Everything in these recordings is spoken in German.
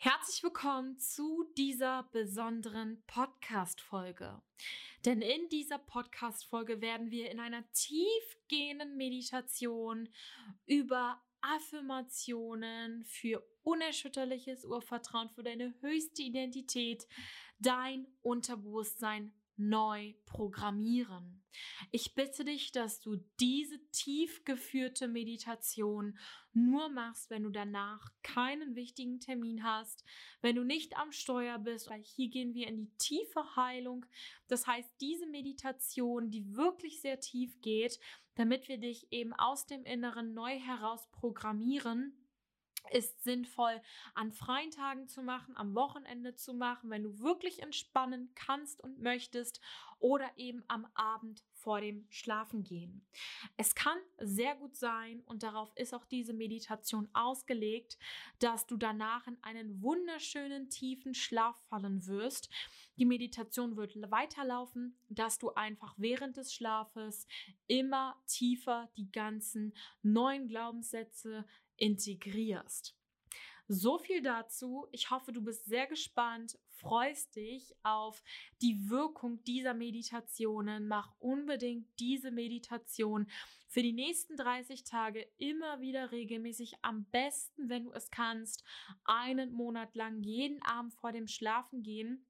Herzlich willkommen zu dieser besonderen Podcast-Folge. Denn in dieser Podcast-Folge werden wir in einer tiefgehenden Meditation über Affirmationen für unerschütterliches Urvertrauen, für deine höchste Identität, dein Unterbewusstsein neu programmieren. Ich bitte dich, dass du diese tief geführte Meditation nur machst, wenn du danach keinen wichtigen Termin hast, wenn du nicht am Steuer bist, weil hier gehen wir in die tiefe Heilung. Das heißt, diese Meditation, die wirklich sehr tief geht, damit wir dich eben aus dem Inneren neu heraus programmieren, ist sinnvoll an freien Tagen zu machen, am Wochenende zu machen, wenn du wirklich entspannen kannst und möchtest oder eben am Abend vor dem Schlafengehen. Es kann sehr gut sein und darauf ist auch diese Meditation ausgelegt, dass du danach in einen wunderschönen tiefen Schlaf fallen wirst. Die Meditation wird weiterlaufen, dass du einfach während des Schlafes immer tiefer die ganzen neuen Glaubenssätze integrierst. So viel dazu. Ich hoffe, du bist sehr gespannt, freust dich auf die Wirkung dieser Meditationen. Mach unbedingt diese Meditation für die nächsten 30 Tage immer wieder regelmäßig. Am besten, wenn du es kannst, einen Monat lang jeden Abend vor dem Schlafen gehen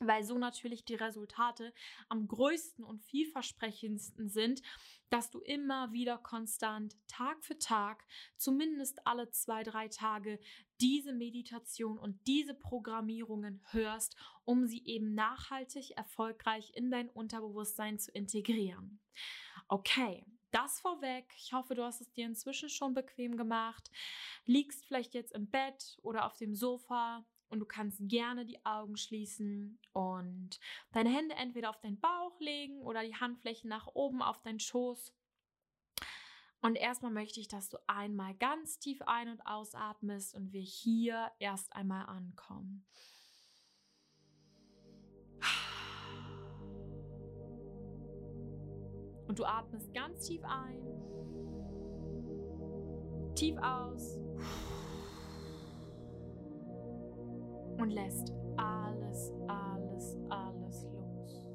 weil so natürlich die Resultate am größten und vielversprechendsten sind, dass du immer wieder konstant Tag für Tag, zumindest alle zwei, drei Tage, diese Meditation und diese Programmierungen hörst, um sie eben nachhaltig erfolgreich in dein Unterbewusstsein zu integrieren. Okay, das vorweg. Ich hoffe, du hast es dir inzwischen schon bequem gemacht. Liegst vielleicht jetzt im Bett oder auf dem Sofa und du kannst gerne die Augen schließen und deine Hände entweder auf deinen Bauch legen oder die Handflächen nach oben auf deinen Schoß. Und erstmal möchte ich, dass du einmal ganz tief ein- und ausatmest und wir hier erst einmal ankommen. Und du atmest ganz tief ein, tief aus und lässt alles, alles, alles los.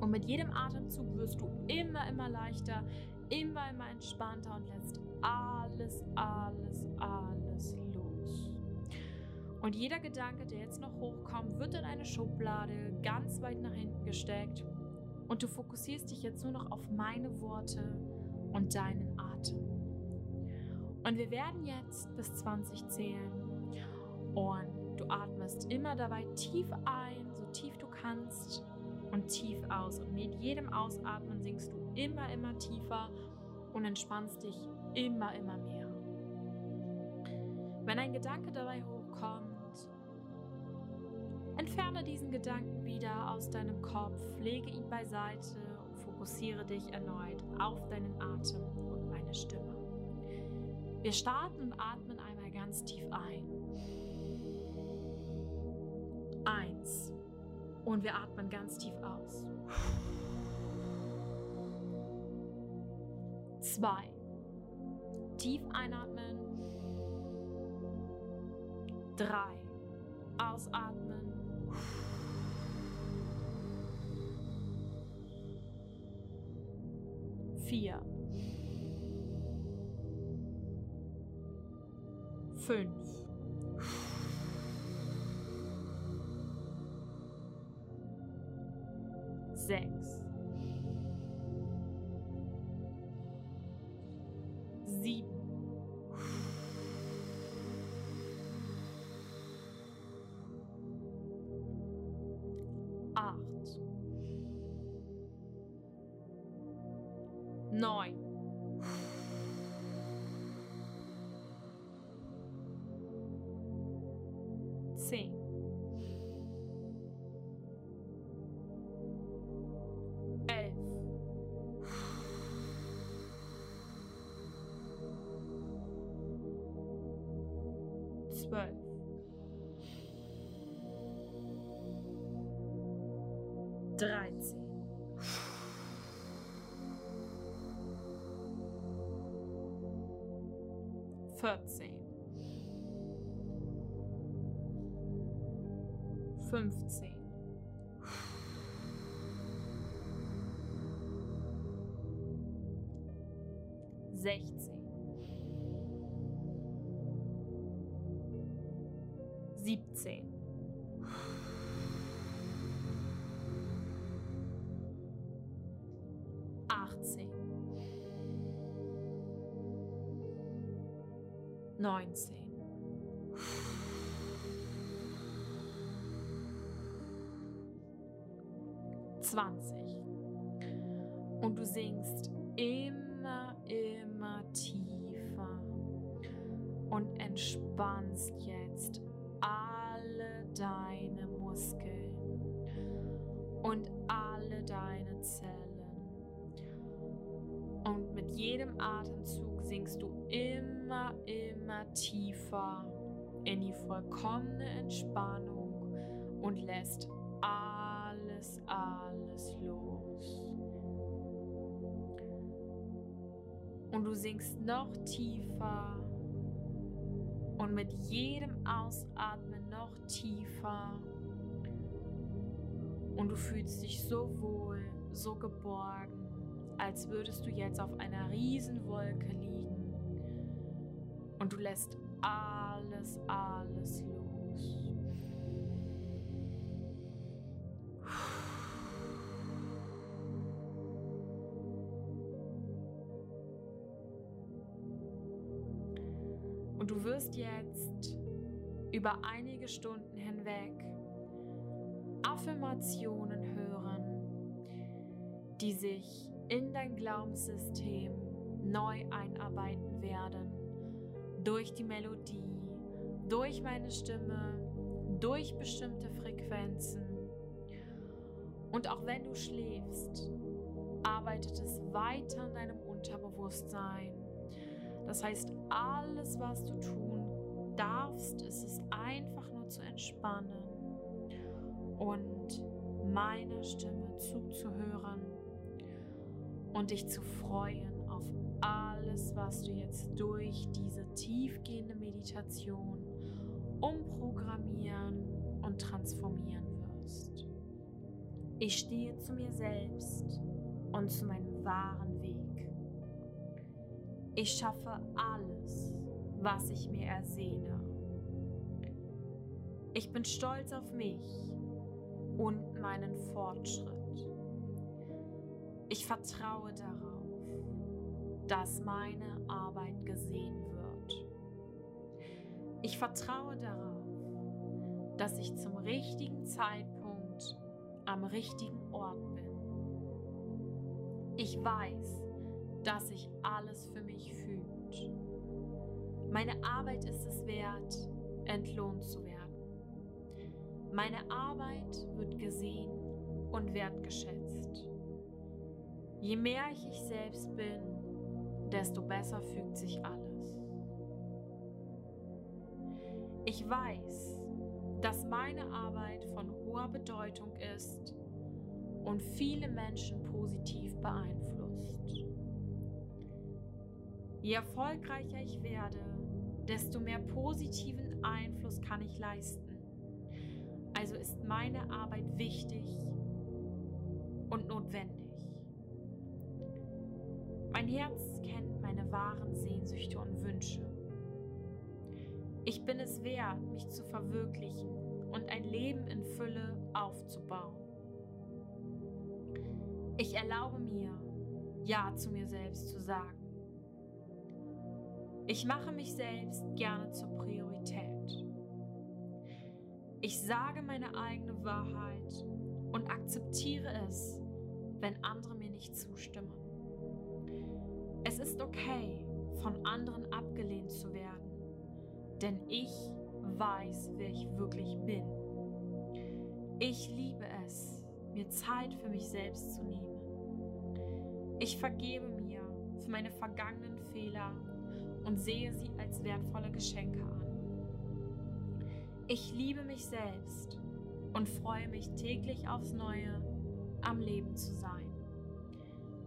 Und mit jedem Atemzug wirst du immer, immer leichter, immer, immer entspannter und lässt alles, alles, alles los. Und jeder Gedanke, der jetzt noch hochkommt, wird in eine Schublade ganz weit nach hinten gesteckt und du fokussierst dich jetzt nur noch auf meine Worte und deinen Atem. Und wir werden jetzt bis 20 zählen und du atmest immer dabei tief ein, so tief du kannst und tief aus. Und mit jedem Ausatmen sinkst du immer, immer tiefer und entspannst dich immer, immer mehr. Wenn ein Gedanke dabei hochkommt, Entferne diesen Gedanken wieder aus deinem Kopf, lege ihn beiseite und fokussiere dich erneut auf deinen Atem und meine Stimme. Wir starten und atmen einmal ganz tief ein. Eins. Und wir atmen ganz tief aus. Zwei. Tief einatmen. Drei. Ausatmen. Vier. Fünf. Sechs. Sim. É. Despais. Dreizehn. Vierzehn. 15, 16, 17, 18, 19, 20. Und du sinkst immer, immer tiefer und entspannst jetzt alle deine Muskeln und alle deine Zellen. Und mit jedem Atemzug sinkst du immer, immer tiefer in die vollkommene Entspannung und lässt alles, alles los. Und du sinkst noch tiefer und mit jedem Ausatmen noch tiefer. Und du fühlst dich so wohl, so geborgen, als würdest du jetzt auf einer Riesenwolke liegen. Und du lässt alles, alles los. Du wirst jetzt über einige Stunden hinweg Affirmationen hören, die sich in dein Glaubenssystem neu einarbeiten werden. Durch die Melodie, durch meine Stimme, durch bestimmte Frequenzen. Und auch wenn du schläfst, arbeitet es weiter in deinem Unterbewusstsein das heißt, alles, was du tun darfst, ist es einfach nur zu entspannen und meiner Stimme zuzuhören und dich zu freuen auf alles, was du jetzt durch diese tiefgehende Meditation umprogrammieren und transformieren wirst. Ich stehe zu mir selbst und zu meinem wahren. Ich schaffe alles, was ich mir ersehne. Ich bin stolz auf mich und meinen Fortschritt. Ich vertraue darauf, dass meine Arbeit gesehen wird. Ich vertraue darauf, dass ich zum richtigen Zeitpunkt am richtigen Ort bin. Ich weiß, dass sich alles für mich fühlt. Meine Arbeit ist es wert, entlohnt zu werden. Meine Arbeit wird gesehen und wertgeschätzt. Je mehr ich ich selbst bin, desto besser fügt sich alles. Ich weiß, dass meine Arbeit von hoher Bedeutung ist und viele Menschen positiv beeinflusst. Je erfolgreicher ich werde, desto mehr positiven Einfluss kann ich leisten. Also ist meine Arbeit wichtig und notwendig. Mein Herz kennt meine wahren Sehnsüchte und Wünsche. Ich bin es wert, mich zu verwirklichen und ein Leben in Fülle aufzubauen. Ich erlaube mir, Ja zu mir selbst zu sagen. Ich mache mich selbst gerne zur Priorität. Ich sage meine eigene Wahrheit und akzeptiere es, wenn andere mir nicht zustimmen. Es ist okay, von anderen abgelehnt zu werden, denn ich weiß, wer ich wirklich bin. Ich liebe es, mir Zeit für mich selbst zu nehmen. Ich vergebe mir für meine vergangenen Fehler und sehe sie als wertvolle Geschenke an. Ich liebe mich selbst und freue mich täglich aufs Neue, am Leben zu sein.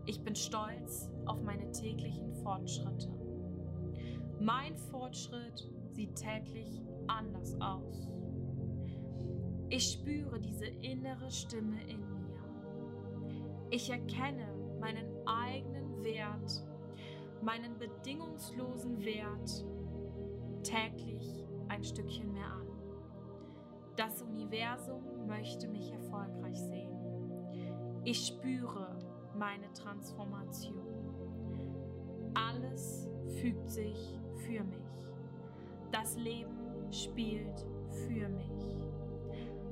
Ich bin stolz auf meine täglichen Fortschritte. Mein Fortschritt sieht täglich anders aus. Ich spüre diese innere Stimme in mir. Ich erkenne meinen eigenen Wert, meinen bedingungslosen Wert täglich ein Stückchen mehr an. Das Universum möchte mich erfolgreich sehen. Ich spüre meine Transformation. Alles fügt sich für mich. Das Leben spielt für mich.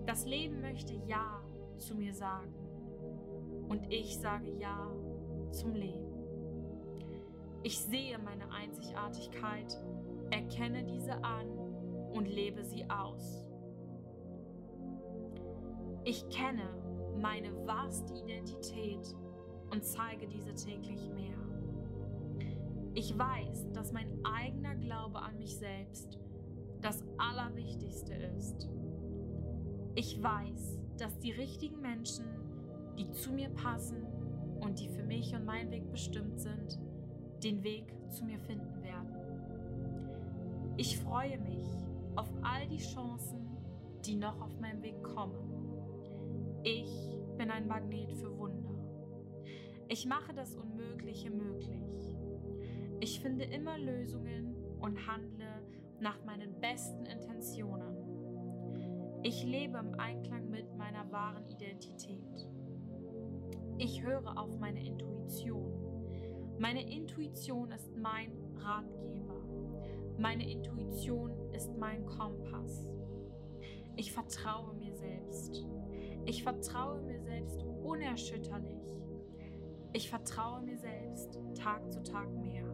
Das Leben möchte Ja zu mir sagen. Und ich sage Ja zum Leben. Ich sehe meine Einzigartigkeit, erkenne diese an und lebe sie aus. Ich kenne meine wahrste Identität und zeige diese täglich mehr. Ich weiß, dass mein eigener Glaube an mich selbst das Allerwichtigste ist. Ich weiß, dass die richtigen Menschen, die zu mir passen und die für mich und meinen Weg bestimmt sind, den Weg zu mir finden werden. Ich freue mich auf all die Chancen, die noch auf meinem Weg kommen. Ich bin ein Magnet für Wunder. Ich mache das Unmögliche möglich. Ich finde immer Lösungen und handle nach meinen besten Intentionen. Ich lebe im Einklang mit meiner wahren Identität. Ich höre auf meine Intuition. Meine Intuition ist mein Ratgeber. Meine Intuition ist mein Kompass. Ich vertraue mir selbst. Ich vertraue mir selbst unerschütterlich. Ich vertraue mir selbst Tag zu Tag mehr.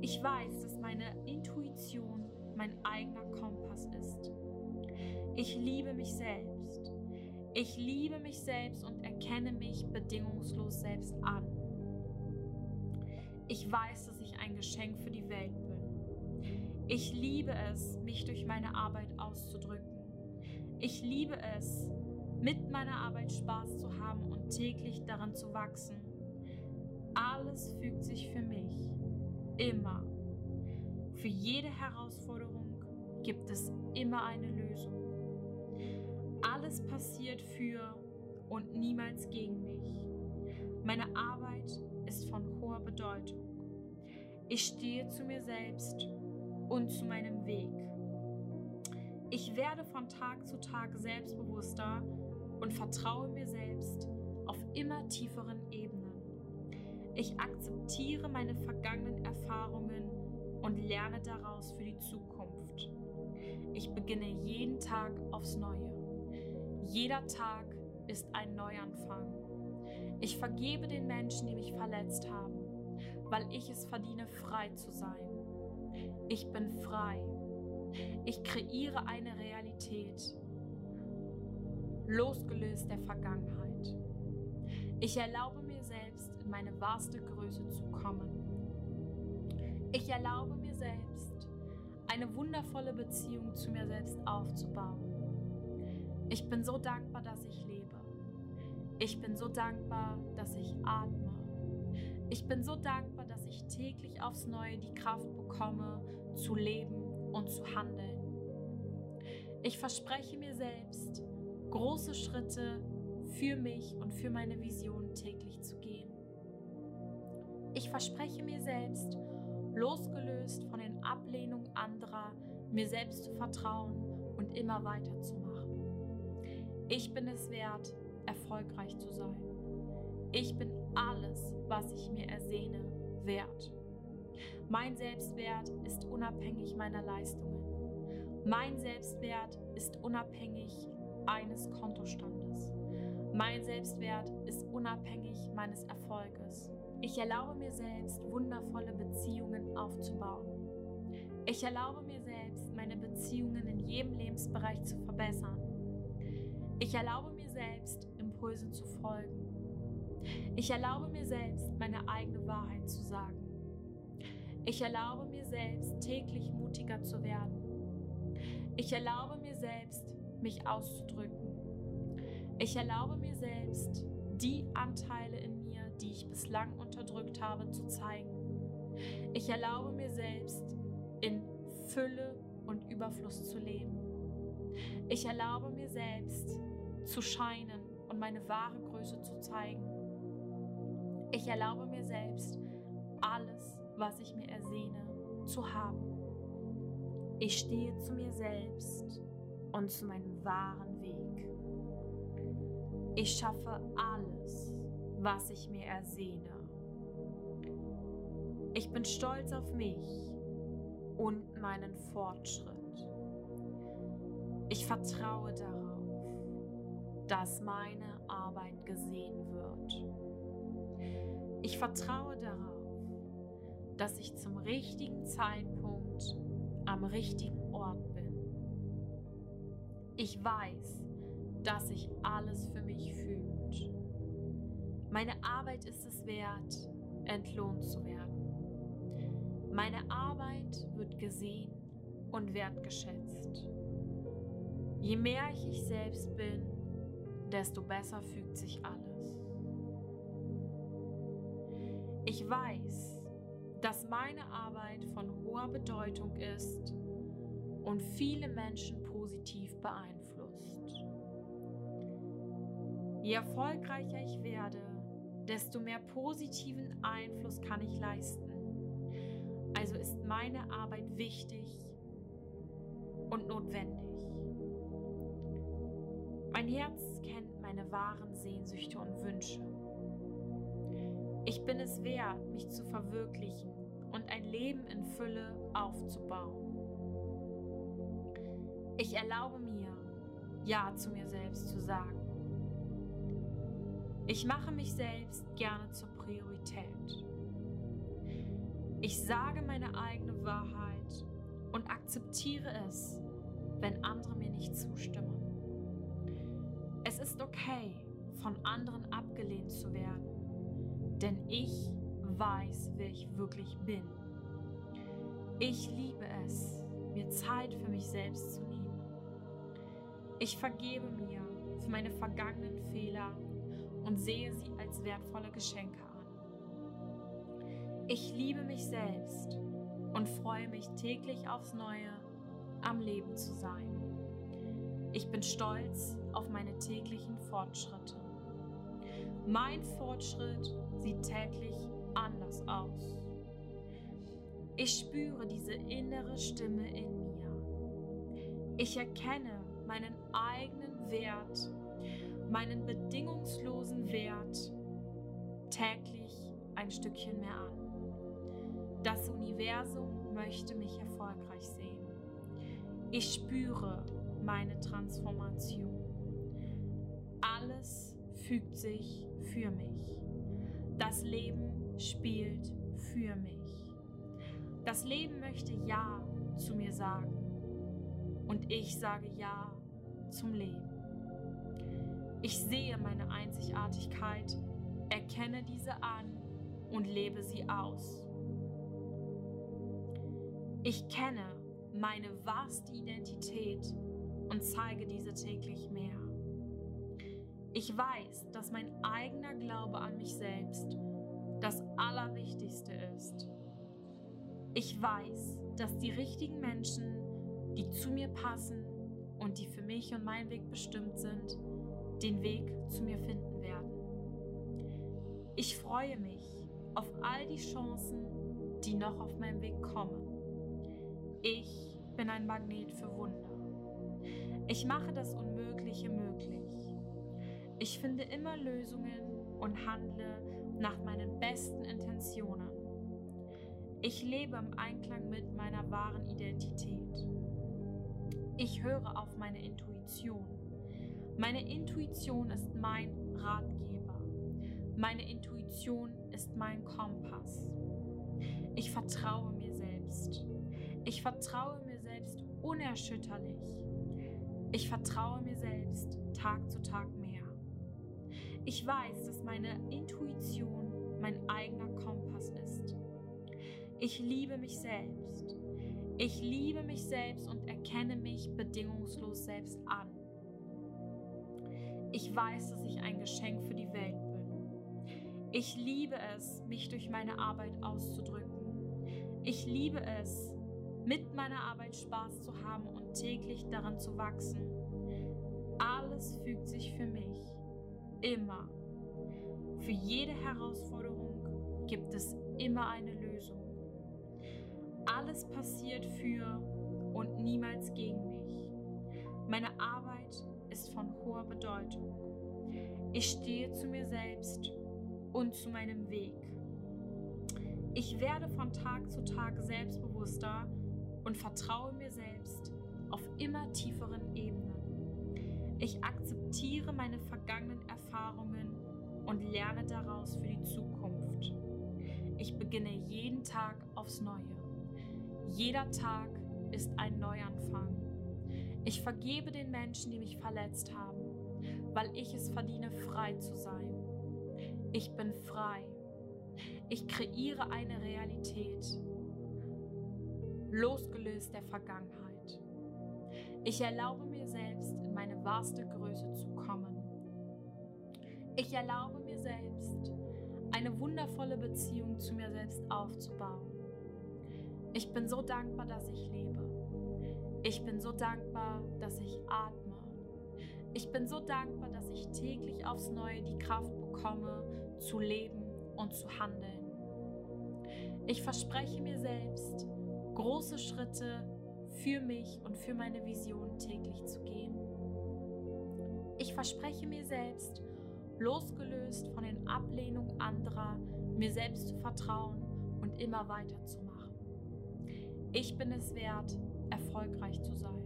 Ich weiß, dass meine Intuition mein eigener Kompass ist. Ich liebe mich selbst. Ich liebe mich selbst und erkenne mich bedingungslos selbst an. Ich weiß, dass ich ein Geschenk für die Welt bin. Ich liebe es, mich durch meine Arbeit auszudrücken. Ich liebe es, mit meiner Arbeit Spaß zu haben und täglich daran zu wachsen. Alles fügt sich für mich. Immer. Für jede Herausforderung gibt es immer eine Lösung. Alles passiert für und niemals gegen mich. Meine Arbeit ist von hoher Bedeutung. Ich stehe zu mir selbst und zu meinem Weg. Ich werde von Tag zu Tag selbstbewusster und vertraue mir selbst auf immer tieferen Ebenen. Ich akzeptiere meine vergangenen Erfahrungen und lerne daraus für die Zukunft. Ich beginne jeden Tag aufs Neue. Jeder Tag ist ein Neuanfang. Ich vergebe den Menschen, die mich verletzt haben, weil ich es verdiene, frei zu sein. Ich bin frei. Ich kreiere eine Realität, losgelöst der Vergangenheit. Ich erlaube mir selbst, in meine wahrste Größe zu kommen. Ich erlaube mir selbst, eine wundervolle Beziehung zu mir selbst aufzubauen. Ich bin so dankbar, dass ich lebe. Ich bin so dankbar, dass ich atme. Ich bin so dankbar, dass ich täglich aufs Neue die Kraft bekomme, zu leben und zu handeln. Ich verspreche mir selbst, große Schritte für mich und für meine Vision täglich zu gehen. Ich verspreche mir selbst, losgelöst von den Ablehnungen anderer, mir selbst zu vertrauen und immer weiterzumachen. Ich bin es wert, erfolgreich zu sein. Ich bin alles, was ich mir ersehne, wert. Mein Selbstwert ist unabhängig meiner Leistungen. Mein Selbstwert ist unabhängig eines Kontostandes. Mein Selbstwert ist unabhängig meines Erfolges. Ich erlaube mir selbst, wundervolle Beziehungen aufzubauen. Ich erlaube mir selbst, meine Beziehungen in jedem Lebensbereich zu verbessern. Ich erlaube mir selbst, Impulsen zu folgen. Ich erlaube mir selbst, meine eigene Wahrheit zu sagen. Ich erlaube mir selbst, täglich mutiger zu werden. Ich erlaube mir selbst, mich auszudrücken. Ich erlaube mir selbst, die Anteile in mir, die ich bislang unterdrückt habe, zu zeigen. Ich erlaube mir selbst, in Fülle und Überfluss zu leben. Ich erlaube mir selbst, zu scheinen und meine wahre Größe zu zeigen. Ich erlaube mir selbst, alles, was ich mir ersehne, zu haben. Ich stehe zu mir selbst und zu meinem wahren Weg. Ich schaffe alles, was ich mir ersehne. Ich bin stolz auf mich und meinen Fortschritt. Ich vertraue darauf, dass meine Arbeit gesehen wird. Ich vertraue darauf, dass ich zum richtigen Zeitpunkt am richtigen Ort bin. Ich weiß, dass sich alles für mich fühlt. Meine Arbeit ist es wert, entlohnt zu werden. Meine Arbeit wird gesehen und wertgeschätzt. Je mehr ich ich selbst bin, desto besser fügt sich alles. Ich weiß, dass meine Arbeit von hoher Bedeutung ist und viele Menschen positiv beeinflusst. Je erfolgreicher ich werde, desto mehr positiven Einfluss kann ich leisten. Also ist meine Arbeit wichtig und notwendig. Mein Herz kennt meine wahren Sehnsüchte und Wünsche. Ich bin es wert, mich zu verwirklichen und ein Leben in Fülle aufzubauen. Ich erlaube mir, Ja zu mir selbst zu sagen. Ich mache mich selbst gerne zur Priorität. Ich sage meine eigene Wahrheit und akzeptiere es, wenn andere mir nicht zustimmen. Es ist okay, von anderen abgelehnt zu werden denn ich weiß, wer ich wirklich bin. Ich liebe es, mir Zeit für mich selbst zu nehmen. Ich vergebe mir für meine vergangenen Fehler und sehe sie als wertvolle Geschenke an. Ich liebe mich selbst und freue mich täglich aufs Neue, am Leben zu sein. Ich bin stolz auf meine täglichen Fortschritte. Mein Fortschritt sieht täglich anders aus. Ich spüre diese innere Stimme in mir. Ich erkenne meinen eigenen Wert, meinen bedingungslosen Wert täglich ein Stückchen mehr an. Das Universum möchte mich erfolgreich sehen. Ich spüre meine Transformation. Alles fügt sich für mich. Das Leben spielt für mich. Das Leben möchte Ja zu mir sagen. Und ich sage Ja zum Leben. Ich sehe meine Einzigartigkeit, erkenne diese an und lebe sie aus. Ich kenne meine wahrste Identität und zeige diese täglich mehr. Ich weiß, dass mein eigener Glaube an mich selbst das Allerwichtigste ist. Ich weiß, dass die richtigen Menschen, die zu mir passen und die für mich und meinen Weg bestimmt sind, den Weg zu mir finden werden. Ich freue mich auf all die Chancen, die noch auf meinem Weg kommen. Ich bin ein Magnet für Wunder. Ich mache das Unmögliche möglich. Ich finde immer Lösungen und handle nach meinen besten Intentionen. Ich lebe im Einklang mit meiner wahren Identität. Ich höre auf meine Intuition. Meine Intuition ist mein Ratgeber. Meine Intuition ist mein Kompass. Ich vertraue mir selbst. Ich vertraue mir selbst unerschütterlich. Ich vertraue mir selbst Tag zu Tag. Ich weiß, dass meine Intuition mein eigener Kompass ist. Ich liebe mich selbst. Ich liebe mich selbst und erkenne mich bedingungslos selbst an. Ich weiß, dass ich ein Geschenk für die Welt bin. Ich liebe es, mich durch meine Arbeit auszudrücken. Ich liebe es, mit meiner Arbeit Spaß zu haben und täglich daran zu wachsen. Alles fügt sich für mich. Immer. Für jede Herausforderung gibt es immer eine Lösung. Alles passiert für und niemals gegen mich. Meine Arbeit ist von hoher Bedeutung. Ich stehe zu mir selbst und zu meinem Weg. Ich werde von Tag zu Tag selbstbewusster und vertraue mir selbst auf immer tieferen Ebenen. Ich akzeptiere meine vergangenen Erfahrungen und lerne daraus für die Zukunft. Ich beginne jeden Tag aufs Neue. Jeder Tag ist ein Neuanfang. Ich vergebe den Menschen, die mich verletzt haben, weil ich es verdiene, frei zu sein. Ich bin frei. Ich kreiere eine Realität, losgelöst der Vergangenheit. Ich erlaube mir selbst, in meine wahrste Größe zu kommen. Ich erlaube mir selbst, eine wundervolle Beziehung zu mir selbst aufzubauen. Ich bin so dankbar, dass ich lebe. Ich bin so dankbar, dass ich atme. Ich bin so dankbar, dass ich täglich aufs Neue die Kraft bekomme, zu leben und zu handeln. Ich verspreche mir selbst, große Schritte für mich und für meine Vision täglich zu gehen. Ich verspreche mir selbst, losgelöst von den Ablehnungen anderer, mir selbst zu vertrauen und immer weiterzumachen. Ich bin es wert, erfolgreich zu sein.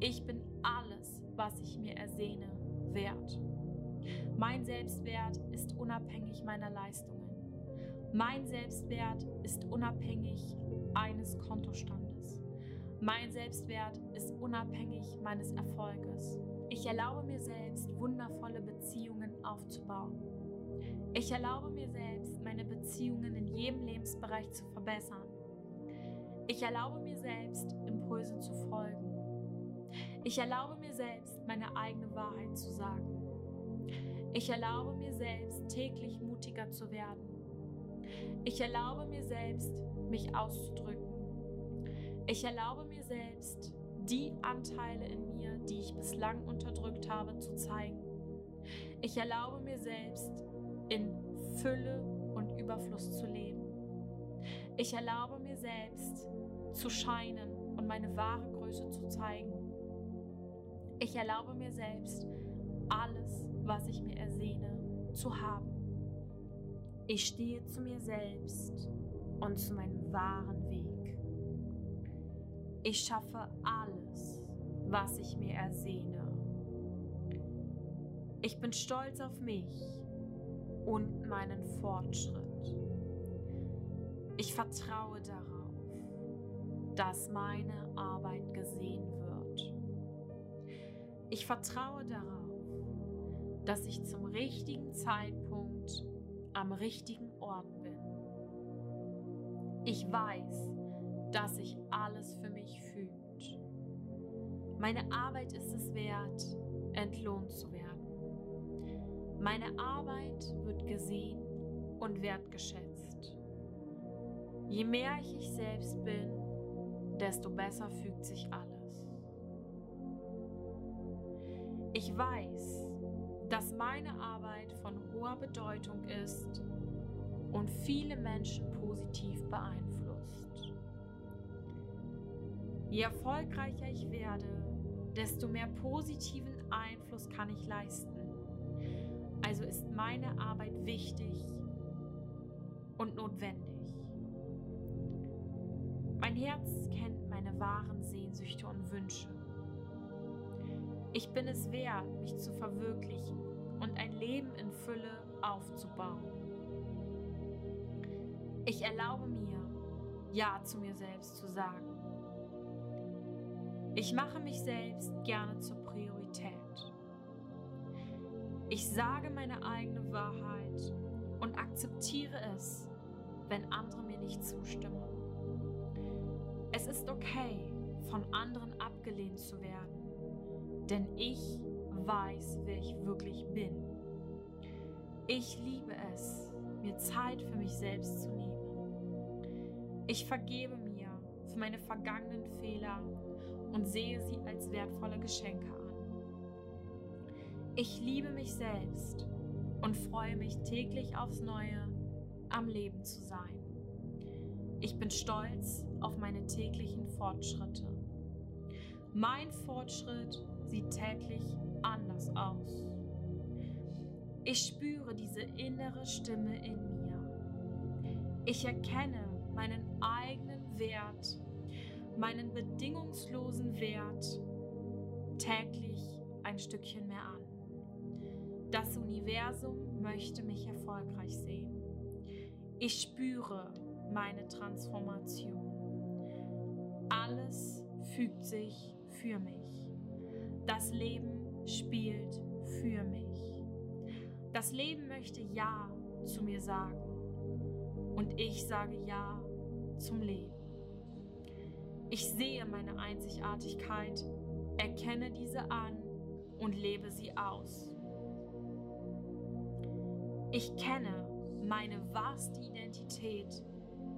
Ich bin alles, was ich mir ersehne, wert. Mein Selbstwert ist unabhängig meiner Leistungen. Mein Selbstwert ist unabhängig eines Kontostandes. Mein Selbstwert ist unabhängig meines Erfolges. Ich erlaube mir selbst, wundervolle Beziehungen aufzubauen. Ich erlaube mir selbst, meine Beziehungen in jedem Lebensbereich zu verbessern. Ich erlaube mir selbst, Impulsen zu folgen. Ich erlaube mir selbst, meine eigene Wahrheit zu sagen. Ich erlaube mir selbst, täglich mutiger zu werden. Ich erlaube mir selbst, mich auszudrücken. Ich erlaube mir selbst, die Anteile in mir, die ich bislang unterdrückt habe, zu zeigen. Ich erlaube mir selbst, in Fülle und Überfluss zu leben. Ich erlaube mir selbst zu scheinen und meine wahre Größe zu zeigen. Ich erlaube mir selbst, alles, was ich mir ersehne, zu haben. Ich stehe zu mir selbst und zu meinem wahren Weg. Ich schaffe alles, was ich mir ersehne. Ich bin stolz auf mich und meinen Fortschritt. Ich vertraue darauf, dass meine Arbeit gesehen wird. Ich vertraue darauf, dass ich zum richtigen Zeitpunkt am richtigen Ort bin. Ich weiß, dass sich alles für mich fügt. Meine Arbeit ist es wert, entlohnt zu werden. Meine Arbeit wird gesehen und wertgeschätzt. Je mehr ich ich selbst bin, desto besser fügt sich alles. Ich weiß, dass meine Arbeit von hoher Bedeutung ist und viele Menschen positiv beeinflusst. Je erfolgreicher ich werde, desto mehr positiven Einfluss kann ich leisten. Also ist meine Arbeit wichtig und notwendig. Mein Herz kennt meine wahren Sehnsüchte und Wünsche. Ich bin es wert, mich zu verwirklichen und ein Leben in Fülle aufzubauen. Ich erlaube mir, Ja zu mir selbst zu sagen. Ich mache mich selbst gerne zur Priorität. Ich sage meine eigene Wahrheit und akzeptiere es, wenn andere mir nicht zustimmen. Es ist okay, von anderen abgelehnt zu werden, denn ich weiß, wer ich wirklich bin. Ich liebe es, mir Zeit für mich selbst zu nehmen. Ich vergebe mir für meine vergangenen Fehler und sehe sie als wertvolle Geschenke an. Ich liebe mich selbst und freue mich täglich aufs Neue, am Leben zu sein. Ich bin stolz auf meine täglichen Fortschritte. Mein Fortschritt sieht täglich anders aus. Ich spüre diese innere Stimme in mir. Ich erkenne meinen eigenen Wert, meinen bedingungslosen Wert täglich ein Stückchen mehr an. Das Universum möchte mich erfolgreich sehen. Ich spüre meine Transformation. Alles fügt sich für mich. Das Leben spielt für mich. Das Leben möchte Ja zu mir sagen und ich sage Ja zum Leben. Ich sehe meine Einzigartigkeit, erkenne diese an und lebe sie aus. Ich kenne meine wahrste Identität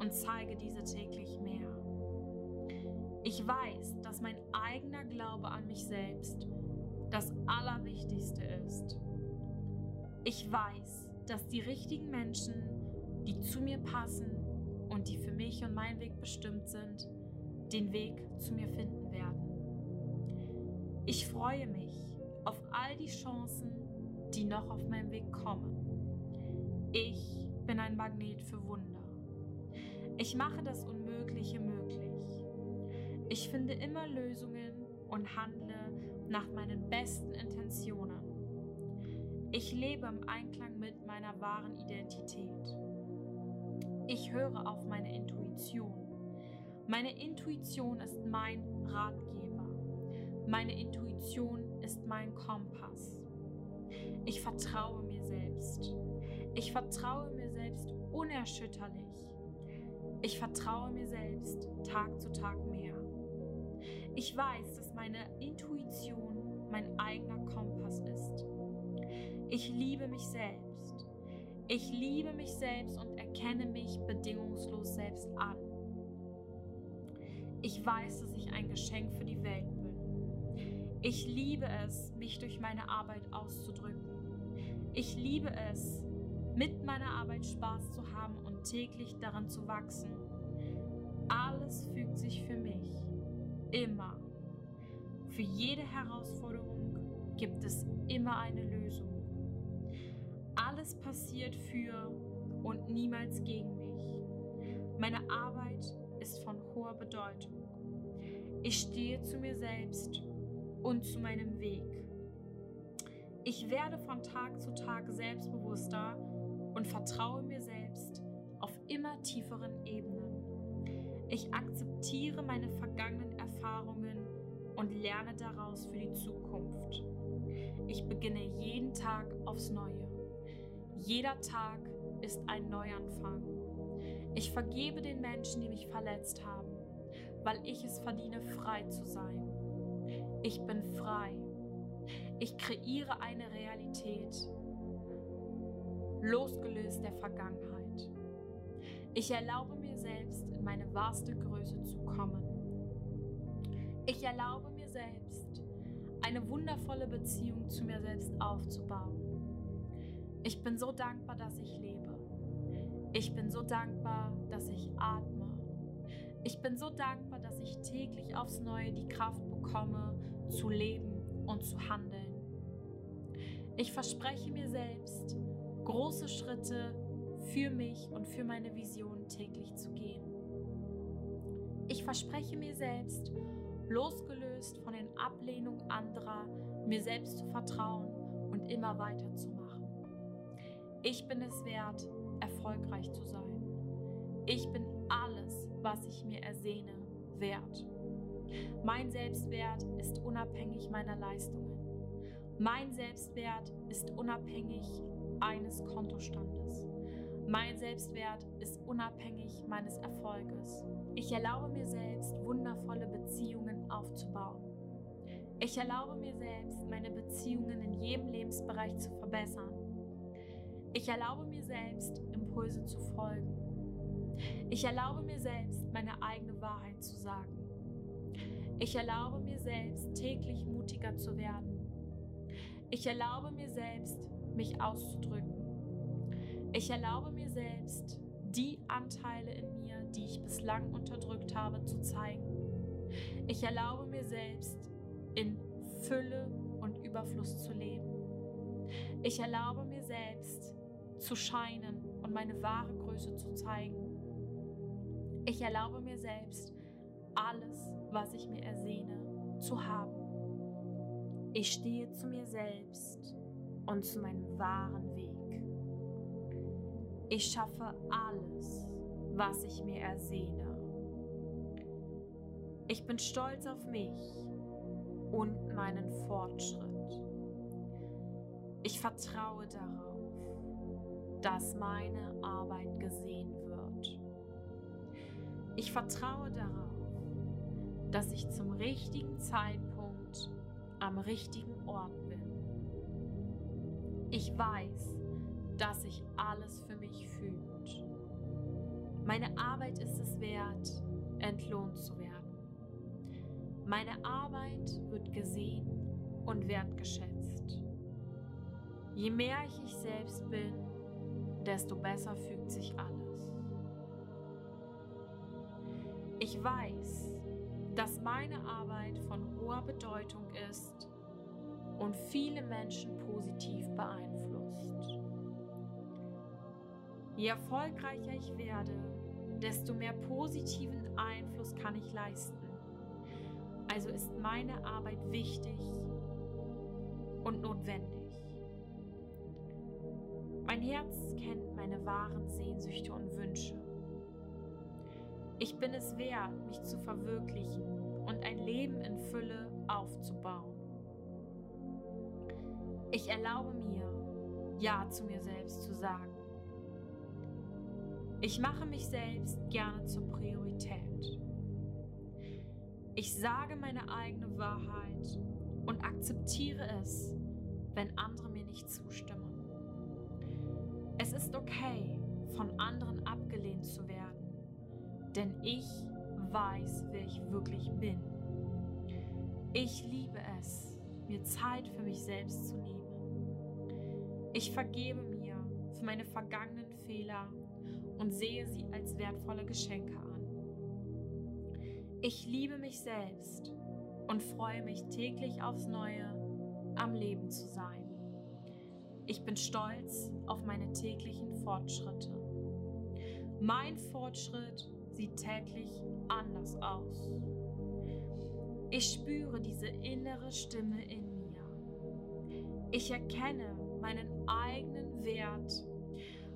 und zeige diese täglich mehr. Ich weiß, dass mein eigener Glaube an mich selbst das Allerwichtigste ist. Ich weiß, dass die richtigen Menschen, die zu mir passen und die für mich und meinen Weg bestimmt sind, den Weg zu mir finden werden. Ich freue mich auf all die Chancen, die noch auf meinem Weg kommen. Ich bin ein Magnet für Wunder. Ich mache das Unmögliche möglich. Ich finde immer Lösungen und handle nach meinen besten Intentionen. Ich lebe im Einklang mit meiner wahren Identität. Ich höre auf meine Intuition. Meine Intuition ist mein Ratgeber. Meine Intuition ist mein Kompass. Ich vertraue mir selbst. Ich vertraue mir selbst unerschütterlich. Ich vertraue mir selbst Tag zu Tag mehr. Ich weiß, dass meine Intuition mein eigener Kompass ist. Ich liebe mich selbst. Ich liebe mich selbst und erkenne mich bedingungslos selbst an. Ich weiß, dass ich ein Geschenk für die Welt bin. Ich liebe es, mich durch meine Arbeit auszudrücken. Ich liebe es, mit meiner Arbeit Spaß zu haben und täglich daran zu wachsen. Alles fügt sich für mich. Immer. Für jede Herausforderung gibt es immer eine Lösung. Alles passiert für und niemals gegen mich. Meine Arbeit ist von hoher Bedeutung. Ich stehe zu mir selbst und zu meinem Weg. Ich werde von Tag zu Tag selbstbewusster und vertraue mir selbst auf immer tieferen Ebenen. Ich akzeptiere meine vergangenen Erfahrungen und lerne daraus für die Zukunft. Ich beginne jeden Tag aufs Neue. Jeder Tag ist ein Neuanfang. Ich vergebe den Menschen, die mich verletzt haben, weil ich es verdiene, frei zu sein. Ich bin frei. Ich kreiere eine Realität, losgelöst der Vergangenheit. Ich erlaube mir selbst, in meine wahrste Größe zu kommen. Ich erlaube mir selbst, eine wundervolle Beziehung zu mir selbst aufzubauen. Ich bin so dankbar, dass ich lebe. Ich bin so dankbar, dass ich atme. Ich bin so dankbar, dass ich täglich aufs Neue die Kraft bekomme, zu leben und zu handeln. Ich verspreche mir selbst, große Schritte für mich und für meine Vision täglich zu gehen. Ich verspreche mir selbst, losgelöst von den Ablehnungen anderer, mir selbst zu vertrauen und immer weiterzumachen. Ich bin es wert, erfolgreich zu sein. Ich bin alles, was ich mir ersehne, wert. Mein Selbstwert ist unabhängig meiner Leistungen. Mein Selbstwert ist unabhängig eines Kontostandes. Mein Selbstwert ist unabhängig meines Erfolges. Ich erlaube mir selbst, wundervolle Beziehungen aufzubauen. Ich erlaube mir selbst, meine Beziehungen in jedem Lebensbereich zu verbessern. Ich erlaube mir selbst, Impulse zu folgen. Ich erlaube mir selbst, meine eigene Wahrheit zu sagen. Ich erlaube mir selbst, täglich mutiger zu werden. Ich erlaube mir selbst, mich auszudrücken. Ich erlaube mir selbst, die Anteile in mir, die ich bislang unterdrückt habe, zu zeigen. Ich erlaube mir selbst, in Fülle und Überfluss zu leben. Ich erlaube mir selbst, zu scheinen und meine wahre Größe zu zeigen. Ich erlaube mir selbst, alles, was ich mir ersehne, zu haben. Ich stehe zu mir selbst und zu meinem wahren Weg. Ich schaffe alles, was ich mir ersehne. Ich bin stolz auf mich und meinen Fortschritt. Ich vertraue darauf, dass meine Arbeit gesehen wird. Ich vertraue darauf, dass ich zum richtigen Zeitpunkt am richtigen Ort bin. Ich weiß, dass sich alles für mich fühlt. Meine Arbeit ist es wert, entlohnt zu werden. Meine Arbeit wird gesehen und wertgeschätzt. Je mehr ich ich selbst bin, desto besser fügt sich alles. Ich weiß, dass meine Arbeit von hoher Bedeutung ist und viele Menschen positiv beeinflusst. Je erfolgreicher ich werde, desto mehr positiven Einfluss kann ich leisten. Also ist meine Arbeit wichtig und notwendig. Mein Herz kennt meine wahren Sehnsüchte und Wünsche. Ich bin es wert, mich zu verwirklichen und ein Leben in Fülle aufzubauen. Ich erlaube mir, Ja zu mir selbst zu sagen. Ich mache mich selbst gerne zur Priorität. Ich sage meine eigene Wahrheit und akzeptiere es, wenn andere mir nicht zustimmen. Es ist okay, von anderen abgelehnt zu werden, denn ich weiß, wer ich wirklich bin. Ich liebe es, mir Zeit für mich selbst zu nehmen. Ich vergebe mir für meine vergangenen Fehler und sehe sie als wertvolle Geschenke an. Ich liebe mich selbst und freue mich täglich aufs Neue, am Leben zu sein. Ich bin stolz auf meine täglichen Fortschritte. Mein Fortschritt sieht täglich anders aus. Ich spüre diese innere Stimme in mir. Ich erkenne meinen eigenen Wert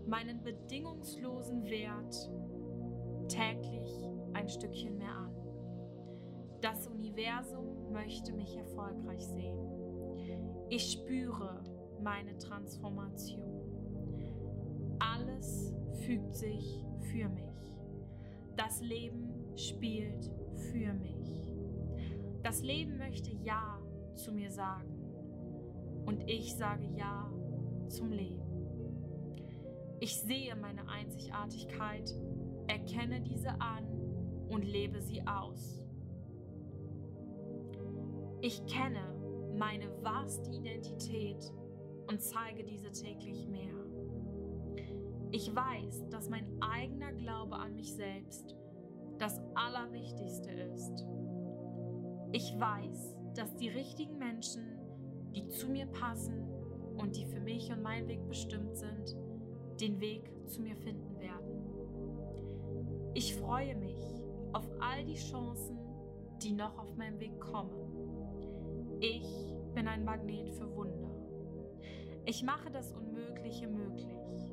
meinen bedingungslosen Wert täglich ein Stückchen mehr an. Das Universum möchte mich erfolgreich sehen. Ich spüre meine Transformation. Alles fügt sich für mich. Das Leben spielt für mich. Das Leben möchte Ja zu mir sagen. Und ich sage Ja zum Leben. Ich sehe meine Einzigartigkeit, erkenne diese an und lebe sie aus. Ich kenne meine wahrste Identität und zeige diese täglich mehr. Ich weiß, dass mein eigener Glaube an mich selbst das Allerwichtigste ist. Ich weiß, dass die richtigen Menschen, die zu mir passen und die für mich und meinen Weg bestimmt sind, den Weg zu mir finden werden. Ich freue mich auf all die Chancen, die noch auf meinem Weg kommen. Ich bin ein Magnet für Wunder. Ich mache das Unmögliche möglich.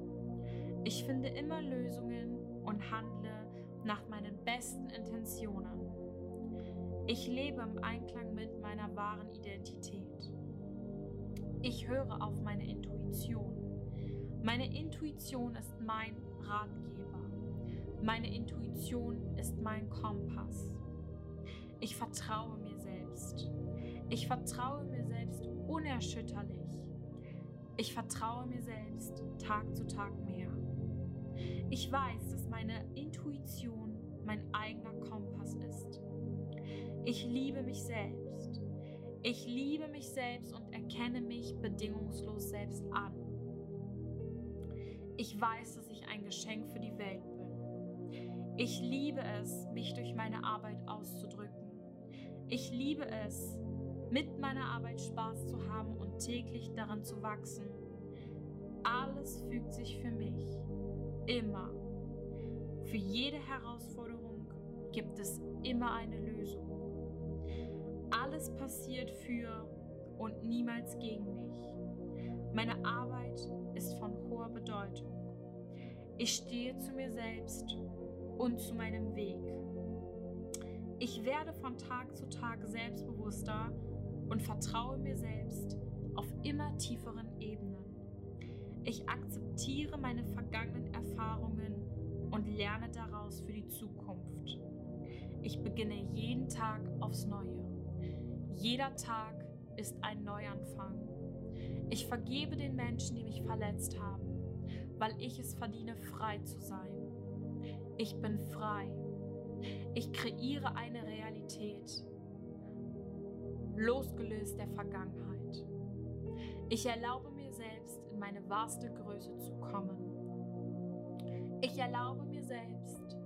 Ich finde immer Lösungen und handle nach meinen besten Intentionen. Ich lebe im Einklang mit meiner wahren Identität. Ich höre auf meine Intuition. Meine Intuition ist mein Ratgeber. Meine Intuition ist mein Kompass. Ich vertraue mir selbst. Ich vertraue mir selbst unerschütterlich. Ich vertraue mir selbst Tag zu Tag mehr. Ich weiß, dass meine Intuition mein eigener Kompass ist. Ich liebe mich selbst. Ich liebe mich selbst und erkenne mich bedingungslos selbst an. Ich weiß, dass ich ein Geschenk für die Welt bin. Ich liebe es, mich durch meine Arbeit auszudrücken. Ich liebe es, mit meiner Arbeit Spaß zu haben und täglich daran zu wachsen. Alles fügt sich für mich. Immer. Für jede Herausforderung gibt es immer eine Lösung. Alles passiert für und niemals gegen mich. Meine Arbeit ist von hoher Bedeutung. Ich stehe zu mir selbst und zu meinem Weg. Ich werde von Tag zu Tag selbstbewusster und vertraue mir selbst auf immer tieferen Ebenen. Ich akzeptiere meine vergangenen Erfahrungen und lerne daraus für die Zukunft. Ich beginne jeden Tag aufs Neue. Jeder Tag ist ein Neuanfang. Ich vergebe den Menschen, die mich verletzt haben, weil ich es verdiene, frei zu sein. Ich bin frei. Ich kreiere eine Realität, losgelöst der Vergangenheit. Ich erlaube mir selbst, in meine wahrste Größe zu kommen. Ich erlaube mir selbst,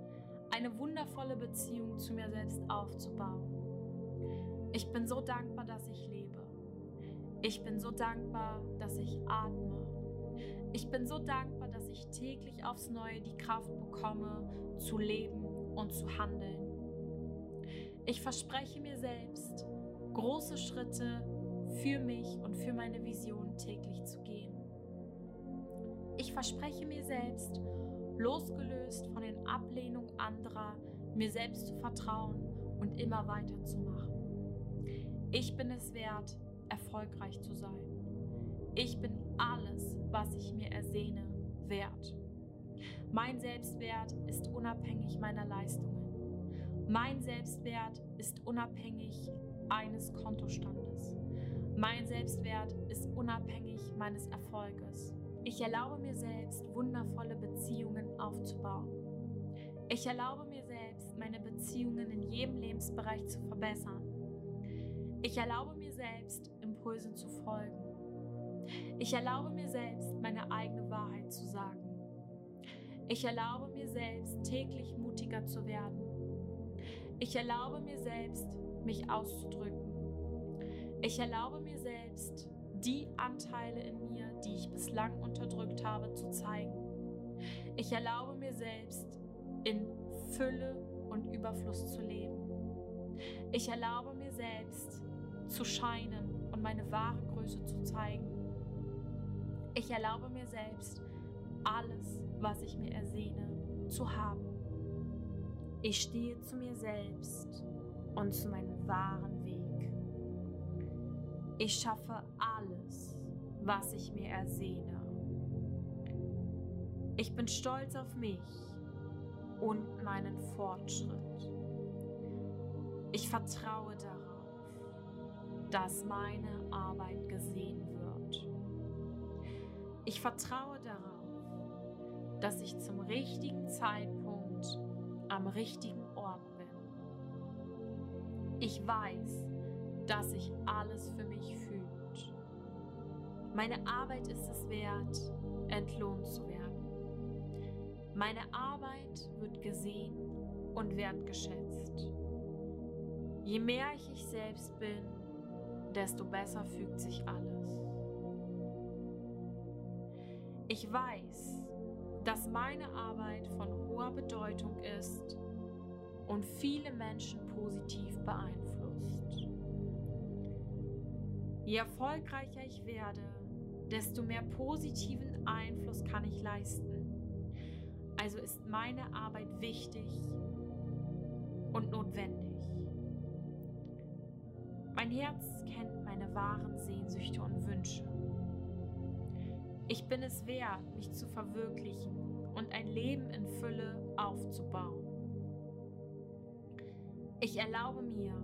eine wundervolle Beziehung zu mir selbst aufzubauen. Ich bin so dankbar, dass ich lebe. Ich bin so dankbar, dass ich atme. Ich bin so dankbar, dass ich täglich aufs Neue die Kraft bekomme, zu leben und zu handeln. Ich verspreche mir selbst, große Schritte für mich und für meine Vision täglich zu gehen. Ich verspreche mir selbst, losgelöst von den Ablehnungen anderer, mir selbst zu vertrauen und immer weiterzumachen. Ich bin es wert, erfolgreich zu sein. Ich bin alles, was ich mir ersehne, wert. Mein Selbstwert ist unabhängig meiner Leistungen. Mein Selbstwert ist unabhängig eines Kontostandes. Mein Selbstwert ist unabhängig meines Erfolges. Ich erlaube mir selbst, wundervolle Beziehungen aufzubauen. Ich erlaube mir selbst, meine Beziehungen in jedem Lebensbereich zu verbessern. Ich erlaube mir selbst, Impulsen zu folgen. Ich erlaube mir selbst, meine eigene Wahrheit zu sagen. Ich erlaube mir selbst, täglich mutiger zu werden. Ich erlaube mir selbst, mich auszudrücken. Ich erlaube mir selbst, die Anteile in mir, die ich bislang unterdrückt habe, zu zeigen. Ich erlaube mir selbst, in Fülle und Überfluss zu leben. Ich erlaube mir selbst, zu scheinen und meine wahre Größe zu zeigen. Ich erlaube mir selbst, alles, was ich mir ersehne, zu haben. Ich stehe zu mir selbst und zu meinem wahren Weg. Ich schaffe alles, was ich mir ersehne. Ich bin stolz auf mich und meinen Fortschritt. Ich vertraue darauf dass meine Arbeit gesehen wird. Ich vertraue darauf, dass ich zum richtigen Zeitpunkt am richtigen. Ich weiß, dass sich alles für mich fühlt. Meine Arbeit ist es wert, entlohnt zu werden. Meine Arbeit wird gesehen und wertgeschätzt. Je mehr ich ich selbst bin, desto besser fügt sich alles. Ich weiß, dass meine Arbeit von hoher Bedeutung ist und viele Menschen positiv beeinflusst. Je erfolgreicher ich werde, desto mehr positiven Einfluss kann ich leisten. Also ist meine Arbeit wichtig und notwendig. Mein Herz kennt meine wahren Sehnsüchte und Wünsche. Ich bin es wert, mich zu verwirklichen und ein Leben in Fülle aufzubauen. Ich erlaube mir,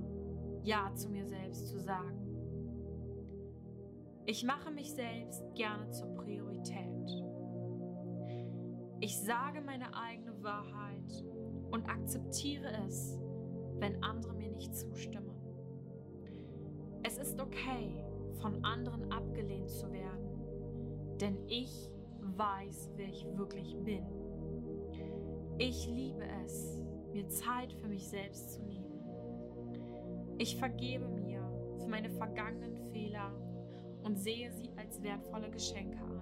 Ja zu mir selbst zu sagen. Ich mache mich selbst gerne zur Priorität. Ich sage meine eigene Wahrheit und akzeptiere es, wenn andere mir nicht zustimmen. Es ist okay, von anderen abgelehnt zu werden, denn ich weiß, wer ich wirklich bin. Ich liebe es, mir Zeit für mich selbst zu nehmen. Ich vergebe mir für meine vergangenen Fehler und sehe sie als wertvolle Geschenke an.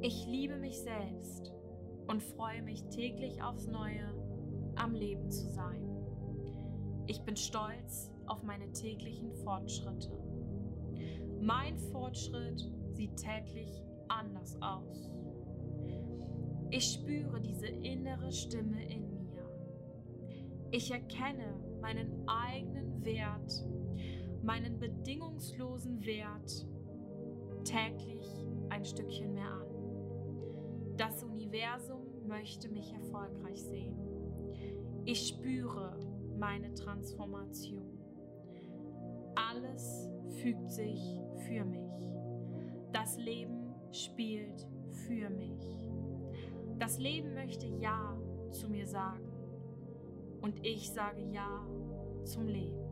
Ich liebe mich selbst und freue mich täglich aufs Neue, am Leben zu sein. Ich bin stolz auf meine täglichen Fortschritte. Mein Fortschritt sieht täglich anders aus. Ich spüre diese innere Stimme in mir. Ich erkenne meinen eigenen Wert, meinen bedingungslosen Wert täglich ein Stückchen mehr an. Das Universum möchte mich erfolgreich sehen. Ich spüre meine Transformation. Alles fügt sich für mich. Das Leben spielt für mich. Das Leben möchte Ja zu mir sagen und ich sage Ja zum Leben.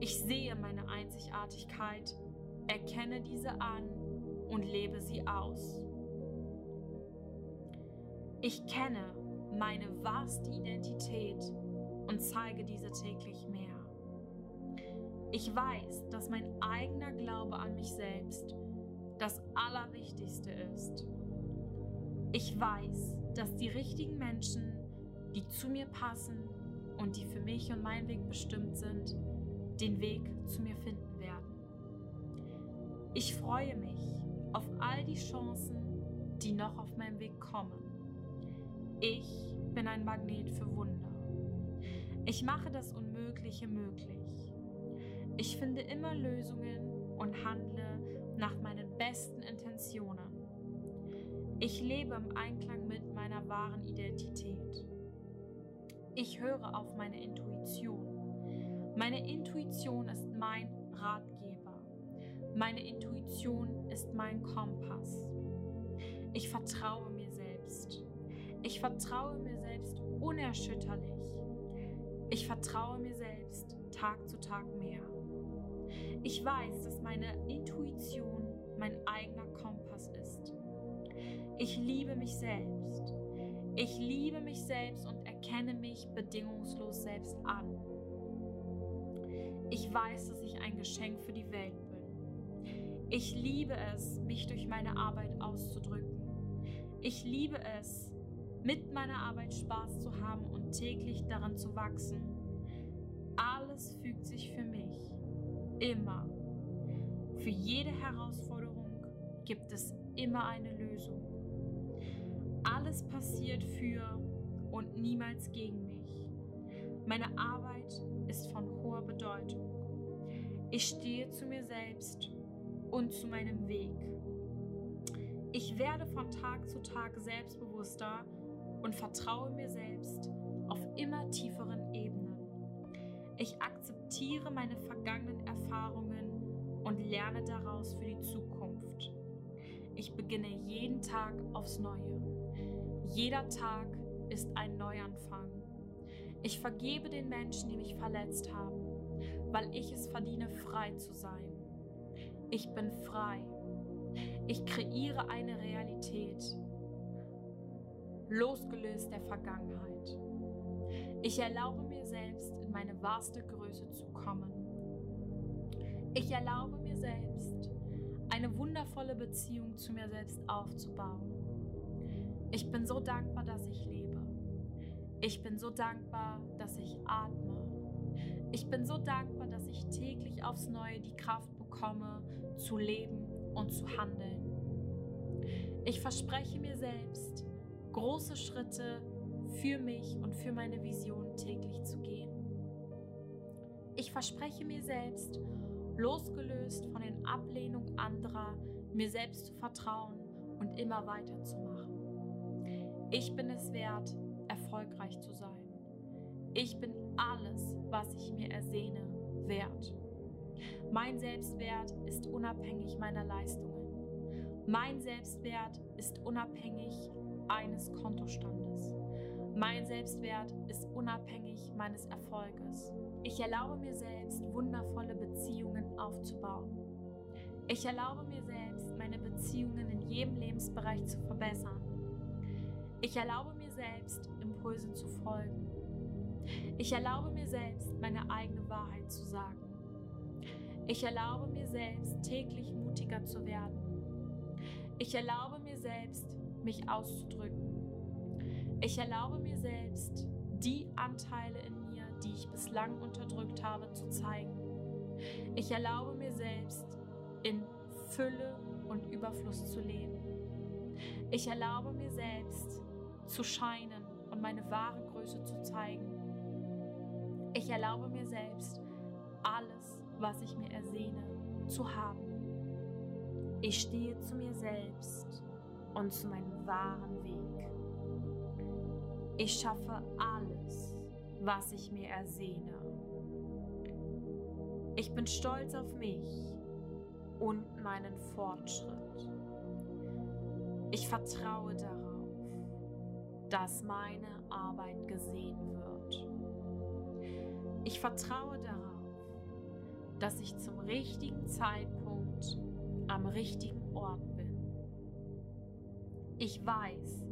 Ich sehe meine Einzigartigkeit, erkenne diese an und lebe sie aus. Ich kenne meine wahrste Identität und zeige diese täglich mehr. Ich weiß, dass mein eigener Glaube an mich selbst das Allerwichtigste ist. Ich weiß, dass die richtigen Menschen, die zu mir passen und die für mich und meinen Weg bestimmt sind, den Weg zu mir finden werden. Ich freue mich auf all die Chancen, die noch auf meinem Weg kommen. Ich bin ein Magnet für Wunder. Ich mache das Unmögliche möglich. Ich finde immer Lösungen und handle nach meinen besten Intentionen. Ich lebe im Einklang mit meiner wahren Identität. Ich höre auf meine Intuition. Meine Intuition ist mein Ratgeber. Meine Intuition ist mein Kompass. Ich vertraue mir selbst. Ich vertraue mir selbst unerschütterlich. Ich vertraue mir selbst Tag zu Tag mehr. Ich weiß, dass meine Intuition mein eigener Kompass ist. Ich liebe mich selbst. Ich liebe mich selbst und erkenne mich bedingungslos selbst an. Ich weiß, dass ich ein Geschenk für die Welt bin. Ich liebe es, mich durch meine Arbeit auszudrücken. Ich liebe es, mit meiner Arbeit Spaß zu haben und täglich daran zu wachsen. Alles fügt sich für mich. Immer. Für jede Herausforderung gibt es immer eine Lösung. Alles passiert für und niemals gegen mich. Meine Arbeit ist von hoher Bedeutung. Ich stehe zu mir selbst und zu meinem Weg. Ich werde von Tag zu Tag selbstbewusster und vertraue mir selbst auf immer tieferen Ebenen. Ich akzeptiere meine vergangenen Erfahrungen und lerne daraus für die Zukunft. Ich beginne jeden Tag aufs Neue. Jeder Tag ist ein Neuanfang. Ich vergebe den Menschen, die mich verletzt haben, weil ich es verdiene, frei zu sein. Ich bin frei. Ich kreiere eine Realität, losgelöst der Vergangenheit. Ich erlaube mir selbst, in meine wahrste Größe zu kommen. Ich erlaube mir selbst, eine wundervolle Beziehung zu mir selbst aufzubauen. Ich bin so dankbar, dass ich lebe. Ich bin so dankbar, dass ich atme. Ich bin so dankbar, dass ich täglich aufs Neue die Kraft bekomme, zu leben und zu handeln. Ich verspreche mir selbst, große Schritte für mich und für meine Vision täglich zu gehen. Ich verspreche mir selbst, losgelöst von den Ablehnungen anderer, mir selbst zu vertrauen und immer weiterzumachen. Ich bin es wert, erfolgreich zu sein. Ich bin alles, was ich mir ersehne, wert. Mein Selbstwert ist unabhängig meiner Leistungen. Mein Selbstwert ist unabhängig eines Kontostandes. Mein Selbstwert ist unabhängig meines Erfolges. Ich erlaube mir selbst, wundervolle Beziehungen aufzubauen. Ich erlaube mir selbst, meine Beziehungen in jedem Lebensbereich zu verbessern. Ich erlaube mir selbst, Impulsen zu folgen. Ich erlaube mir selbst, meine eigene Wahrheit zu sagen. Ich erlaube mir selbst, täglich mutiger zu werden. Ich erlaube mir selbst, mich auszudrücken. Ich erlaube mir selbst, die Anteile in mir, die ich bislang unterdrückt habe, zu zeigen. Ich erlaube mir selbst, in Fülle und Überfluss zu leben. Ich erlaube mir selbst, zu scheinen und meine wahre Größe zu zeigen. Ich erlaube mir selbst, alles, was ich mir ersehne, zu haben. Ich stehe zu mir selbst und zu meinem wahren Weg. Ich schaffe alles, was ich mir ersehne. Ich bin stolz auf mich und meinen Fortschritt. Ich vertraue darauf, dass meine Arbeit gesehen wird. Ich vertraue darauf, dass ich zum richtigen Zeitpunkt am richtigen Ort bin. Ich weiß,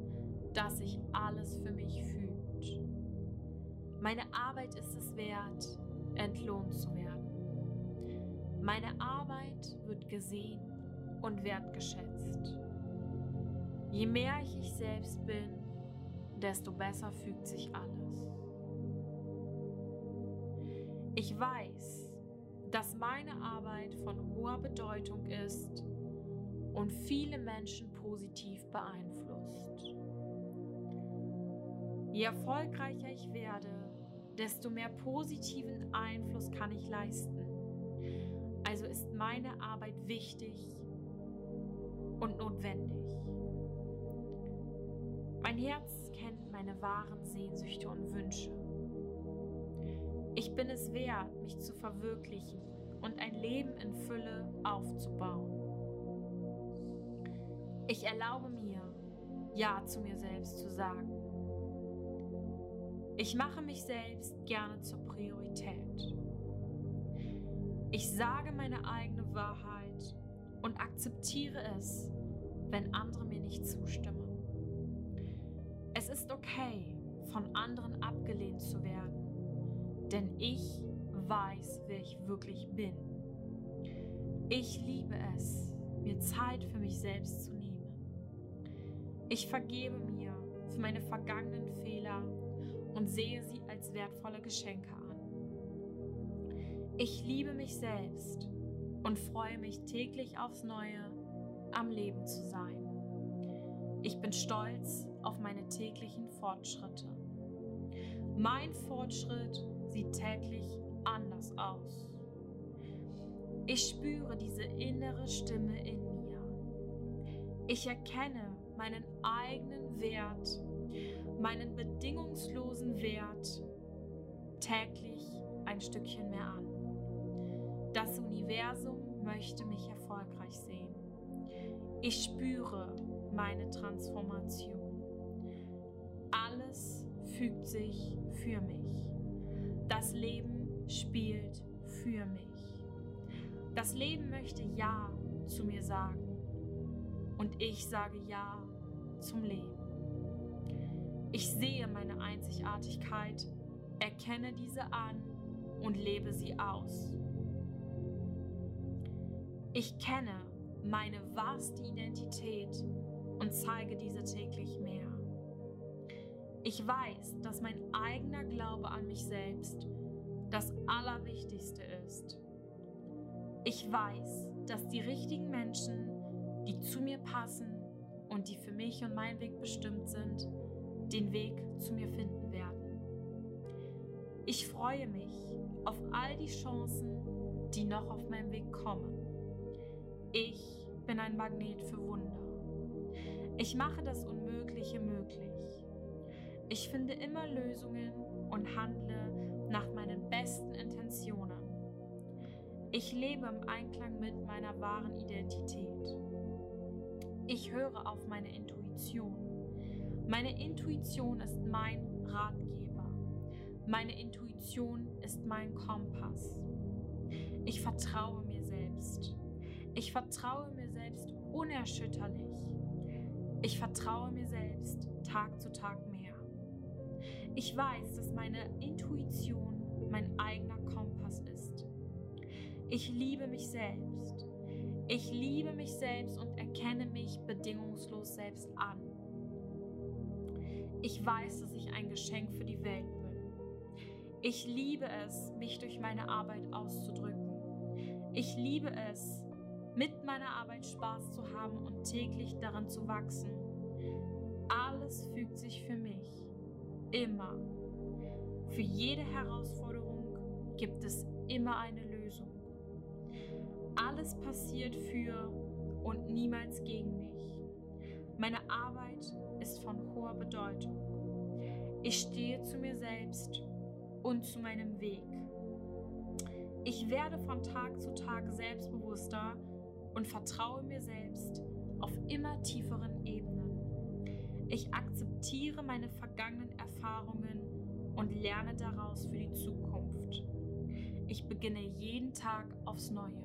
dass sich alles für mich fühlt. Meine Arbeit ist es wert, entlohnt zu werden. Meine Arbeit wird gesehen und wertgeschätzt. Je mehr ich ich selbst bin, desto besser fügt sich alles. Ich weiß, dass meine Arbeit von hoher Bedeutung ist und viele Menschen positiv beeinflusst. Je erfolgreicher ich werde, desto mehr positiven Einfluss kann ich leisten. Also ist meine Arbeit wichtig und notwendig. Mein Herz kennt meine wahren Sehnsüchte und Wünsche. Ich bin es wert, mich zu verwirklichen und ein Leben in Fülle aufzubauen. Ich erlaube mir, Ja zu mir selbst zu sagen. Ich mache mich selbst gerne zur Priorität. Ich sage meine eigene Wahrheit und akzeptiere es, wenn andere mir nicht zustimmen. Ist okay, von anderen abgelehnt zu werden, denn ich weiß, wer ich wirklich bin. Ich liebe es, mir Zeit für mich selbst zu nehmen. Ich vergebe mir für meine vergangenen Fehler und sehe sie als wertvolle Geschenke an. Ich liebe mich selbst und freue mich täglich aufs Neue, am Leben zu sein. Ich bin stolz auf meine täglichen Fortschritte. Mein Fortschritt sieht täglich anders aus. Ich spüre diese innere Stimme in mir. Ich erkenne meinen eigenen Wert, meinen bedingungslosen Wert täglich ein Stückchen mehr an. Das Universum möchte mich erfolgreich sehen. Ich spüre meine Transformation. Alles fügt sich für mich. Das Leben spielt für mich. Das Leben möchte Ja zu mir sagen. Und ich sage Ja zum Leben. Ich sehe meine Einzigartigkeit, erkenne diese an und lebe sie aus. Ich kenne meine wahrste Identität und zeige diese täglich mehr. Ich weiß, dass mein eigener Glaube an mich selbst das Allerwichtigste ist. Ich weiß, dass die richtigen Menschen, die zu mir passen und die für mich und meinen Weg bestimmt sind, den Weg zu mir finden werden. Ich freue mich auf all die Chancen, die noch auf meinem Weg kommen. Ich bin ein Magnet für Wunder. Ich mache das Unmögliche möglich. Ich finde immer Lösungen und handle nach meinen besten Intentionen. Ich lebe im Einklang mit meiner wahren Identität. Ich höre auf meine Intuition. Meine Intuition ist mein Ratgeber. Meine Intuition ist mein Kompass. Ich vertraue mir selbst. Ich vertraue mir selbst unerschütterlich. Ich vertraue mir selbst Tag zu Tag mehr. Ich weiß, dass meine Intuition mein eigener Kompass ist. Ich liebe mich selbst. Ich liebe mich selbst und erkenne mich bedingungslos selbst an. Ich weiß, dass ich ein Geschenk für die Welt bin. Ich liebe es, mich durch meine Arbeit auszudrücken. Ich liebe es, mit meiner Arbeit Spaß zu haben und täglich daran zu wachsen. Alles fügt sich für mich. Immer. Für jede Herausforderung gibt es immer eine Lösung. Alles passiert für und niemals gegen mich. Meine Arbeit ist von hoher Bedeutung. Ich stehe zu mir selbst und zu meinem Weg. Ich werde von Tag zu Tag selbstbewusster und vertraue mir selbst auf immer tieferen Ebenen. Ich akzeptiere meine vergangenen Erfahrungen und lerne daraus für die Zukunft. Ich beginne jeden Tag aufs Neue.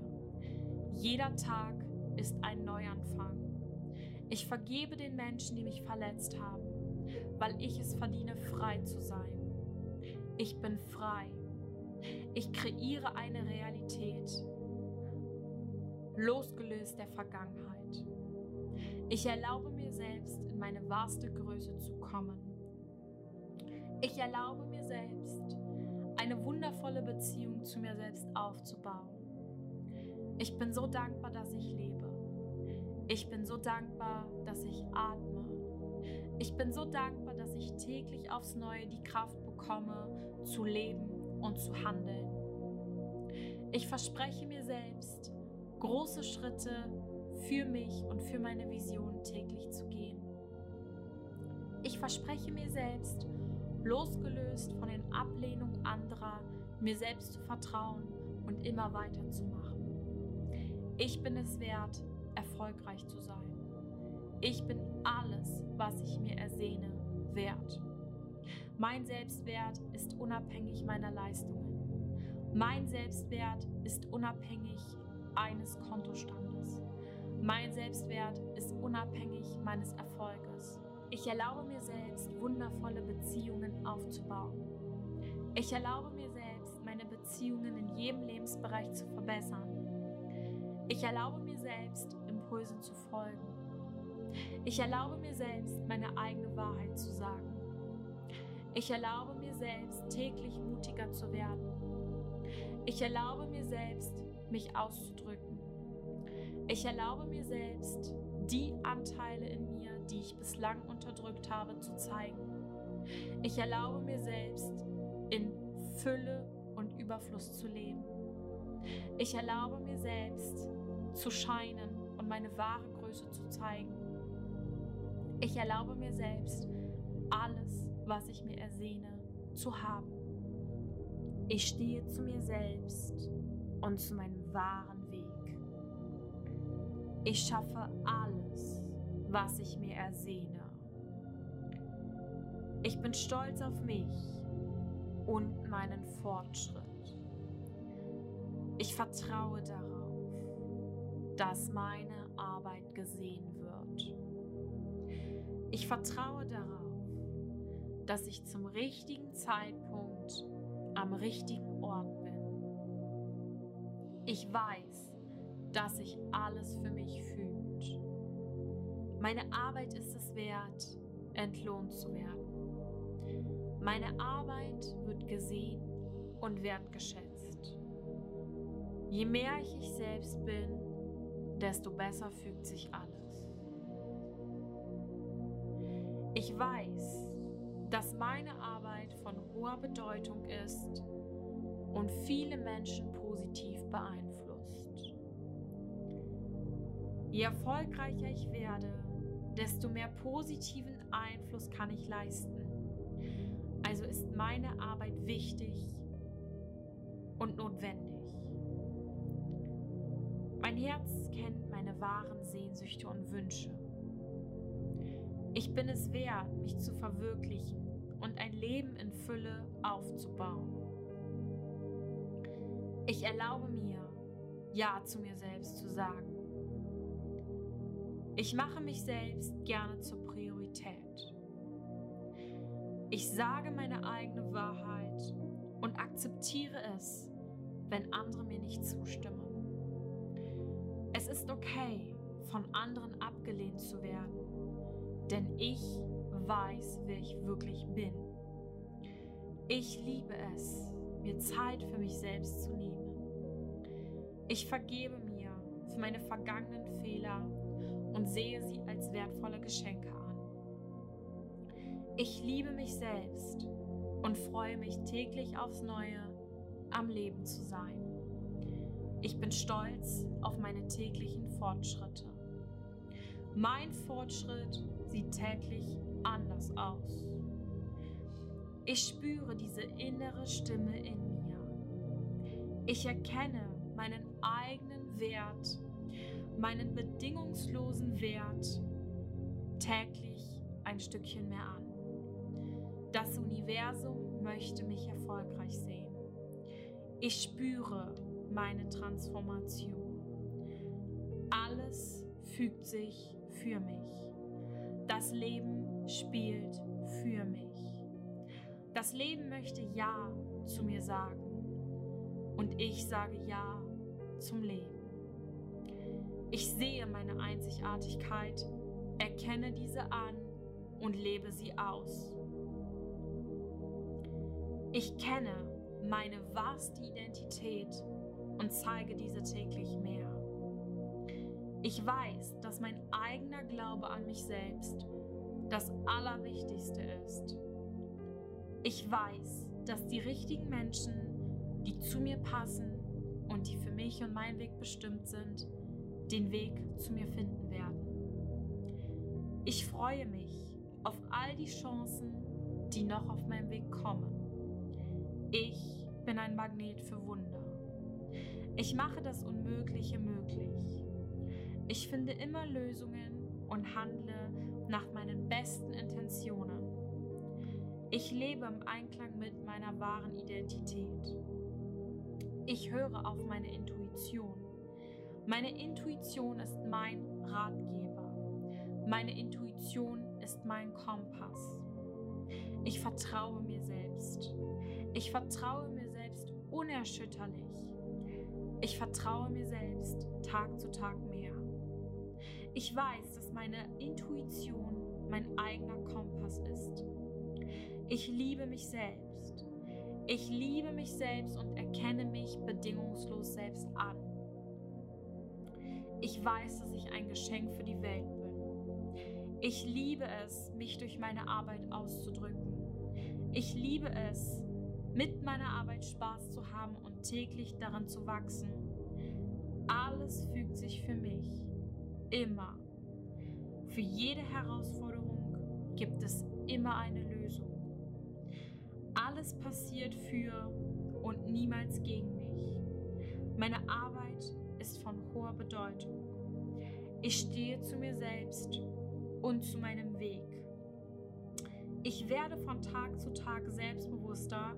Jeder Tag ist ein Neuanfang. Ich vergebe den Menschen, die mich verletzt haben, weil ich es verdiene, frei zu sein. Ich bin frei. Ich kreiere eine Realität, losgelöst der Vergangenheit. Ich erlaube mir selbst, in meine wahrste Größe zu kommen. Ich erlaube mir selbst, eine wundervolle Beziehung zu mir selbst aufzubauen. Ich bin so dankbar, dass ich lebe. Ich bin so dankbar, dass ich atme. Ich bin so dankbar, dass ich täglich aufs Neue die Kraft bekomme, zu leben und zu handeln. Ich verspreche mir selbst, große Schritte für mich und für meine Vision täglich zu gehen. Ich verspreche mir selbst, losgelöst von den Ablehnungen anderer, mir selbst zu vertrauen und immer weiterzumachen. Ich bin es wert, erfolgreich zu sein. Ich bin alles, was ich mir ersehne, wert. Mein Selbstwert ist unabhängig meiner Leistungen. Mein Selbstwert ist unabhängig eines Kontostandes. Mein Selbstwert ist unabhängig meines Erfolges. Ich erlaube mir selbst, wundervolle Beziehungen aufzubauen. Ich erlaube mir selbst, meine Beziehungen in jedem Lebensbereich zu verbessern. Ich erlaube mir selbst, Impulsen zu folgen. Ich erlaube mir selbst, meine eigene Wahrheit zu sagen. Ich erlaube mir selbst, täglich mutiger zu werden. Ich erlaube mir selbst, mich auszudrücken. Ich erlaube mir selbst, die Anteile in die ich bislang unterdrückt habe, zu zeigen. Ich erlaube mir selbst, in Fülle und Überfluss zu leben. Ich erlaube mir selbst, zu scheinen und meine wahre Größe zu zeigen. Ich erlaube mir selbst, alles, was ich mir ersehne, zu haben. Ich stehe zu mir selbst und zu meinem wahren Weg. Ich schaffe alles, was ich mir ersehne. Ich bin stolz auf mich und meinen Fortschritt. Ich vertraue darauf, dass meine Arbeit gesehen wird. Ich vertraue darauf, dass ich zum richtigen Zeitpunkt am richtigen Ort bin. Ich weiß, dass sich alles für mich fühlt. Meine Arbeit ist es wert, entlohnt zu werden. Meine Arbeit wird gesehen und wertgeschätzt. Je mehr ich ich selbst bin, desto besser fügt sich alles. Ich weiß, dass meine Arbeit von hoher Bedeutung ist und viele Menschen positiv beeinflusst. Je erfolgreicher ich werde, desto mehr positiven Einfluss kann ich leisten. Also ist meine Arbeit wichtig und notwendig. Mein Herz kennt meine wahren Sehnsüchte und Wünsche. Ich bin es wert, mich zu verwirklichen und ein Leben in Fülle aufzubauen. Ich erlaube mir, Ja zu mir selbst zu sagen. Ich mache mich selbst gerne zur Priorität. Ich sage meine eigene Wahrheit und akzeptiere es, wenn andere mir nicht zustimmen. Es ist okay, von anderen abgelehnt zu werden, denn ich weiß, wer ich wirklich bin. Ich liebe es, mir Zeit für mich selbst zu nehmen. Ich vergebe mir für meine vergangenen Fehler und sehe sie als wertvolle Geschenke an. Ich liebe mich selbst und freue mich täglich aufs Neue, am Leben zu sein. Ich bin stolz auf meine täglichen Fortschritte. Mein Fortschritt sieht täglich anders aus. Ich spüre diese innere Stimme in mir. Ich erkenne meinen eigenen Wert, meinen bedingungslosen Wert täglich ein Stückchen mehr an. Das Universum möchte mich erfolgreich sehen. Ich spüre meine Transformation. Alles fügt sich für mich. Das Leben spielt für mich. Das Leben möchte Ja zu mir sagen und ich sage Ja zum Leben. Ich sehe meine Einzigartigkeit, erkenne diese an und lebe sie aus. Ich kenne meine wahrste Identität und zeige diese täglich mehr. Ich weiß, dass mein eigener Glaube an mich selbst das Allerwichtigste ist. Ich weiß, dass die richtigen Menschen, die zu mir passen und die für mich und meinen Weg bestimmt sind, den Weg zu mir finden werden. Ich freue mich auf all die Chancen, die noch auf meinem Weg kommen. Ich bin ein Magnet für Wunder. Ich mache das Unmögliche möglich. Ich finde immer Lösungen und handle nach meinen besten Intentionen. Ich lebe im Einklang mit meiner wahren Identität. Ich höre auf meine Intuition. Meine Intuition ist mein Ratgeber. Meine Intuition ist mein Kompass. Ich vertraue mir selbst. Ich vertraue mir selbst unerschütterlich. Ich vertraue mir selbst Tag zu Tag mehr. Ich weiß, dass meine Intuition mein eigener Kompass ist. Ich liebe mich selbst. Ich liebe mich selbst und erkenne mich bedingungslos selbst an. Ich weiß, dass ich ein Geschenk für die Welt bin. Ich liebe es, mich durch meine Arbeit auszudrücken. Ich liebe es, mit meiner Arbeit Spaß zu haben und täglich daran zu wachsen. Alles fügt sich für mich. Immer. Für jede Herausforderung gibt es immer eine Lösung. Alles passiert für und niemals gegen mich. Meine Arbeit ist von hoher Bedeutung. Ich stehe zu mir selbst und zu meinem Weg. Ich werde von Tag zu Tag selbstbewusster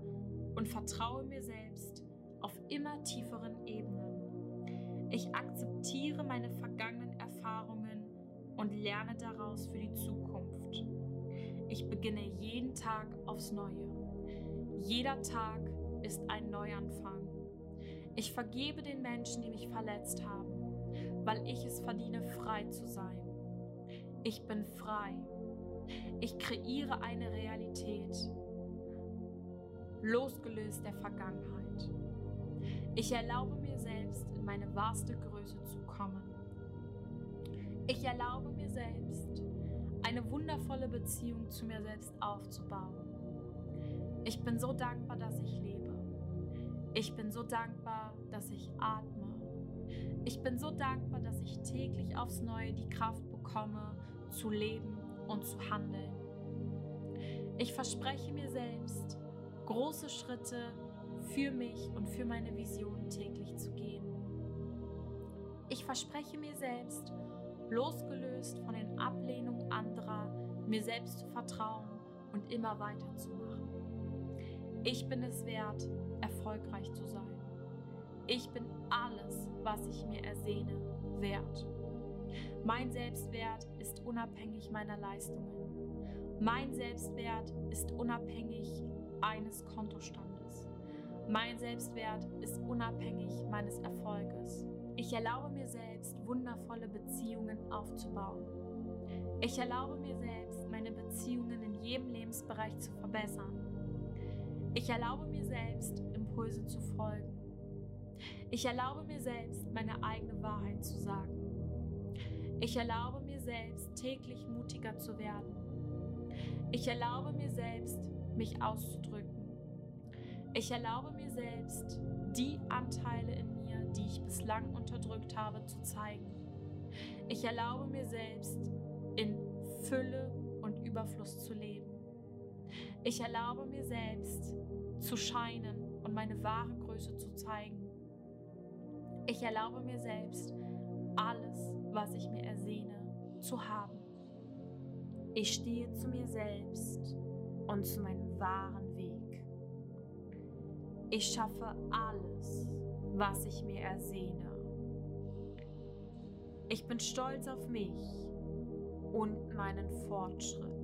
und vertraue mir selbst auf immer tieferen Ebenen. Ich akzeptiere meine vergangenen Erfahrungen und lerne daraus für die Zukunft. Ich beginne jeden Tag aufs Neue. Jeder Tag ist ein Neuanfang. Ich vergebe den Menschen, die mich verletzt haben, weil ich es verdiene, frei zu sein. Ich bin frei. Ich kreiere eine Realität, losgelöst der Vergangenheit. Ich erlaube mir selbst, in meine wahrste Größe zu kommen. Ich erlaube mir selbst, eine wundervolle Beziehung zu mir selbst aufzubauen. Ich bin so dankbar, dass ich lebe. Ich bin so dankbar, dass ich atme. Ich bin so dankbar, dass ich täglich aufs Neue die Kraft bekomme, zu leben und zu handeln. Ich verspreche mir selbst, große Schritte für mich und für meine Vision täglich zu gehen. Ich verspreche mir selbst, losgelöst von den Ablehnungen anderer, mir selbst zu vertrauen und immer weiterzumachen. Ich bin es wert, erfolgreich zu sein. Ich bin alles, was ich mir ersehne, wert. Mein Selbstwert ist unabhängig meiner Leistungen. Mein Selbstwert ist unabhängig eines Kontostandes. Mein Selbstwert ist unabhängig meines Erfolges. Ich erlaube mir selbst, wundervolle Beziehungen aufzubauen. Ich erlaube mir selbst, meine Beziehungen in jedem Lebensbereich zu verbessern. Ich erlaube mir selbst, Impulse zu folgen. Ich erlaube mir selbst, meine eigene Wahrheit zu sagen. Ich erlaube mir selbst, täglich mutiger zu werden. Ich erlaube mir selbst, mich auszudrücken. Ich erlaube mir selbst, die Anteile in mir, die ich bislang unterdrückt habe, zu zeigen. Ich erlaube mir selbst, in Fülle und Überfluss zu leben. Ich erlaube mir selbst, zu scheinen und meine wahre Größe zu zeigen. Ich erlaube mir selbst, alles, was ich mir ersehne, zu haben. Ich stehe zu mir selbst und zu meinem wahren Weg. Ich schaffe alles, was ich mir ersehne. Ich bin stolz auf mich und meinen Fortschritt.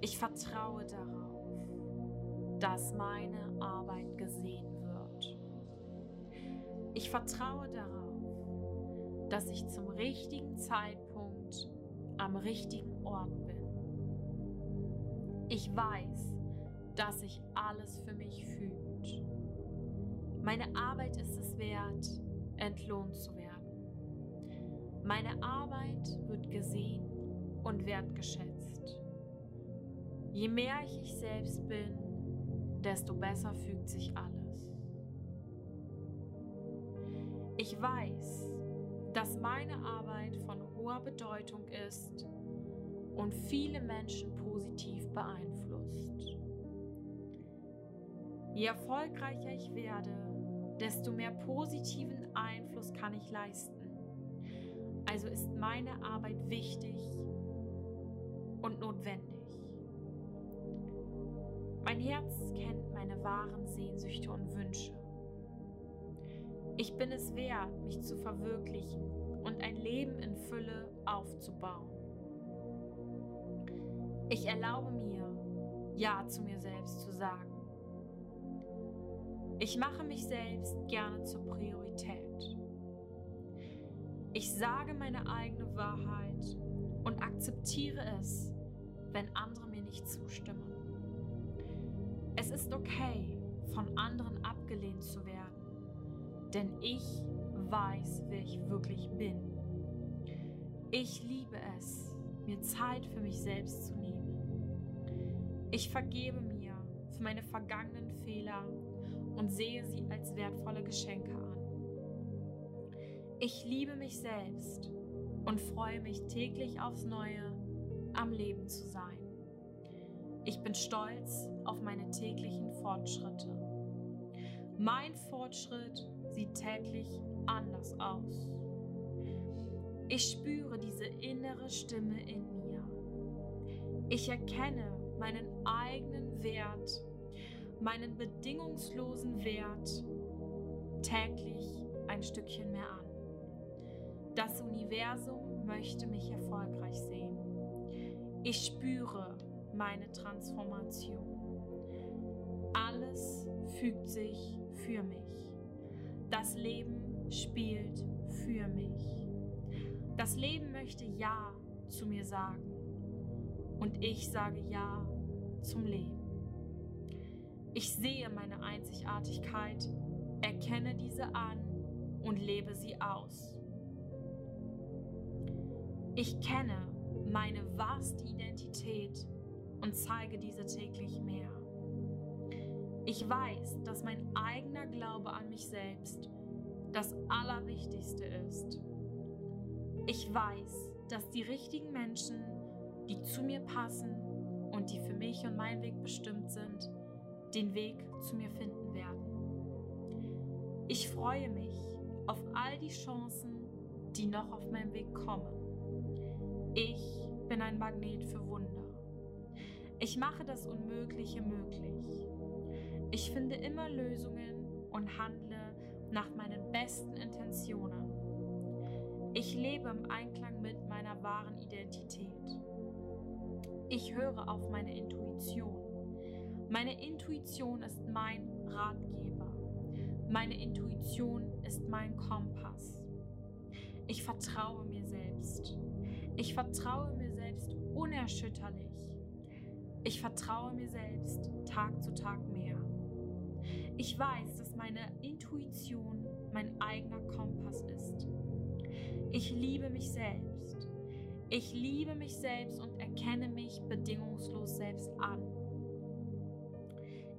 Ich vertraue darauf, dass meine Arbeit gesehen wird. Ich vertraue darauf, dass ich zum richtigen Zeitpunkt am richtigen Ort bin. Ich weiß, dass sich alles für mich fügt. Meine Arbeit ist es wert, entlohnt zu werden. Meine Arbeit wird gesehen und wertgeschätzt. Je mehr ich ich selbst bin, desto besser fügt sich alles. Ich weiß, dass meine Arbeit von hoher Bedeutung ist und viele Menschen positiv beeinflusst. Je erfolgreicher ich werde, desto mehr positiven Einfluss kann ich leisten. Also ist meine Arbeit wichtig und notwendig. Mein Herz kennt meine wahren Sehnsüchte und Wünsche. Ich bin es wert, mich zu verwirklichen und ein Leben in Fülle aufzubauen. Ich erlaube mir, Ja zu mir selbst zu sagen. Ich mache mich selbst gerne zur Priorität. Ich sage meine eigene Wahrheit und akzeptiere es, wenn andere mir nicht zustimmen. Es ist okay, von anderen abgelehnt zu werden, denn ich weiß, wer ich wirklich bin. Ich liebe es, mir Zeit für mich selbst zu nehmen. Ich vergebe mir für meine vergangenen Fehler und sehe sie als wertvolle Geschenke an. Ich liebe mich selbst und freue mich täglich aufs Neue, am Leben zu sein. Ich bin stolz auf meine täglichen Fortschritte. Mein Fortschritt sieht täglich anders aus. Ich spüre diese innere Stimme in mir. Ich erkenne meinen eigenen Wert, meinen bedingungslosen Wert täglich ein Stückchen mehr an. Das Universum möchte mich erfolgreich sehen. Ich spüre meine Transformation. Alles fügt sich für mich. Das Leben spielt für mich. Das Leben möchte Ja zu mir sagen. Und ich sage Ja zum Leben. Ich sehe meine Einzigartigkeit, erkenne diese an und lebe sie aus. Ich kenne meine wahrste Identität und zeige diese täglich mehr. Ich weiß, dass mein eigener Glaube an mich selbst das Allerwichtigste ist. Ich weiß, dass die richtigen Menschen, die zu mir passen und die für mich und meinen Weg bestimmt sind, den Weg zu mir finden werden. Ich freue mich auf all die Chancen, die noch auf meinem Weg kommen. Ich bin ein Magnet für Wunder. Ich mache das Unmögliche möglich. Ich finde immer Lösungen und handle nach meinen besten Intentionen. Ich lebe im Einklang mit meiner wahren Identität. Ich höre auf meine Intuition. Meine Intuition ist mein Ratgeber. Meine Intuition ist mein Kompass. Ich vertraue mir selbst. Ich vertraue mir selbst unerschütterlich. Ich vertraue mir selbst Tag zu Tag mehr. Ich weiß, dass meine Intuition mein eigener Kompass ist. Ich liebe mich selbst. Ich liebe mich selbst und erkenne mich bedingungslos selbst an.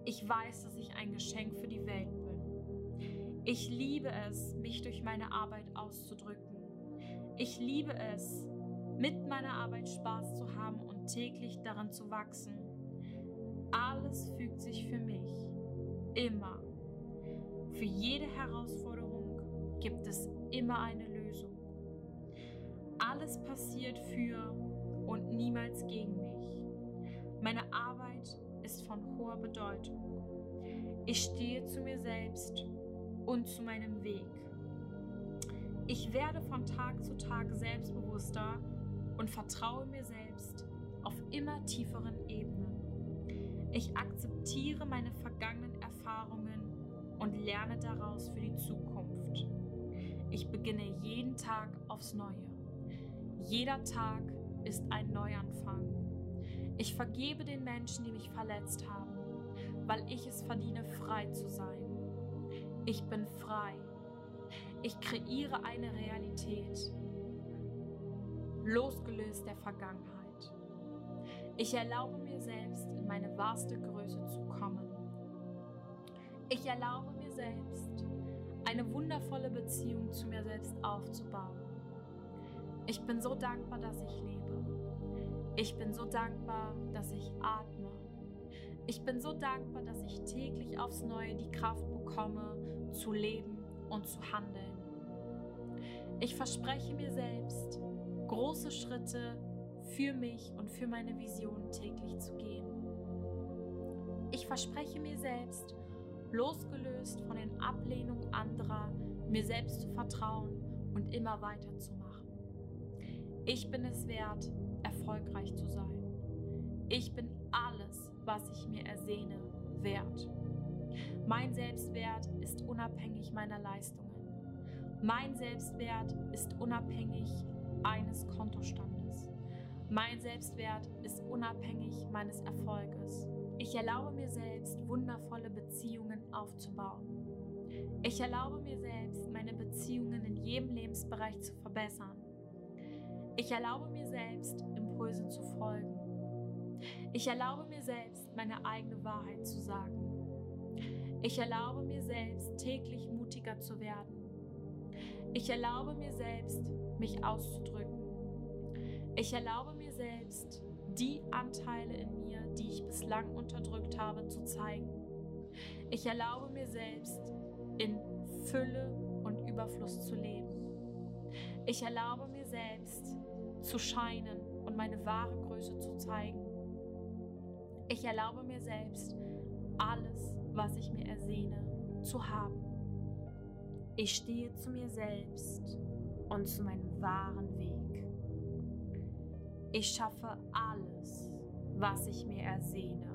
Ich weiß, dass ich ein Geschenk für die Welt bin. Ich liebe es, mich durch meine Arbeit auszudrücken. Ich liebe es, mit meiner Arbeit Spaß zu haben und täglich daran zu wachsen. Alles fügt sich für mich. Immer. Für jede Herausforderung gibt es immer eine Lösung. Alles passiert für und niemals gegen mich. Meine Arbeit ist von hoher Bedeutung. Ich stehe zu mir selbst und zu meinem Weg. Ich werde von Tag zu Tag selbstbewusster und vertraue mir selbst auf immer tieferen Ebenen. Ich akzeptiere meine vergangenen Erfahrungen und lerne daraus für die Zukunft. Ich beginne jeden Tag aufs Neue. Jeder Tag ist ein Neuanfang. Ich vergebe den Menschen, die mich verletzt haben, weil ich es verdiene, frei zu sein. Ich bin frei. Ich kreiere eine Realität, losgelöst der Vergangenheit. Ich erlaube mir selbst, in meine wahrste Größe zu kommen. Ich erlaube mir selbst, eine wundervolle Beziehung zu mir selbst aufzubauen. Ich bin so dankbar, dass ich lebe. Ich bin so dankbar, dass ich atme. Ich bin so dankbar, dass ich täglich aufs Neue die Kraft bekomme, zu leben und zu handeln. Ich verspreche mir selbst, große Schritte für mich und für meine Vision täglich zu gehen. Ich verspreche mir selbst, losgelöst von den Ablehnungen anderer, mir selbst zu vertrauen und immer weiterzumachen. Ich bin es wert, erfolgreich zu sein. Ich bin alles, was ich mir ersehne, wert. Mein Selbstwert ist unabhängig meiner Leistungen. Mein Selbstwert ist unabhängig eines Kontostandes. Mein Selbstwert ist unabhängig meines Erfolges. Ich erlaube mir selbst, wundervolle Beziehungen aufzubauen. Ich erlaube mir selbst, meine Beziehungen in jedem Lebensbereich zu verbessern. Ich erlaube mir selbst, Impulsen zu folgen. Ich erlaube mir selbst, meine eigene Wahrheit zu sagen. Ich erlaube mir selbst, täglich mutiger zu werden. Ich erlaube mir selbst, mich auszudrücken. Ich erlaube mir selbst, die Anteile in mir, die ich bislang unterdrückt habe, zu zeigen. Ich erlaube mir selbst, in Fülle und Überfluss zu leben. Ich erlaube mir selbst, zu scheinen und meine wahre Größe zu zeigen. Ich erlaube mir selbst, alles, was ich mir ersehne, zu haben. Ich stehe zu mir selbst und zu meinem wahren Weg. Ich schaffe alles, was ich mir ersehne.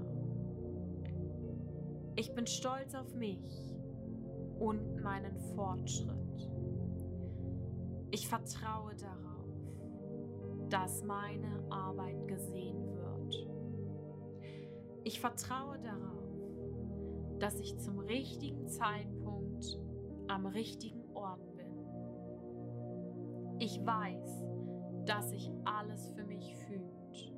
Ich bin stolz auf mich und meinen Fortschritt. Ich vertraue darauf dass meine Arbeit gesehen wird. Ich vertraue darauf, dass ich zum richtigen Zeitpunkt am richtigen Ort bin. Ich weiß, dass sich alles für mich fühlt.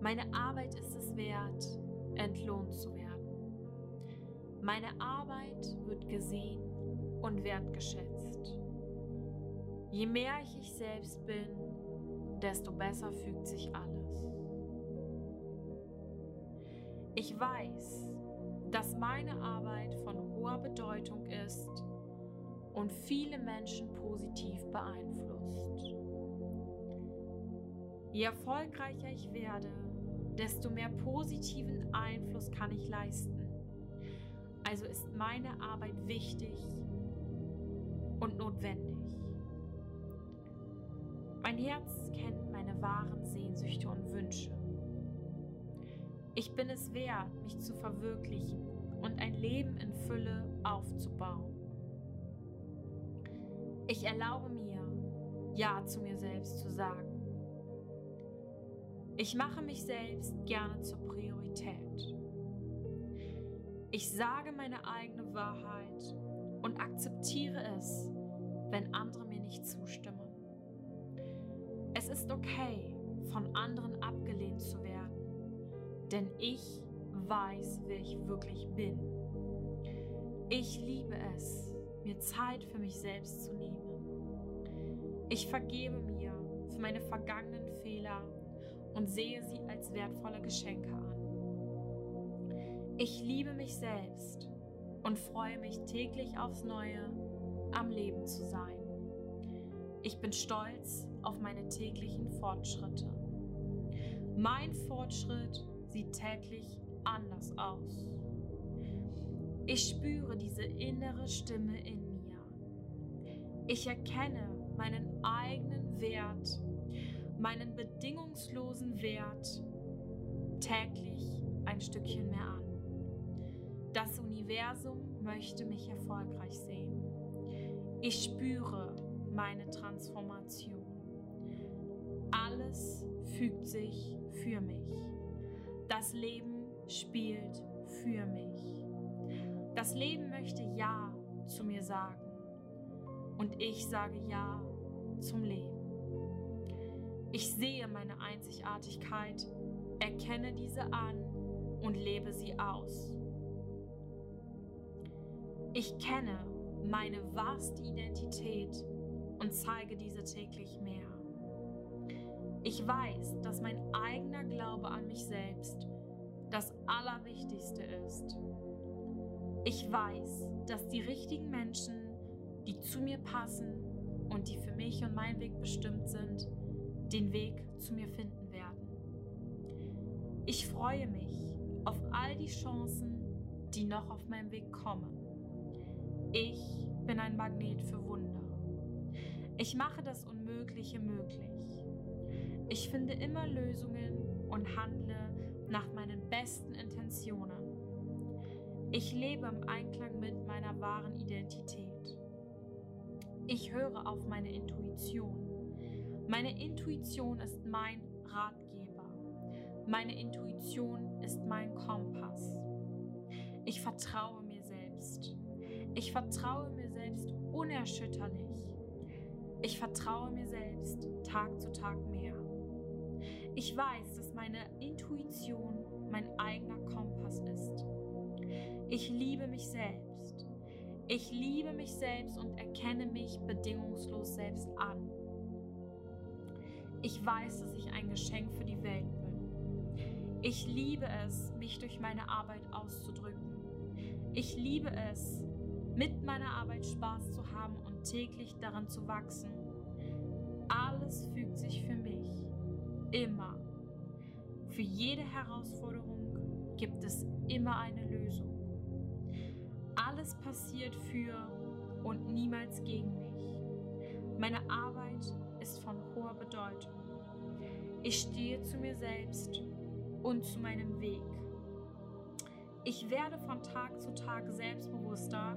Meine Arbeit ist es wert, entlohnt zu werden. Meine Arbeit wird gesehen und wertgeschätzt. Je mehr ich ich selbst bin, desto besser fügt sich alles. Ich weiß, dass meine Arbeit von hoher Bedeutung ist und viele Menschen positiv beeinflusst. Je erfolgreicher ich werde, desto mehr positiven Einfluss kann ich leisten. Also ist meine Arbeit wichtig und notwendig. Mein Herz kennt meine wahren Sehnsüchte und Wünsche. Ich bin es wert, mich zu verwirklichen und ein Leben in Fülle aufzubauen. Ich erlaube mir, Ja zu mir selbst zu sagen. Ich mache mich selbst gerne zur Priorität. Ich sage meine eigene Wahrheit und akzeptiere es, wenn andere mir nicht zustimmen. Es ist okay, von anderen abgelehnt zu werden, denn ich weiß, wer ich wirklich bin. Ich liebe es, mir Zeit für mich selbst zu nehmen. Ich vergebe mir für meine vergangenen und sehe sie als wertvolle Geschenke an. Ich liebe mich selbst und freue mich täglich aufs Neue, am Leben zu sein. Ich bin stolz auf meine täglichen Fortschritte. Mein Fortschritt sieht täglich anders aus. Ich spüre diese innere Stimme in mir. Ich erkenne meinen eigenen Wert, meinen bedingungslosen Wert täglich ein Stückchen mehr an. Das Universum möchte mich erfolgreich sehen. Ich spüre meine Transformation. Alles fügt sich für mich. Das Leben spielt für mich. Das Leben möchte Ja zu mir sagen. Und ich sage Ja zum Leben. Ich sehe meine Einzigartigkeit, erkenne diese an und lebe sie aus. Ich kenne meine wahrste Identität und zeige diese täglich mehr. Ich weiß, dass mein eigener Glaube an mich selbst das Allerwichtigste ist. Ich weiß, dass die richtigen Menschen, die zu mir passen und die für mich und meinen Weg bestimmt sind, den Weg zu mir finden werden. Ich freue mich auf all die Chancen, die noch auf meinem Weg kommen. Ich bin ein Magnet für Wunder. Ich mache das Unmögliche möglich. Ich finde immer Lösungen und handle nach meinen besten Intentionen. Ich lebe im Einklang mit meiner wahren Identität. Ich höre auf meine Intuition. Meine Intuition ist mein Ratgeber. Meine Intuition ist mein Kompass. Ich vertraue mir selbst. Ich vertraue mir selbst unerschütterlich. Ich vertraue mir selbst Tag zu Tag mehr. Ich weiß, dass meine Intuition mein eigener Kompass ist. Ich liebe mich selbst. Ich liebe mich selbst und erkenne mich bedingungslos selbst an. Ich weiß, dass ich ein Geschenk für die Welt bin. Ich liebe es, mich durch meine Arbeit auszudrücken. Ich liebe es, mit meiner Arbeit Spaß zu haben und täglich daran zu wachsen. Alles fügt sich für mich. Immer. Für jede Herausforderung gibt es immer eine Lösung. Alles passiert für und niemals gegen mich. Meine Arbeit ist von hoher Bedeutung. Ich stehe zu mir selbst und zu meinem Weg. Ich werde von Tag zu Tag selbstbewusster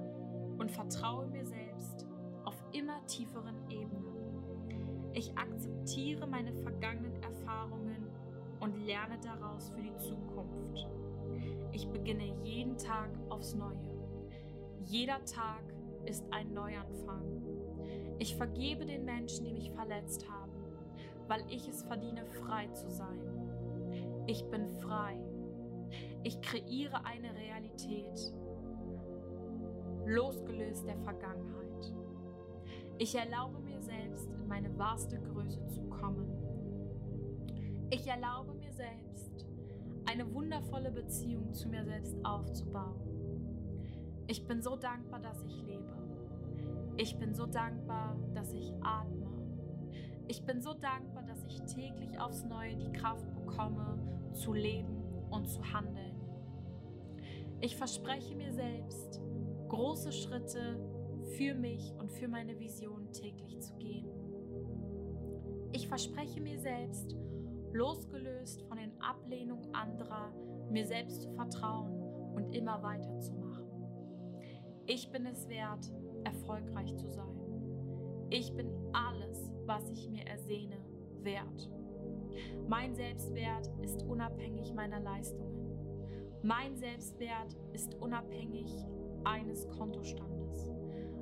und vertraue mir selbst auf immer tieferen Ebenen. Ich akzeptiere meine vergangenen Erfahrungen und lerne daraus für die Zukunft. Ich beginne jeden Tag aufs Neue. Jeder Tag ist ein Neuanfang. Ich vergebe den Menschen, die mich verletzt haben, weil ich es verdiene, frei zu sein. Ich bin frei. Ich kreiere eine Realität, losgelöst der Vergangenheit. Ich erlaube mir selbst, in meine wahrste Größe zu kommen. Ich erlaube mir selbst, eine wundervolle Beziehung zu mir selbst aufzubauen. Ich bin so dankbar, dass ich lebe. Ich bin so dankbar, dass ich atme. Ich bin so dankbar, dass ich täglich aufs Neue die Kraft bekomme, zu leben und zu handeln. Ich verspreche mir selbst, große Schritte für mich und für meine Vision täglich zu gehen. Ich verspreche mir selbst, losgelöst von den Ablehnungen anderer, mir selbst zu vertrauen und immer weiterzumachen. Ich bin es wert, erfolgreich zu sein. Ich bin alles, was ich mir ersehne, wert. Mein Selbstwert ist unabhängig meiner Leistungen. Mein Selbstwert ist unabhängig eines Kontostandes.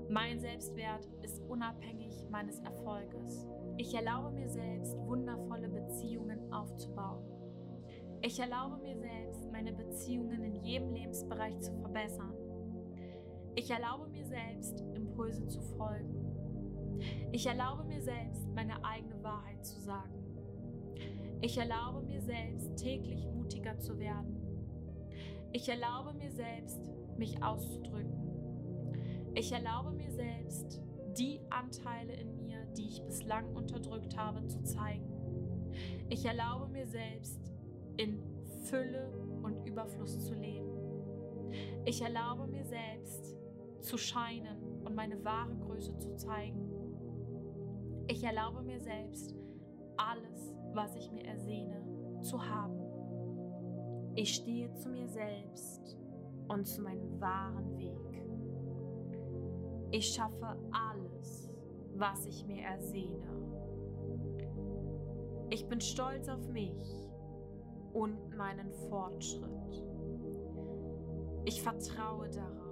Mein Selbstwert ist unabhängig meines Erfolges. Ich erlaube mir selbst, wundervolle Beziehungen aufzubauen. Ich erlaube mir selbst, meine Beziehungen in jedem Lebensbereich zu verbessern. Ich erlaube mir selbst, Impulse zu folgen. Ich erlaube mir selbst, meine eigene Wahrheit zu sagen. Ich erlaube mir selbst, täglich mutiger zu werden. Ich erlaube mir selbst, mich auszudrücken. Ich erlaube mir selbst, die Anteile in mir, die ich bislang unterdrückt habe, zu zeigen. Ich erlaube mir selbst, in Fülle und Überfluss zu leben. Ich erlaube mir selbst, zu scheinen und meine wahre Größe zu zeigen. Ich erlaube mir selbst, alles, was ich mir ersehne, zu haben. Ich stehe zu mir selbst und zu meinem wahren Weg. Ich schaffe alles, was ich mir ersehne. Ich bin stolz auf mich und meinen Fortschritt. Ich vertraue darauf,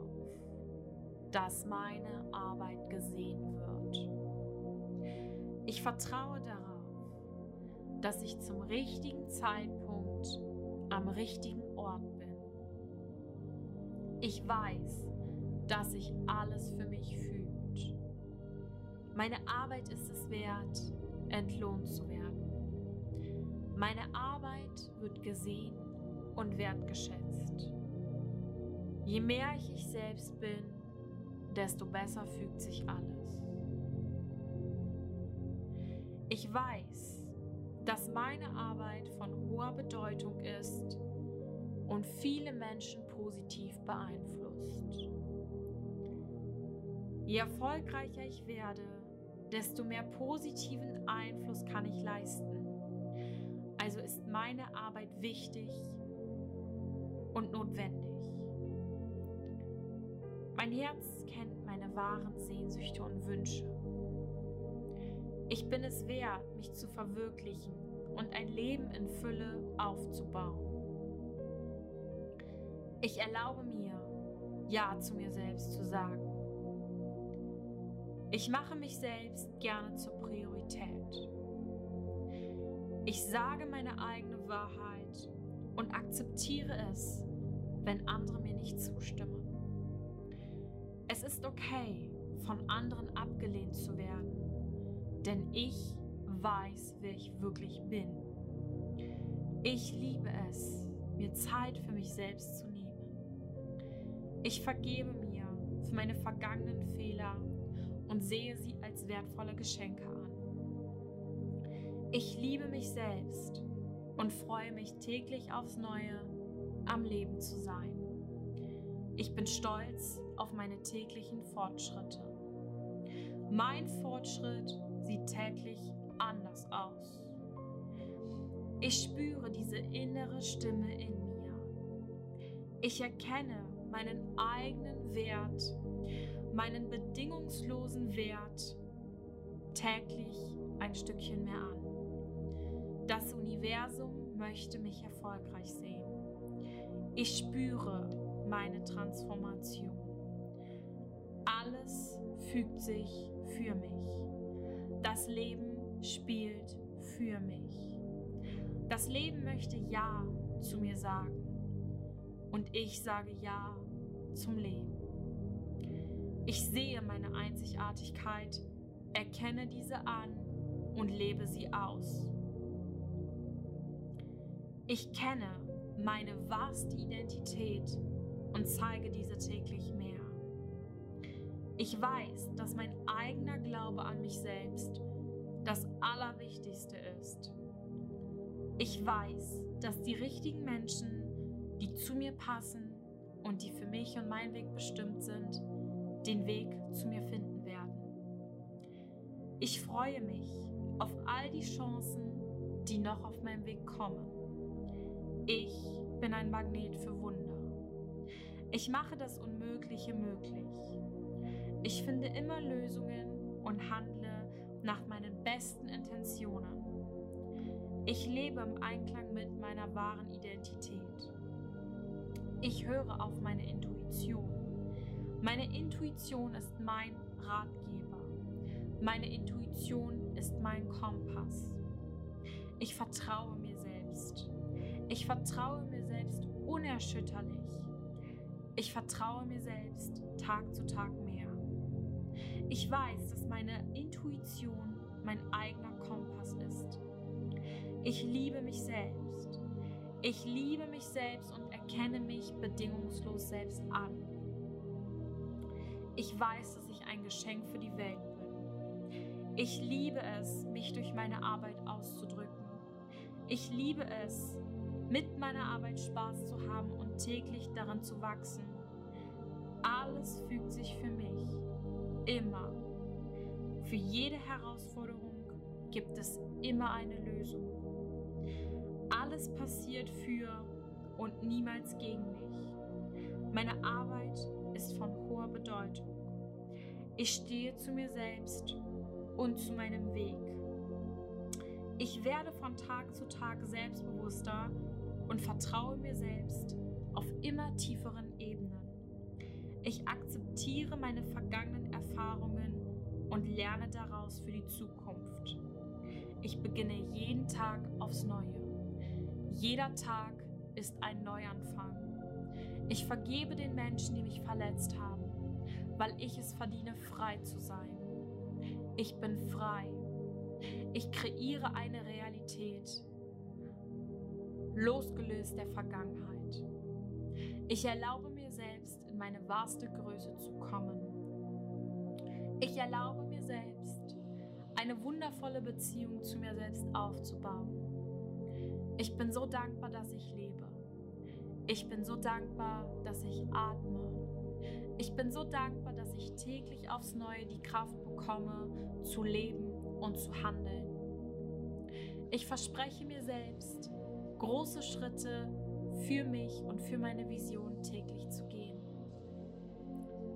dass meine Arbeit gesehen wird. Ich vertraue darauf, dass ich zum richtigen Zeitpunkt am richtigen Ort bin. Ich weiß, dass sich alles für mich fühlt. Meine Arbeit ist es wert, entlohnt zu werden. Meine Arbeit wird gesehen und wertgeschätzt. Je mehr ich ich selbst bin, desto besser fügt sich alles. Ich weiß, dass meine Arbeit von hoher Bedeutung ist und viele Menschen positiv beeinflusst. Je erfolgreicher ich werde, desto mehr positiven Einfluss kann ich leisten. Also ist meine Arbeit wichtig und notwendig. Mein Herz kennt meine wahren Sehnsüchte und Wünsche. Ich bin es wert, mich zu verwirklichen und ein Leben in Fülle aufzubauen. Ich erlaube mir, Ja zu mir selbst zu sagen. Ich mache mich selbst gerne zur Priorität. Ich sage meine eigene Wahrheit und akzeptiere es, wenn andere mir nicht zustimmen. Ist okay, von anderen abgelehnt zu werden denn ich weiß, wer ich wirklich bin. Ich liebe es, mir Zeit für mich selbst zu nehmen. Ich vergebe mir für meine vergangenen Fehler und sehe sie als wertvolle Geschenke an. Ich liebe mich selbst und freue mich täglich aufs Neue, am Leben zu sein. Ich bin stolz auf meine täglichen Fortschritte. Mein Fortschritt sieht täglich anders aus. Ich spüre diese innere Stimme in mir. Ich erkenne meinen eigenen Wert, meinen bedingungslosen Wert täglich ein Stückchen mehr an. Das Universum möchte mich erfolgreich sehen. Ich spüre meine Transformation. Alles fügt sich für mich. Das Leben spielt für mich. Das Leben möchte Ja zu mir sagen. Und ich sage Ja zum Leben. Ich sehe meine Einzigartigkeit, erkenne diese an und lebe sie aus. Ich kenne meine wahrste Identität und zeige diese täglich mehr. Ich weiß, dass mein eigener Glaube an mich selbst das Allerwichtigste ist. Ich weiß, dass die richtigen Menschen, die zu mir passen und die für mich und meinen Weg bestimmt sind, den Weg zu mir finden werden. Ich freue mich auf all die Chancen, die noch auf meinem Weg kommen. Ich bin ein Magnet für Wunder. Ich mache das Unmögliche möglich. Ich finde immer Lösungen und handle nach meinen besten Intentionen. Ich lebe im Einklang mit meiner wahren Identität. Ich höre auf meine Intuition. Meine Intuition ist mein Ratgeber. Meine Intuition ist mein Kompass. Ich vertraue mir selbst. Ich vertraue mir selbst unerschütterlich. Ich vertraue mir selbst Tag zu Tag. Ich weiß, dass meine Intuition mein eigener Kompass ist. Ich liebe mich selbst. Ich liebe mich selbst und erkenne mich bedingungslos selbst an. Ich weiß, dass ich ein Geschenk für die Welt bin. Ich liebe es, mich durch meine Arbeit auszudrücken. Ich liebe es, mit meiner Arbeit Spaß zu haben und täglich daran zu wachsen. Alles fügt sich für mich. Immer. Für jede Herausforderung gibt es immer eine Lösung. Alles passiert für und niemals gegen mich. Meine Arbeit ist von hoher Bedeutung. Ich stehe zu mir selbst und zu meinem Weg. Ich werde von Tag zu Tag selbstbewusster und vertraue mir selbst auf immer tieferen Ebenen. Ich akzeptiere meine vergangenen Erfahrungen und lerne daraus für die Zukunft. Ich beginne jeden Tag aufs Neue. Jeder Tag ist ein Neuanfang. Ich vergebe den Menschen, die mich verletzt haben, weil ich es verdiene, frei zu sein. Ich bin frei. Ich kreiere eine Realität, losgelöst der Vergangenheit. Ich erlaube mir selbst, in meine wahrste Größe zu kommen. Ich erlaube mir selbst, eine wundervolle Beziehung zu mir selbst aufzubauen. Ich bin so dankbar, dass ich lebe. Ich bin so dankbar, dass ich atme. Ich bin so dankbar, dass ich täglich aufs Neue die Kraft bekomme, zu leben und zu handeln. Ich verspreche mir selbst, große Schritte für mich und für meine Vision täglich zu gehen.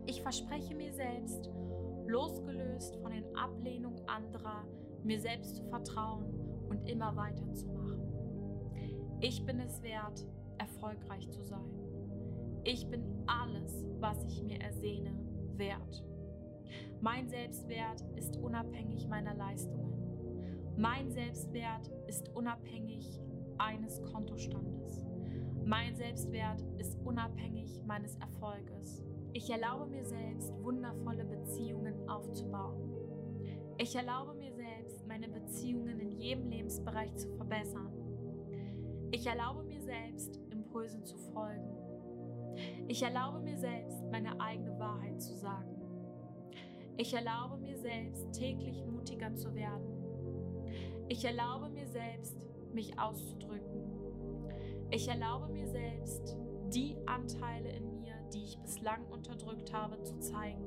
Ich verspreche mir selbst, losgelöst von den Ablehnungen anderer, mir selbst zu vertrauen und immer weiterzumachen. Ich bin es wert, erfolgreich zu sein. Ich bin alles, was ich mir ersehne, wert. Mein Selbstwert ist unabhängig meiner Leistungen. Mein Selbstwert ist unabhängig eines Kontostandes. Mein Selbstwert ist unabhängig meines Erfolges. Ich erlaube mir selbst, wundervolle Beziehungen aufzubauen. Ich erlaube mir selbst, meine Beziehungen in jedem Lebensbereich zu verbessern. Ich erlaube mir selbst, Impulsen zu folgen. Ich erlaube mir selbst, meine eigene Wahrheit zu sagen. Ich erlaube mir selbst, täglich mutiger zu werden. Ich erlaube mir selbst, mich auszudrücken. Ich erlaube mir selbst, die Anteile in mir, die ich bislang unterdrückt habe, zu zeigen.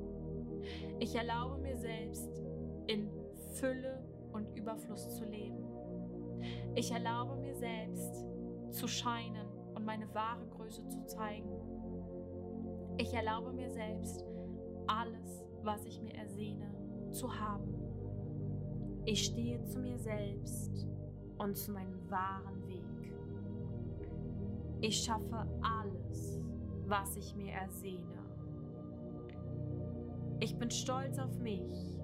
Ich erlaube mir selbst, in Fülle und Überfluss zu leben. Ich erlaube mir selbst, zu scheinen und meine wahre Größe zu zeigen. Ich erlaube mir selbst, alles, was ich mir ersehne, zu haben. Ich stehe zu mir selbst und zu meinem wahren Weg. Ich schaffe alles, was ich mir ersehne. Ich bin stolz auf mich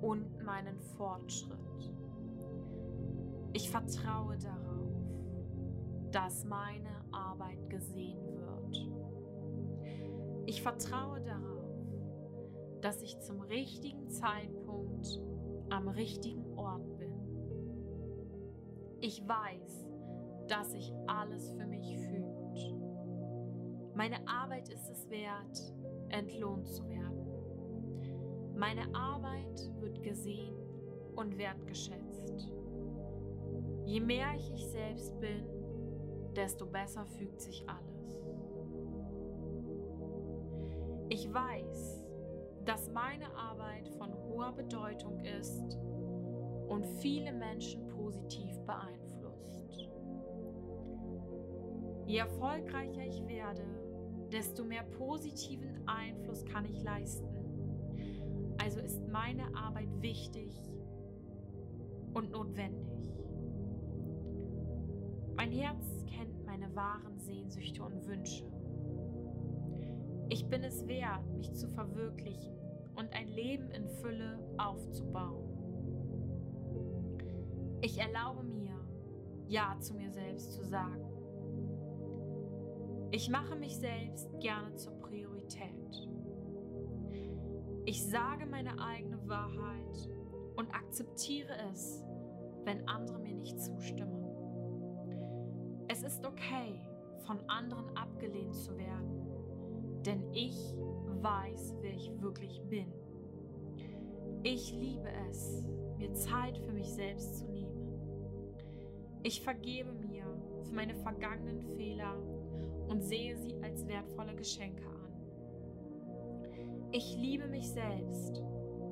und meinen Fortschritt. Ich vertraue darauf, dass meine Arbeit gesehen wird. Ich vertraue darauf, dass ich zum richtigen Zeitpunkt am richtigen Ort bin. Ich weiß, dass sich alles für mich fügt. Meine Arbeit ist es wert, entlohnt zu werden. Meine Arbeit wird gesehen und wertgeschätzt. Je mehr ich ich selbst bin, desto besser fügt sich alles. Ich weiß, dass meine Arbeit von hoher Bedeutung ist und viele Menschen positiv beeinflusst. Je erfolgreicher ich werde, desto mehr positiven Einfluss kann ich leisten. Also ist meine Arbeit wichtig und notwendig. Mein Herz kennt meine wahren Sehnsüchte und Wünsche. Ich bin es wert, mich zu verwirklichen und ein Leben in Fülle aufzubauen. Ich erlaube mir, Ja zu mir selbst zu sagen. Ich mache mich selbst gerne zur Priorität. Ich sage meine eigene Wahrheit und akzeptiere es, wenn andere mir nicht zustimmen. Es ist okay, von anderen abgelehnt zu werden, denn ich weiß, wer ich wirklich bin. Ich liebe es, mir Zeit für mich selbst zu nehmen. Ich vergebe mir für meine vergangenen Fehler und sehe sie als wertvolle Geschenke an. Ich liebe mich selbst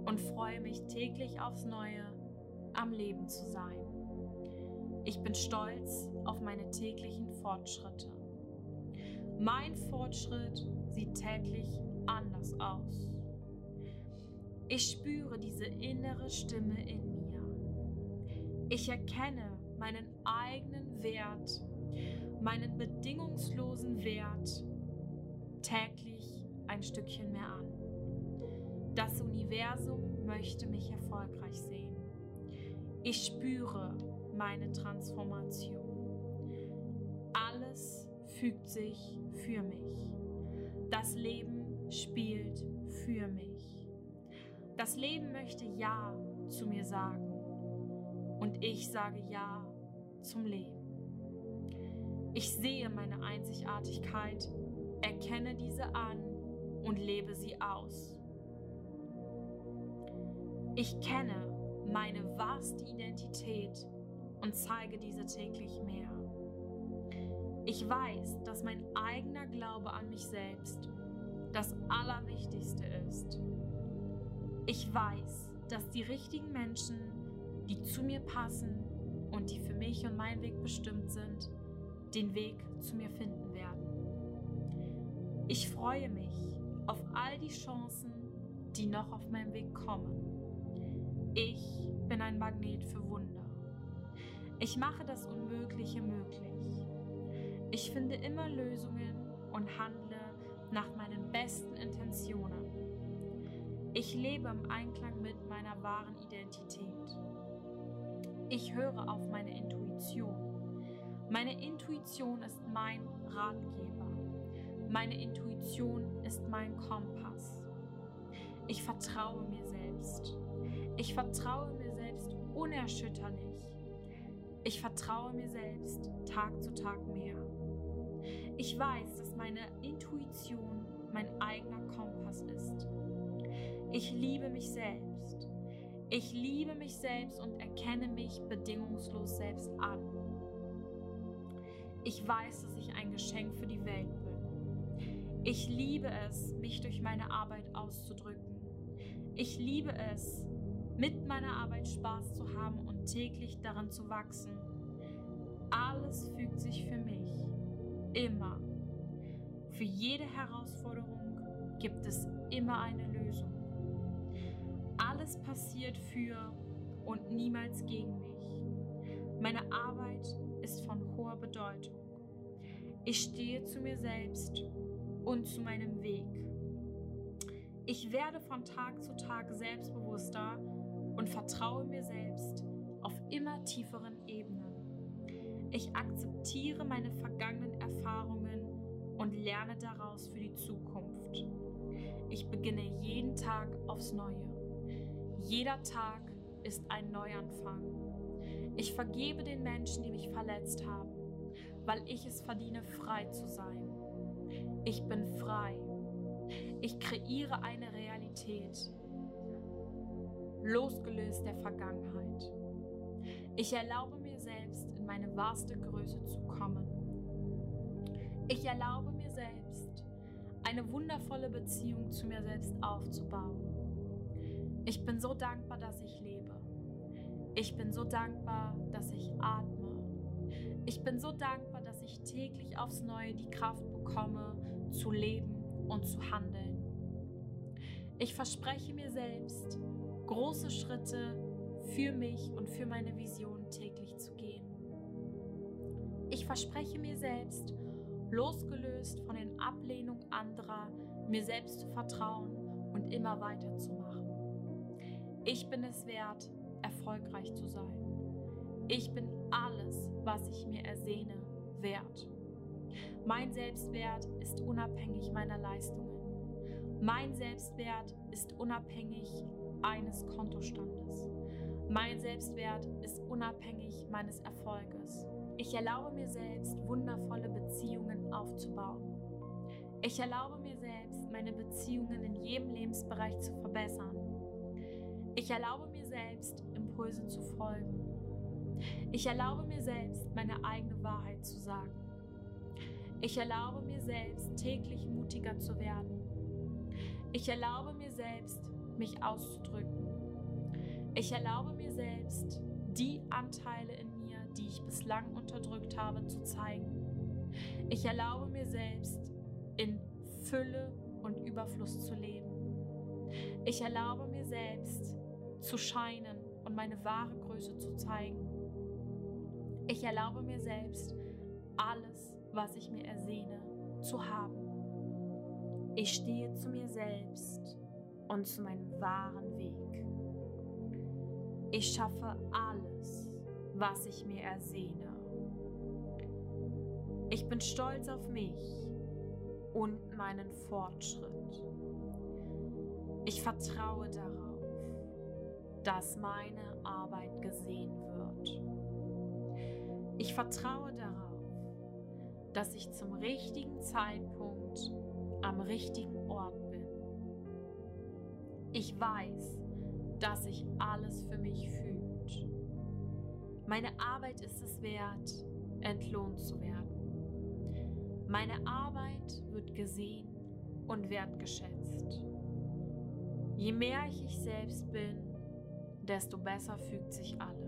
und freue mich täglich aufs Neue, am Leben zu sein. Ich bin stolz auf meine täglichen Fortschritte. Mein Fortschritt sieht täglich anders aus. Ich spüre diese innere Stimme in mir. Ich erkenne meinen eigenen Wert, meinen bedingungslosen Wert täglich ein Stückchen mehr an. Das Universum möchte mich erfolgreich sehen. Ich spüre meine Transformation. Alles fügt sich für mich. Das Leben spielt für mich. Das Leben möchte Ja zu mir sagen und ich sage Ja zum Leben. Ich sehe meine Einzigartigkeit, erkenne diese an und lebe sie aus. Ich kenne meine wahrste Identität und zeige diese täglich mehr. Ich weiß, dass mein eigener Glaube an mich selbst das Allerwichtigste ist. Ich weiß, dass die richtigen Menschen, die zu mir passen und die für mich und meinen Weg bestimmt sind, den Weg zu mir finden werden. Ich freue mich auf all die Chancen, die noch auf meinem Weg kommen. Ich bin ein Magnet für Wunder. Ich mache das Unmögliche möglich. Ich finde immer Lösungen und handle nach meinen besten Intentionen. Ich lebe im Einklang mit meiner wahren Identität. Ich höre auf meine Intuition. Meine Intuition ist mein Ratgeber. Meine Intuition ist mein Kompass. Ich vertraue mir selbst. Ich vertraue mir selbst unerschütterlich. Ich vertraue mir selbst Tag zu Tag mehr. Ich weiß, dass meine Intuition mein eigener Kompass ist. Ich liebe mich selbst. Ich liebe mich selbst und erkenne mich bedingungslos selbst an. Ich weiß, dass ich ein Geschenk für die Welt bin. Ich liebe es, mich durch meine Arbeit auszudrücken. Ich liebe es, mit meiner Arbeit Spaß zu haben und täglich daran zu wachsen. Alles fügt sich für mich. Immer. Für jede Herausforderung gibt es immer eine Lösung. Alles passiert für und niemals gegen mich. Meine Arbeit ist von hoher Bedeutung. Ich stehe zu mir selbst und zu meinem Weg. Ich werde von Tag zu Tag selbstbewusster und vertraue mir selbst auf immer tieferen Ebenen. Ich akzeptiere meine vergangenen Erfahrungen und lerne daraus für die Zukunft. Ich beginne jeden Tag aufs Neue. Jeder Tag ist ein Neuanfang. Ich vergebe den Menschen, die mich verletzt haben, weil ich es verdiene, frei zu sein. Ich bin frei. Ich kreiere eine Realität, losgelöst der Vergangenheit. Ich erlaube mir selbst, in meine wahrste Größe zu kommen. Ich erlaube mir selbst, eine wundervolle Beziehung zu mir selbst aufzubauen. Ich bin so dankbar, dass ich lebe. Ich bin so dankbar, dass ich atme. Ich bin so dankbar, ich täglich aufs Neue die Kraft bekomme, zu leben und zu handeln. Ich verspreche mir selbst, große Schritte für mich und für meine Vision täglich zu gehen. Ich verspreche mir selbst, losgelöst von den Ablehnungen anderer, mir selbst zu vertrauen und immer weiterzumachen. Ich bin es wert, erfolgreich zu sein. Ich bin alles, was ich mir ersehne, wert. Mein Selbstwert ist unabhängig meiner Leistungen. Mein Selbstwert ist unabhängig eines Kontostandes. Mein Selbstwert ist unabhängig meines Erfolges. Ich erlaube mir selbst, wundervolle Beziehungen aufzubauen. Ich erlaube mir selbst, meine Beziehungen in jedem Lebensbereich zu verbessern. Ich erlaube mir selbst, Impulsen zu folgen. Ich erlaube mir selbst, meine eigene Wahrheit zu sagen. Ich erlaube mir selbst, täglich mutiger zu werden. Ich erlaube mir selbst, mich auszudrücken. Ich erlaube mir selbst, die Anteile in mir, die ich bislang unterdrückt habe, zu zeigen. Ich erlaube mir selbst, in Fülle und Überfluss zu leben. Ich erlaube mir selbst, zu scheinen und meine wahre Größe zu zeigen. Ich erlaube mir selbst, alles, was ich mir ersehne, zu haben. Ich stehe zu mir selbst und zu meinem wahren Weg. Ich schaffe alles, was ich mir ersehne. Ich bin stolz auf mich und meinen Fortschritt. Ich vertraue darauf, dass meine Arbeit gesehen wird. Ich vertraue darauf, dass ich zum richtigen Zeitpunkt am richtigen Ort bin. Ich weiß, dass sich alles für mich fühlt. Meine Arbeit ist es wert, entlohnt zu werden. Meine Arbeit wird gesehen und wertgeschätzt. Je mehr ich ich selbst bin, desto besser fügt sich alles.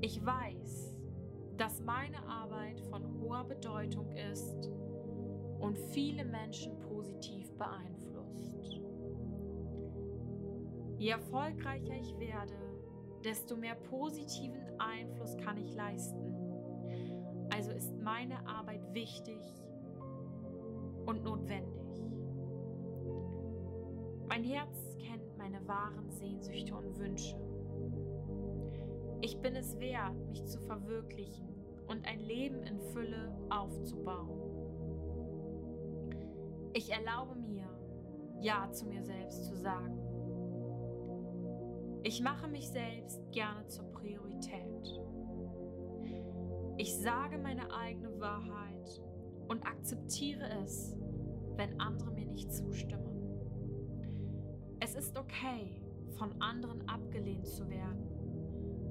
Ich weiß, dass meine Arbeit von hoher Bedeutung ist und viele Menschen positiv beeinflusst. Je erfolgreicher ich werde, desto mehr positiven Einfluss kann ich leisten. Also ist meine Arbeit wichtig und notwendig. Mein Herz kennt meine wahren Sehnsüchte und Wünsche. Ich bin es wert, mich zu verwirklichen und ein Leben in Fülle aufzubauen. Ich erlaube mir, Ja zu mir selbst zu sagen. Ich mache mich selbst gerne zur Priorität. Ich sage meine eigene Wahrheit und akzeptiere es, wenn andere mir nicht zustimmen. Es ist okay, von anderen abgelehnt zu werden,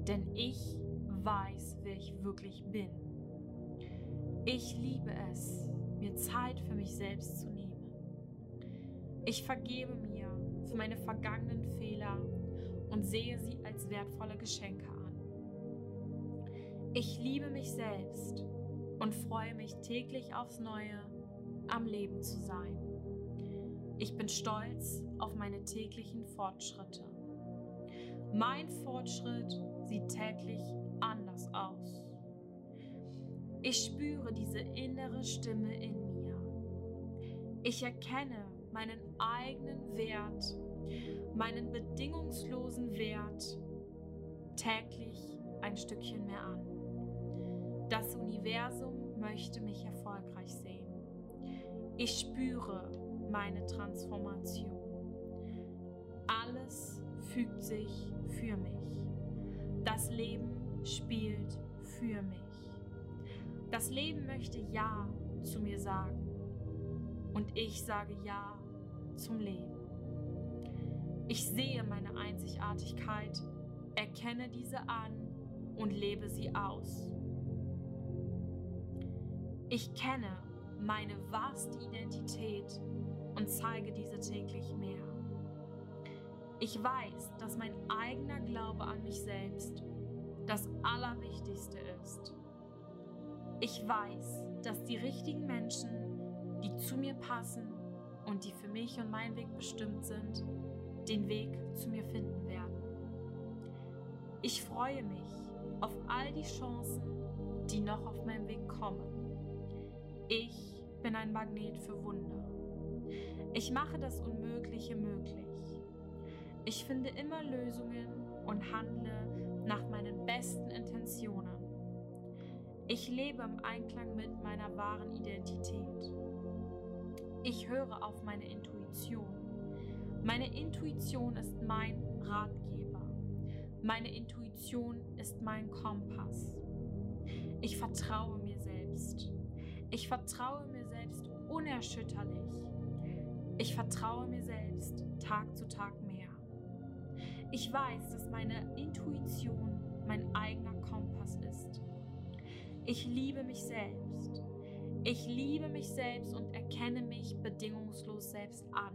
denn ich weiß, wer ich wirklich bin. Ich liebe es, mir Zeit für mich selbst zu nehmen. Ich vergebe mir für meine vergangenen Fehler und sehe sie als wertvolle Geschenke an. Ich liebe mich selbst und freue mich täglich aufs Neue, am Leben zu sein. Ich bin stolz auf meine täglichen Fortschritte. Mein Fortschritt sieht täglich anders aus. Ich spüre diese innere Stimme in mir. Ich erkenne meinen eigenen Wert, meinen bedingungslosen Wert täglich ein Stückchen mehr an. Das Universum möchte mich erfolgreich sehen. Ich spüre meine Transformation. Alles fügt sich für mich. Das Leben spielt für mich. Das Leben möchte Ja zu mir sagen und ich sage Ja zum Leben. Ich sehe meine Einzigartigkeit, erkenne diese an und lebe sie aus. Ich kenne meine wahrste Identität und zeige diese täglich mehr. Ich weiß, dass mein eigener Glaube an mich selbst das Allerwichtigste ist. Ich weiß, dass die richtigen Menschen, die zu mir passen und die für mich und meinen Weg bestimmt sind, den Weg zu mir finden werden. Ich freue mich auf all die Chancen, die noch auf meinem Weg kommen. Ich bin ein Magnet für Wunder. Ich mache das Unmögliche möglich. Ich finde immer Lösungen und handle nach meinen besten Intentionen. Ich lebe im Einklang mit meiner wahren Identität. Ich höre auf meine Intuition. Meine Intuition ist mein Ratgeber. Meine Intuition ist mein Kompass. Ich vertraue mir selbst. Ich vertraue mir selbst unerschütterlich. Ich vertraue mir selbst Tag zu Tag. Ich weiß, dass meine Intuition mein eigener Kompass ist. Ich liebe mich selbst. Ich liebe mich selbst und erkenne mich bedingungslos selbst an.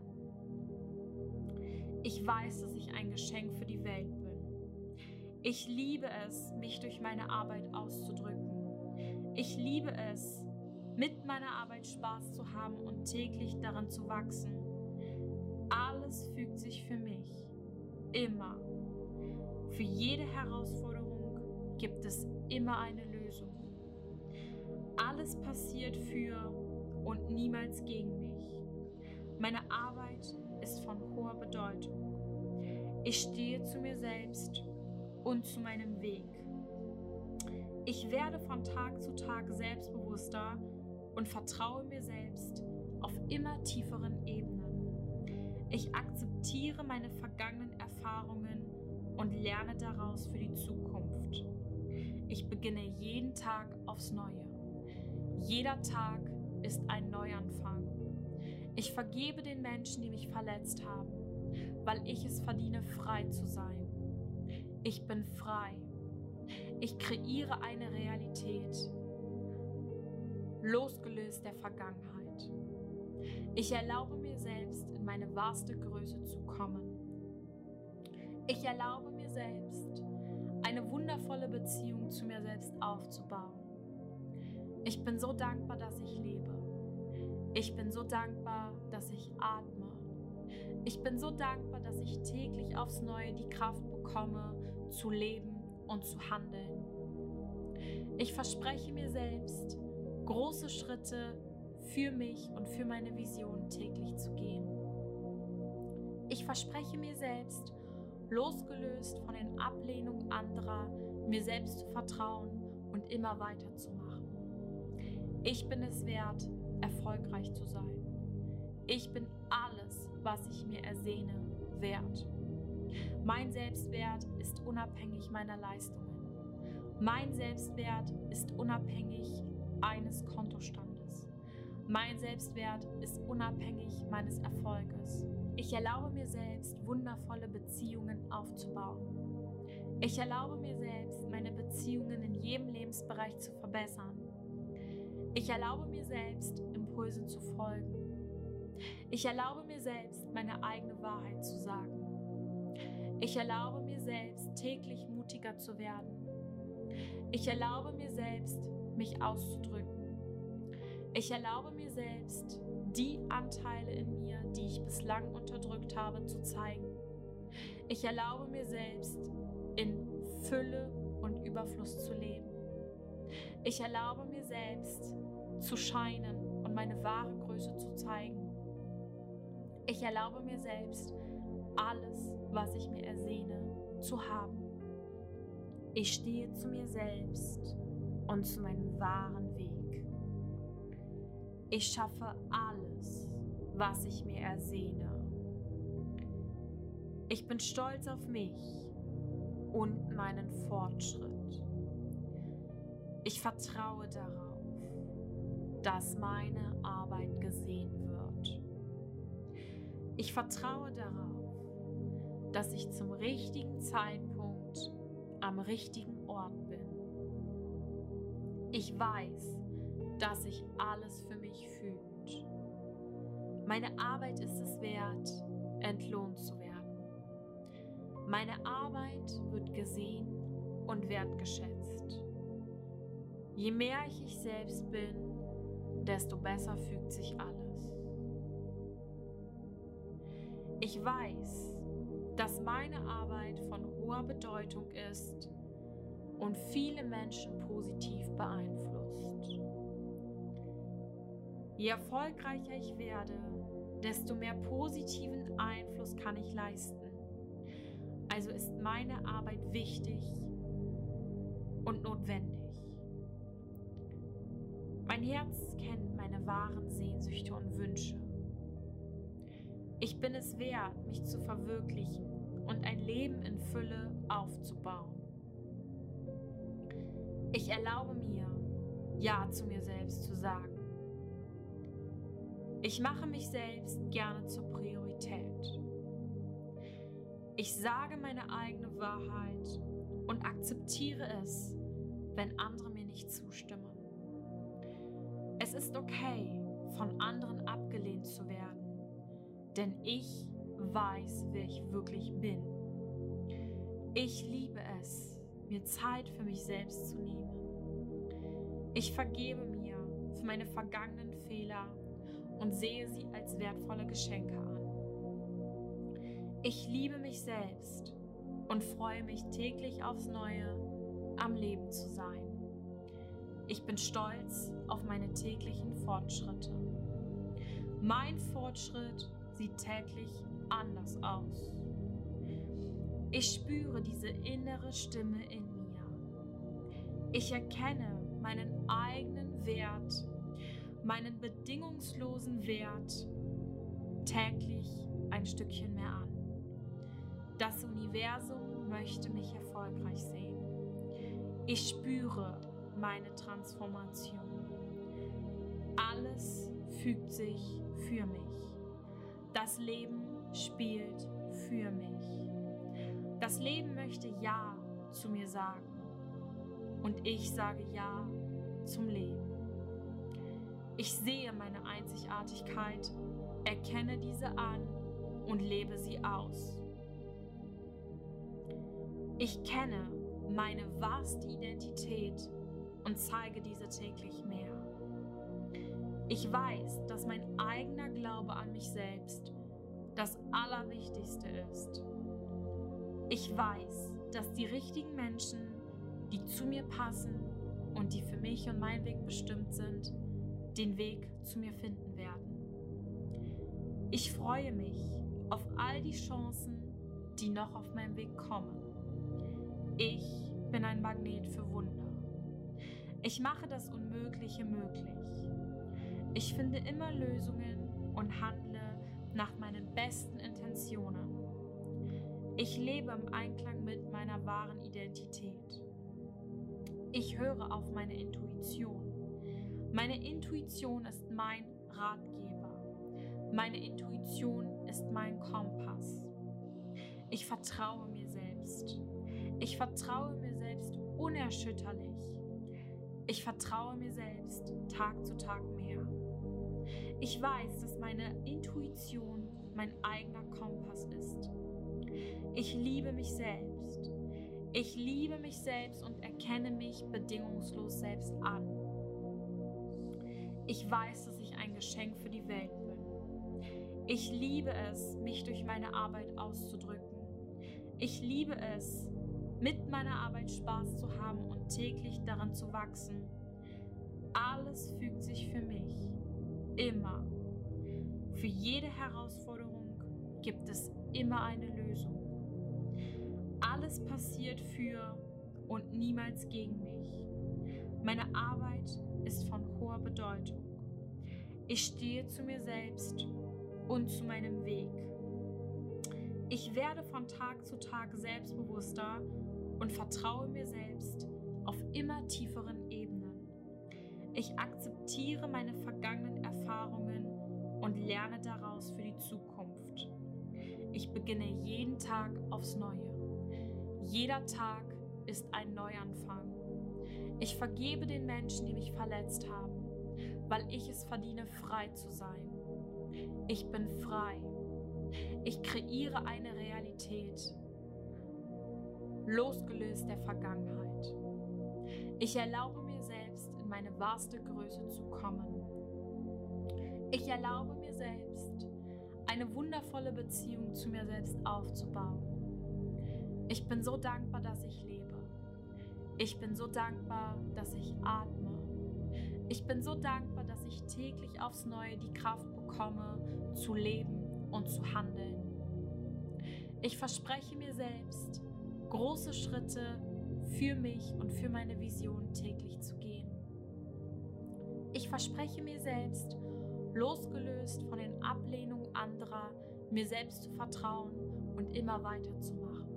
Ich weiß, dass ich ein Geschenk für die Welt bin. Ich liebe es, mich durch meine Arbeit auszudrücken. Ich liebe es, mit meiner Arbeit Spaß zu haben und täglich daran zu wachsen. Alles fügt sich für mich. Immer. Für jede Herausforderung gibt es immer eine Lösung. Alles passiert für und niemals gegen mich. Meine Arbeit ist von hoher Bedeutung. Ich stehe zu mir selbst und zu meinem Weg. Ich werde von Tag zu Tag selbstbewusster und vertraue mir selbst auf immer tieferen Ebenen. Ich akzeptiere meine vergangenen Erfahrungen und lerne daraus für die Zukunft. Ich beginne jeden Tag aufs Neue. Jeder Tag ist ein Neuanfang. Ich vergebe den Menschen, die mich verletzt haben, weil ich es verdiene, frei zu sein. Ich bin frei. Ich kreiere eine Realität, losgelöst der Vergangenheit. Ich erlaube mir selbst, in meine wahrste Größe zu kommen. Ich erlaube mir selbst, eine wundervolle Beziehung zu mir selbst aufzubauen. Ich bin so dankbar, dass ich lebe. Ich bin so dankbar, dass ich atme. Ich bin so dankbar, dass ich täglich aufs Neue die Kraft bekomme, zu leben und zu handeln. Ich verspreche mir selbst, große Schritte für mich und für meine Vision täglich zu gehen. Ich verspreche mir selbst, losgelöst von den Ablehnungen anderer, mir selbst zu vertrauen und immer weiterzumachen. Ich bin es wert, erfolgreich zu sein. Ich bin alles, was ich mir ersehne, wert. Mein Selbstwert ist unabhängig meiner Leistungen. Mein Selbstwert ist unabhängig eines Kontostandes. Mein Selbstwert ist unabhängig meines Erfolges. Ich erlaube mir selbst, wundervolle Beziehungen aufzubauen. Ich erlaube mir selbst, meine Beziehungen in jedem Lebensbereich zu verbessern. Ich erlaube mir selbst, Impulsen zu folgen. Ich erlaube mir selbst, meine eigene Wahrheit zu sagen. Ich erlaube mir selbst, täglich mutiger zu werden. Ich erlaube mir selbst, mich auszudrücken. Ich erlaube mir selbst, die Anteile in mir, die ich bislang unterdrückt habe, zu zeigen. Ich erlaube mir selbst, in Fülle und Überfluss zu leben. Ich erlaube mir selbst, zu scheinen und meine wahre Größe zu zeigen. Ich erlaube mir selbst, alles, was ich mir ersehne, zu haben. Ich stehe zu mir selbst und zu meinem wahren. Ich schaffe alles, was ich mir ersehne. Ich bin stolz auf mich und meinen Fortschritt. Ich vertraue darauf, dass meine Arbeit gesehen wird. Ich vertraue darauf, dass ich zum richtigen Zeitpunkt am richtigen Ort bin. Ich weiß, dass sich alles für mich fühlt. Meine Arbeit ist es wert, entlohnt zu werden. Meine Arbeit wird gesehen und wertgeschätzt. Je mehr ich ich selbst bin, desto besser fügt sich alles. Ich weiß, dass meine Arbeit von hoher Bedeutung ist und viele Menschen positiv beeinflusst. Je erfolgreicher ich werde, desto mehr positiven Einfluss kann ich leisten. Also ist meine Arbeit wichtig und notwendig. Mein Herz kennt meine wahren Sehnsüchte und Wünsche. Ich bin es wert, mich zu verwirklichen und ein Leben in Fülle aufzubauen. Ich erlaube mir, Ja zu mir selbst zu sagen. Ich mache mich selbst gerne zur Priorität. Ich sage meine eigene Wahrheit und akzeptiere es, wenn andere mir nicht zustimmen. Es ist okay, von anderen abgelehnt zu werden, denn ich weiß, wer ich wirklich bin. Ich liebe es, mir Zeit für mich selbst zu nehmen. Ich vergebe mir für meine vergangenen und sehe sie als wertvolle Geschenke an. Ich liebe mich selbst und freue mich täglich aufs Neue, am Leben zu sein. Ich bin stolz auf meine täglichen Fortschritte. Mein Fortschritt sieht täglich anders aus. Ich spüre diese innere Stimme in mir. Ich erkenne meinen eigenen Wert, meinen bedingungslosen Wert täglich ein Stückchen mehr an. Das Universum möchte mich erfolgreich sehen. Ich spüre meine Transformation. Alles fügt sich für mich. Das Leben spielt für mich. Das Leben möchte Ja zu mir sagen. Und ich sage Ja zum Leben. Ich sehe meine Einzigartigkeit, erkenne diese an und lebe sie aus. Ich kenne meine wahrste Identität und zeige diese täglich mehr. Ich weiß, dass mein eigener Glaube an mich selbst das Allerwichtigste ist. Ich weiß, dass die richtigen Menschen, die zu mir passen und die für mich und meinen Weg bestimmt sind, den Weg zu mir finden werden. Ich freue mich auf all die Chancen, die noch auf meinem Weg kommen. Ich bin ein Magnet für Wunder. Ich mache das Unmögliche möglich. Ich finde immer Lösungen und handle nach meinen besten Intentionen. Ich lebe im Einklang mit meiner wahren Identität. Ich höre auf meine Intuition. Meine Intuition ist mein Ratgeber. Meine Intuition ist mein Kompass. Ich vertraue mir selbst. Ich vertraue mir selbst unerschütterlich. Ich vertraue mir selbst Tag zu Tag mehr. Ich weiß, dass meine Intuition mein eigener Kompass ist. Ich liebe mich selbst. Ich liebe mich selbst und erkenne mich bedingungslos selbst an. Ich weiß, dass ich ein Geschenk für die Welt bin. Ich liebe es, mich durch meine Arbeit auszudrücken. Ich liebe es, mit meiner Arbeit Spaß zu haben und täglich daran zu wachsen. Alles fügt sich für mich. Immer. Für jede Herausforderung gibt es immer eine Lösung. Alles passiert für und niemals gegen mich. Meine Arbeit ist von hoher Bedeutung. Ich stehe zu mir selbst und zu meinem Weg. Ich werde von Tag zu Tag selbstbewusster und vertraue mir selbst auf immer tieferen Ebenen. Ich akzeptiere meine vergangenen Erfahrungen und lerne daraus für die Zukunft. ich beginne jeden Tag aufs Neue. Jeder Tag ist ein Neuanfang. Ich vergebe den Menschen, die mich verletzt haben, weil ich es verdiene, frei zu sein. Ich bin frei. Ich kreiere eine Realität, losgelöst der Vergangenheit. Ich erlaube mir selbst, in meine wahrste Größe zu kommen. Ich erlaube mir selbst, eine wundervolle Beziehung zu mir selbst aufzubauen. Ich bin so dankbar, dass ich lebe. Ich bin so dankbar, dass ich atme. Ich bin so dankbar, dass ich täglich aufs Neue die Kraft bekomme, zu leben und zu handeln. Ich verspreche mir selbst, große Schritte für mich und für meine Vision täglich zu gehen. Ich verspreche mir selbst, losgelöst von den Ablehnungen anderer, mir selbst zu vertrauen und immer weiterzumachen.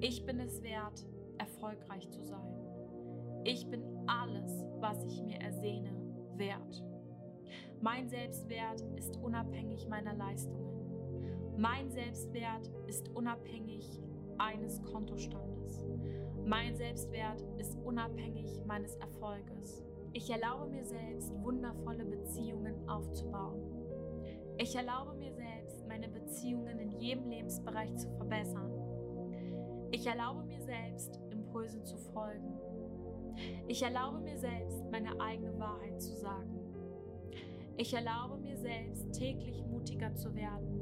Ich bin es wert, erfolgreich zu sein. Ich bin alles, was ich mir ersehne, wert. Mein Selbstwert ist unabhängig meiner Leistungen. Mein Selbstwert ist unabhängig eines Kontostandes. Mein Selbstwert ist unabhängig meines Erfolges. Ich erlaube mir selbst, wundervolle Beziehungen aufzubauen. Ich erlaube mir selbst, meine Beziehungen in jedem Lebensbereich zu verbessern. Ich erlaube mir selbst, Impulsen zu folgen. Ich erlaube mir selbst, meine eigene Wahrheit zu sagen. Ich erlaube mir selbst, täglich mutiger zu werden.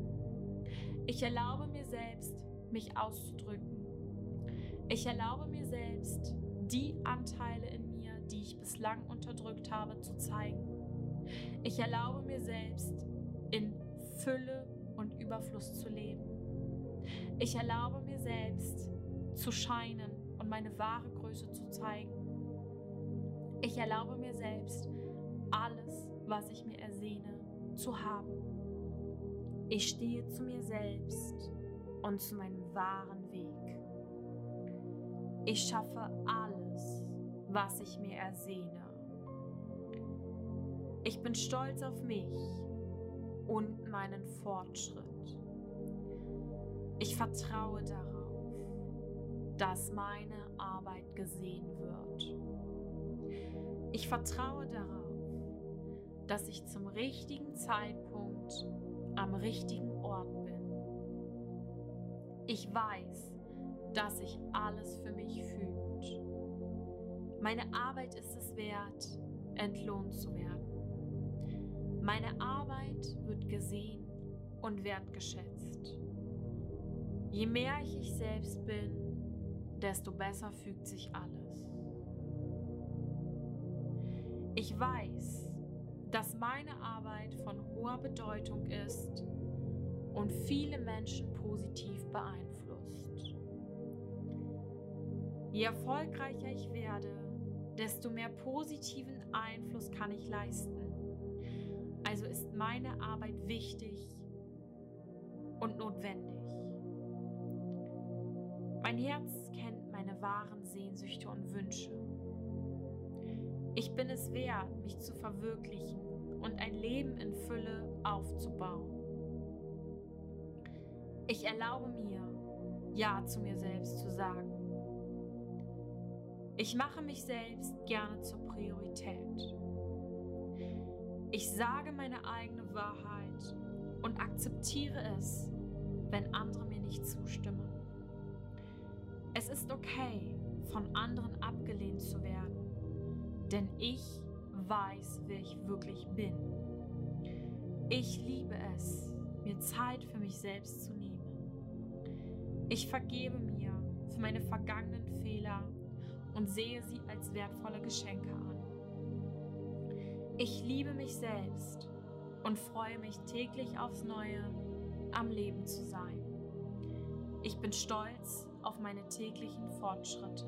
Ich erlaube mir selbst, mich auszudrücken. Ich erlaube mir selbst, die Anteile in mir, die ich bislang unterdrückt habe, zu zeigen. Ich erlaube mir selbst, in Fülle und Überfluss zu leben. Ich erlaube mir selbst, zu scheinen meine wahre Größe zu zeigen. Ich erlaube mir selbst, alles, was ich mir ersehne, zu haben. Ich stehe zu mir selbst und zu meinem wahren Weg. Ich schaffe alles, was ich mir ersehne. Ich bin stolz auf mich und meinen Fortschritt. Ich vertraue darauf, dass meine Arbeit gesehen wird. Ich vertraue darauf, dass ich zum richtigen Zeitpunkt am richtigen Ort bin. Ich weiß, dass sich alles für mich fühlt. Meine Arbeit ist es wert, entlohnt zu werden. Meine Arbeit wird gesehen und wertgeschätzt. Je mehr ich ich selbst bin, desto besser fügt sich alles. Ich weiß, dass meine Arbeit von hoher Bedeutung ist und viele Menschen positiv beeinflusst. Je erfolgreicher ich werde, desto mehr positiven Einfluss kann ich leisten. Also ist meine Arbeit wichtig und notwendig. Mein Herz wahren Sehnsüchte und Wünsche. Ich bin es wert, mich zu verwirklichen und ein Leben in Fülle aufzubauen. Ich erlaube mir, Ja zu mir selbst zu sagen. Ich mache mich selbst gerne zur Priorität. Ich sage meine eigene Wahrheit und akzeptiere es, wenn andere mir nicht zustimmen. Es ist okay, von anderen abgelehnt zu werden denn ich weiß, wer ich wirklich bin. Ich liebe es, mir Zeit für mich selbst zu nehmen. Ich vergebe mir für meine vergangenen Fehler und sehe sie als wertvolle Geschenke an. Ich liebe mich selbst und freue mich täglich aufs Neue, am Leben zu sein. Ich bin stolz auf meine täglichen Fortschritte.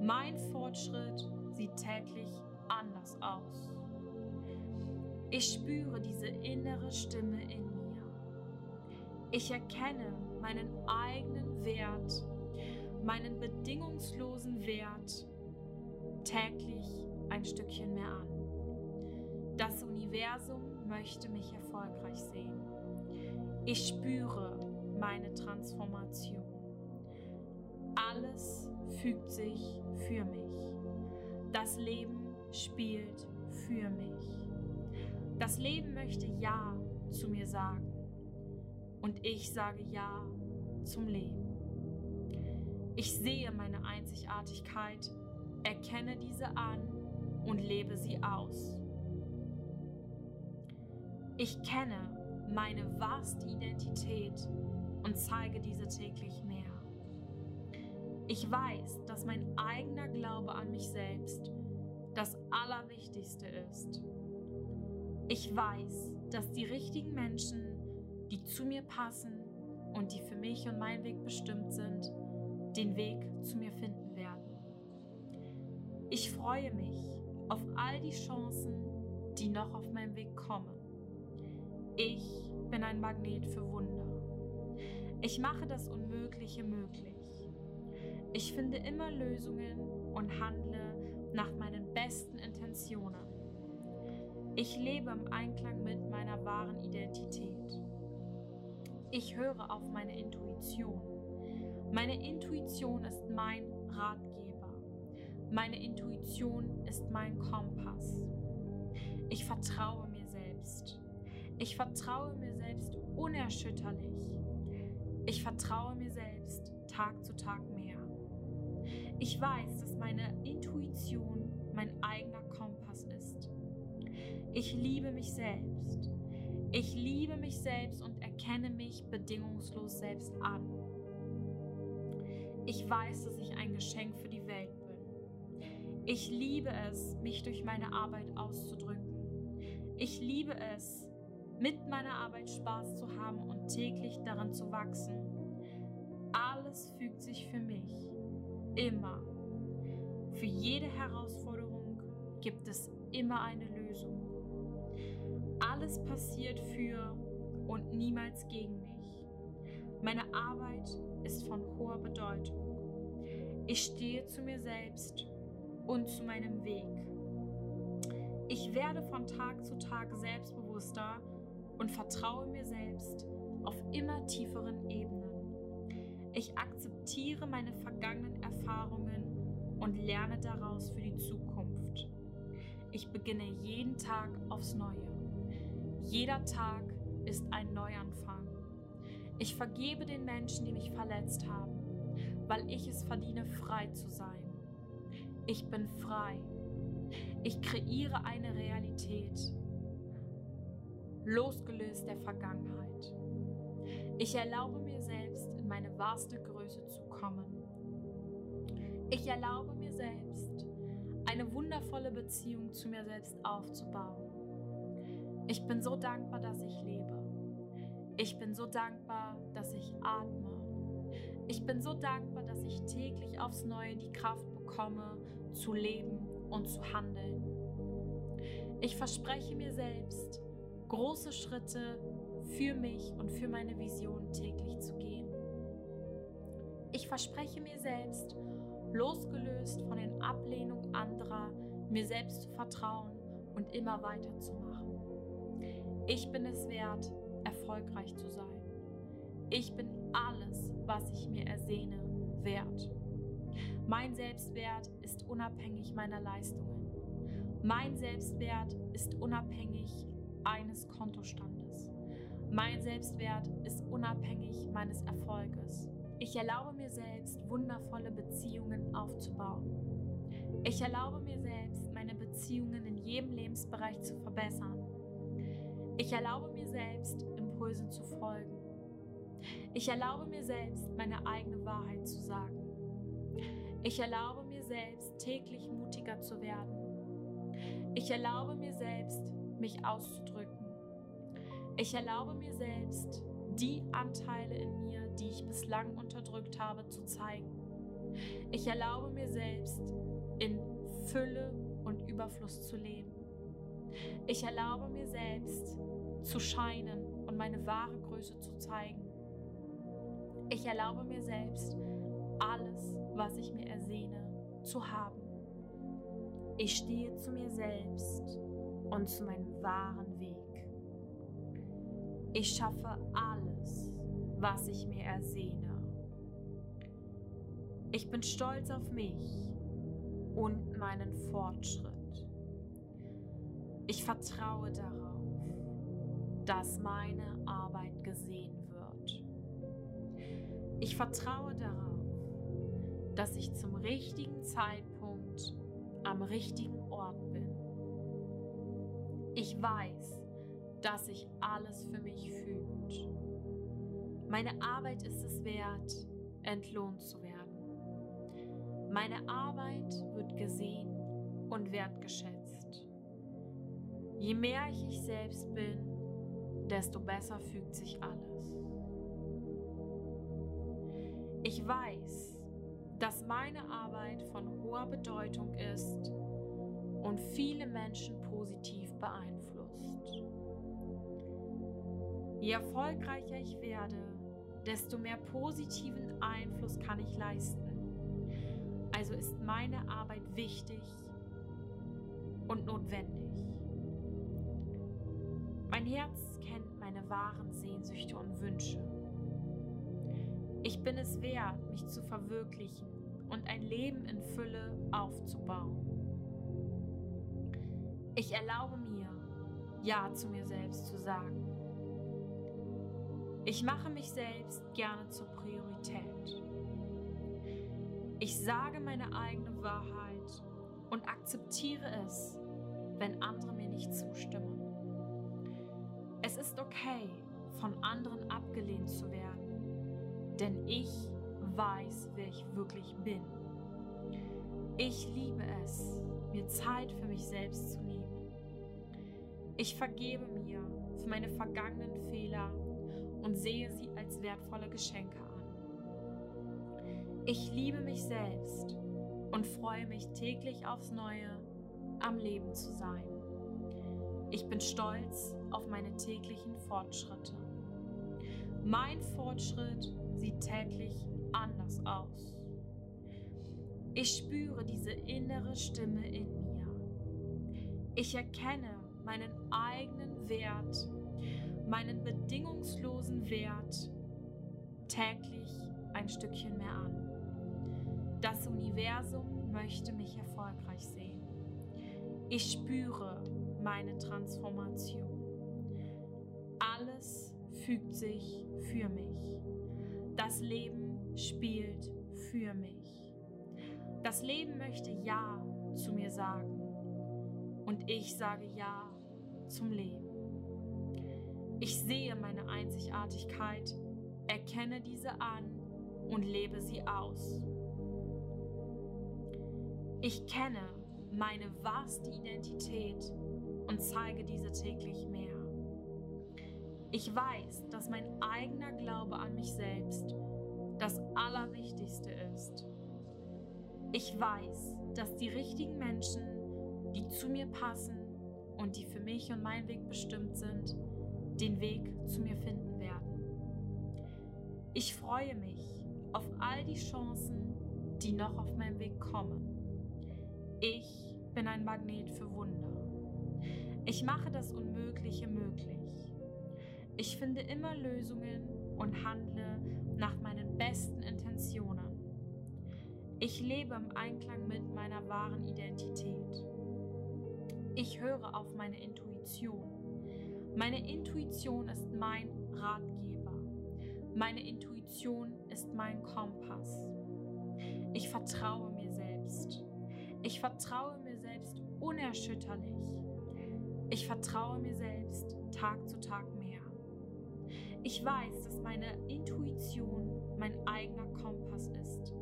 Mein Fortschritt sieht täglich anders aus. Ich spüre diese innere Stimme in mir. Ich erkenne meinen eigenen Wert, meinen bedingungslosen Wert täglich ein Stückchen mehr an. Das Universum möchte mich erfolgreich sehen. Ich spüre meine Transformation. Alles fügt sich für mich. Das Leben spielt für mich. Das Leben möchte Ja zu mir sagen. Und ich sage Ja zum Leben. Ich sehe meine Einzigartigkeit, erkenne diese an und lebe sie aus. Ich kenne meine wahrste Identität und zeige diese täglich mehr. Ich weiß, dass mein eigener Glaube an mich selbst das Allerwichtigste ist. Ich weiß, dass die richtigen Menschen, die zu mir passen und die für mich und meinen Weg bestimmt sind, den Weg zu mir finden werden. Ich freue mich auf all die Chancen, die noch auf meinem Weg kommen. Ich bin ein Magnet für Wunder. Ich mache das Unmögliche möglich. Ich finde immer Lösungen und handle nach meinen besten Intentionen. Ich lebe im Einklang mit meiner wahren Identität. Ich höre auf meine Intuition. Meine Intuition ist mein Ratgeber. Meine Intuition ist mein Kompass. Ich vertraue mir selbst. Ich vertraue mir selbst unerschütterlich. Ich vertraue mir selbst Tag zu Tag. Ich weiß, dass meine Intuition mein eigener Kompass ist. Ich liebe mich selbst. Ich liebe mich selbst und erkenne mich bedingungslos selbst an. Ich weiß, dass ich ein Geschenk für die Welt bin. Ich liebe es, mich durch meine Arbeit auszudrücken. Ich liebe es, mit meiner Arbeit Spaß zu haben und täglich daran zu wachsen. Alles fügt sich für mich. Immer. Für jede Herausforderung gibt es immer eine Lösung. Alles passiert für und niemals gegen mich. Meine Arbeit ist von hoher Bedeutung. Ich stehe zu mir selbst und zu meinem Weg. Ich werde von Tag zu Tag selbstbewusster und vertraue mir selbst auf immer tieferen Ebenen. Ich akzeptiere meine vergangenen Erfahrungen und lerne daraus für die Zukunft. Ich beginne jeden Tag aufs Neue. Jeder Tag ist ein Neuanfang. Ich vergebe den Menschen, die mich verletzt haben, weil ich es verdiene, frei zu sein. Ich bin frei. Ich kreiere eine Realität, losgelöst der Vergangenheit. Ich erlaube mir in meine wahrste Größe zu kommen. Ich erlaube mir selbst, eine wundervolle Beziehung zu mir selbst aufzubauen. Ich bin so dankbar, dass ich lebe. Ich bin so dankbar, dass ich atme. Ich bin so dankbar, dass ich täglich aufs Neue die Kraft bekomme, zu leben und zu handeln. Ich verspreche mir selbst, große Schritte für mich und für meine Vision täglich zu gehen. Ich verspreche mir selbst, losgelöst von den Ablehnungen anderer, mir selbst zu vertrauen und immer weiterzumachen. Ich bin es wert, erfolgreich zu sein. Ich bin alles, was ich mir ersehne, wert. Mein Selbstwert ist unabhängig meiner Leistungen. Mein Selbstwert ist unabhängig eines Kontostandes. Mein Selbstwert ist unabhängig meines Erfolges. Ich erlaube mir selbst, wundervolle Beziehungen aufzubauen. Ich erlaube mir selbst, meine Beziehungen in jedem Lebensbereich zu verbessern. Ich erlaube mir selbst, Impulsen zu folgen. Ich erlaube mir selbst, meine eigene Wahrheit zu sagen. Ich erlaube mir selbst, täglich mutiger zu werden. Ich erlaube mir selbst, mich auszudrücken. Ich erlaube mir selbst, die Anteile in mir, die ich bislang unterdrückt habe, zu zeigen. Ich erlaube mir selbst, in Fülle und Überfluss zu leben. Ich erlaube mir selbst, zu scheinen und meine wahre Größe zu zeigen. Ich erlaube mir selbst, alles, was ich mir ersehne, zu haben. Ich stehe zu mir selbst und zu meinem wahren Weg. Ich schaffe alles, was ich mir ersehne. Ich bin stolz auf mich und meinen Fortschritt. Ich vertraue darauf, dass meine Arbeit gesehen wird. Ich vertraue darauf, dass ich zum richtigen Zeitpunkt am richtigen Ort bin. Ich weiß, dass sich alles für mich fühlt. Meine Arbeit ist es wert, entlohnt zu werden. Meine Arbeit wird gesehen und wertgeschätzt. Je mehr ich ich selbst bin, desto besser fügt sich alles. Ich weiß, dass meine Arbeit von hoher Bedeutung ist und viele Menschen positiv beeinflusst. Je erfolgreicher ich werde, desto mehr positiven Einfluss kann ich leisten. Also ist meine Arbeit wichtig und notwendig. Mein Herz kennt meine wahren Sehnsüchte und Wünsche. Ich bin es wert, mich zu verwirklichen und ein Leben in Fülle aufzubauen. Ich erlaube mir, Ja zu mir selbst zu sagen. Ich mache mich selbst gerne zur Priorität. Ich sage meine eigene Wahrheit und akzeptiere es, wenn andere mir nicht zustimmen. Es ist okay, von anderen abgelehnt zu werden, denn ich weiß, wer ich wirklich bin. Ich liebe es, mir Zeit für mich selbst zu nehmen. Ich vergebe mir für meine vergangenen Fehler und sehe sie als wertvolle Geschenke an. Ich liebe mich selbst und freue mich täglich aufs Neue, am Leben zu sein. Ich bin stolz auf meine täglichen Fortschritte. Mein Fortschritt sieht täglich anders aus. Ich spüre diese innere Stimme in mir. Ich erkenne meinen eigenen Wert, meinen bedingungslosen Wert täglich ein Stückchen mehr an. Das Universum möchte mich erfolgreich sehen. Ich spüre meine Transformation. Alles fügt sich für mich. Das Leben spielt für mich. Das Leben möchte Ja zu mir sagen. Und ich sage Ja zum Leben. Ich sehe meine Einzigartigkeit, erkenne diese an und lebe sie aus. Ich kenne meine wahrste Identität und zeige diese täglich mehr. Ich weiß, dass mein eigener Glaube an mich selbst das Allerwichtigste ist. Ich weiß, dass die richtigen Menschen, die zu mir passen und die für mich und meinen Weg bestimmt sind, den Weg zu mir finden werden. Ich freue mich auf all die Chancen, die noch auf meinem Weg kommen. Ich bin ein Magnet für Wunder. Ich mache das Unmögliche möglich. Ich finde immer Lösungen und handle nach meinen besten Intentionen. Ich lebe im Einklang mit meiner wahren Identität. Ich höre auf meine Intuition. Meine Intuition ist mein Ratgeber. Meine Intuition ist mein Kompass. Ich vertraue mir selbst. Ich vertraue mir selbst unerschütterlich. Ich vertraue mir selbst Tag zu Tag mehr. Ich weiß, dass meine Intuition mein eigener Kompass ist.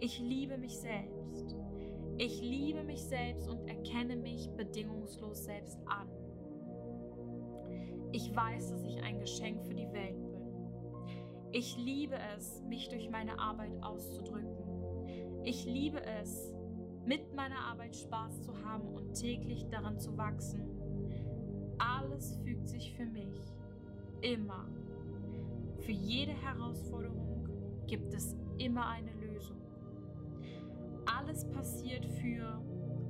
Ich liebe mich selbst. Ich liebe mich selbst und erkenne mich bedingungslos selbst an. Ich weiß, dass ich ein Geschenk für die Welt bin. Ich liebe es, mich durch meine Arbeit auszudrücken. Ich liebe es, mit meiner Arbeit Spaß zu haben und täglich daran zu wachsen. Alles fügt sich für mich. Immer. Für jede Herausforderung gibt es immer eine Lösung. Alles passiert für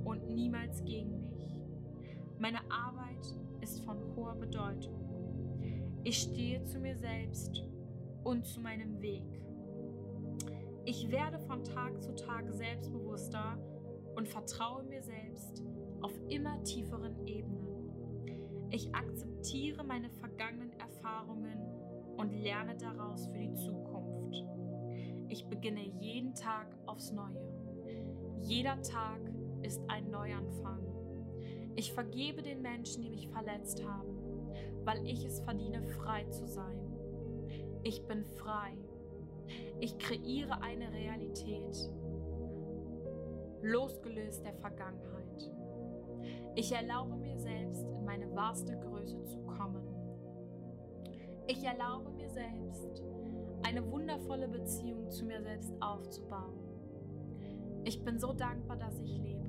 und niemals gegen mich. Meine Arbeit ist von hoher Bedeutung. Ich stehe zu mir selbst und zu meinem Weg. Ich werde von Tag zu Tag selbstbewusster und vertraue mir selbst auf immer tieferen Ebenen. Ich akzeptiere meine vergangenen Erfahrungen und lerne daraus für die Zukunft. Ich beginne jeden Tag aufs Neue. Jeder Tag ist ein Neuanfang. Ich vergebe den Menschen, die mich verletzt haben, weil ich es verdiene, frei zu sein. Ich bin frei. Ich kreiere eine Realität, losgelöst der Vergangenheit. Ich erlaube mir selbst, in meine wahrste Größe zu kommen. Ich erlaube mir selbst, eine wundervolle Beziehung zu mir selbst aufzubauen. Ich bin so dankbar, dass ich lebe.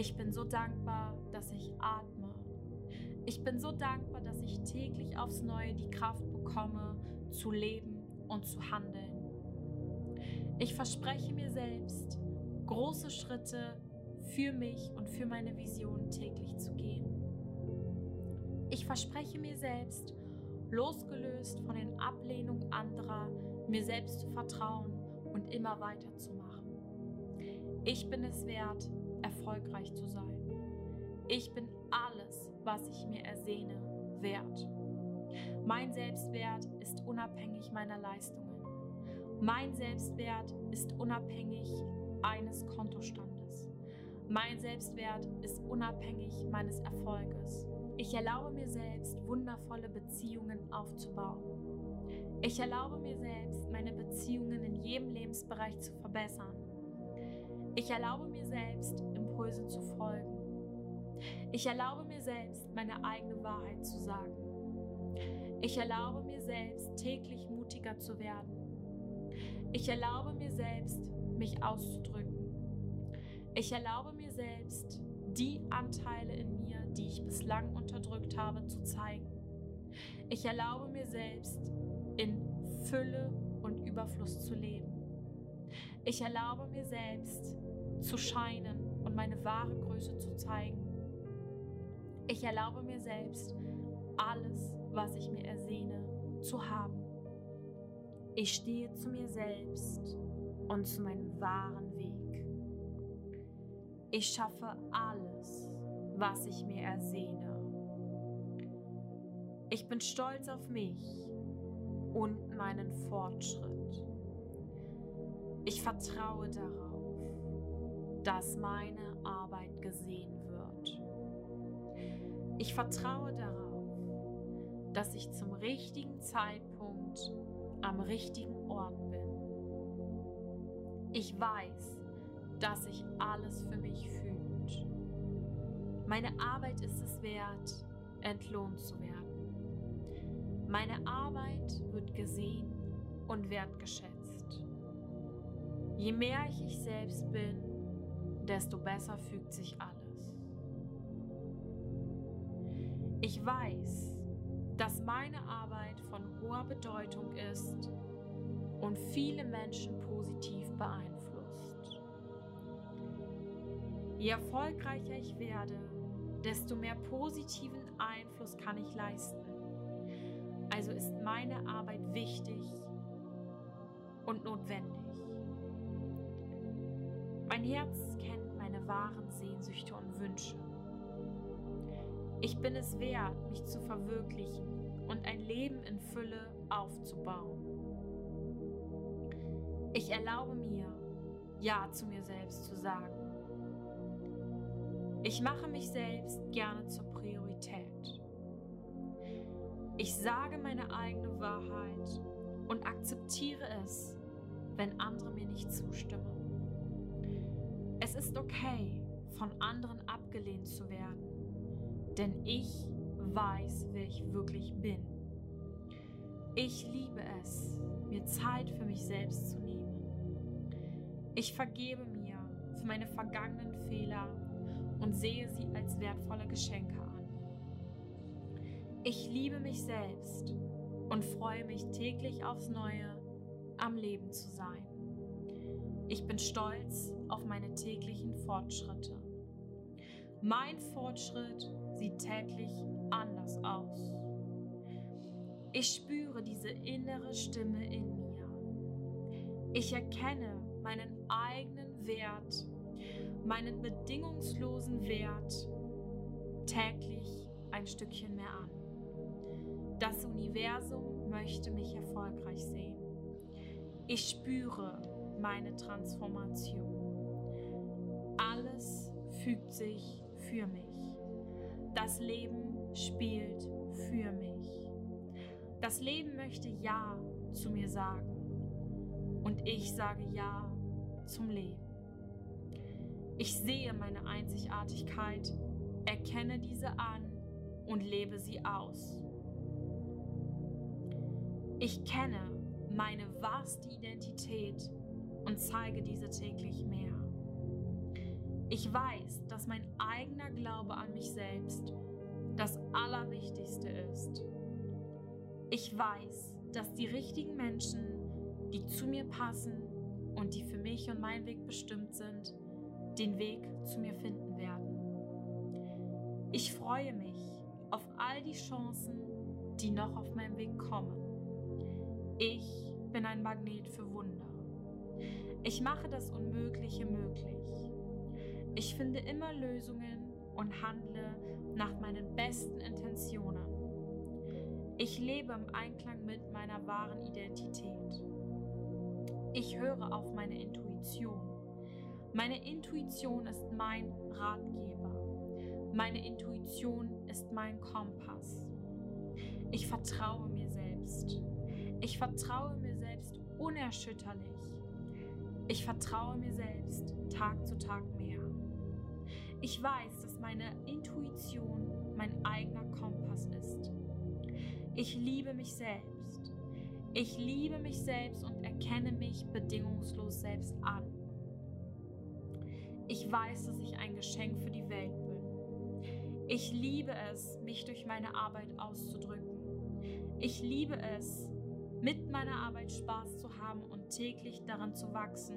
Ich bin so dankbar, dass ich atme. Ich bin so dankbar, dass ich täglich aufs Neue die Kraft bekomme, zu leben und zu handeln. Ich verspreche mir selbst, große Schritte für mich und für meine Vision täglich zu gehen. Ich verspreche mir selbst, losgelöst von den Ablehnungen anderer, mir selbst zu vertrauen und immer weiterzumachen. Ich bin es wert, erfolgreich zu sein. Ich bin alles, was ich mir ersehne, wert. Mein Selbstwert ist unabhängig meiner Leistungen. Mein Selbstwert ist unabhängig eines Kontostandes. Mein Selbstwert ist unabhängig meines Erfolges. Ich erlaube mir selbst, wundervolle Beziehungen aufzubauen. Ich erlaube mir selbst, meine Beziehungen in jedem Lebensbereich zu verbessern. Ich erlaube mir selbst, Impulsen zu folgen. Ich erlaube mir selbst, meine eigene Wahrheit zu sagen. Ich erlaube mir selbst, täglich mutiger zu werden. Ich erlaube mir selbst, mich auszudrücken. Ich erlaube mir selbst, die Anteile in mir, die ich bislang unterdrückt habe, zu zeigen. Ich erlaube mir selbst, in Fülle und Überfluss zu leben. Ich erlaube mir selbst, zu scheinen und meine wahre Größe zu zeigen. Ich erlaube mir selbst, alles, was ich mir ersehne, zu haben. Ich stehe zu mir selbst und zu meinem wahren Weg. Ich schaffe alles, was ich mir ersehne. Ich bin stolz auf mich und meinen Fortschritt. Ich vertraue darauf, dass meine Arbeit gesehen wird. Ich vertraue darauf, dass ich zum richtigen Zeitpunkt am richtigen Ort bin. Ich weiß, dass sich alles für mich fühlt. Meine Arbeit ist es wert, entlohnt zu werden. Meine Arbeit wird gesehen und wertgeschätzt. Je mehr ich ich selbst bin, desto besser fügt sich alles. Ich weiß, dass meine Arbeit von hoher Bedeutung ist und viele Menschen positiv beeinflusst. Je erfolgreicher ich werde, desto mehr positiven Einfluss kann ich leisten. Also ist meine Arbeit wichtig und notwendig. Mein Herz kennt meine wahren Sehnsüchte und Wünsche. Ich bin es wert, mich zu verwirklichen und ein Leben in Fülle aufzubauen. Ich erlaube mir, Ja zu mir selbst zu sagen. Ich mache mich selbst gerne zur Priorität. Ich sage meine eigene Wahrheit und akzeptiere es, wenn andere mir nicht zustimmen. Es ist okay, von anderen abgelehnt zu werden denn ich weiß, wer ich wirklich bin. Ich liebe es, mir Zeit für mich selbst zu nehmen. Ich vergebe mir für meine vergangenen Fehler und sehe sie als wertvolle Geschenke an. Ich liebe mich selbst und freue mich täglich aufs Neue, am Leben zu sein. Ich bin stolz auf meine täglichen Fortschritte. Mein Fortschritt sieht täglich anders aus. Ich spüre diese innere Stimme in mir. Ich erkenne meinen eigenen Wert, meinen bedingungslosen Wert täglich ein Stückchen mehr an. Das Universum möchte mich erfolgreich sehen. Ich spüre meine Transformation. Alles fügt sich für mich. Das Leben spielt für mich. Das Leben möchte Ja zu mir sagen und ich sage Ja zum Leben. Ich sehe meine Einzigartigkeit, erkenne diese an und lebe sie aus. Ich kenne meine wahrste Identität und zeige diese täglich mehr. Ich weiß, dass mein eigener Glaube an mich selbst das Allerwichtigste ist. Ich weiß, dass die richtigen Menschen, die zu mir passen und die für mich und meinen Weg bestimmt sind, den Weg zu mir finden werden. Ich freue mich auf all die Chancen, die noch auf meinem Weg kommen. Ich bin ein Magnet für Wunder. Ich mache das Unmögliche möglich. Ich finde immer Lösungen und handle nach meinen besten Intentionen. Ich lebe im Einklang mit meiner wahren Identität. Ich höre auf meine Intuition. Meine Intuition ist mein Ratgeber. Meine Intuition ist mein Kompass. Ich vertraue mir selbst. Ich vertraue mir selbst unerschütterlich. Ich vertraue mir selbst Tag zu Tag mehr. Ich weiß, dass meine Intuition mein eigener Kompass ist. Ich liebe mich selbst. Ich liebe mich selbst und erkenne mich bedingungslos selbst an. Ich weiß, dass ich ein Geschenk für die Welt bin. Ich liebe es, mich durch meine Arbeit auszudrücken. Ich liebe es, mit meiner Arbeit Spaß zu haben und täglich daran zu wachsen.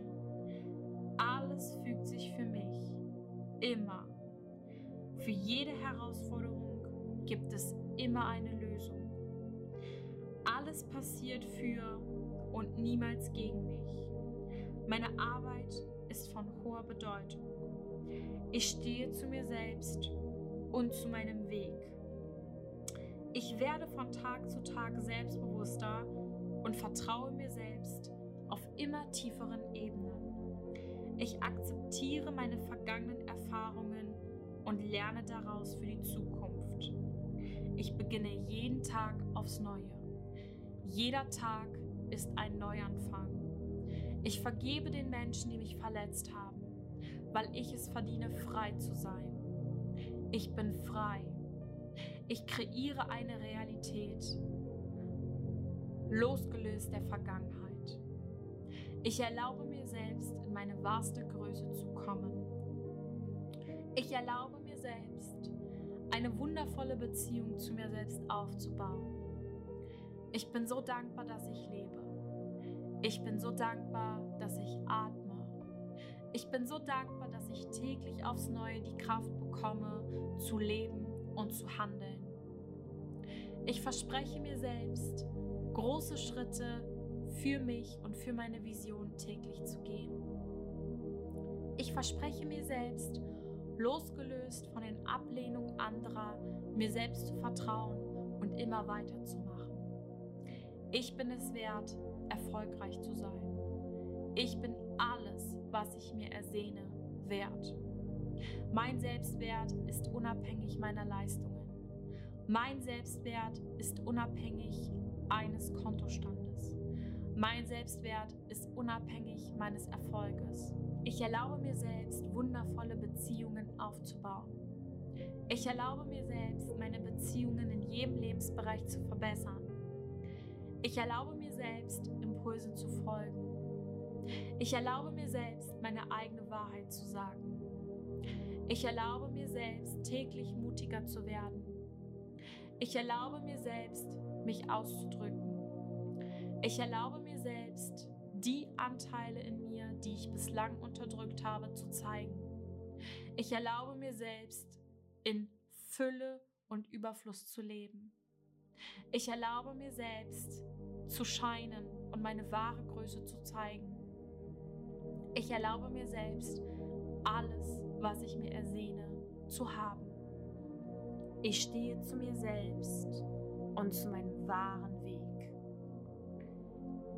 Alles fügt sich für mich. Immer. Für jede Herausforderung gibt es immer eine Lösung. Alles passiert für und niemals gegen mich. Meine Arbeit ist von hoher Bedeutung. Ich stehe zu mir selbst und zu meinem Weg. Ich werde von Tag zu Tag selbstbewusster und vertraue mir auf immer tieferen Ebenen. Ich akzeptiere meine vergangenen Erfahrungen und lerne daraus für die Zukunft. Ich beginne jeden Tag aufs Neue. Jeder Tag ist ein Neuanfang. Ich vergebe den Menschen, die mich verletzt haben, weil ich es verdiene, frei zu sein. Ich bin frei. Ich kreiere eine Realität, losgelöst der Vergangenheit. Ich erlaube mir selbst, in meine wahrste Größe zu kommen. Ich erlaube mir selbst, eine wundervolle Beziehung zu mir selbst aufzubauen. Ich bin so dankbar, dass ich lebe. Ich bin so dankbar, dass ich atme. Ich bin so dankbar, dass ich täglich aufs Neue die Kraft bekomme, zu leben und zu handeln. Ich verspreche mir selbst, große Schritte für mich und für meine Vision täglich zu gehen. Ich verspreche mir selbst, losgelöst von den Ablehnungen anderer, mir selbst zu vertrauen und immer weiterzumachen. Ich bin es wert, erfolgreich zu sein. Ich bin alles, was ich mir ersehne, wert. Mein Selbstwert ist unabhängig meiner Leistungen. Mein Selbstwert ist unabhängig eines Kontostandes. Mein Selbstwert ist unabhängig meines Erfolges. Ich erlaube mir selbst, wundervolle Beziehungen aufzubauen. Ich erlaube mir selbst, meine Beziehungen in jedem Lebensbereich zu verbessern. Ich erlaube mir selbst, Impulsen zu folgen. Ich erlaube mir selbst, meine eigene Wahrheit zu sagen. Ich erlaube mir selbst, täglich mutiger zu werden. Ich erlaube mir selbst, mich auszudrücken. Ich erlaube selbst, die Anteile in mir, die ich bislang unterdrückt habe, zu zeigen. Ich erlaube mir selbst, in Fülle und Überfluss zu leben. Ich erlaube mir selbst zu scheinen und meine wahre Größe zu zeigen. Ich erlaube mir selbst alles, was ich mir ersehne, zu haben. Ich stehe zu mir selbst und zu meinem wahren.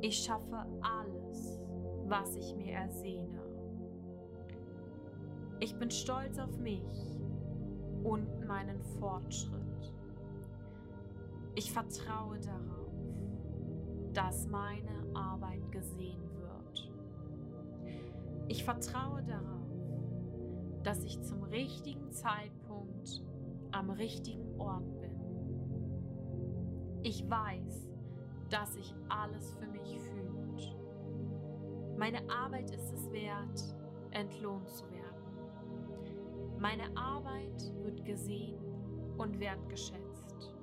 Ich schaffe alles, was ich mir ersehne. Ich bin stolz auf mich und meinen Fortschritt. Ich vertraue darauf, dass meine Arbeit gesehen wird. Ich vertraue darauf, dass ich zum richtigen Zeitpunkt am richtigen Ort bin. Ich weiß, dass sich alles für mich fühlt. Meine Arbeit ist es wert, entlohnt zu werden. Meine Arbeit wird gesehen und wertgeschätzt.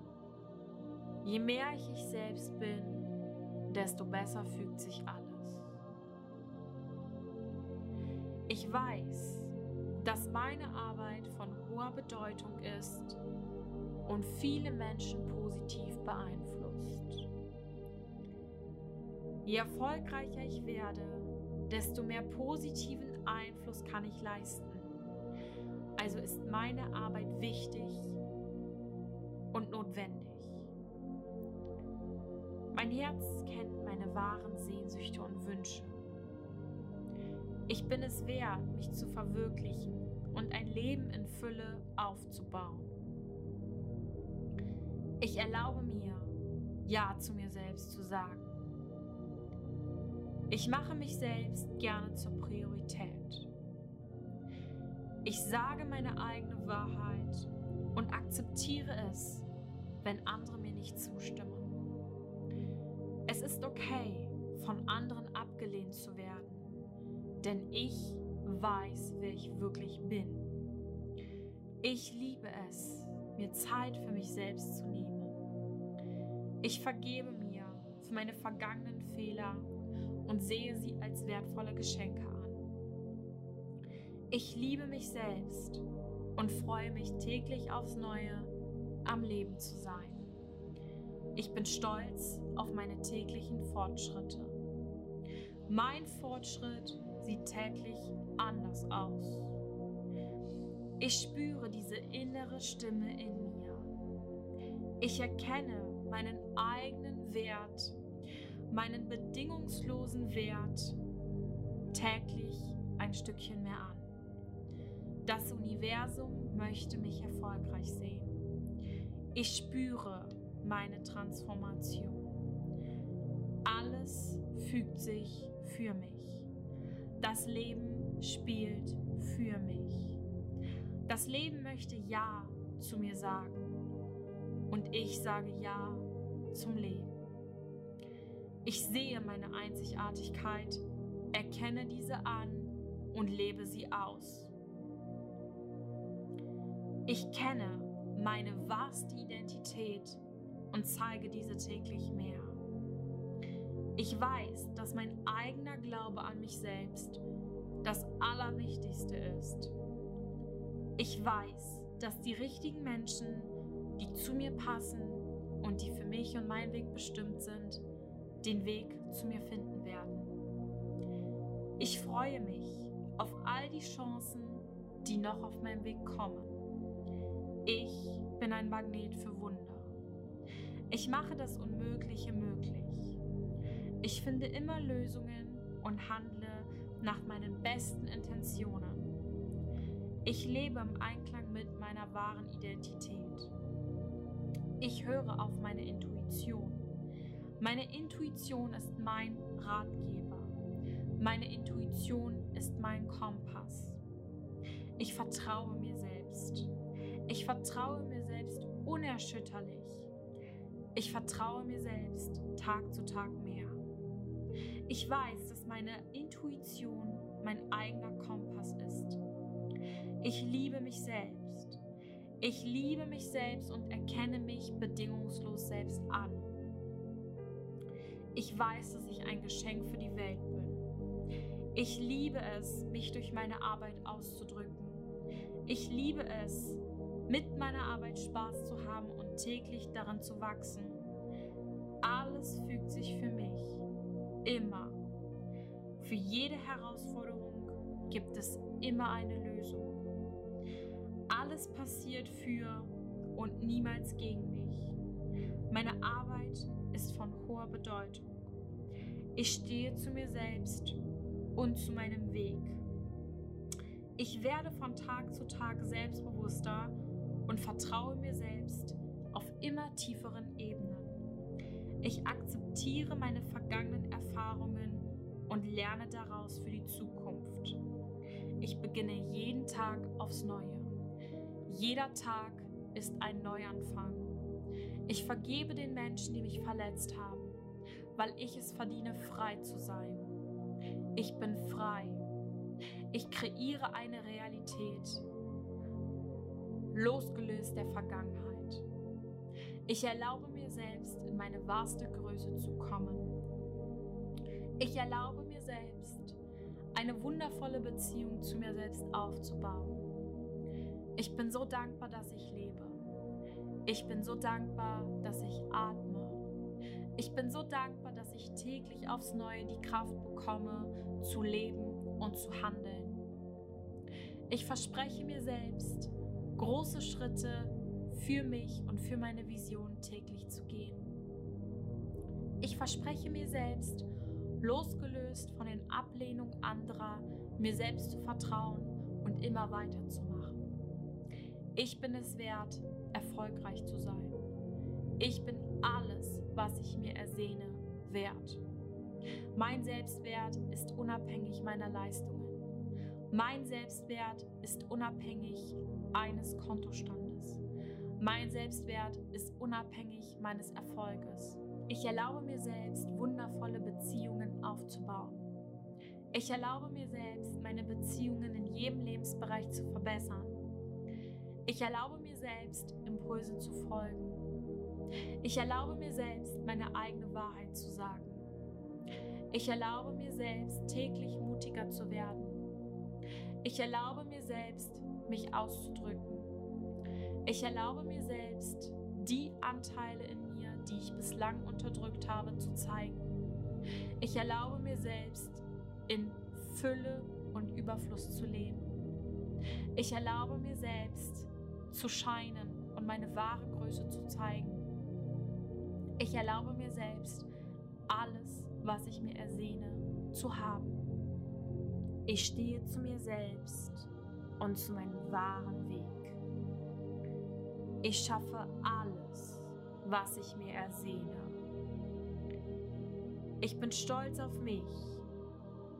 Je mehr ich ich selbst bin, desto besser fügt sich alles. Ich weiß, dass meine Arbeit von hoher Bedeutung ist und viele Menschen positiv beeinflusst. Je erfolgreicher ich werde, desto mehr positiven Einfluss kann ich leisten. Also ist meine Arbeit wichtig und notwendig. Mein Herz kennt meine wahren Sehnsüchte und Wünsche. Ich bin es wert, mich zu verwirklichen und ein Leben in Fülle aufzubauen. Ich erlaube mir, Ja zu mir selbst zu sagen. Ich mache mich selbst gerne zur Priorität. Ich sage meine eigene Wahrheit und akzeptiere es, wenn andere mir nicht zustimmen. Es ist okay, von anderen abgelehnt zu werden, denn ich weiß, wer ich wirklich bin. Ich liebe es, mir Zeit für mich selbst zu nehmen. Ich vergebe mir für meine vergangenen Fehler und sehe sie als wertvolle Geschenke an. Ich liebe mich selbst und freue mich täglich aufs Neue, am Leben zu sein. Ich bin stolz auf meine täglichen Fortschritte. Mein Fortschritt sieht täglich anders aus. Ich spüre diese innere Stimme in mir. Ich erkenne meinen eigenen Wert, meinen bedingungslosen Wert täglich ein Stückchen mehr an. Das Universum möchte mich erfolgreich sehen. Ich spüre meine Transformation. Alles fügt sich für mich. Das Leben spielt für mich. Das Leben möchte Ja zu mir sagen und ich sage Ja zum Leben. Ich sehe meine Einzigartigkeit, erkenne diese an und lebe sie aus. Ich kenne meine wahrste Identität und zeige diese täglich mehr. Ich weiß, dass mein eigener Glaube an mich selbst das Allerwichtigste ist. Ich weiß, dass die richtigen Menschen, die zu mir passen und die für mich und meinen Weg bestimmt sind, den Weg zu mir finden werden. Ich freue mich auf all die Chancen, die noch auf meinem Weg kommen. Ich bin ein Magnet für Wunder. Ich mache das Unmögliche möglich. Ich finde immer Lösungen und handle nach meinen besten Intentionen. Ich lebe im Einklang mit meiner wahren Identität. Ich höre auf meine Intuition. Meine Intuition ist mein Ratgeber. Meine Intuition ist mein Kompass. Ich vertraue mir selbst. Ich vertraue mir selbst unerschütterlich. Ich vertraue mir selbst Tag zu Tag mehr. Ich weiß, dass meine Intuition mein eigener Kompass ist. Ich liebe mich selbst. Ich liebe mich selbst und erkenne mich bedingungslos selbst an. Ich weiß, dass ich ein Geschenk für die Welt bin. Ich liebe es, mich durch meine Arbeit auszudrücken. Ich liebe es, mit meiner Arbeit Spaß zu haben und täglich daran zu wachsen. Alles fügt sich für mich immer. Für jede Herausforderung gibt es immer eine Lösung. Alles passiert für und niemals gegen mich. Meine Arbeit ist von hoher Bedeutung. Ich stehe zu mir selbst und zu meinem Weg. Ich werde von Tag zu Tag selbstbewusster und vertraue mir selbst auf immer tieferen Ebenen. Ich akzeptiere meine vergangenen Erfahrungen und lerne daraus für die Zukunft. Ich beginne jeden Tag aufs Neue. Jeder Tag ist ein Neuanfang. Ich vergebe den Menschen, die mich verletzt haben, weil ich es verdiene, frei zu sein. Ich bin frei. Ich kreiere eine Realität, losgelöst der Vergangenheit. Ich erlaube mir selbst, in meine wahrste Größe zu kommen. Ich erlaube mir selbst, eine wundervolle Beziehung zu mir selbst aufzubauen. Ich bin so dankbar, dass ich lebe. Ich bin so dankbar, dass ich atme. Ich bin so dankbar, dass ich täglich aufs Neue die Kraft bekomme, zu leben und zu handeln. Ich verspreche mir selbst, große Schritte für mich und für meine Vision täglich zu gehen. Ich verspreche mir selbst, losgelöst von den Ablehnungen anderer, mir selbst zu vertrauen und immer weiterzumachen. Ich bin es wert, erfolgreich zu sein. Ich bin alles, was ich mir ersehne, wert. Mein Selbstwert ist unabhängig meiner Leistungen. Mein Selbstwert ist unabhängig eines Kontostandes. Mein Selbstwert ist unabhängig meines Erfolges. Ich erlaube mir selbst, wundervolle Beziehungen aufzubauen. Ich erlaube mir selbst, meine Beziehungen in jedem Lebensbereich zu verbessern. Ich erlaube selbst, Impulsen zu folgen. Ich erlaube mir selbst, meine eigene Wahrheit zu sagen. Ich erlaube mir selbst, täglich mutiger zu werden. Ich erlaube mir selbst, mich auszudrücken. Ich erlaube mir selbst, die Anteile in mir, die ich bislang unterdrückt habe, zu zeigen. Ich erlaube mir selbst, in Fülle und Überfluss zu leben. Ich erlaube mir selbst, zu scheinen und meine wahre Größe zu zeigen. Ich erlaube mir selbst, alles, was ich mir ersehne, zu haben. Ich stehe zu mir selbst und zu meinem wahren Weg. Ich schaffe alles, was ich mir ersehne. Ich bin stolz auf mich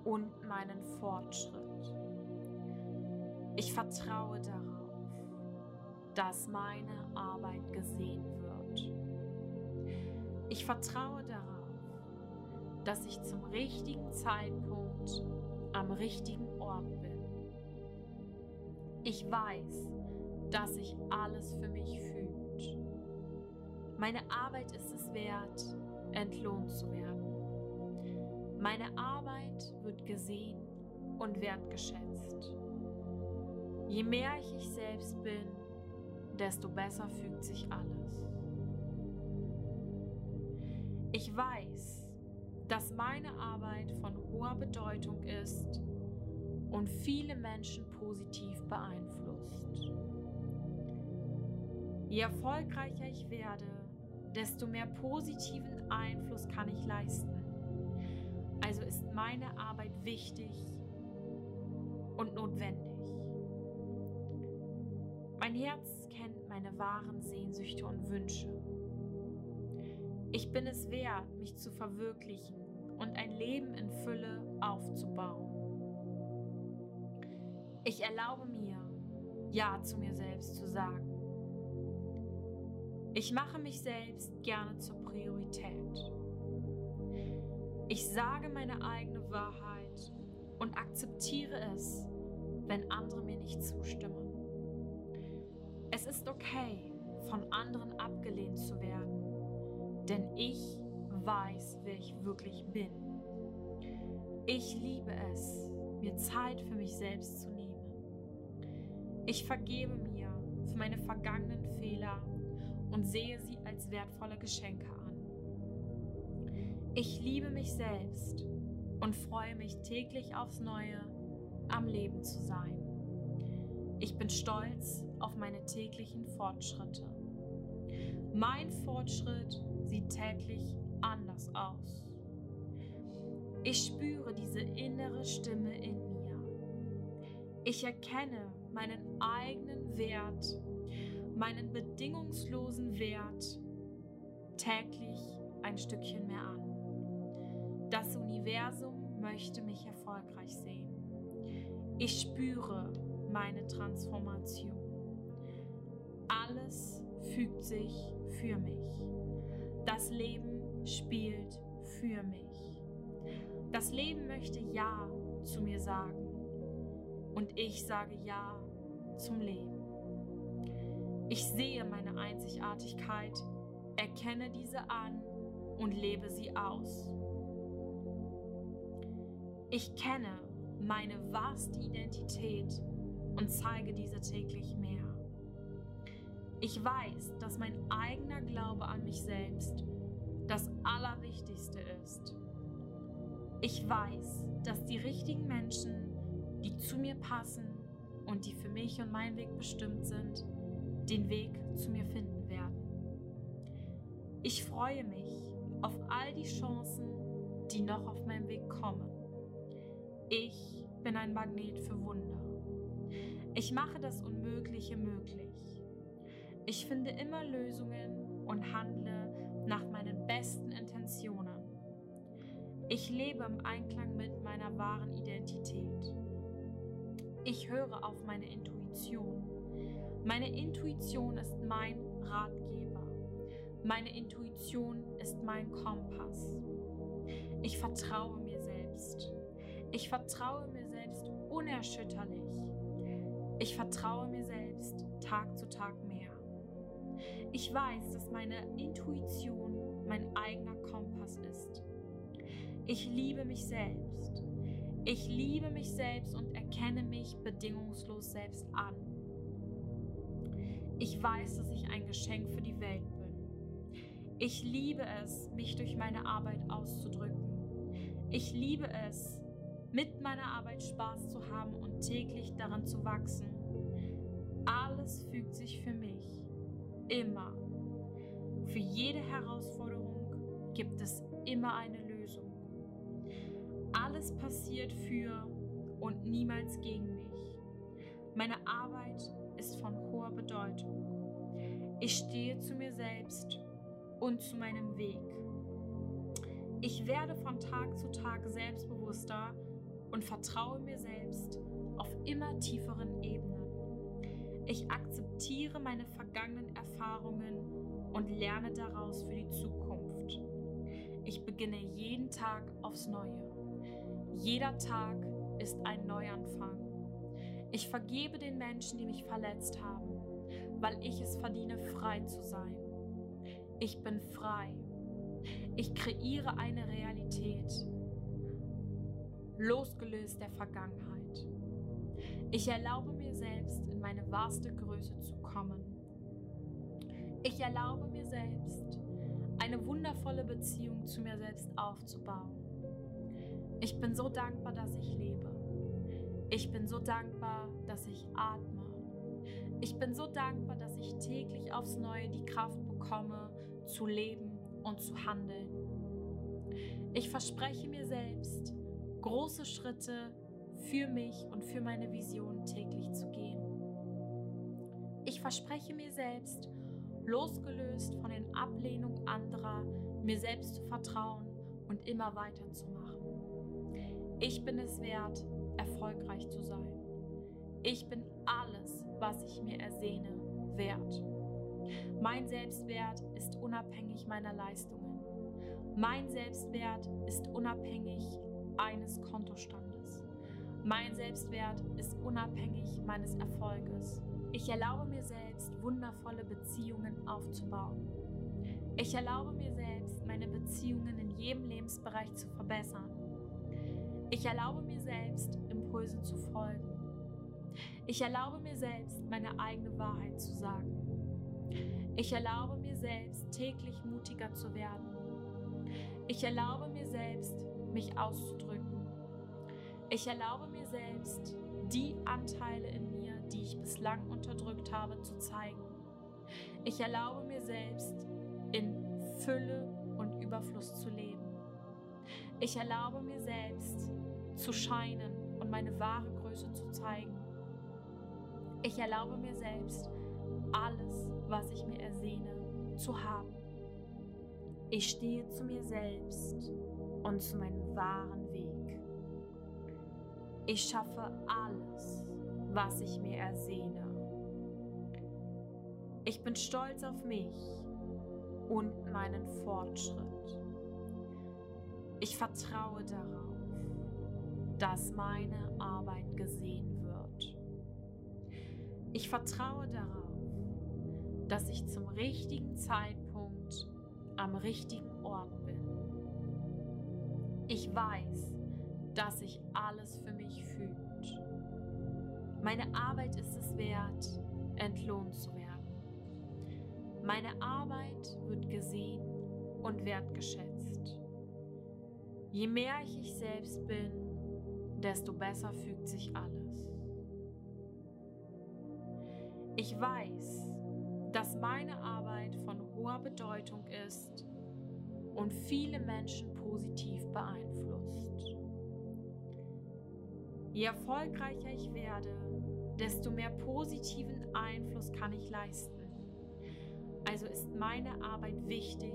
und meinen Fortschritt. Ich vertraue darauf, dass meine Arbeit gesehen wird. Ich vertraue darauf, dass ich zum richtigen Zeitpunkt am richtigen Ort bin. Ich weiß, dass sich alles für mich fühlt. Meine Arbeit ist es wert, entlohnt zu werden. Meine Arbeit wird gesehen und wertgeschätzt. Je mehr ich ich selbst bin, desto besser fügt sich alles. Ich weiß, dass meine Arbeit von hoher Bedeutung ist und viele Menschen positiv beeinflusst. Je erfolgreicher ich werde, desto mehr positiven Einfluss kann ich leisten. Also ist meine Arbeit wichtig und notwendig. Mein Herz kennt meine wahren Sehnsüchte und Wünsche. Ich bin es wert, mich zu verwirklichen und ein Leben in Fülle aufzubauen. Ich erlaube mir, Ja zu mir selbst zu sagen. Ich mache mich selbst gerne zur Priorität. Ich sage meine eigene Wahrheit und akzeptiere es, wenn andere mir nicht zustimmen. Ist okay, von anderen abgelehnt zu werden, denn ich weiß, wer ich wirklich bin. Ich liebe es, mir Zeit für mich selbst zu nehmen. Ich vergebe mir, für meine vergangenen Fehler und sehe sie als wertvolle Geschenke an. Ich liebe mich selbst und freue mich täglich aufs Neue, am Leben zu sein. Ich bin stolz auf meine täglichen Fortschritte. Mein Fortschritt sieht täglich anders aus. Ich spüre diese innere Stimme in mir. Ich erkenne meinen eigenen Wert, meinen bedingungslosen Wert täglich ein Stückchen mehr an. Das Universum möchte mich erfolgreich sehen. Ich spüre meine Transformation. Alles fügt sich für mich. Das Leben spielt für mich. Das Leben möchte Ja zu mir sagen und ich sage Ja zum Leben. Ich sehe meine Einzigartigkeit, erkenne diese an und lebe sie aus. Ich kenne meine wahrste Identität und zeige diese täglich mehr. Ich weiß, dass mein eigener Glaube an mich selbst das Allerwichtigste ist. Ich weiß, dass die richtigen Menschen, die zu mir passen und die für mich und meinen Weg bestimmt sind, den Weg zu mir finden werden. Ich freue mich auf all die Chancen, die noch auf meinem Weg kommen. Ich bin ein Magnet für Wunder. Ich mache das Unmögliche möglich. Ich finde immer Lösungen und handle nach meinen besten Intentionen. Ich lebe im Einklang mit meiner wahren Identität. Ich höre auf meine Intuition. Meine Intuition ist mein Ratgeber. Meine Intuition ist mein Kompass. Ich vertraue mir selbst. Ich vertraue mir selbst unerschütterlich. Ich vertraue mir selbst Tag zu Tag mehr. Ich weiß, dass meine Intuition mein eigener Kompass ist. Ich liebe mich selbst. Ich liebe mich selbst und erkenne mich bedingungslos selbst an. Ich weiß, dass ich ein Geschenk für die Welt bin. Ich liebe es, mich durch meine Arbeit auszudrücken. Ich liebe es, mit meiner Arbeit Spaß zu haben und täglich daran zu wachsen. Alles fügt sich für mich. Immer. Für jede Herausforderung gibt es immer eine Lösung. Alles passiert für und niemals gegen mich. Meine Arbeit ist von hoher Bedeutung. Ich stehe zu mir selbst und zu meinem Weg. Ich werde von Tag zu Tag selbstbewusster und vertraue mir selbst auf immer tieferen Ebenen. Ich akzeptiere meine vergangenen Erfahrungen und lerne daraus für die Zukunft. Ich beginne jeden Tag aufs Neue. Jeder Tag ist ein Neuanfang. Ich vergebe den Menschen, die mich verletzt haben, weil ich es verdiene, frei zu sein. Ich bin frei. Ich kreiere eine Realität, losgelöst der Vergangenheit. Ich erlaube mir selbst, in meine wahrste Größe zu kommen. Ich erlaube mir selbst, eine wundervolle Beziehung zu mir selbst aufzubauen. Ich bin so dankbar, dass ich lebe. Ich bin so dankbar, dass ich atme. Ich bin so dankbar, dass ich täglich aufs Neue die Kraft bekomme, zu leben und zu handeln. Ich verspreche mir selbst, große Schritte für mich und für meine Vision täglich zu gehen. Ich verspreche mir selbst, losgelöst von den Ablehnungen anderer, mir selbst zu vertrauen und immer weiterzumachen. Ich bin es wert, erfolgreich zu sein. Ich bin alles, was ich mir ersehne, wert. Mein Selbstwert ist unabhängig meiner Leistungen. Mein Selbstwert ist unabhängig eines Kontostandes. Mein Selbstwert ist unabhängig meines Erfolges. Ich erlaube mir selbst, wundervolle Beziehungen aufzubauen. Ich erlaube mir selbst, meine Beziehungen in jedem Lebensbereich zu verbessern. Ich erlaube mir selbst, Impulse zu folgen. Ich erlaube mir selbst, meine eigene Wahrheit zu sagen. Ich erlaube mir selbst, täglich mutiger zu werden. Ich erlaube mir selbst, mich auszudrücken. Ich erlaube mir selbst, die Anteile in mir, die ich bislang unterdrückt habe, zu zeigen. Ich erlaube mir selbst, in Fülle und Überfluss zu leben. Ich erlaube mir selbst, zu scheinen und meine wahre Größe zu zeigen. Ich erlaube mir selbst, alles, was ich mir ersehne, zu haben. Ich stehe zu mir selbst und zu meinem wahren. Ich schaffe alles, was ich mir ersehne. Ich bin stolz auf mich und meinen Fortschritt. Ich vertraue darauf, dass meine Arbeit gesehen wird. Ich vertraue darauf, dass ich zum richtigen Zeitpunkt am richtigen Ort bin. Ich weiß, dass sich alles für mich fühlt. Meine Arbeit ist es wert, entlohnt zu werden. Meine Arbeit wird gesehen und wertgeschätzt. Je mehr ich ich selbst bin, desto besser fügt sich alles. Ich weiß, dass meine Arbeit von hoher Bedeutung ist und viele Menschen positiv beeinflusst. Je erfolgreicher ich werde, desto mehr positiven Einfluss kann ich leisten. Also ist meine Arbeit wichtig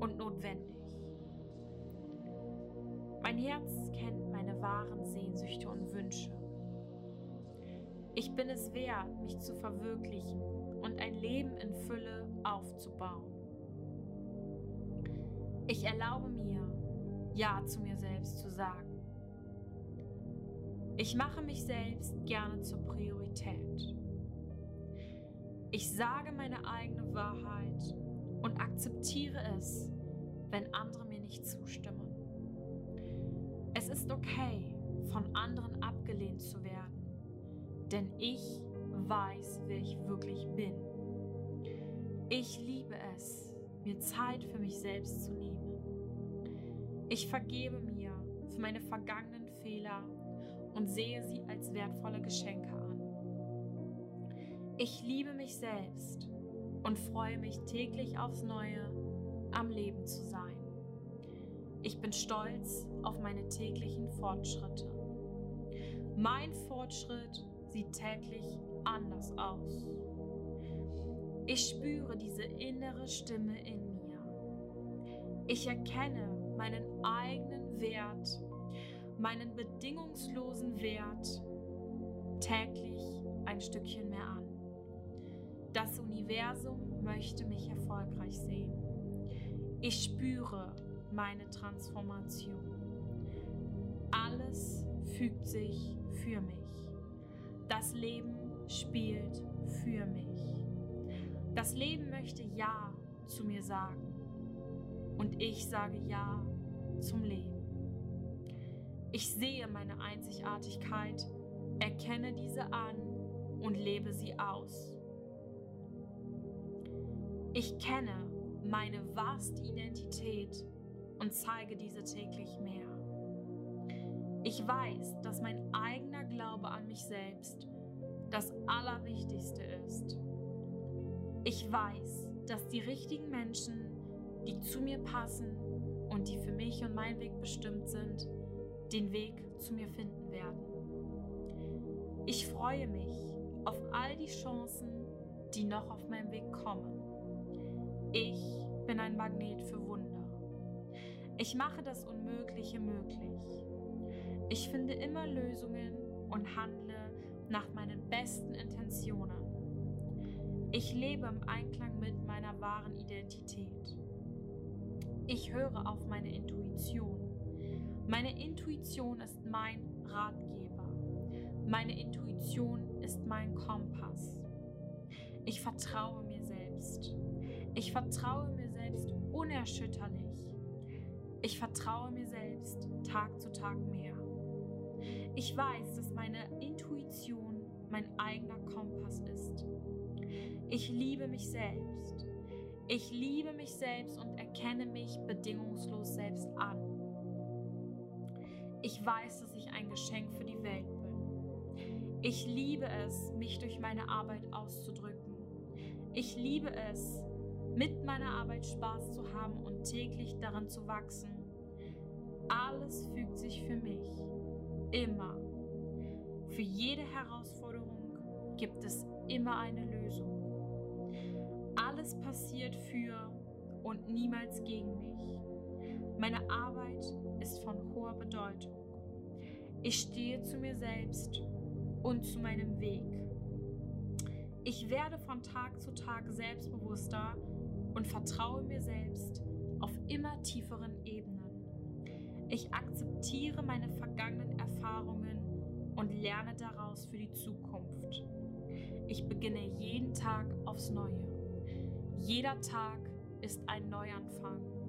und notwendig. Mein Herz kennt meine wahren Sehnsüchte und Wünsche. Ich bin es wert, mich zu verwirklichen und ein Leben in Fülle aufzubauen. Ich erlaube mir, Ja zu mir selbst zu sagen. Ich mache mich selbst gerne zur Priorität. Ich sage meine eigene Wahrheit und akzeptiere es, wenn andere mir nicht zustimmen. Es ist okay, von anderen abgelehnt zu werden, denn ich weiß, wer ich wirklich bin. Ich liebe es, mir Zeit für mich selbst zu nehmen. Ich vergebe mir für meine vergangenen Fehler und sehe sie als wertvolle Geschenke an. Ich liebe mich selbst und freue mich täglich aufs Neue, am Leben zu sein. Ich bin stolz auf meine täglichen Fortschritte. Mein Fortschritt sieht täglich anders aus. Ich spüre diese innere Stimme in mir. Ich erkenne meinen eigenen Wert, meinen bedingungslosen Wert täglich ein Stückchen mehr an. Das Universum möchte mich erfolgreich sehen. Ich spüre meine Transformation. Alles fügt sich für mich. Das Leben spielt für mich. Das Leben möchte Ja zu mir sagen. Und ich sage Ja zum Leben. Ich sehe meine Einzigartigkeit, erkenne diese an und lebe sie aus. Ich kenne meine wahrste Identität und zeige diese täglich mehr. Ich weiß, dass mein eigener Glaube an mich selbst das Allerwichtigste ist. Ich weiß, dass die richtigen Menschen, die zu mir passen und die für mich und meinen Weg bestimmt sind, den Weg zu mir finden werden. Ich freue mich auf all die Chancen, die noch auf meinem Weg kommen. Ich bin ein Magnet für Wunder. Ich mache das Unmögliche möglich. Ich finde immer Lösungen und handle nach meinen besten Intentionen. Ich lebe im Einklang mit meiner wahren Identität. Ich höre auf meine Intuition. Meine Intuition ist mein Ratgeber. Meine Intuition ist mein Kompass. Ich vertraue mir selbst. Ich vertraue mir selbst unerschütterlich. Ich vertraue mir selbst Tag zu Tag mehr. Ich weiß, dass meine Intuition mein eigener Kompass ist. Ich liebe mich selbst. Ich liebe mich selbst und erkenne mich bedingungslos selbst an. Ich weiß, dass ich ein Geschenk für die Welt bin. Ich liebe es, mich durch meine Arbeit auszudrücken. Ich liebe es, mit meiner Arbeit Spaß zu haben und täglich daran zu wachsen. Alles fügt sich für mich. Immer. Für jede Herausforderung gibt es immer eine Lösung. Alles passiert für und niemals gegen mich. Meine Arbeit ist von hoher Bedeutung. Ich stehe zu mir selbst und zu meinem Weg. Ich werde von Tag zu Tag selbstbewusster und vertraue mir selbst auf immer tieferen Ebenen. Ich akzeptiere meine vergangenen Erfahrungen und lerne daraus für die Zukunft. Ich beginne jeden Tag aufs Neue. Jeder Tag ist ein Neuanfang.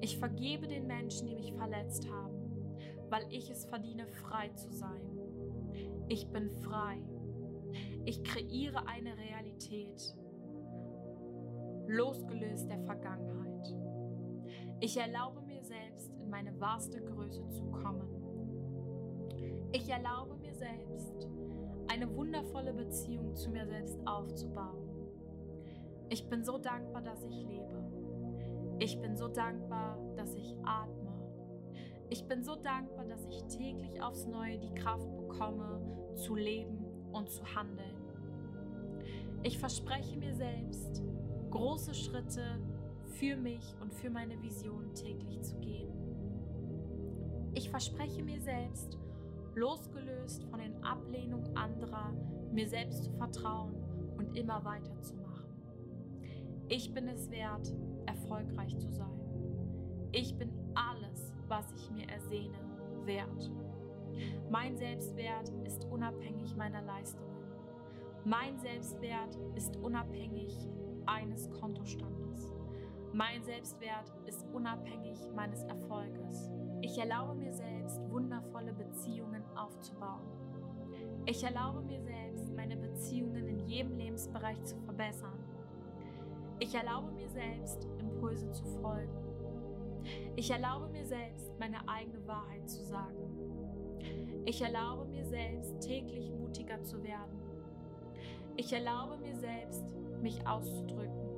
Ich vergebe den Menschen, die mich verletzt haben, weil ich es verdiene, frei zu sein. Ich bin frei. Ich kreiere eine Realität, losgelöst der Vergangenheit. Ich erlaube mir selbst, in meine wahrste Größe zu kommen. Ich erlaube mir selbst, eine wundervolle Beziehung zu mir selbst aufzubauen. Ich bin so dankbar, dass ich lebe. Ich bin so dankbar, dass ich atme. Ich bin so dankbar, dass ich täglich aufs Neue die Kraft bekomme, zu leben und zu handeln. Ich verspreche mir selbst, große Schritte für mich und für meine Vision täglich zu gehen. Ich verspreche mir selbst, losgelöst von den Ablehnungen anderer, mir selbst zu vertrauen und immer weiterzumachen. Ich bin es wert, erfolgreich zu sein. Ich bin alles, was ich mir ersehne, wert. Mein Selbstwert ist unabhängig meiner Leistungen. Mein Selbstwert ist unabhängig eines Kontostandes. Mein Selbstwert ist unabhängig meines Erfolges. Ich erlaube mir selbst, wundervolle Beziehungen aufzubauen. Ich erlaube mir selbst, meine Beziehungen in jedem Lebensbereich zu verbessern. Ich erlaube mir selbst, Impulse zu folgen. Ich erlaube mir selbst, meine eigene Wahrheit zu sagen. Ich erlaube mir selbst, täglich mutiger zu werden. Ich erlaube mir selbst, mich auszudrücken.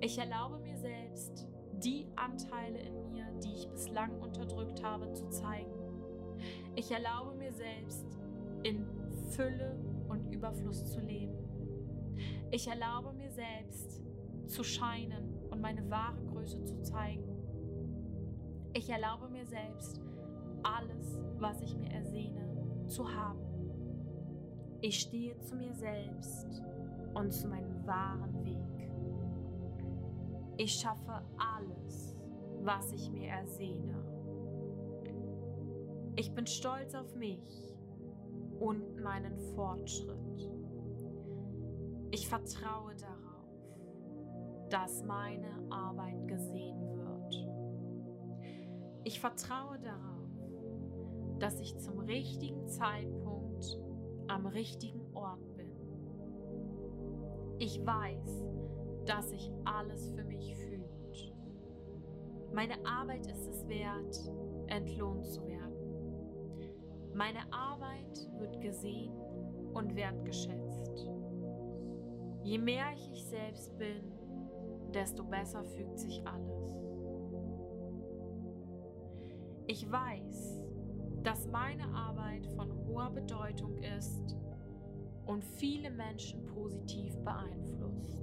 Ich erlaube mir selbst, die Anteile in mir, die ich bislang unterdrückt habe, zu zeigen. Ich erlaube mir selbst, in Fülle und Überfluss zu leben. Ich erlaube mir selbst, zu scheinen und meine wahre Größe zu zeigen. Ich erlaube mir selbst, alles, was ich mir ersehne, zu haben. Ich stehe zu mir selbst und zu meinem wahren Weg. Ich schaffe alles, was ich mir ersehne. Ich bin stolz auf mich und meinen Fortschritt. Ich vertraue darauf, dass meine Arbeit gesehen wird. Ich vertraue darauf, dass ich zum richtigen Zeitpunkt am richtigen Ort bin. Ich weiß, dass sich alles für mich fühlt. Meine Arbeit ist es wert, entlohnt zu werden. Meine Arbeit wird gesehen und wertgeschätzt. Je mehr ich ich selbst bin, desto besser fügt sich alles. Ich weiß, dass meine Arbeit von hoher Bedeutung ist und viele Menschen positiv beeinflusst.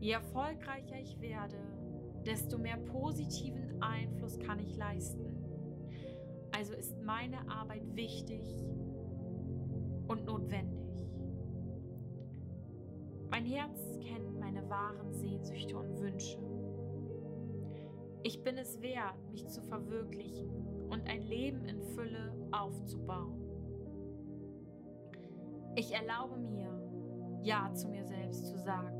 Je erfolgreicher ich werde, desto mehr positiven Einfluss kann ich leisten. Also ist meine Arbeit wichtig und notwendig. Mein Herz kennt meine wahren Sehnsüchte und Wünsche. Ich bin es wert, mich zu verwirklichen und ein Leben in Fülle aufzubauen. Ich erlaube mir, Ja zu mir selbst zu sagen.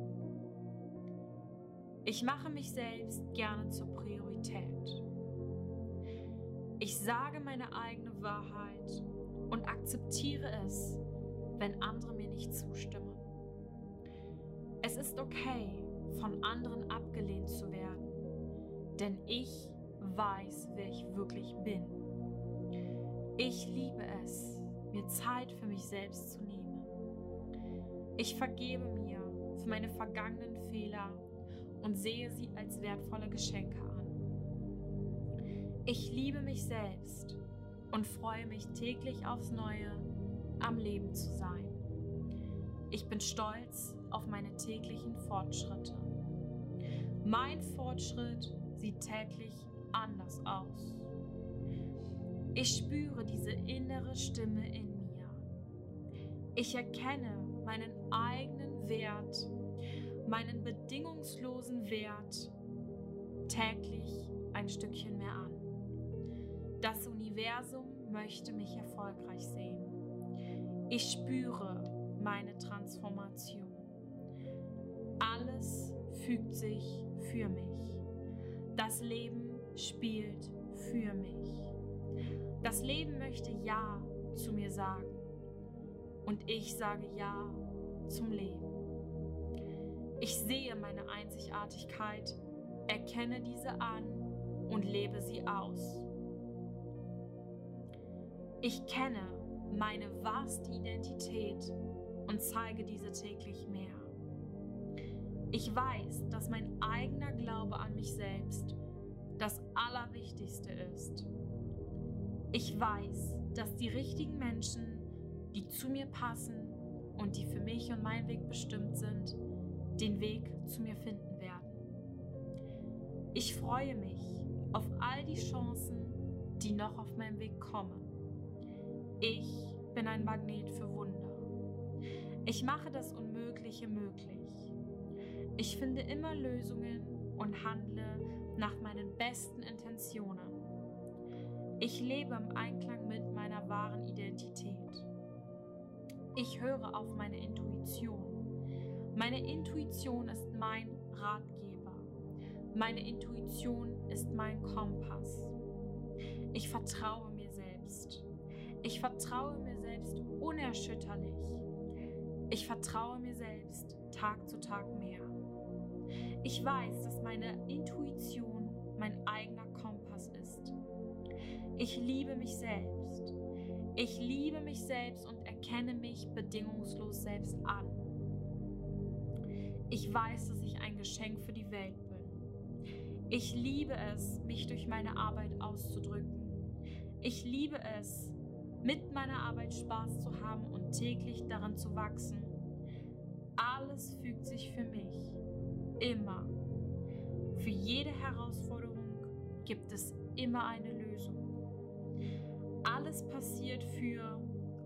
Ich mache mich selbst gerne zur Priorität. Ich sage meine eigene Wahrheit und akzeptiere es, wenn andere mir nicht zustimmen. Ist okay, von anderen abgelehnt zu werden, denn ich weiß, wer ich wirklich bin. Ich liebe es, mir Zeit für mich selbst zu nehmen. Ich vergebe mir für meine vergangenen Fehler und sehe sie als wertvolle Geschenke an. Ich liebe mich selbst und freue mich täglich aufs Neue, am Leben zu sein. Ich bin stolz auf meine täglichen Fortschritte. Mein Fortschritt sieht täglich anders aus. Ich spüre diese innere Stimme in mir. Ich erkenne meinen eigenen Wert, meinen bedingungslosen Wert täglich ein Stückchen mehr an. Das Universum möchte mich erfolgreich sehen. Ich spüre meine Transformation. Alles fügt sich für mich. Das Leben spielt für mich. Das Leben möchte Ja zu mir sagen und ich sage Ja zum Leben. Ich sehe meine Einzigartigkeit, erkenne diese an und lebe sie aus. Ich kenne meine wahrste Identität und zeige diese täglich mehr. Ich weiß, dass mein eigener Glaube an mich selbst das Allerwichtigste ist. Ich weiß, dass die richtigen Menschen, die zu mir passen und die für mich und meinen Weg bestimmt sind, den Weg zu mir finden werden. Ich freue mich auf all die Chancen, die noch auf meinem Weg kommen. Ich bin ein Magnet für Wunder. Ich mache das Unmögliche möglich. Ich finde immer Lösungen und handle nach meinen besten Intentionen. Ich lebe im Einklang mit meiner wahren Identität. Ich höre auf meine Intuition. Meine Intuition ist mein Ratgeber. Meine Intuition ist mein Kompass. Ich vertraue mir selbst. Ich vertraue mir selbst unerschütterlich. Ich vertraue mir selbst Tag zu Tag mehr. Ich weiß, dass meine Intuition mein eigener Kompass ist. Ich liebe mich selbst. Ich liebe mich selbst und erkenne mich bedingungslos selbst an. Ich weiß, dass ich ein Geschenk für die Welt bin. Ich liebe es, mich durch meine Arbeit auszudrücken. Ich liebe es, mit meiner Arbeit Spaß zu haben und täglich daran zu wachsen. Alles fügt sich für mich. Immer. Für jede Herausforderung gibt es immer eine Lösung. Alles passiert für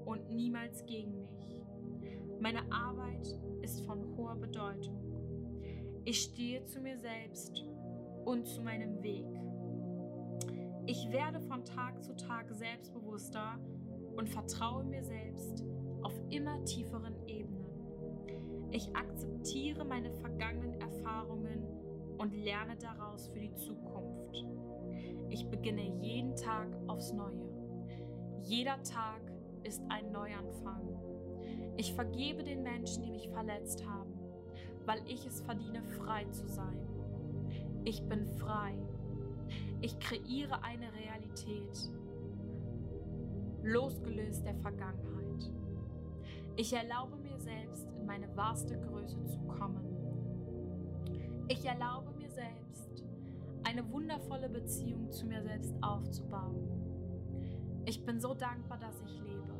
und niemals gegen mich. Meine Arbeit ist von hoher Bedeutung. Ich stehe zu mir selbst und zu meinem Weg. Ich werde von Tag zu Tag selbstbewusster und vertraue mir selbst auf immer tieferen Ebenen. Ich akzeptiere meine vergangenen Erfahrungen und lerne daraus für die Zukunft. Ich beginne jeden Tag aufs Neue. Jeder Tag ist ein Neuanfang. Ich vergebe den Menschen, die mich verletzt haben, weil ich es verdiene, frei zu sein. Ich bin frei. Ich kreiere eine Realität, losgelöst der Vergangenheit. Ich erlaube mir selbst, in meine wahrste Größe zu kommen. Ich erlaube mir selbst, eine wundervolle Beziehung zu mir selbst aufzubauen. Ich bin so dankbar, dass ich lebe.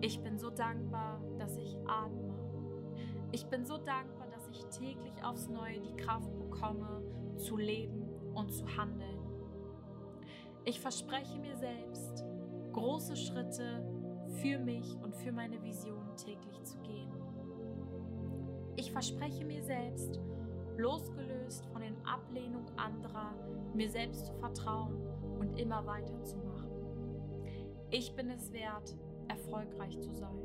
Ich bin so dankbar, dass ich atme. Ich bin so dankbar, dass ich täglich aufs Neue die Kraft bekomme, zu leben und zu handeln. Ich verspreche mir selbst, große Schritte für mich und für meine Vision täglich zu gehen. Ich verspreche mir selbst, losgelöst von den Ablehnungen anderer, mir selbst zu vertrauen und immer weiterzumachen. Ich bin es wert, erfolgreich zu sein.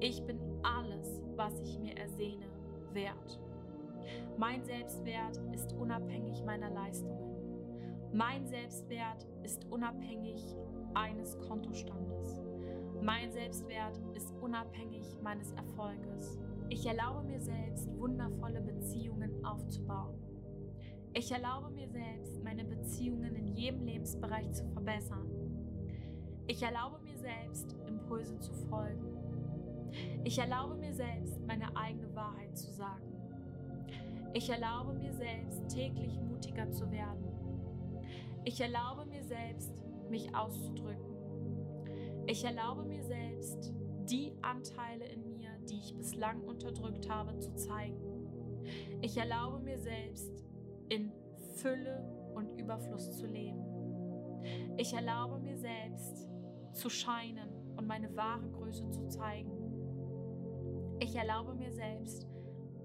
Ich bin alles, was ich mir ersehne, wert. Mein Selbstwert ist unabhängig meiner Leistungen. Mein Selbstwert ist unabhängig eines Kontostandes. Mein Selbstwert ist unabhängig meines Erfolges. Ich erlaube mir selbst, wundervolle Beziehungen aufzubauen. Ich erlaube mir selbst, meine Beziehungen in jedem Lebensbereich zu verbessern. Ich erlaube mir selbst, Impulsen zu folgen. Ich erlaube mir selbst, meine eigene Wahrheit zu sagen. Ich erlaube mir selbst, täglich mutiger zu werden. Ich erlaube mir selbst, mich auszudrücken. Ich erlaube mir selbst, die Anteile in mir, die ich bislang unterdrückt habe, zu zeigen. Ich erlaube mir selbst, in Fülle und Überfluss zu leben. Ich erlaube mir selbst, zu scheinen und meine wahre Größe zu zeigen. Ich erlaube mir selbst,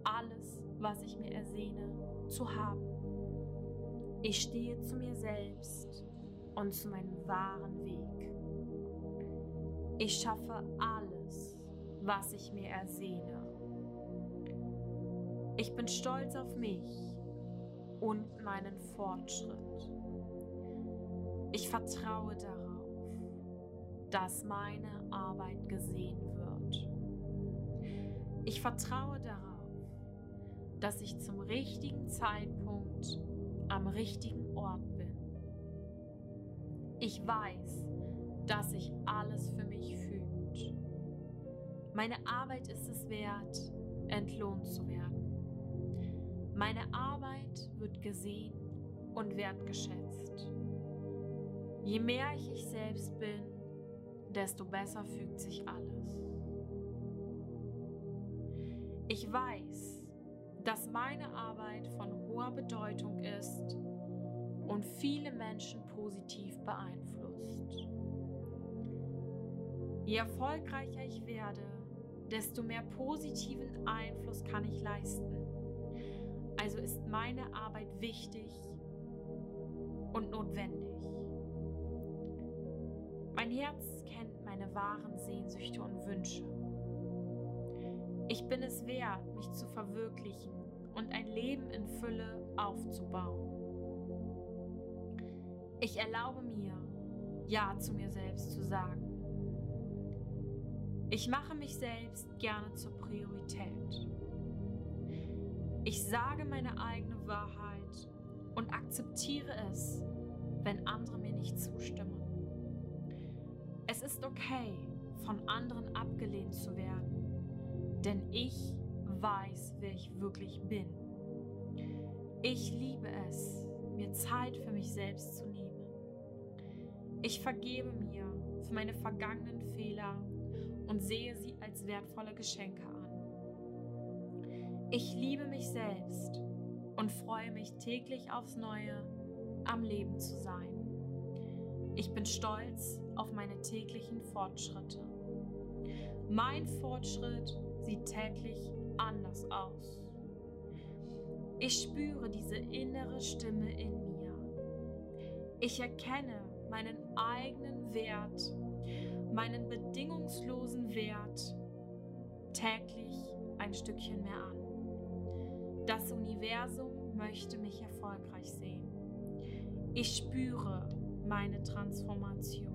alles, was ich mir ersehne, zu haben. Ich stehe zu mir selbst und zu meinem wahren Weg. Ich schaffe alles, was ich mir ersehne. Ich bin stolz auf mich und meinen Fortschritt. Ich vertraue darauf, dass meine Arbeit gesehen wird. Ich vertraue darauf, dass ich zum richtigen Zeitpunkt am richtigen Ort bin. Ich weiß, dass sich alles für mich fühlt. Meine Arbeit ist es wert, entlohnt zu werden. Meine Arbeit wird gesehen und wertgeschätzt. Je mehr ich ich selbst bin, desto besser fügt sich alles. Ich weiß, dass meine Arbeit von hoher Bedeutung ist und viele Menschen positiv beeinflusst. Je erfolgreicher ich werde, desto mehr positiven Einfluss kann ich leisten. Also ist meine Arbeit wichtig und notwendig. Mein Herz kennt meine wahren Sehnsüchte und Wünsche. Ich bin es wert, mich zu verwirklichen und ein Leben in Fülle aufzubauen. Ich erlaube mir, Ja zu mir selbst zu sagen. Ich mache mich selbst gerne zur Priorität. Ich sage meine eigene Wahrheit und akzeptiere es, wenn andere mir nicht zustimmen. Es ist okay, von anderen abgelehnt zu werden, denn ich weiß, wer ich wirklich bin. Ich liebe es, mir Zeit für mich selbst zu nehmen. Ich vergebe mir für meine vergangenen Fehler und sehe sie als wertvolle Geschenke an. Ich liebe mich selbst und freue mich täglich aufs Neue, am Leben zu sein. Ich bin stolz auf meine täglichen Fortschritte. Mein Fortschritt sieht täglich anders aus. Ich spüre diese innere Stimme in mir. Ich erkenne meinen eigenen Wert meinen bedingungslosen Wert täglich ein Stückchen mehr an. Das Universum möchte mich erfolgreich sehen. Ich spüre meine Transformation.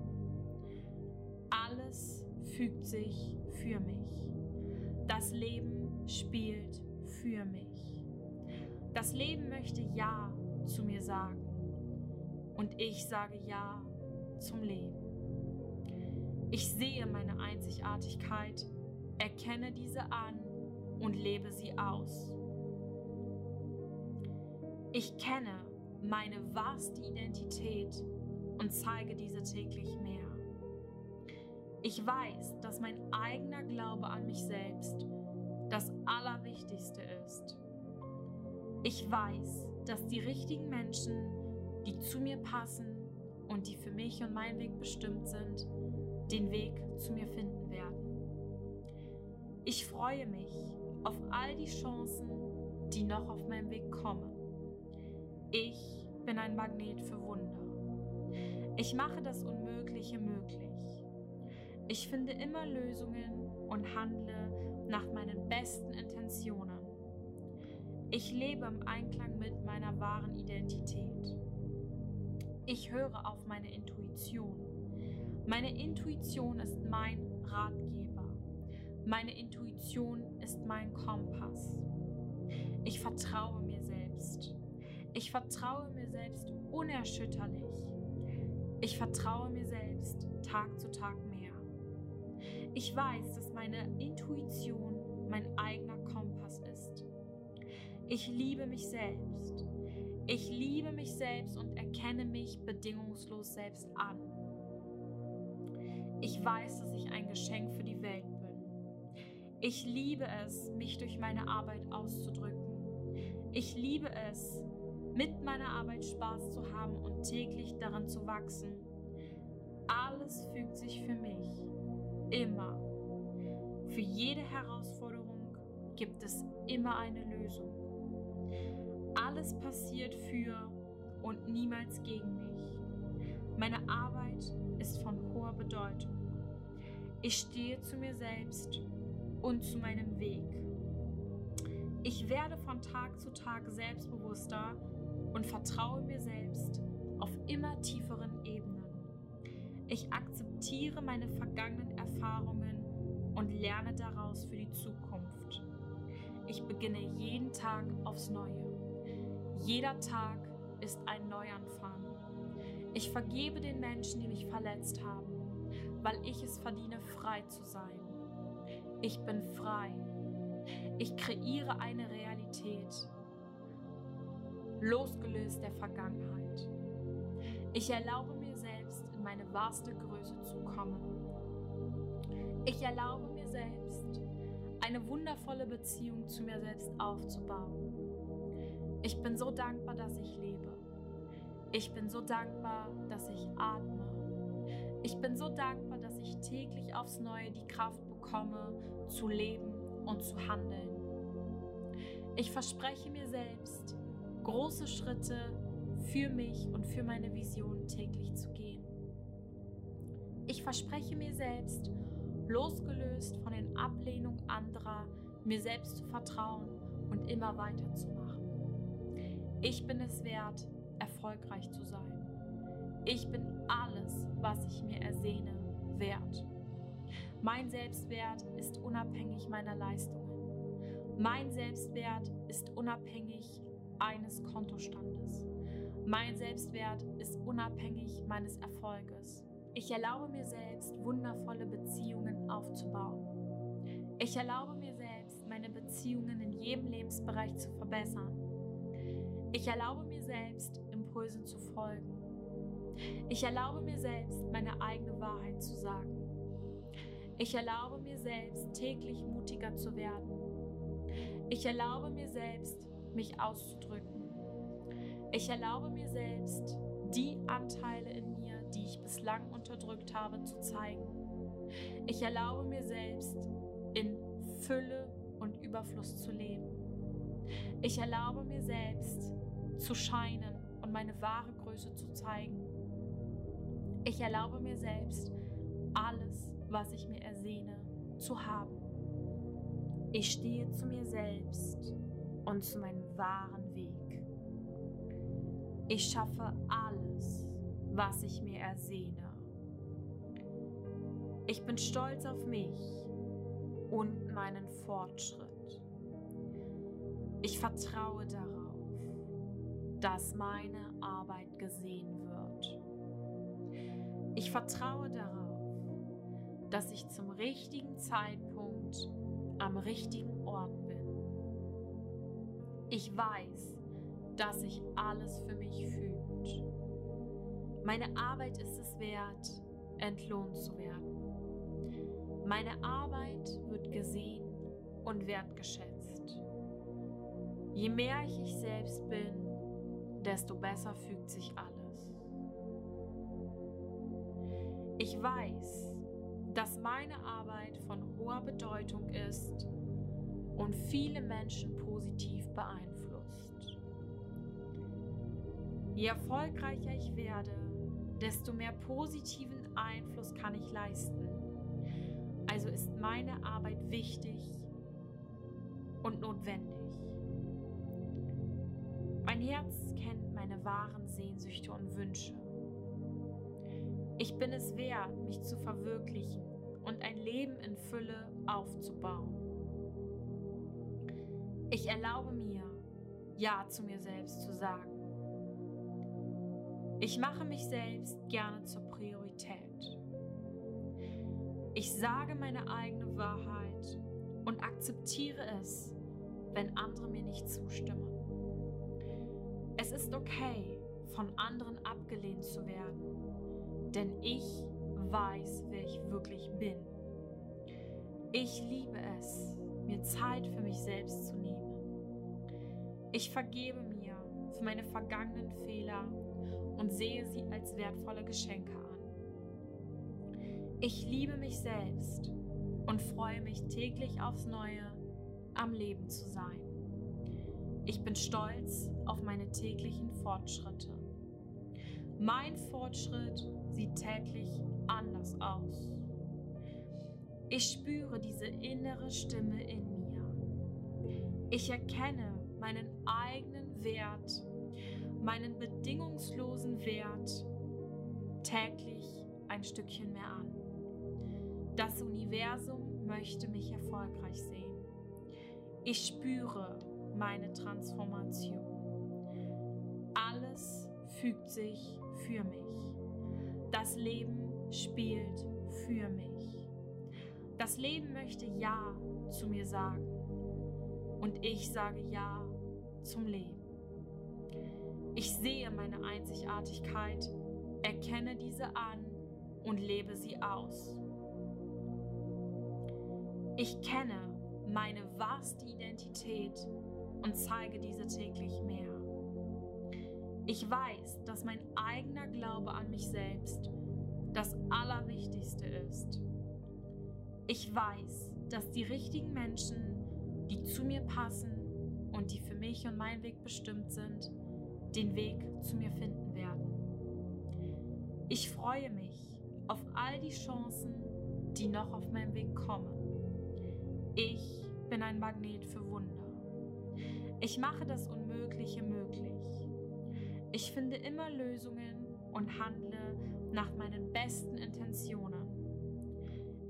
Alles fügt sich für mich. Das Leben spielt für mich. Das Leben möchte Ja zu mir sagen. Und ich sage Ja zum Leben. Ich sehe meine Einzigartigkeit, erkenne diese an und lebe sie aus. Ich kenne meine wahrste Identität und zeige diese täglich mehr. Ich weiß, dass mein eigener Glaube an mich selbst das Allerwichtigste ist. Ich weiß, dass die richtigen Menschen, die zu mir passen und die für mich und meinen Weg bestimmt sind, den Weg zu mir finden werden. Ich freue mich auf all die Chancen, die noch auf meinem Weg kommen. Ich bin ein Magnet für Wunder. Ich mache das Unmögliche möglich. Ich finde immer Lösungen und handle nach meinen besten Intentionen. Ich lebe im Einklang mit meiner wahren Identität. Ich höre auf meine Intuition. Meine Intuition ist mein Ratgeber. Meine Intuition ist mein Kompass. Ich vertraue mir selbst. Ich vertraue mir selbst unerschütterlich. Ich vertraue mir selbst Tag zu Tag mehr. Ich weiß, dass meine Intuition mein eigener Kompass ist. Ich liebe mich selbst. Ich liebe mich selbst und erkenne mich bedingungslos selbst an. Ich weiß, dass ich ein Geschenk für die Welt bin. Ich liebe es, mich durch meine Arbeit auszudrücken. Ich liebe es, mit meiner Arbeit Spaß zu haben und täglich daran zu wachsen. Alles fügt sich für mich. Immer. Für jede Herausforderung gibt es immer eine Lösung. Alles passiert für und niemals gegen mich. Meine Arbeit ist von hoher Bedeutung. Ich stehe zu mir selbst und zu meinem Weg. Ich werde von Tag zu Tag selbstbewusster und vertraue mir selbst auf immer tieferen Ebenen. Ich akzeptiere meine vergangenen Erfahrungen und lerne daraus für die Zukunft. Ich beginne jeden Tag aufs Neue. Jeder Tag ist ein Neuanfang. Ich vergebe den Menschen, die mich verletzt haben, weil ich es verdiene, frei zu sein. Ich bin frei. Ich kreiere eine Realität, losgelöst der Vergangenheit. Ich erlaube mir selbst, in meine wahrste Größe zu kommen. Ich erlaube mir selbst, eine wundervolle Beziehung zu mir selbst aufzubauen. Ich bin so dankbar, dass ich lebe. Ich bin so dankbar, dass ich atme. Ich bin so dankbar, dass ich täglich aufs Neue die Kraft bekomme, zu leben und zu handeln. Ich verspreche mir selbst, große Schritte für mich und für meine Vision täglich zu gehen. Ich verspreche mir selbst, losgelöst von den Ablehnungen anderer, mir selbst zu vertrauen und immer weiterzumachen. Ich bin es wert, erfolgreich zu sein. Ich bin alles, was ich mir ersehne, wert. Mein Selbstwert ist unabhängig meiner Leistungen. Mein Selbstwert ist unabhängig eines Kontostandes. Mein Selbstwert ist unabhängig meines Erfolges. Ich erlaube mir selbst, wundervolle Beziehungen aufzubauen. Ich erlaube mir selbst, meine Beziehungen in jedem Lebensbereich zu verbessern. Ich erlaube mir selbst, Impulsen zu folgen. Ich erlaube mir selbst, meine eigene Wahrheit zu sagen. Ich erlaube mir selbst, täglich mutiger zu werden. Ich erlaube mir selbst, mich auszudrücken. Ich erlaube mir selbst, die Anteile in mir, die ich bislang unterdrückt habe, zu zeigen. Ich erlaube mir selbst, in Fülle und Überfluss zu leben. Ich erlaube mir selbst, zu scheinen und meine wahre Größe zu zeigen. Ich erlaube mir selbst, alles, was ich mir ersehne, zu haben. Ich stehe zu mir selbst und zu meinem wahren Weg. Ich schaffe alles, was ich mir ersehne. Ich bin stolz auf mich und meinen Fortschritt. Ich vertraue darauf, dass meine Arbeit gesehen wird. Ich vertraue darauf, dass ich zum richtigen Zeitpunkt am richtigen Ort bin. Ich weiß, dass sich alles für mich fühlt. Meine Arbeit ist es wert, entlohnt zu werden. Meine Arbeit wird gesehen und wertgeschätzt. Je mehr ich ich selbst bin, desto besser fügt sich alles. Ich weiß, dass meine Arbeit von hoher Bedeutung ist und viele Menschen positiv beeinflusst. Je erfolgreicher ich werde, desto mehr positiven Einfluss kann ich leisten. Also ist meine Arbeit wichtig und notwendig. Herz kennt meine wahren Sehnsüchte und Wünsche. Ich bin es wert, mich zu verwirklichen und ein Leben in Fülle aufzubauen. Ich erlaube mir, Ja zu mir selbst zu sagen. Ich mache mich selbst gerne zur Priorität. Ich sage meine eigene Wahrheit und akzeptiere es, wenn andere mir nicht zustimmen. Es ist okay, von anderen abgelehnt zu werden, denn ich weiß, wer ich wirklich bin. Ich liebe es, mir Zeit für mich selbst zu nehmen. Ich vergebe mir für meine vergangenen Fehler und sehe sie als wertvolle Geschenke an. Ich liebe mich selbst und freue mich täglich aufs Neue, am Leben zu sein. Ich bin stolz auf meine täglichen Fortschritte. Mein Fortschritt sieht täglich anders aus. Ich spüre diese innere Stimme in mir. Ich erkenne meinen eigenen Wert, meinen bedingungslosen Wert täglich ein Stückchen mehr an. Das Universum möchte mich erfolgreich sehen. Ich spüre meine Transformation. Alles fügt sich für mich. Das Leben spielt für mich. Das Leben möchte Ja zu mir sagen und ich sage Ja zum Leben. Ich sehe meine Einzigartigkeit, erkenne diese an und lebe sie aus. Ich kenne meine wahrste Identität und zeige diese täglich mehr. Ich weiß, dass mein eigener Glaube an mich selbst das Allerwichtigste ist. Ich weiß, dass die richtigen Menschen, die zu mir passen und die für mich und meinen Weg bestimmt sind, den Weg zu mir finden werden. Ich freue mich auf all die Chancen, die noch auf meinem Weg kommen. Ich bin ein Magnet für Wunder. Ich mache das Unmögliche möglich. Ich finde immer Lösungen und handle nach meinen besten Intentionen.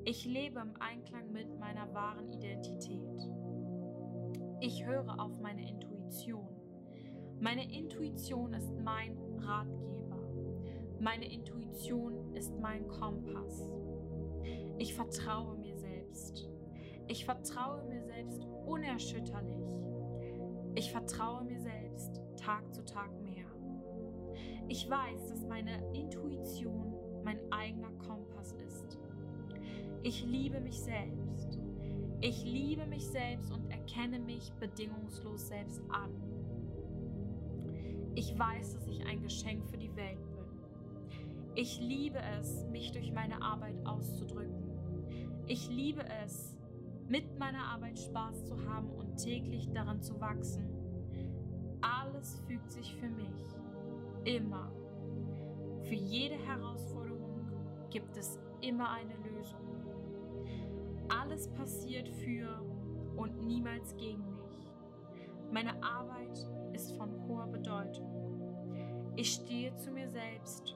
Ich lebe im Einklang mit meiner wahren Identität. Ich höre auf meine Intuition. Meine Intuition ist mein Ratgeber. Meine Intuition ist mein Kompass. Ich vertraue mir selbst. Ich vertraue mir selbst unerschütterlich. Ich vertraue mir selbst Tag zu Tag mehr. Ich weiß, dass meine Intuition mein eigener Kompass ist. Ich liebe mich selbst. Ich liebe mich selbst und erkenne mich bedingungslos selbst an. Ich weiß, dass ich ein Geschenk für die Welt bin. Ich liebe es, mich durch meine Arbeit auszudrücken. Ich liebe es, mit meiner Arbeit Spaß zu haben und täglich daran zu wachsen. Alles fügt sich für mich. Immer. Für jede Herausforderung gibt es immer eine Lösung. Alles passiert für und niemals gegen mich. Meine Arbeit ist von hoher Bedeutung. Ich stehe zu mir selbst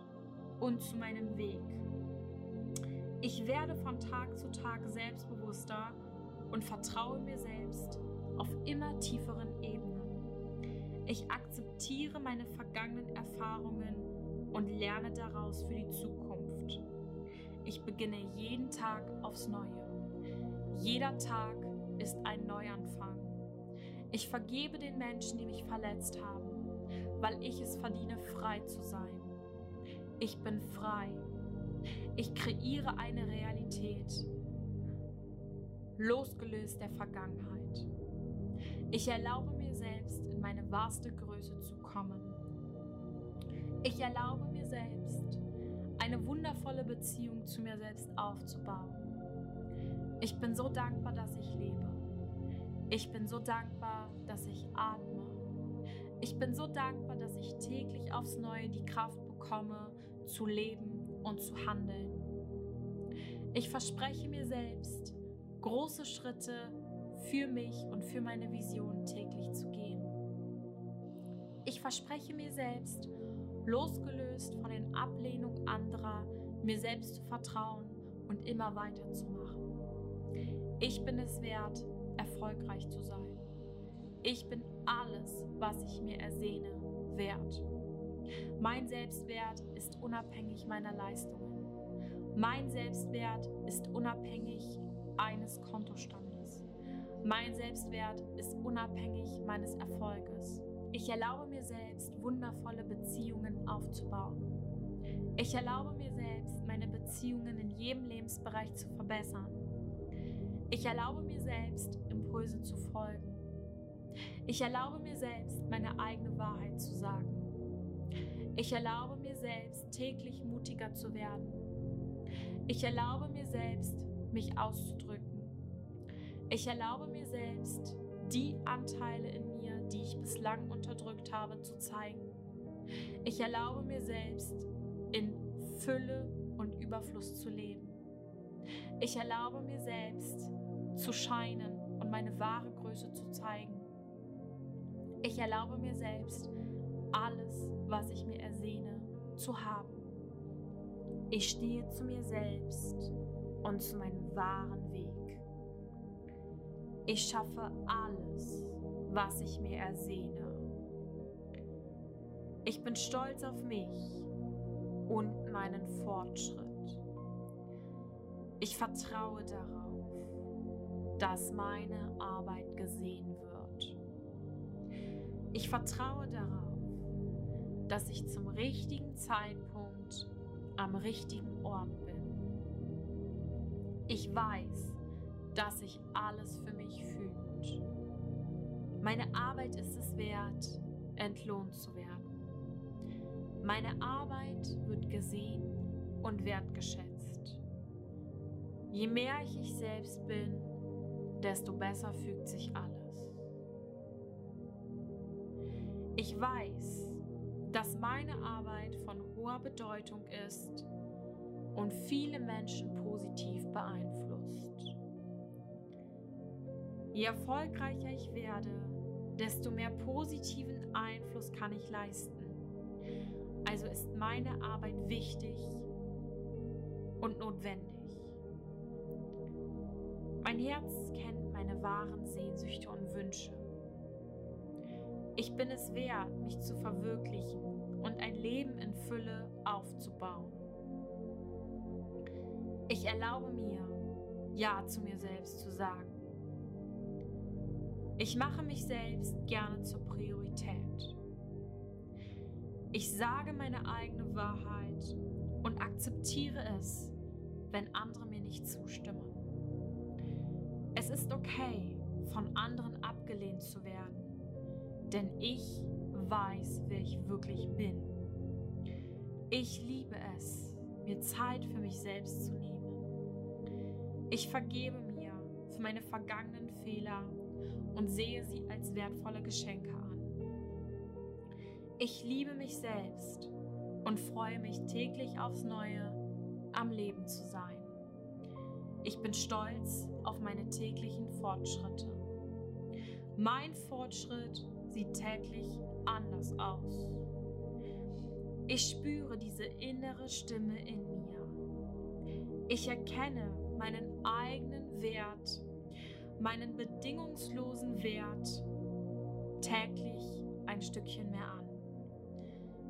und zu meinem Weg. Ich werde von Tag zu Tag selbstbewusster und vertraue mir selbst auf immer tieferen Ebenen. Ich akzeptiere meine vergangenen Erfahrungen und lerne daraus für die Zukunft. Ich beginne jeden Tag aufs Neue. Jeder Tag ist ein Neuanfang. Ich vergebe den Menschen, die mich verletzt haben, weil ich es verdiene, frei zu sein. Ich bin frei. Ich kreiere eine Realität, losgelöst der Vergangenheit. Ich erlaube mir selbst, in meine wahrste Größe zu kommen. Ich erlaube mir selbst, eine wundervolle Beziehung zu mir selbst aufzubauen. Ich bin so dankbar, dass ich lebe. Ich bin so dankbar, dass ich atme. Ich bin so dankbar, dass ich täglich aufs Neue die Kraft bekomme, zu leben und zu handeln. Ich verspreche mir selbst, große Schritte für mich und für meine Vision täglich zu gehen. Ich verspreche mir selbst, losgelöst von den Ablehnungen anderer, mir selbst zu vertrauen und immer weiterzumachen. Ich bin es wert, erfolgreich zu sein. Ich bin alles, was ich mir ersehne, wert. Mein Selbstwert ist unabhängig meiner Leistungen. Mein Selbstwert ist unabhängig eines Kontostandes. Mein Selbstwert ist unabhängig meines Erfolges. Ich erlaube mir selbst, wundervolle Beziehungen aufzubauen. Ich erlaube mir selbst, meine Beziehungen in jedem Lebensbereich zu verbessern. Ich erlaube mir selbst, Impulse zu folgen. Ich erlaube mir selbst, meine eigene Wahrheit zu sagen. Ich erlaube mir selbst, täglich mutiger zu werden. Ich erlaube mir selbst, mich auszudrücken. Ich erlaube mir selbst, die Anteile in mir, die ich bislang unterdrückt habe, zu zeigen. Ich erlaube mir selbst, in Fülle und Überfluss zu leben. Ich erlaube mir selbst, zu scheinen und meine wahre Größe zu zeigen. Ich erlaube mir selbst, alles, was ich mir ersehne, zu haben. Ich stehe zu mir selbst und zu meinem wahren Weg. Ich schaffe alles, was ich mir ersehne. Ich bin stolz auf mich und meinen Fortschritt. Ich vertraue darauf, dass meine Arbeit gesehen wird. Ich vertraue darauf, dass ich zum richtigen Zeitpunkt am richtigen Ort bin. Ich weiß, dass sich alles für mich fühlt. Meine Arbeit ist es wert, entlohnt zu werden. Meine Arbeit wird gesehen und wertgeschätzt. Je mehr ich ich selbst bin, desto besser fügt sich alles. Ich weiß, dass meine Arbeit von hoher Bedeutung ist und viele Menschen positiv beeinflusst. Je erfolgreicher ich werde, desto mehr positiven Einfluss kann ich leisten. Also ist meine Arbeit wichtig und notwendig. Mein Herz kennt meine wahren Sehnsüchte und Wünsche. Ich bin es wert, mich zu verwirklichen und ein Leben in Fülle aufzubauen. Ich erlaube mir, Ja zu mir selbst zu sagen. Ich mache mich selbst gerne zur Priorität. Ich sage meine eigene Wahrheit und akzeptiere es, wenn andere mir nicht zustimmen. Es ist okay, von anderen abgelehnt zu werden, denn ich weiß, wer ich wirklich bin. Ich liebe es, mir Zeit für mich selbst zu nehmen. Ich vergebe mir für meine vergangenen Fehler und sehe sie als wertvolle Geschenke an. Ich liebe mich selbst und freue mich täglich aufs Neue, am Leben zu sein. Ich bin stolz auf meine täglichen Fortschritte. Mein Fortschritt sieht täglich anders aus. Ich spüre diese innere Stimme in mir. Ich erkenne meinen eigenen Wert meinen bedingungslosen Wert täglich ein Stückchen mehr an.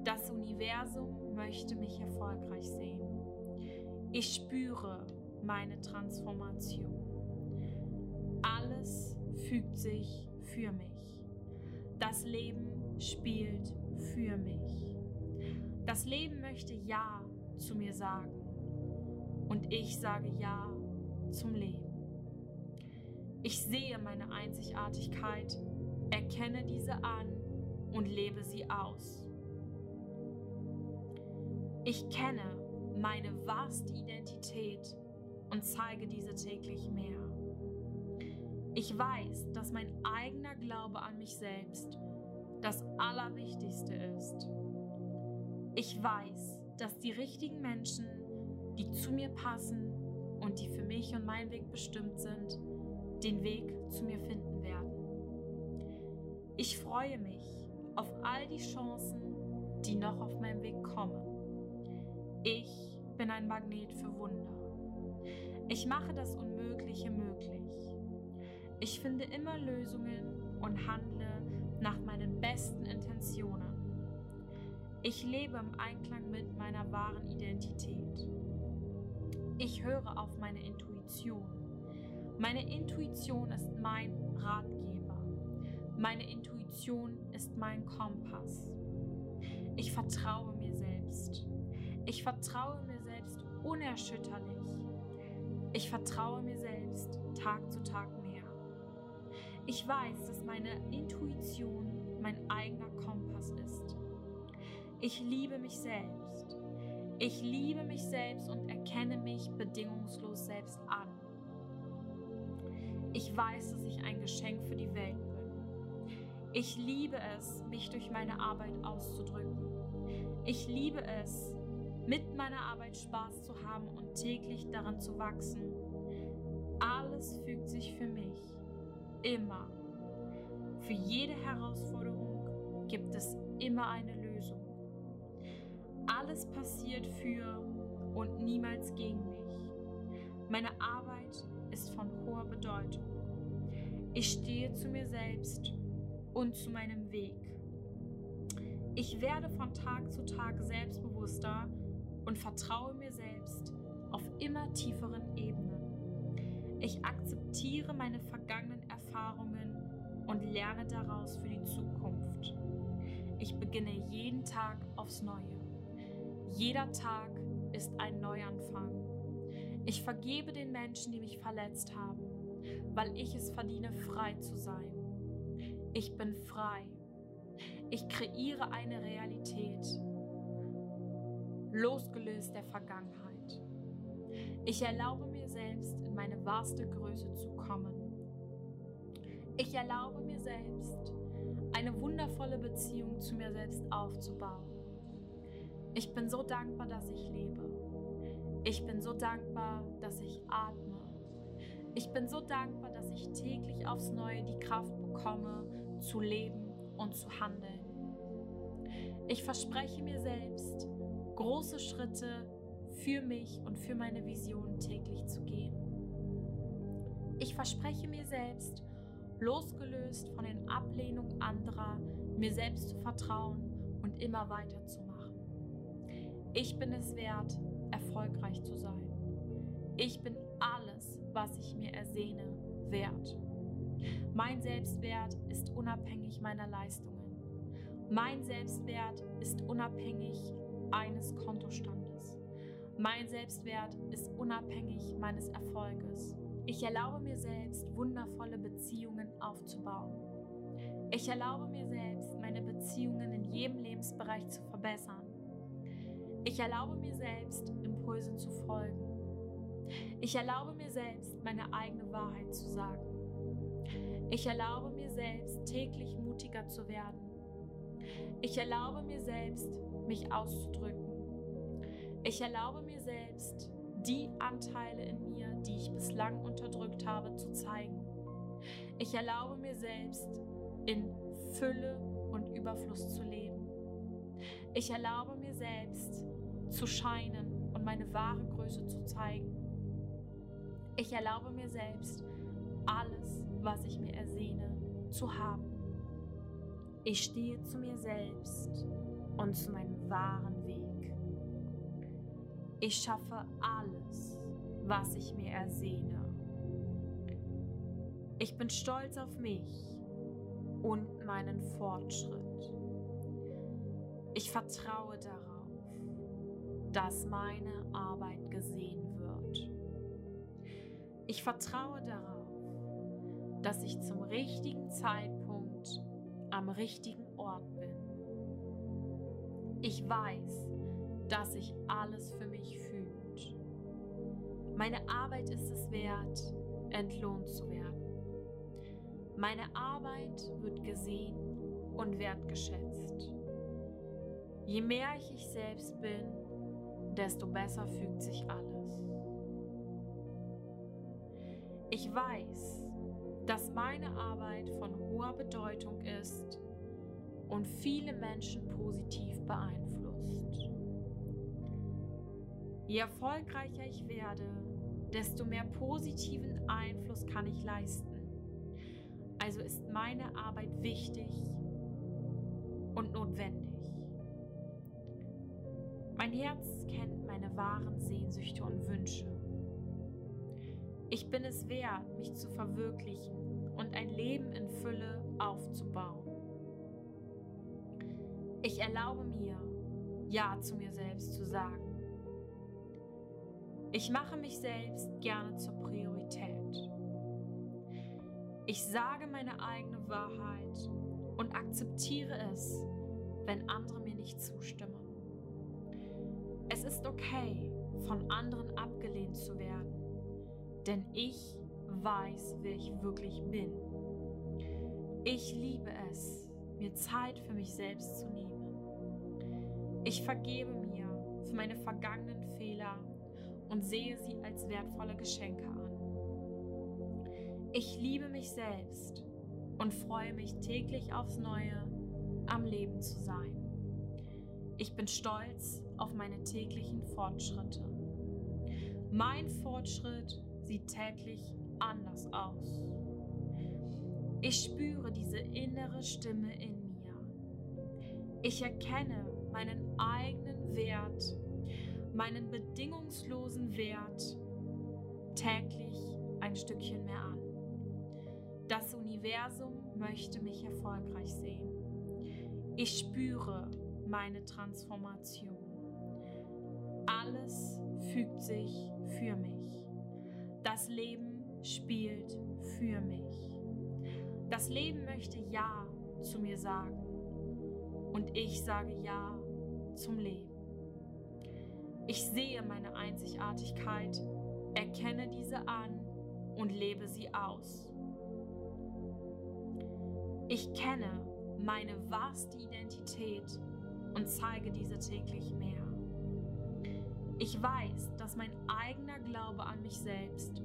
Das Universum möchte mich erfolgreich sehen. Ich spüre meine Transformation. Alles fügt sich für mich. Das Leben spielt für mich. Das Leben möchte Ja zu mir sagen. Und ich sage Ja zum Leben. Ich sehe meine Einzigartigkeit, erkenne diese an und lebe sie aus. Ich kenne meine wahrste Identität und zeige diese täglich mehr. Ich weiß, dass mein eigener Glaube an mich selbst das Allerwichtigste ist. Ich weiß, dass die richtigen Menschen, die zu mir passen und die für mich und meinen Weg bestimmt sind, den Weg zu mir finden werden. Ich freue mich auf all die Chancen, die noch auf meinem Weg kommen. Ich bin ein Magnet für Wunder. Ich mache das Unmögliche möglich. Ich finde immer Lösungen und handle nach meinen besten Intentionen. Ich lebe im Einklang mit meiner wahren Identität. Ich höre auf meine Intuition. Meine Intuition ist mein Ratgeber. Meine Intuition ist mein Kompass. Ich vertraue mir selbst. Ich vertraue mir selbst unerschütterlich. Ich vertraue mir selbst Tag zu Tag mehr. Ich weiß, dass meine Intuition mein eigener Kompass ist. Ich liebe mich selbst. Ich liebe mich selbst und erkenne mich bedingungslos selbst an. Ich weiß, dass ich ein Geschenk für die Welt bin. Ich liebe es, mich durch meine Arbeit auszudrücken. Ich liebe es, mit meiner Arbeit Spaß zu haben und täglich daran zu wachsen. Alles fügt sich für mich immer. Für jede Herausforderung gibt es immer eine Lösung. Alles passiert für und niemals gegen mich. Meine Arbeit ist von hoher Bedeutung. Ich stehe zu mir selbst und zu meinem Weg. Ich werde von Tag zu Tag selbstbewusster und vertraue mir selbst auf immer tieferen Ebenen. Ich akzeptiere meine vergangenen Erfahrungen und lerne daraus für die Zukunft. Ich beginne jeden Tag aufs Neue. Jeder Tag ist ein Neuanfang. Ich vergebe den Menschen, die mich verletzt haben, weil ich es verdiene, frei zu sein. Ich bin frei. Ich kreiere eine Realität, losgelöst der Vergangenheit. Ich erlaube mir selbst, in meine wahrste Größe zu kommen. Ich erlaube mir selbst, eine wundervolle Beziehung zu mir selbst aufzubauen. Ich bin so dankbar, dass ich lebe. Ich bin so dankbar, dass ich atme. Ich bin so dankbar, dass ich täglich aufs Neue die Kraft bekomme, zu leben und zu handeln. Ich verspreche mir selbst, große Schritte für mich und für meine Vision täglich zu gehen. Ich verspreche mir selbst, losgelöst von den Ablehnungen anderer, mir selbst zu vertrauen und immer weiterzumachen. Ich bin es wert, erfolgreich zu sein. Ich bin alles, was ich mir ersehne, wert. Mein Selbstwert ist unabhängig meiner Leistungen. Mein Selbstwert ist unabhängig eines Kontostandes. Mein Selbstwert ist unabhängig meines Erfolges. Ich erlaube mir selbst, wundervolle Beziehungen aufzubauen. Ich erlaube mir selbst, meine Beziehungen in jedem Lebensbereich zu verbessern. Ich erlaube mir selbst, Impulsen zu folgen. Ich erlaube mir selbst, meine eigene Wahrheit zu sagen. Ich erlaube mir selbst, täglich mutiger zu werden. Ich erlaube mir selbst, mich auszudrücken. Ich erlaube mir selbst, die Anteile in mir, die ich bislang unterdrückt habe, zu zeigen. Ich erlaube mir selbst, in Fülle und Überfluss zu leben. Ich erlaube mir selbst, zu scheinen und meine wahre Größe zu zeigen. Ich erlaube mir selbst, alles, was ich mir ersehne, zu haben. Ich stehe zu mir selbst und zu meinem wahren Weg. Ich schaffe alles, was ich mir ersehne. Ich bin stolz auf mich und meinen Fortschritt. Ich vertraue darauf, dass meine Arbeit gesehen wird. Ich vertraue darauf, dass ich zum richtigen Zeitpunkt am richtigen Ort bin. Ich weiß, dass sich alles für mich fühlt. Meine Arbeit ist es wert, entlohnt zu werden. Meine Arbeit wird gesehen und wertgeschätzt. Je mehr ich ich selbst bin, desto besser fügt sich alles. Ich weiß, dass meine Arbeit von hoher Bedeutung ist und viele Menschen positiv beeinflusst. Je erfolgreicher ich werde, desto mehr positiven Einfluss kann ich leisten. Also ist meine Arbeit wichtig und notwendig. Mein Herz kennt meine wahren Sehnsüchte und Wünsche. Ich bin es wert, mich zu verwirklichen und ein Leben in Fülle aufzubauen. Ich erlaube mir, Ja zu mir selbst zu sagen. Ich mache mich selbst gerne zur Priorität. Ich sage meine eigene Wahrheit und akzeptiere es, wenn andere mir nicht zustimmen. Es ist okay, von anderen abgelehnt zu werden, denn ich weiß, wer ich wirklich bin. Ich liebe es, mir Zeit für mich selbst zu nehmen. Ich vergebe mir für meine vergangenen Fehler und sehe sie als wertvolle Geschenke an. Ich liebe mich selbst und freue mich täglich aufs Neue, am Leben zu sein. Ich bin stolz auf meine täglichen Fortschritte. Mein Fortschritt sieht täglich anders aus. Ich spüre diese innere Stimme in mir. Ich erkenne meinen eigenen Wert, meinen bedingungslosen Wert täglich ein Stückchen mehr an. Das Universum möchte mich erfolgreich sehen. Ich spüre meine Transformation. Alles fügt sich für mich. Das Leben spielt für mich. Das Leben möchte Ja zu mir sagen und ich sage Ja zum Leben. Ich sehe meine Einzigartigkeit, erkenne diese an und lebe sie aus. Ich kenne meine wahrste Identität und zeige diese täglich mehr. Ich weiß, dass mein eigener Glaube an mich selbst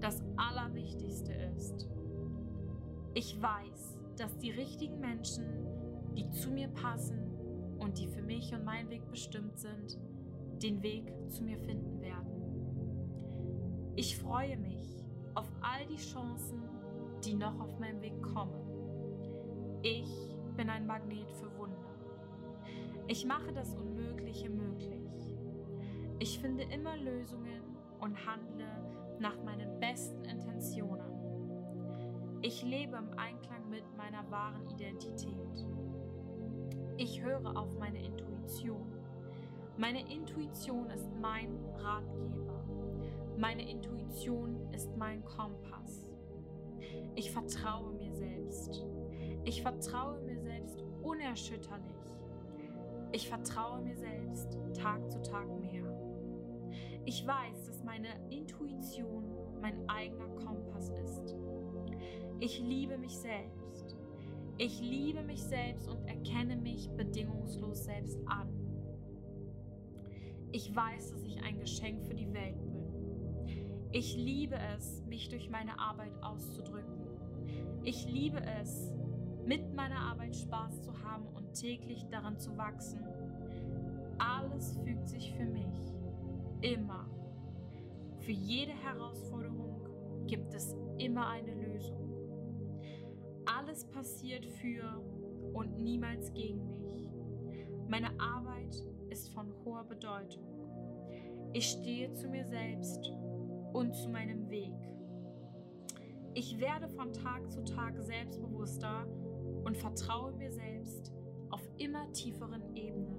das Allerwichtigste ist. Ich weiß, dass die richtigen Menschen, die zu mir passen und die für mich und meinen Weg bestimmt sind, den Weg zu mir finden werden. Ich freue mich auf all die Chancen, die noch auf meinem Weg kommen. Ich bin ein Magnet für Wunder. Ich mache das Unmögliche möglich. Ich finde immer Lösungen und handle nach meinen besten Intentionen. Ich lebe im Einklang mit meiner wahren Identität. Ich höre auf meine Intuition. Meine Intuition ist mein Ratgeber. Meine Intuition ist mein Kompass. Ich vertraue mir selbst. Ich vertraue mir selbst unerschütterlich. Ich vertraue mir selbst Tag zu Tag mehr. Ich weiß, dass meine Intuition mein eigener Kompass ist. Ich liebe mich selbst. Ich liebe mich selbst und erkenne mich bedingungslos selbst an. Ich weiß, dass ich ein Geschenk für die Welt bin. Ich liebe es, mich durch meine Arbeit auszudrücken. Ich liebe es, mit meiner Arbeit Spaß zu haben und täglich daran zu wachsen. Alles fügt sich für mich. Immer. Für jede Herausforderung gibt es immer eine Lösung. Alles passiert für und niemals gegen mich. Meine Arbeit ist von hoher Bedeutung. Ich stehe zu mir selbst und zu meinem Weg. Ich werde von Tag zu Tag selbstbewusster vertraue mir selbst auf immer tieferen Ebenen.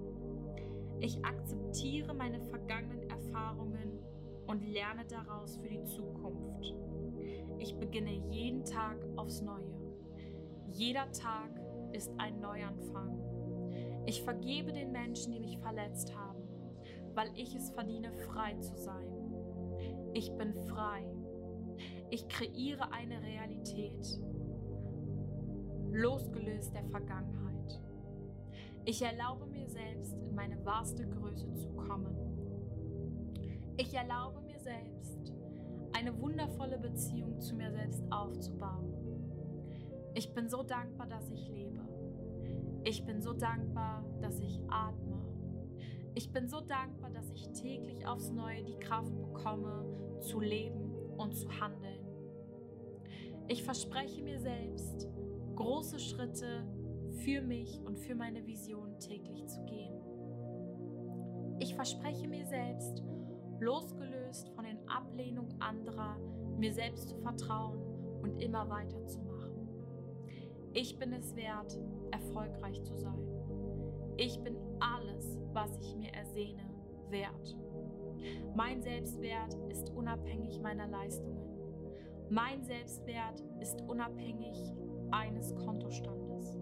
Ich akzeptiere meine vergangenen Erfahrungen und lerne daraus für die Zukunft. Ich beginne jeden Tag aufs Neue. Jeder Tag ist ein Neuanfang. Ich vergebe den Menschen, die mich verletzt haben, weil ich es verdiene, frei zu sein. Ich bin frei. Ich kreiere eine Realität, losgelöst der Vergangenheit. Ich erlaube mir selbst, in meine wahrste Größe zu kommen. Ich erlaube mir selbst, eine wundervolle Beziehung zu mir selbst aufzubauen. Ich bin so dankbar, dass ich lebe. Ich bin so dankbar, dass ich atme. Ich bin so dankbar, dass ich täglich aufs Neue die Kraft bekomme, zu leben und zu handeln. Ich verspreche mir selbst, große Schritte für mich und für meine Vision täglich zu gehen. Ich verspreche mir selbst, losgelöst von den Ablehnungen anderer, mir selbst zu vertrauen und immer weiterzumachen. Ich bin es wert, erfolgreich zu sein. Ich bin alles, was ich mir ersehne, wert. Mein Selbstwert ist unabhängig meiner Leistungen. Mein Selbstwert ist unabhängig eines Kontostandes.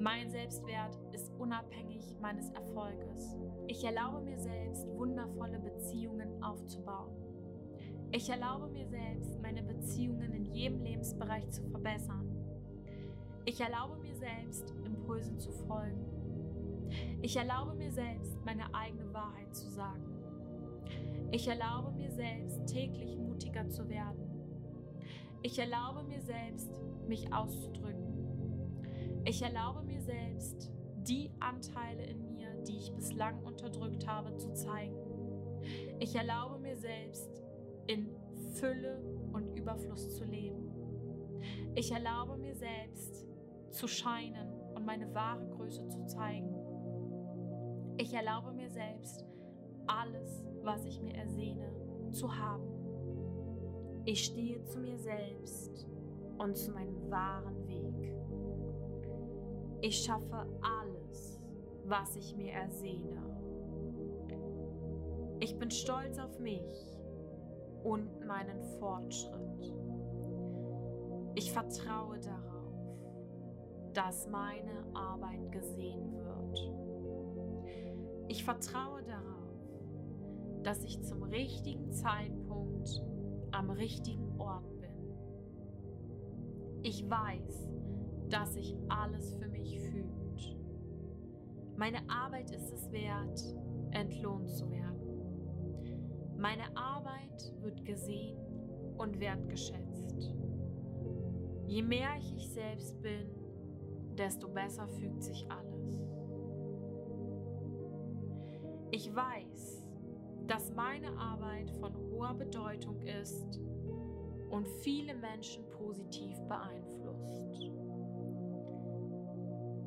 Mein Selbstwert ist unabhängig meines Erfolges. Ich erlaube mir selbst, wundervolle Beziehungen aufzubauen. Ich erlaube mir selbst, meine Beziehungen in jedem Lebensbereich zu verbessern. Ich erlaube mir selbst, Impulsen zu folgen. Ich erlaube mir selbst, meine eigene Wahrheit zu sagen. Ich erlaube mir selbst, täglich mutiger zu werden. Ich erlaube mir selbst, mich auszudrücken. Ich erlaube mir selbst, die Anteile in mir, die ich bislang unterdrückt habe, zu zeigen. Ich erlaube mir selbst, in Fülle und Überfluss zu leben. Ich erlaube mir selbst, zu scheinen und meine wahre Größe zu zeigen. Ich erlaube mir selbst, alles, was ich mir ersehne, zu haben. Ich stehe zu mir selbst und zu meinem wahren Weg. Ich schaffe alles, was ich mir ersehne. Ich bin stolz auf mich und meinen Fortschritt. Ich vertraue darauf, dass meine Arbeit gesehen wird. Ich vertraue darauf, dass ich zum richtigen Zeitpunkt am richtigen Ort. Ich weiß, dass sich alles für mich fühlt. Meine Arbeit ist es wert, entlohnt zu werden. Meine Arbeit wird gesehen und wertgeschätzt. Je mehr ich ich selbst bin, desto besser fügt sich alles. Ich weiß, dass meine Arbeit von hoher Bedeutung ist und viele Menschen positiv beeinflusst.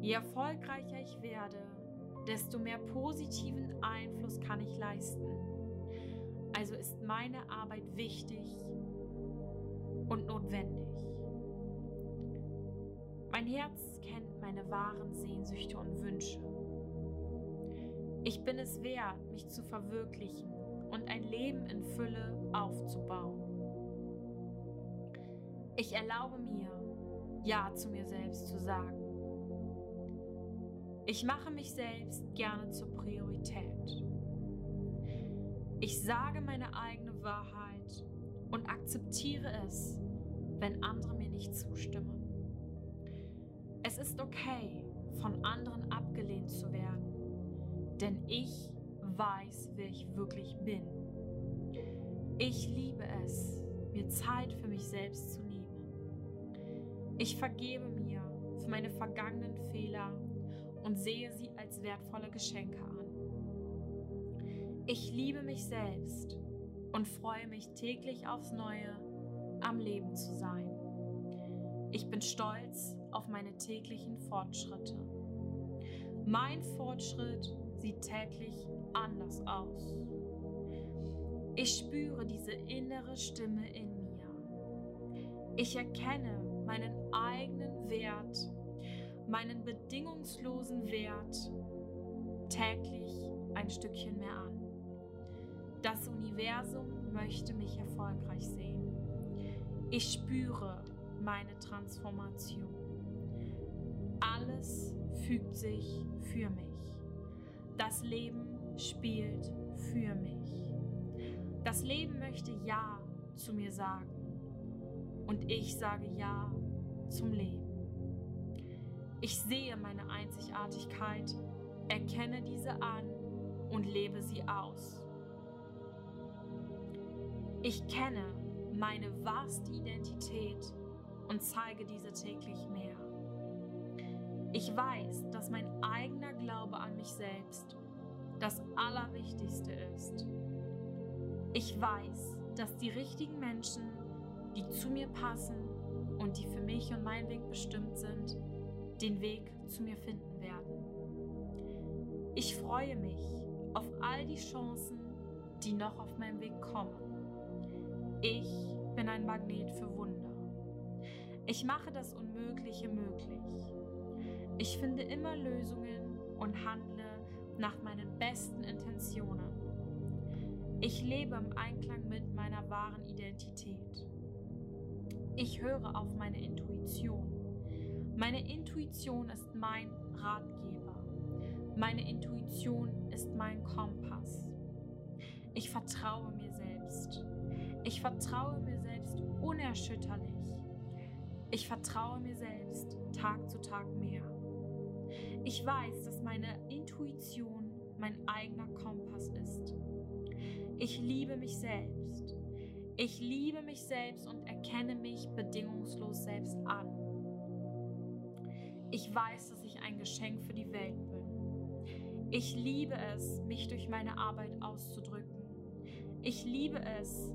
Je erfolgreicher ich werde, desto mehr positiven Einfluss kann ich leisten. Also ist meine Arbeit wichtig und notwendig. Mein Herz kennt meine wahren Sehnsüchte und Wünsche. Ich bin es wert, mich zu verwirklichen und ein Leben in Fülle aufzubauen. Ich erlaube mir, Ja zu mir selbst zu sagen. Ich mache mich selbst gerne zur Priorität. Ich sage meine eigene Wahrheit und akzeptiere es, wenn andere mir nicht zustimmen. Es ist okay, von anderen abgelehnt zu werden denn ich weiß, wer ich wirklich bin. Ich liebe es, mir Zeit für mich selbst zu nehmen. Ich vergebe mir für meine vergangenen Fehler und sehe sie als wertvolle Geschenke an. Ich liebe mich selbst und freue mich täglich aufs Neue, am Leben zu sein. Ich bin stolz auf meine täglichen Fortschritte. Mein Fortschritt sieht täglich anders aus. Ich spüre diese innere Stimme in mir. Ich erkenne meinen eigenen Wert, meinen bedingungslosen Wert täglich ein Stückchen mehr an. Das Universum möchte mich erfolgreich sehen. Ich spüre meine Transformation. Alles fügt sich für mich. Das Leben spielt für mich. Das Leben möchte Ja zu mir sagen. Und ich sage Ja zum Leben. Ich sehe meine Einzigartigkeit, erkenne diese an und lebe sie aus. Ich kenne meine wahrste Identität und zeige diese täglich mehr. Ich weiß, dass mein eigener Glaube an mich selbst das Allerwichtigste ist. Ich weiß, dass die richtigen Menschen, die zu mir passen und die für mich und meinen Weg bestimmt sind, den Weg zu mir finden werden. Ich freue mich auf all die Chancen, die noch auf meinem Weg kommen. Ich bin ein Magnet für Wunder. Ich mache das Unmögliche möglich. Ich finde immer Lösungen und handle nach meinen besten Intentionen. Ich lebe im Einklang mit meiner wahren Identität. Ich höre auf meine Intuition. Meine Intuition ist mein Ratgeber. Meine Intuition ist mein Kompass. Ich vertraue mir selbst. Ich vertraue mir selbst unerschütterlich. Ich vertraue mir selbst Tag zu Tag mehr. Ich weiß, dass meine Intuition mein eigener Kompass ist. Ich liebe mich selbst. Ich liebe mich selbst und erkenne mich bedingungslos selbst an. Ich weiß, dass ich ein Geschenk für die Welt bin. Ich liebe es, mich durch meine Arbeit auszudrücken. Ich liebe es,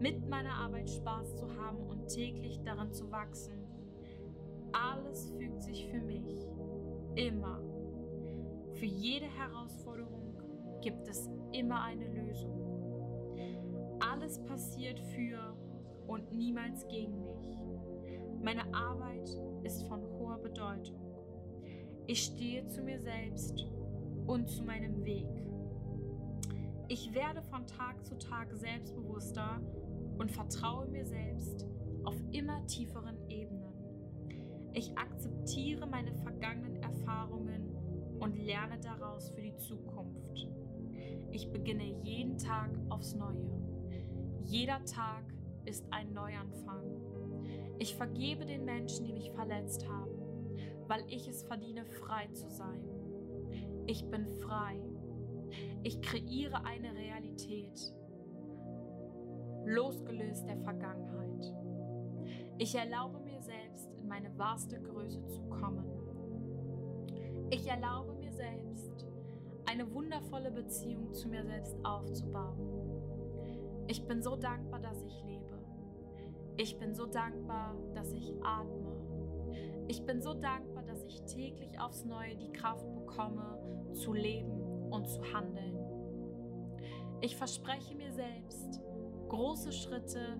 mit meiner Arbeit Spaß zu haben und täglich daran zu wachsen. Alles fügt sich für mich immer. Für jede Herausforderung gibt es immer eine Lösung. Alles passiert für und niemals gegen mich. Meine Arbeit ist von hoher Bedeutung. Ich stehe zu mir selbst und zu meinem Weg. Ich werde von Tag zu Tag selbstbewusster und vertraue mir selbst auf immer tieferen Ebenen. Ich akzeptiere meine vergangenen Erfahrungen und lerne daraus für die Zukunft. Ich beginne jeden Tag aufs Neue. Jeder Tag ist ein Neuanfang. Ich vergebe den Menschen, die mich verletzt haben, weil ich es verdiene, frei zu sein. Ich bin frei. Ich kreiere eine Realität, losgelöst der Vergangenheit. Ich erlaube mir selbst, in meine wahrste Größe zu kommen. Ich erlaube mir selbst, eine wundervolle Beziehung zu mir selbst aufzubauen. Ich bin so dankbar, dass ich lebe. Ich bin so dankbar, dass ich atme. Ich bin so dankbar, dass ich täglich aufs Neue die Kraft bekomme, zu leben und zu handeln. Ich verspreche mir selbst, große Schritte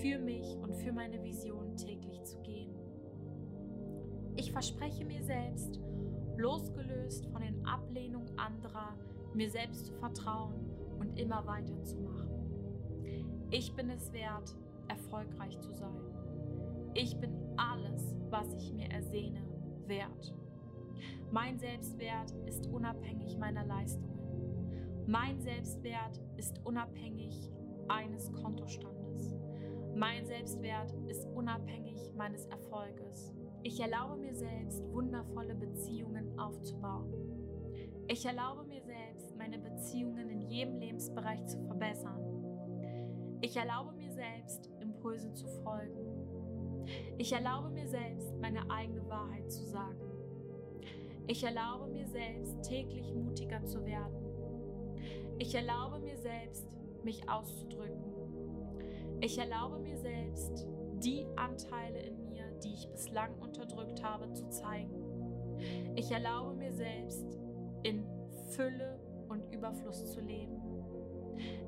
für mich und für meine Vision täglich zu gehen. Ich verspreche mir selbst, losgelöst von den Ablehnungen anderer, mir selbst zu vertrauen und immer weiterzumachen. Ich bin es wert, erfolgreich zu sein. Ich bin alles, was ich mir ersehne, wert. Mein Selbstwert ist unabhängig meiner Leistungen. Mein Selbstwert ist unabhängig eines Kontostandes. Mein Selbstwert ist unabhängig meines Erfolges. Ich erlaube mir selbst, wundervolle Beziehungen aufzubauen. Ich erlaube mir selbst, meine Beziehungen in jedem Lebensbereich zu verbessern. Ich erlaube mir selbst, Impulse zu folgen. Ich erlaube mir selbst, meine eigene Wahrheit zu sagen. Ich erlaube mir selbst, täglich mutiger zu werden. Ich erlaube mir selbst, mich auszudrücken. Ich erlaube mir selbst, die Anteile in mir, die ich bislang unterdrückt habe, zu zeigen. Ich erlaube mir selbst, in Fülle und Überfluss zu leben.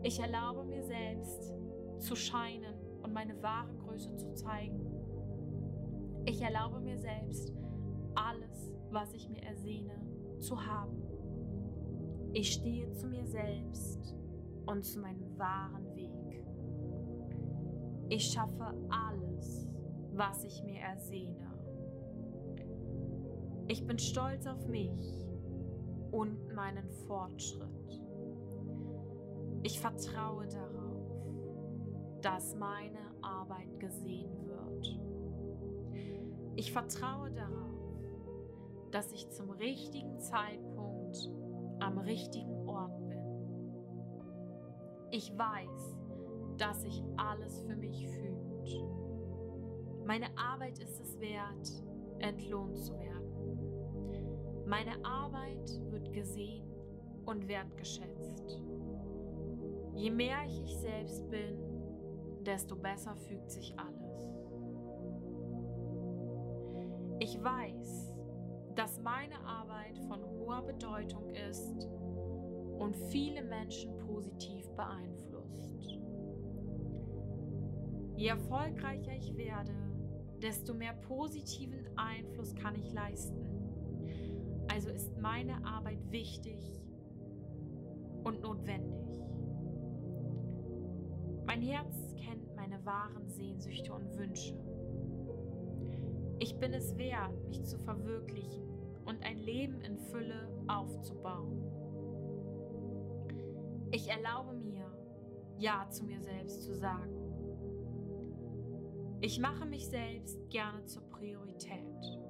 Ich erlaube mir selbst, zu scheinen und meine wahre Größe zu zeigen. Ich erlaube mir selbst, alles, was ich mir ersehne, zu haben. Ich stehe zu mir selbst und zu meinem wahren Weg. Ich schaffe alles, was ich mir ersehne. Ich bin stolz auf mich und meinen Fortschritt. Ich vertraue darauf, dass meine Arbeit gesehen wird. Ich vertraue darauf, dass ich zum richtigen Zeitpunkt am richtigen Ort bin. Ich weiß, dass sich alles für mich fühlt. Meine Arbeit ist es wert, entlohnt zu werden. Meine Arbeit wird gesehen und wertgeschätzt. Je mehr ich ich selbst bin, desto besser fügt sich alles. Ich weiß, dass meine Arbeit von hoher Bedeutung ist und viele Menschen positiv beeinflusst. Je erfolgreicher ich werde, desto mehr positiven Einfluss kann ich leisten. Also ist meine Arbeit wichtig und notwendig. Mein Herz kennt meine wahren Sehnsüchte und Wünsche. Ich bin es wert, mich zu verwirklichen und ein Leben in Fülle aufzubauen. Ich erlaube mir, Ja zu mir selbst zu sagen. Ich mache mich selbst gerne zur Priorität.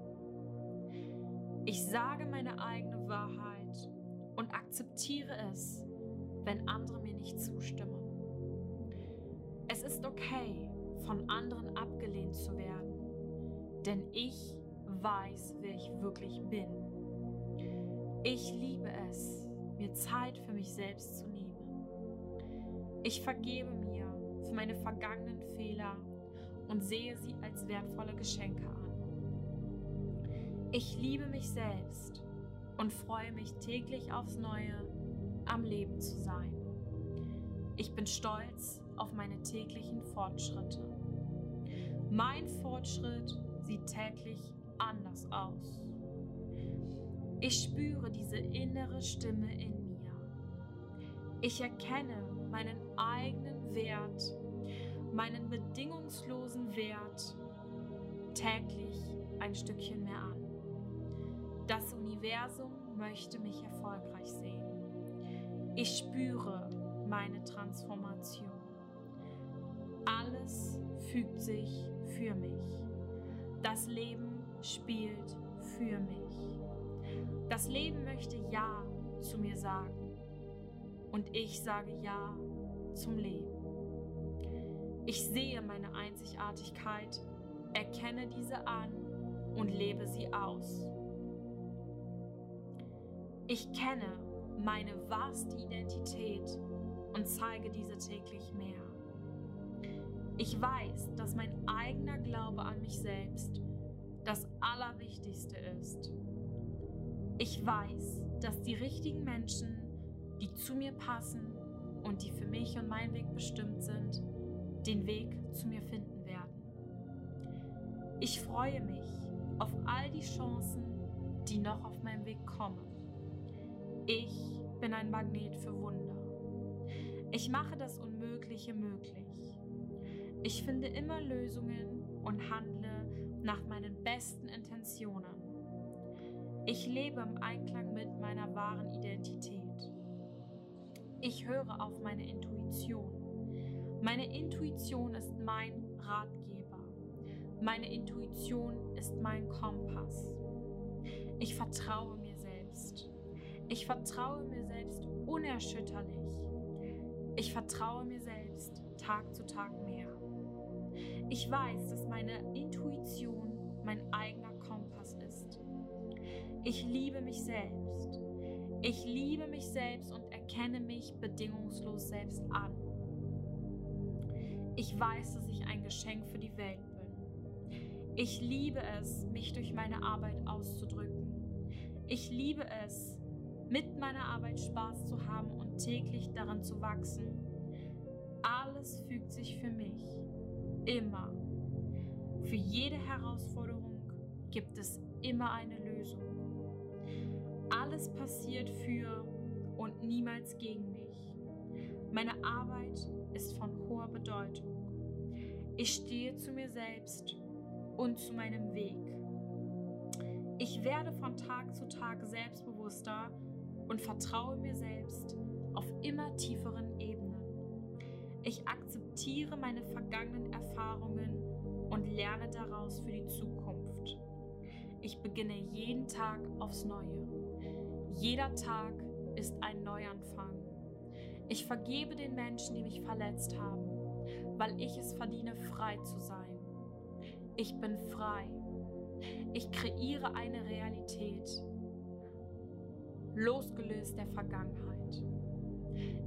Ich sage meine eigene Wahrheit und akzeptiere es, wenn andere mir nicht zustimmen. Ist okay, von anderen abgelehnt zu werden, denn ich weiß, wer ich wirklich bin. Ich liebe es, mir Zeit für mich selbst zu nehmen. Ich vergebe mir für meine vergangenen Fehler und sehe sie als wertvolle Geschenke an. Ich liebe mich selbst und freue mich täglich aufs Neue, am Leben zu sein. Ich bin stolz auf meine täglichen Fortschritte. Mein Fortschritt sieht täglich anders aus. Ich spüre diese innere Stimme in mir. Ich erkenne meinen eigenen Wert, meinen bedingungslosen Wert täglich ein Stückchen mehr an. Das Universum möchte mich erfolgreich sehen. Ich spüre meine Transformation. Alles fügt sich für mich. Das Leben spielt für mich. Das Leben möchte Ja zu mir sagen. Und ich sage Ja zum Leben. Ich sehe meine Einzigartigkeit, erkenne diese an und lebe sie aus. Ich kenne meine wahrste Identität und zeige diese täglich mehr. Ich weiß, dass mein eigener Glaube an mich selbst das Allerwichtigste ist. Ich weiß, dass die richtigen Menschen, die zu mir passen und die für mich und meinen Weg bestimmt sind, den Weg zu mir finden werden. Ich freue mich auf all die Chancen, die noch auf meinem Weg kommen. Ich bin ein Magnet für Wunder. Ich mache das Unmögliche möglich. Ich finde immer Lösungen und handle nach meinen besten Intentionen. Ich lebe im Einklang mit meiner wahren Identität. Ich höre auf meine Intuition. Meine Intuition ist mein Ratgeber. Meine Intuition ist mein Kompass. Ich vertraue mir selbst. Ich vertraue mir selbst unerschütterlich. Ich vertraue mir selbst Tag zu Tag mehr. Ich weiß, dass meine Intuition mein eigener Kompass ist. Ich liebe mich selbst. Ich liebe mich selbst und erkenne mich bedingungslos selbst an. Ich weiß, dass ich ein Geschenk für die Welt bin. Ich liebe es, mich durch meine Arbeit auszudrücken. Ich liebe es, mit meiner Arbeit Spaß zu haben und täglich daran zu wachsen. Alles fügt sich für mich. Immer. Für jede Herausforderung gibt es immer eine Lösung. Alles passiert für und niemals gegen mich. Meine Arbeit ist von hoher Bedeutung. Ich stehe zu mir selbst und zu meinem Weg. Ich werde von Tag zu Tag selbstbewusster und vertraue mir selbst auf immer tieferen Ebenen. Ich akzeptiere meine vergangenen Erfahrungen und lerne daraus für die Zukunft. Ich beginne jeden Tag aufs Neue. Jeder Tag ist ein Neuanfang. Ich vergebe den Menschen, die mich verletzt haben, weil ich es verdiene, frei zu sein. Ich bin frei. Ich kreiere eine Realität, losgelöst der Vergangenheit.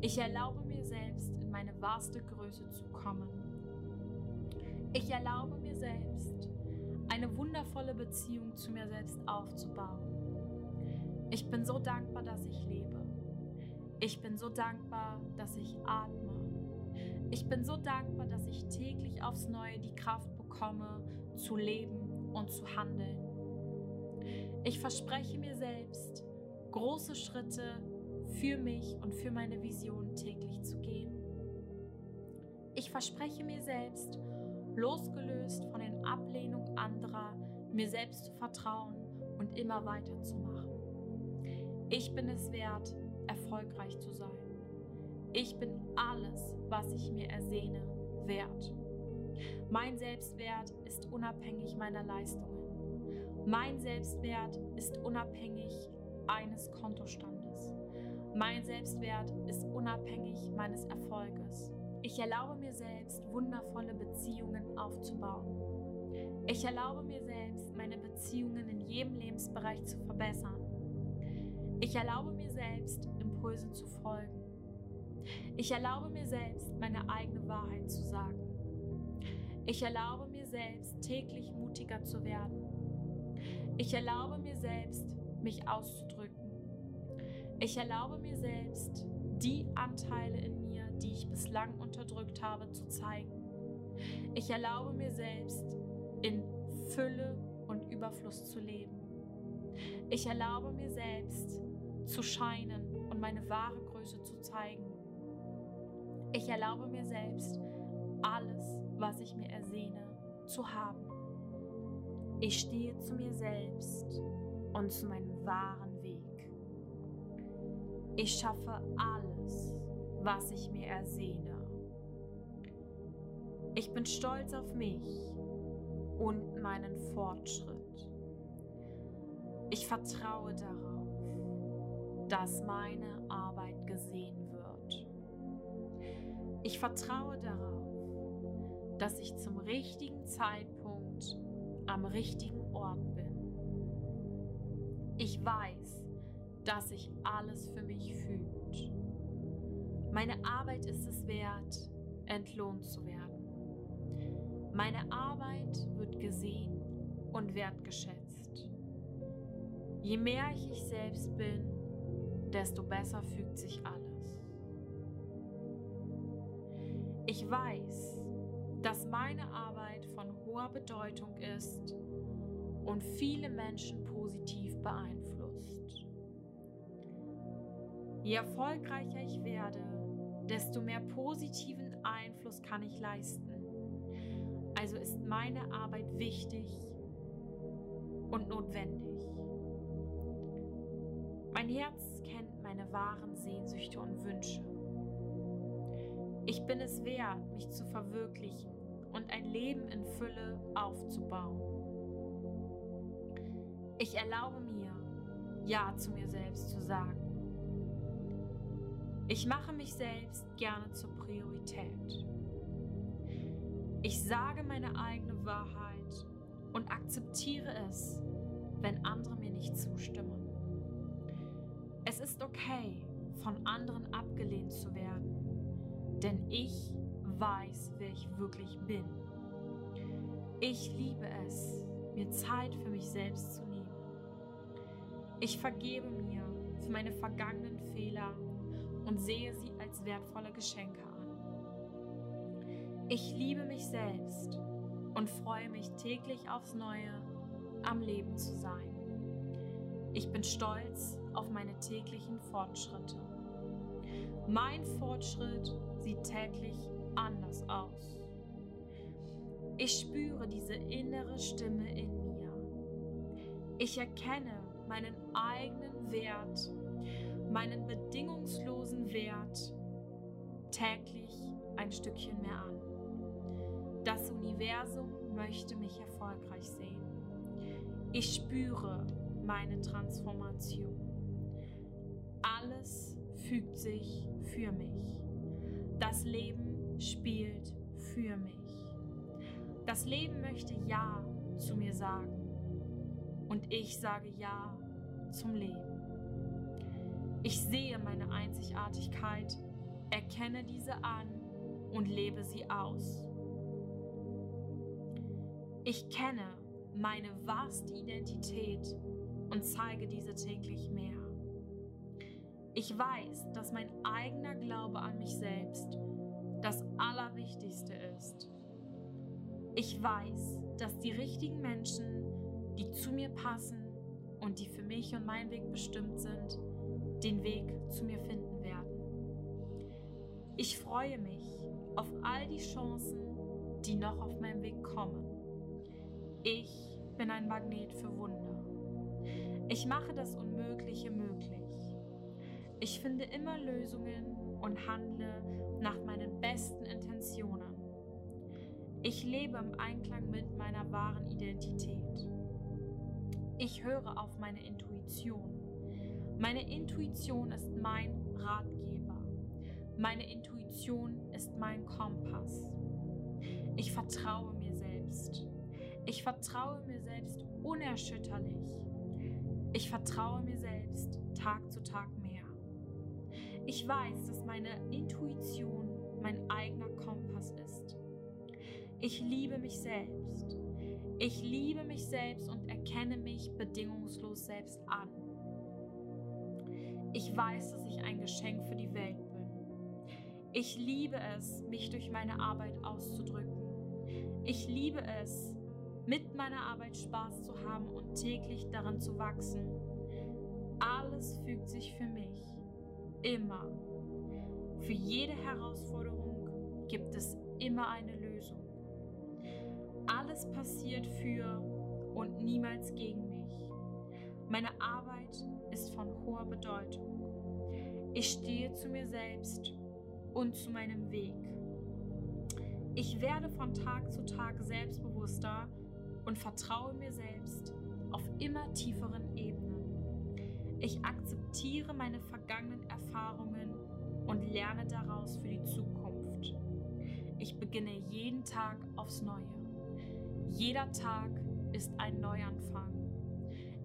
Ich erlaube mir selbst, in meine wahrste Größe zu kommen. Ich erlaube mir selbst, eine wundervolle Beziehung zu mir selbst aufzubauen. Ich bin so dankbar, dass ich lebe. Ich bin so dankbar, dass ich atme. Ich bin so dankbar, dass ich täglich aufs Neue die Kraft bekomme, zu leben und zu handeln. Ich verspreche mir selbst, große Schritte für mich und für meine Vision täglich zu gehen. Ich verspreche mir selbst, losgelöst von den Ablehnungen anderer, mir selbst zu vertrauen und immer weiterzumachen. Ich bin es wert, erfolgreich zu sein. Ich bin alles, was ich mir ersehne, wert. Mein Selbstwert ist unabhängig meiner Leistungen. Mein Selbstwert ist unabhängig eines Kontostandes. Mein Selbstwert ist unabhängig meines Erfolges. Ich erlaube mir selbst, wundervolle Beziehungen aufzubauen. Ich erlaube mir selbst, meine Beziehungen in jedem Lebensbereich zu verbessern. Ich erlaube mir selbst, Impulse zu folgen. Ich erlaube mir selbst, meine eigene Wahrheit zu sagen. Ich erlaube mir selbst, täglich mutiger zu werden. Ich erlaube mir selbst, mich auszudrücken. Ich erlaube mir selbst, die Anteile in mir, die ich bislang unterdrückt habe, zu zeigen. Ich erlaube mir selbst, in Fülle und Überfluss zu leben. Ich erlaube mir selbst, zu scheinen und meine wahre Größe zu zeigen. Ich erlaube mir selbst, alles, was ich mir ersehne, zu haben. Ich stehe zu mir selbst und zu meinem wahren. Ich schaffe alles, was ich mir ersehne. Ich bin stolz auf mich und meinen Fortschritt. Ich vertraue darauf, dass meine Arbeit gesehen wird. Ich vertraue darauf, dass ich zum richtigen Zeitpunkt am richtigen Ort bin. Ich weiß, dass sich alles für mich fühlt. Meine Arbeit ist es wert, entlohnt zu werden. Meine Arbeit wird gesehen und wertgeschätzt. Je mehr ich ich selbst bin, desto besser fügt sich alles. Ich weiß, dass meine Arbeit von hoher Bedeutung ist und viele Menschen positiv beeinflusst. Je erfolgreicher ich werde, desto mehr positiven Einfluss kann ich leisten. Also ist meine Arbeit wichtig und notwendig. Mein Herz kennt meine wahren Sehnsüchte und Wünsche. Ich bin es wert, mich zu verwirklichen und ein Leben in Fülle aufzubauen. Ich erlaube mir, Ja zu mir selbst zu sagen. Ich mache mich selbst gerne zur Priorität. Ich sage meine eigene Wahrheit und akzeptiere es, wenn andere mir nicht zustimmen. Es ist okay, von anderen abgelehnt zu werden, denn ich weiß, wer ich wirklich bin. Ich liebe es, mir Zeit für mich selbst zu nehmen. Ich vergebe mir für meine vergangenen Fehler und sehe sie als wertvolle Geschenke an. Ich liebe mich selbst und freue mich täglich aufs Neue, am Leben zu sein. Ich bin stolz auf meine täglichen Fortschritte. Mein Fortschritt sieht täglich anders aus. Ich spüre diese innere Stimme in mir. Ich erkenne meinen eigenen Wert, meinen bedingungslosen Wert täglich ein Stückchen mehr an. Das Universum möchte mich erfolgreich sehen. Ich spüre meine Transformation. Alles fügt sich für mich. Das Leben spielt für mich. Das Leben möchte Ja zu mir sagen und ich sage Ja zum Leben. Ich sehe meine Einzigartigkeit, erkenne diese an und lebe sie aus. Ich kenne meine wahrste Identität und zeige diese täglich mehr. Ich weiß, dass mein eigener Glaube an mich selbst das Allerwichtigste ist. Ich weiß, dass die richtigen Menschen, die zu mir passen und die für mich und meinen Weg bestimmt sind, den Weg zu mir finden werden. Ich freue mich auf all die Chancen, die noch auf meinem Weg kommen. Ich bin ein Magnet für Wunder. Ich mache das Unmögliche möglich. Ich finde immer Lösungen und handle nach meinen besten Intentionen. Ich lebe im Einklang mit meiner wahren Identität. Ich höre auf meine Intuition. Meine Intuition ist mein Ratgeber. Meine Intuition ist mein Kompass. Ich vertraue mir selbst. Ich vertraue mir selbst unerschütterlich. Ich vertraue mir selbst Tag zu Tag mehr. Ich weiß, dass meine Intuition mein eigener Kompass ist. Ich liebe mich selbst. Ich liebe mich selbst und erkenne mich bedingungslos selbst an. Ich weiß, dass ich ein Geschenk für die Welt bin. Ich liebe es, mich durch meine Arbeit auszudrücken. Ich liebe es, mit meiner Arbeit Spaß zu haben und täglich daran zu wachsen. Alles fügt sich für mich. Immer. Für jede Herausforderung gibt es immer eine Lösung. Alles passiert für und niemals gegen mich. Meine Arbeit ist von hoher Bedeutung. Ich stehe zu mir selbst und zu meinem Weg. Ich werde von Tag zu Tag selbstbewusster und vertraue mir selbst auf immer tieferen Ebenen. Ich akzeptiere meine vergangenen Erfahrungen und lerne daraus für die Zukunft. Ich beginne jeden Tag aufs Neue. Jeder Tag ist ein Neuanfang.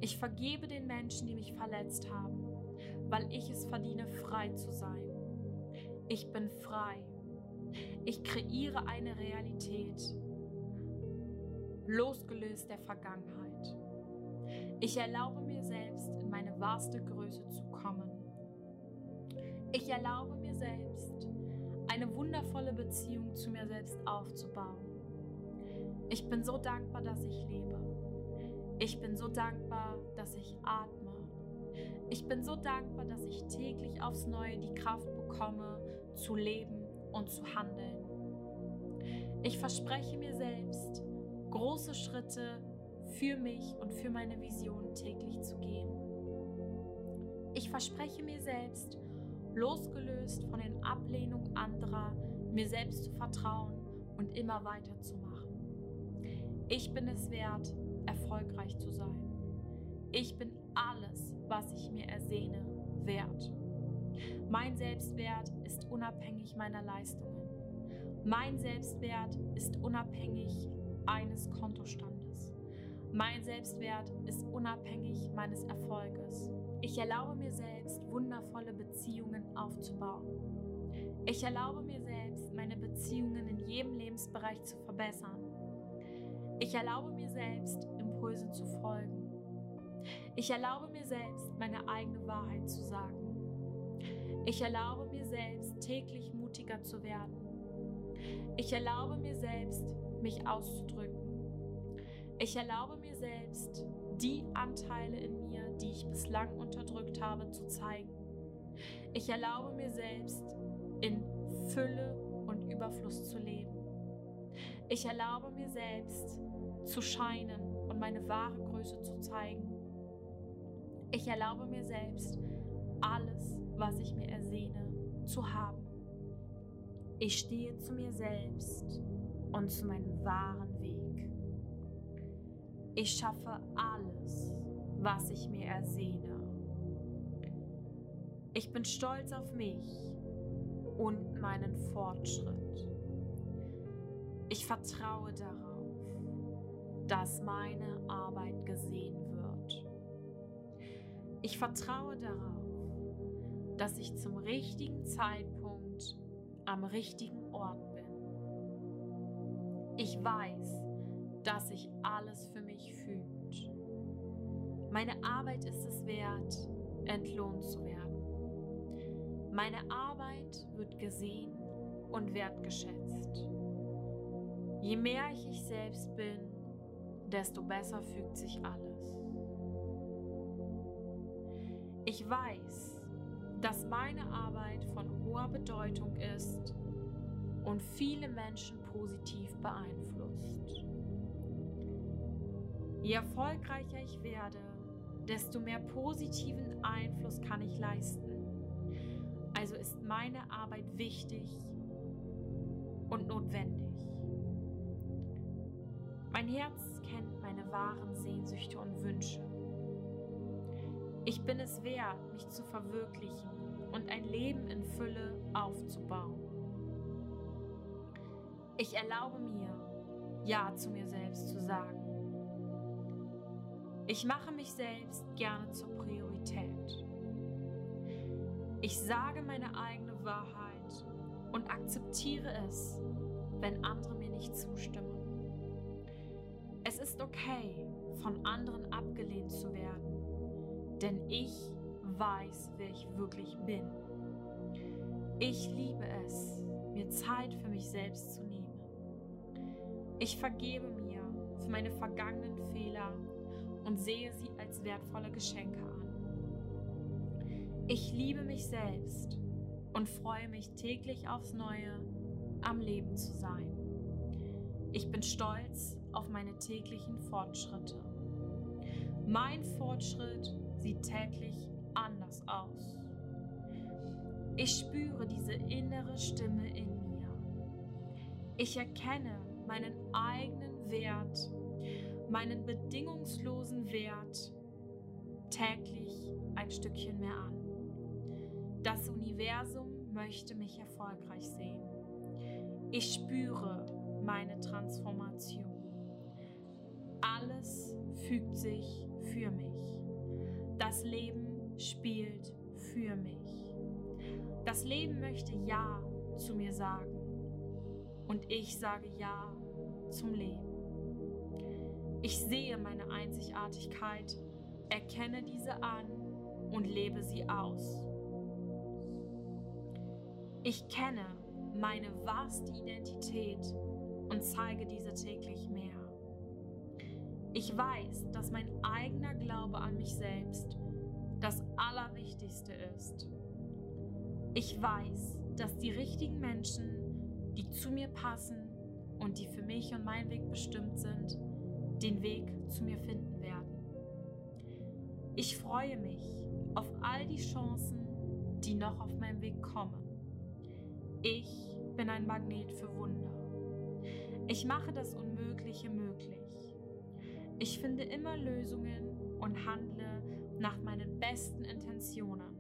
Ich vergebe den Menschen, die mich verletzt haben, weil ich es verdiene, frei zu sein. Ich bin frei. Ich kreiere eine Realität, losgelöst der Vergangenheit. Ich erlaube mir selbst, in meine wahrste Größe zu kommen. Ich erlaube mir selbst, eine wundervolle Beziehung zu mir selbst aufzubauen. Ich bin so dankbar, dass ich lebe. Ich bin so dankbar, dass ich atme. Ich bin so dankbar, dass ich täglich aufs Neue die Kraft bekomme, zu leben und zu handeln. Ich verspreche mir selbst, große Schritte für mich und für meine Vision täglich zu gehen. Ich verspreche mir selbst, losgelöst von den Ablehnungen anderer, mir selbst zu vertrauen und immer weiterzumachen. Ich bin es wert, erfolgreich zu sein. Ich bin alles, was ich mir ersehne, wert. Mein Selbstwert ist unabhängig meiner Leistungen. Mein Selbstwert ist unabhängig eines Kontostandes. Mein Selbstwert ist unabhängig meines Erfolges. Ich erlaube mir selbst, wundervolle Beziehungen aufzubauen. Ich erlaube mir selbst, meine Beziehungen in jedem Lebensbereich zu verbessern. Ich erlaube mir selbst, Impulsen zu folgen. Ich erlaube mir selbst, meine eigene Wahrheit zu sagen. Ich erlaube mir selbst, täglich mutiger zu werden. Ich erlaube mir selbst, mich auszudrücken. Ich erlaube mir selbst, die Anteile in mir, die ich bislang unterdrückt habe, zu zeigen. Ich erlaube mir selbst, in Fülle und Überfluss zu leben. Ich erlaube mir selbst, zu scheinen und meine wahre Größe zu zeigen. Ich erlaube mir selbst, alles, was ich mir ersehne, zu haben. Ich stehe zu mir selbst und zu meinem wahren Weg. Ich schaffe alles, was ich mir ersehne. Ich bin stolz auf mich und meinen Fortschritt. Ich vertraue darauf, dass meine Arbeit gesehen wird. Ich vertraue darauf, dass ich zum richtigen Zeitpunkt am richtigen Ort bin. Ich weiß, dass sich alles für mich fühlt. Meine Arbeit ist es wert, entlohnt zu werden. Meine Arbeit wird gesehen und wertgeschätzt. Je mehr ich ich selbst bin, desto besser fügt sich alles. Ich weiß, dass meine Arbeit von hoher Bedeutung ist und viele Menschen positiv beeinflusst. Je erfolgreicher ich werde, desto mehr positiven Einfluss kann ich leisten. Also ist meine Arbeit wichtig und notwendig. Mein Herz meine wahren Sehnsüchte und Wünsche. Ich bin es wert, mich zu verwirklichen und ein Leben in Fülle aufzubauen. Ich erlaube mir, Ja zu mir selbst zu sagen. Ich mache mich selbst gerne zur Priorität. Ich sage meine eigene Wahrheit und akzeptiere es, wenn andere mir nicht zustimmen. Ist okay, von anderen abgelehnt zu werden, denn ich weiß, wer ich wirklich bin. Ich liebe es, mir Zeit für mich selbst zu nehmen. Ich vergebe mir für meine vergangenen Fehler und sehe sie als wertvolle Geschenke an. Ich liebe mich selbst und freue mich täglich aufs Neue, am Leben zu sein. Ich bin stolz auf meine täglichen Fortschritte. Mein Fortschritt sieht täglich anders aus. Ich spüre diese innere Stimme in mir. Ich erkenne meinen eigenen Wert meinen bedingungslosen Wert täglich ein Stückchen mehr an. Das Universum möchte mich erfolgreich sehen. Ich spüre meine Transformation. Alles fügt sich für mich. Das Leben spielt für mich. Das Leben möchte Ja zu mir sagen. Und ich sage Ja zum Leben. Ich sehe meine Einzigartigkeit, erkenne diese an und lebe sie aus. Ich kenne meine wahrste Identität und zeige diese täglich mehr. Ich weiß, dass mein eigener Glaube an mich selbst das Allerwichtigste ist. Ich weiß, dass die richtigen Menschen, die zu mir passen und die für mich und meinen Weg bestimmt sind, den Weg zu mir finden werden. Ich freue mich auf all die Chancen, die noch auf meinem Weg kommen. Ich bin ein Magnet für Wunder. Ich mache das Unmögliche möglich. Ich finde immer Lösungen und handle nach meinen besten Intentionen.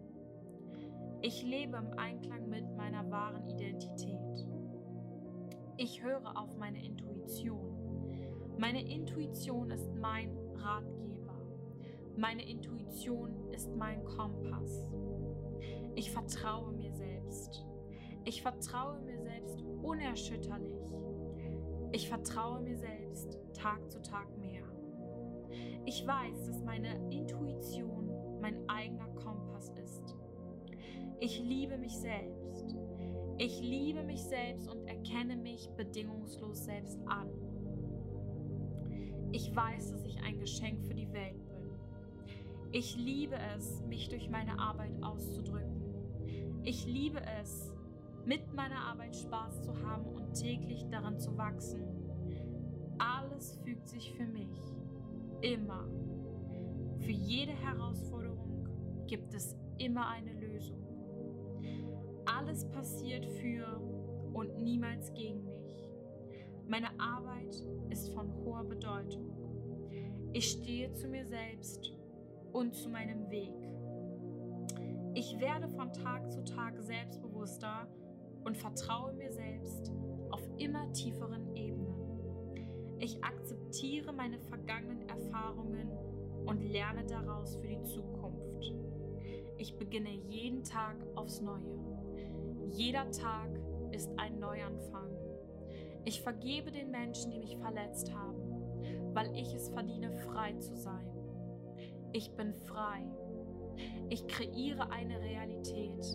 Ich lebe im Einklang mit meiner wahren Identität. Ich höre auf meine Intuition. Meine Intuition ist mein Ratgeber. Meine Intuition ist mein Kompass. Ich vertraue mir selbst. Ich vertraue mir selbst unerschütterlich. Ich vertraue mir selbst Tag zu Tag mehr. Ich weiß, dass meine Intuition mein eigener Kompass ist. Ich liebe mich selbst. Ich liebe mich selbst und erkenne mich bedingungslos selbst an. Ich weiß, dass ich ein Geschenk für die Welt bin. Ich liebe es, mich durch meine Arbeit auszudrücken. Ich liebe es, mit meiner Arbeit Spaß zu haben und täglich daran zu wachsen. Alles fügt sich für mich. Immer. Für jede Herausforderung gibt es immer eine Lösung. Alles passiert für und niemals gegen mich. Meine Arbeit ist von hoher Bedeutung. Ich stehe zu mir selbst und zu meinem Weg. Ich werde von Tag zu Tag selbstbewusster und vertraue mir selbst auf immer tieferen Ebenen. Ich akzeptiere meine vergangenen Erfahrungen und lerne daraus für die Zukunft. ich beginne jeden Tag aufs Neue. Jeder Tag ist ein Neuanfang. Ich vergebe den Menschen, die mich verletzt haben, weil ich es verdiene, frei zu sein. Ich bin frei. Ich kreiere eine Realität,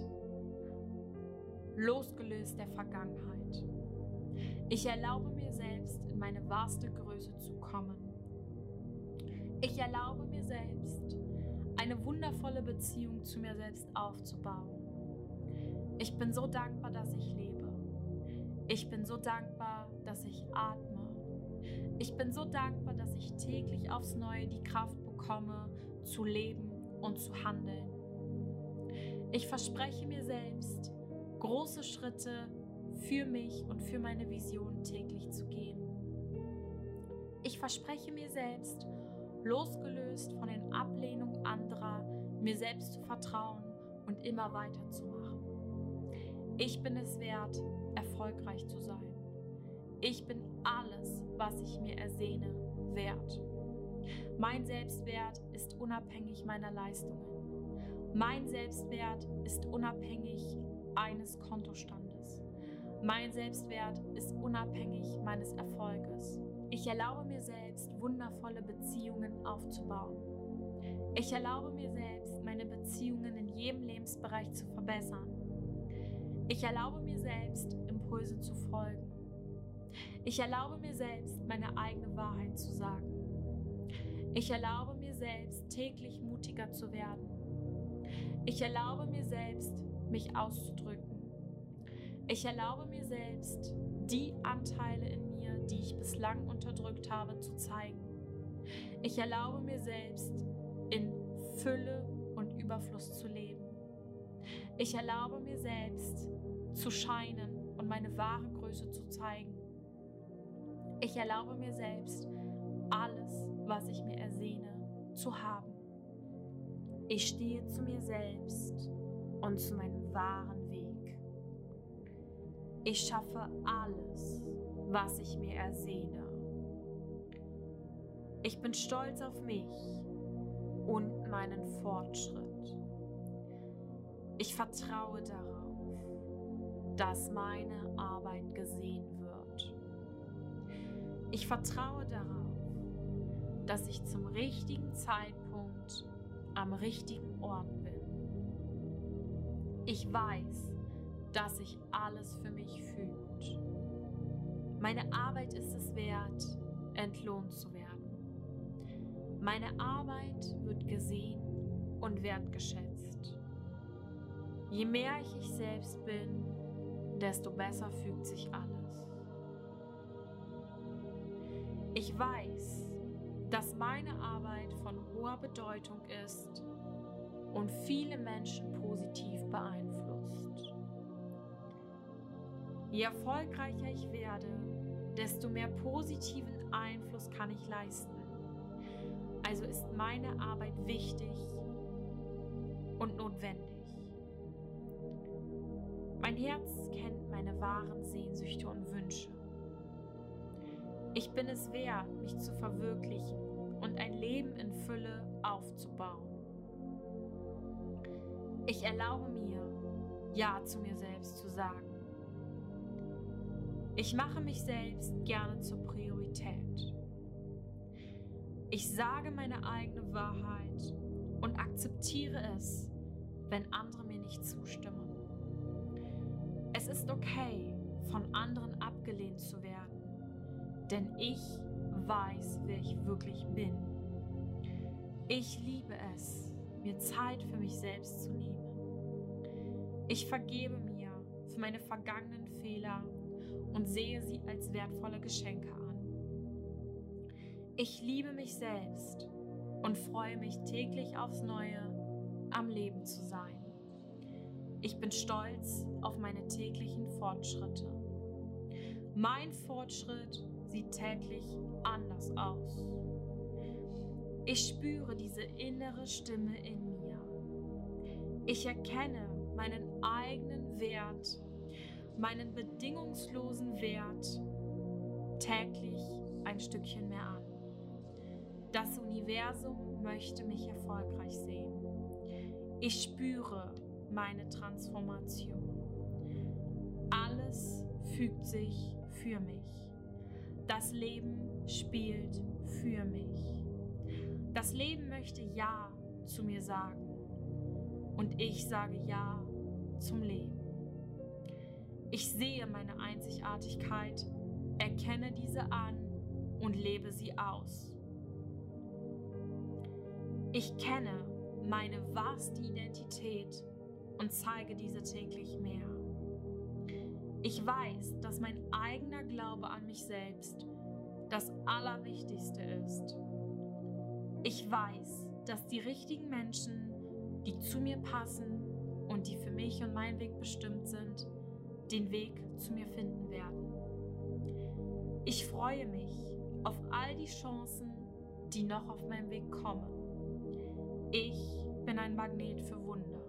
losgelöst der Vergangenheit. Ich erlaube mir selbst, in meine wahrste Größe zu kommen. Ich erlaube mir selbst, eine wundervolle Beziehung zu mir selbst aufzubauen. Ich bin so dankbar, dass ich lebe. Ich bin so dankbar, dass ich atme. Ich bin so dankbar, dass ich täglich aufs Neue die Kraft bekomme, zu leben und zu handeln. Ich verspreche mir selbst, große Schritte für mich und für meine Vision täglich zu gehen. Ich verspreche mir selbst, losgelöst von den Ablehnungen anderer, mir selbst zu vertrauen und immer weiterzumachen. Ich bin es wert, erfolgreich zu sein. Ich bin alles, was ich mir ersehne, wert. Mein Selbstwert ist unabhängig meiner Leistungen. Mein Selbstwert ist unabhängig eines Kontostandes. Mein Selbstwert ist unabhängig meines Erfolges. Ich erlaube mir selbst, wundervolle Beziehungen aufzubauen. Ich erlaube mir selbst, meine Beziehungen in jedem Lebensbereich zu verbessern. Ich erlaube mir selbst, Impulse zu folgen. Ich erlaube mir selbst, meine eigene Wahrheit zu sagen. Ich erlaube mir selbst, täglich mutiger zu werden. Ich erlaube mir selbst, mich auszudrücken. Ich erlaube mir selbst, die Anteile in mir, die ich bislang unterdrückt habe, zu zeigen. Ich erlaube mir selbst, in Fülle und Überfluss zu leben. Ich erlaube mir selbst, zu scheinen und meine wahre Größe zu zeigen. Ich erlaube mir selbst, alles, was ich mir ersehne, zu haben. Ich stehe zu mir selbst und zu meinem wahren. Ich schaffe alles, was ich mir ersehne. Ich bin stolz auf mich und meinen Fortschritt. Ich vertraue darauf, dass meine Arbeit gesehen wird. Ich vertraue darauf, dass ich zum richtigen Zeitpunkt am richtigen Ort bin. Ich weiß, dass sich alles für mich fühlt. Meine Arbeit ist es wert, entlohnt zu werden. Meine Arbeit wird gesehen und wertgeschätzt. Je mehr ich ich selbst bin, desto besser fügt sich alles. Ich weiß, dass meine Arbeit von hoher Bedeutung ist und viele Menschen positiv beeinflusst. Je erfolgreicher ich werde, desto mehr positiven Einfluss kann ich leisten. Also ist meine Arbeit wichtig und notwendig. Mein Herz kennt meine wahren Sehnsüchte und Wünsche. Ich bin es wert, mich zu verwirklichen und ein Leben in Fülle aufzubauen. Ich erlaube mir, Ja zu mir selbst zu sagen. Ich mache mich selbst gerne zur Priorität. Ich sage meine eigene Wahrheit und akzeptiere es, wenn andere mir nicht zustimmen. Es ist okay, von anderen abgelehnt zu werden denn ich weiß, wer ich wirklich bin. Ich liebe es, mir Zeit für mich selbst zu nehmen. Ich vergebe mir für meine vergangenen Fehler und sehe sie als wertvolle Geschenke an. Ich liebe mich selbst und freue mich täglich aufs Neue, am Leben zu sein. Ich bin stolz auf meine täglichen Fortschritte. Mein Fortschritt sieht täglich anders aus. Ich spüre diese innere Stimme in mir. Ich erkenne meinen eigenen Wert, meinen bedingungslosen Wert täglich ein Stückchen mehr an. Das Universum möchte mich erfolgreich sehen. Ich spüre meine Transformation. Alles fügt sich für mich. Das Leben spielt für mich. Das Leben möchte Ja zu mir sagen. Und ich sage Ja zum Leben. Ich sehe meine Einzigartigkeit, erkenne diese an und lebe sie aus. Ich kenne meine wahrste Identität und zeige diese täglich mehr. Ich weiß, dass mein eigener Glaube an mich selbst das Allerwichtigste ist. Ich weiß, dass die richtigen Menschen, die zu mir passen und die für mich und meinen Weg bestimmt sind, den Weg zu mir finden werden. Ich freue mich auf all die Chancen, die noch auf meinem Weg kommen. Ich bin ein Magnet für Wunder.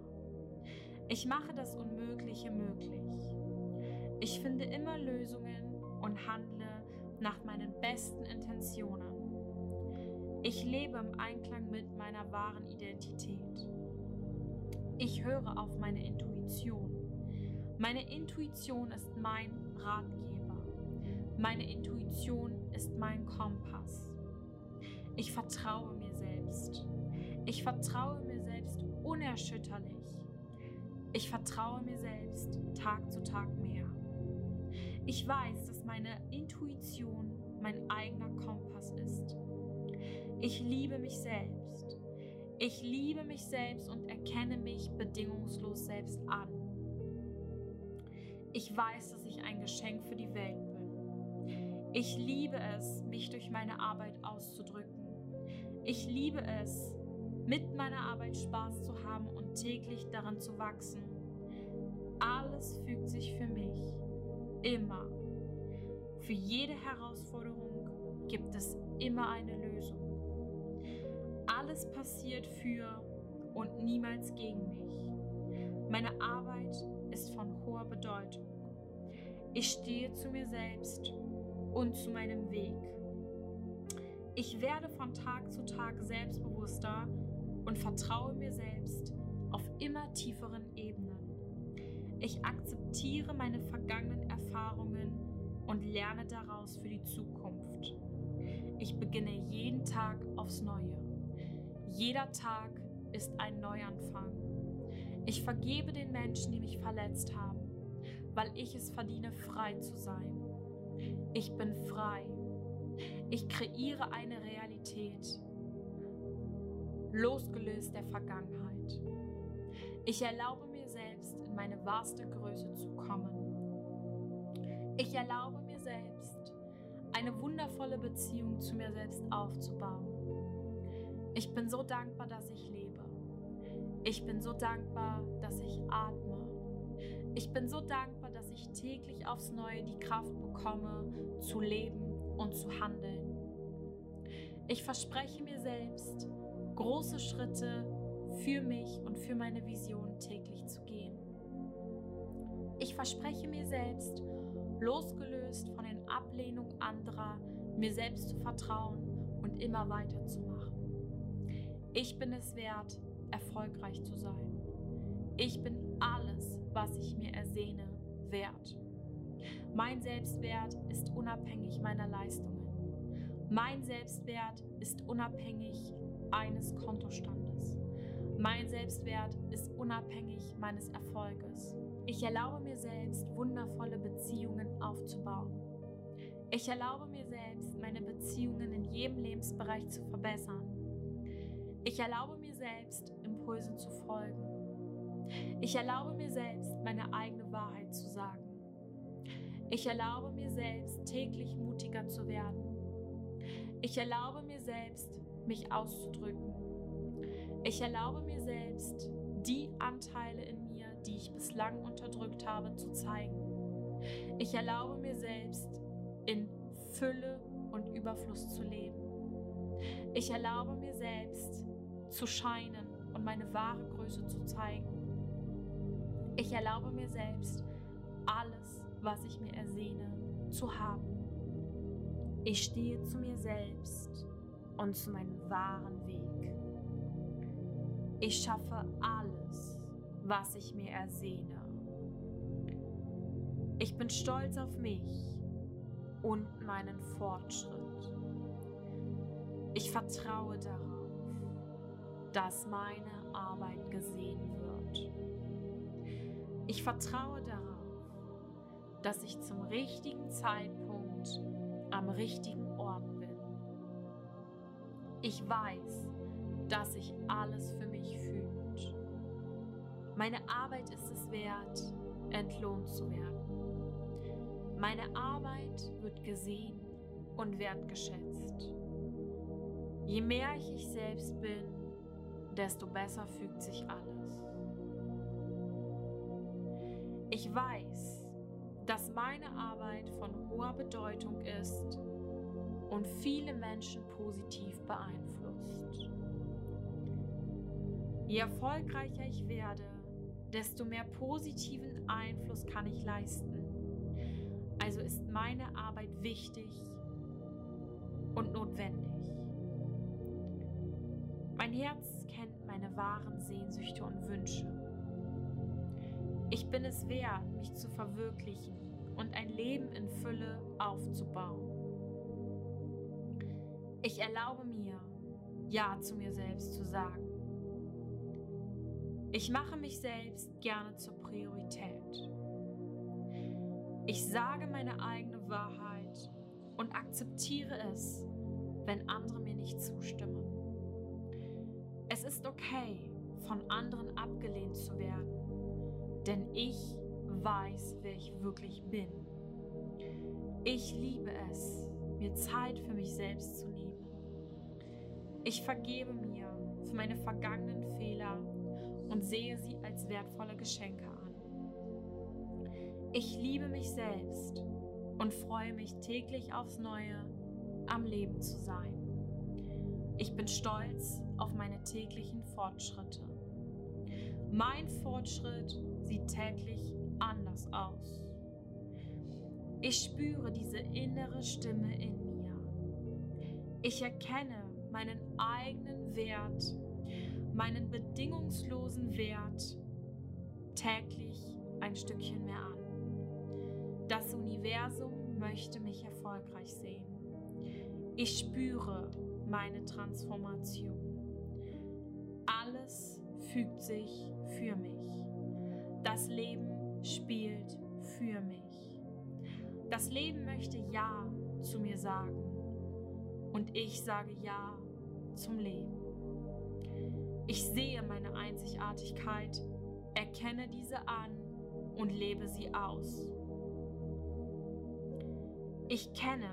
Ich mache das Unmögliche möglich. Ich finde immer Lösungen und handle nach meinen besten Intentionen. Ich lebe im Einklang mit meiner wahren Identität. Ich höre auf meine Intuition. Meine Intuition ist mein Ratgeber. Meine Intuition ist mein Kompass. Ich vertraue mir selbst. Ich vertraue mir selbst unerschütterlich. Ich vertraue mir selbst Tag zu Tag mehr. Ich weiß, dass meine Intuition mein eigener Kompass ist. Ich liebe mich selbst. Ich liebe mich selbst und erkenne mich bedingungslos selbst an. Ich weiß, dass ich ein Geschenk für die Welt bin. Ich liebe es, mich durch meine Arbeit auszudrücken. Ich liebe es, mit meiner Arbeit Spaß zu haben und täglich daran zu wachsen. Alles fügt sich für mich. Immer. Für jede Herausforderung gibt es immer eine Lösung. Alles passiert für und niemals gegen mich. Meine Arbeit hoher Bedeutung. Ich stehe zu mir selbst und zu meinem Weg. Ich werde von Tag zu Tag selbstbewusster und vertraue mir selbst auf immer tieferen Ebenen. Ich akzeptiere meine vergangenen Erfahrungen und lerne daraus für die Zukunft. Ich beginne jeden Tag aufs Neue. Jeder Tag ist ein Neuanfang. Ich vergebe den Menschen, die mich verletzt haben, weil ich es verdiene, frei zu sein. Ich bin frei. Ich kreiere eine Realität, losgelöst der Vergangenheit. Ich erlaube mir selbst, in meine wahrste Größe zu kommen. Ich erlaube mir selbst, eine wundervolle Beziehung zu mir selbst aufzubauen. Ich bin so dankbar, dass ich lebe. Ich bin so dankbar, dass ich atme. Ich bin so dankbar, dass ich täglich aufs Neue die Kraft bekomme, zu leben und zu handeln. Ich verspreche mir selbst, große Schritte für mich und für meine Vision täglich zu gehen. Ich verspreche mir selbst, losgelöst von den Ablehnungen anderer, mir selbst zu vertrauen und immer weiterzumachen. Ich bin es wert, erfolgreich zu sein. Ich bin alles, was ich mir ersehne, wert. Mein Selbstwert ist unabhängig meiner Leistungen. Mein Selbstwert ist unabhängig eines Kontostandes. Mein Selbstwert ist unabhängig meines Erfolges. Ich erlaube mir selbst, wundervolle Beziehungen aufzubauen. Ich erlaube mir selbst, meine Beziehungen in jedem Lebensbereich zu verbessern. Ich erlaube mir selbst, Impulsen zu folgen. Ich erlaube mir selbst, meine eigene Wahrheit zu sagen. Ich erlaube mir selbst, täglich mutiger zu werden. Ich erlaube mir selbst, mich auszudrücken. Ich erlaube mir selbst, die Anteile in mir, die ich bislang unterdrückt habe, zu zeigen. Ich erlaube mir selbst, in Fülle und Überfluss zu leben. Ich erlaube mir selbst, zu scheinen und meine wahre Größe zu zeigen. Ich erlaube mir selbst, alles, was ich mir ersehne, zu haben. Ich stehe zu mir selbst und zu meinem wahren Weg. Ich schaffe alles, was ich mir ersehne. Ich bin stolz auf mich und meinen Fortschritt. Ich vertraue darauf, dass meine Arbeit gesehen wird. Ich vertraue darauf, dass ich zum richtigen Zeitpunkt am richtigen Ort bin. Ich weiß, dass sich alles für mich fühlt. Meine Arbeit ist es wert, entlohnt zu werden. Meine Arbeit wird gesehen und wertgeschätzt. Je mehr ich ich selbst bin, desto besser fügt sich alles. Ich weiß, dass meine Arbeit von hoher Bedeutung ist und viele Menschen positiv beeinflusst. Je erfolgreicher ich werde, desto mehr positiven Einfluss kann ich leisten. Also ist meine Arbeit wichtig und notwendig. Mein Herz kennt meine wahren Sehnsüchte und Wünsche. Ich bin es wert, mich zu verwirklichen und ein Leben in Fülle aufzubauen. Ich erlaube mir, Ja zu mir selbst zu sagen. Ich mache mich selbst gerne zur Priorität. Ich sage meine eigene Wahrheit und akzeptiere es, wenn andere mir nicht zustimmen. Es ist okay, von anderen abgelehnt zu werden, denn ich weiß, wer ich wirklich bin. Ich liebe es, mir Zeit für mich selbst zu nehmen. Ich vergebe mir für meine vergangenen Fehler und sehe sie als wertvolle Geschenke an. Ich liebe mich selbst und freue mich täglich aufs Neue, am Leben zu sein. Ich bin stolz auf meine täglichen Fortschritte. Mein Fortschritt sieht täglich anders aus. Ich spüre diese innere Stimme in mir. Ich erkenne meinen eigenen Wert, meinen bedingungslosen Wert täglich ein Stückchen mehr an. Das Universum möchte mich erfolgreich sehen. Ich spüre meine Transformation. Fügt sich für mich. Das Leben spielt für mich. Das Leben möchte Ja zu mir sagen und ich sage Ja zum Leben. Ich sehe meine Einzigartigkeit, erkenne diese an und lebe sie aus. Ich kenne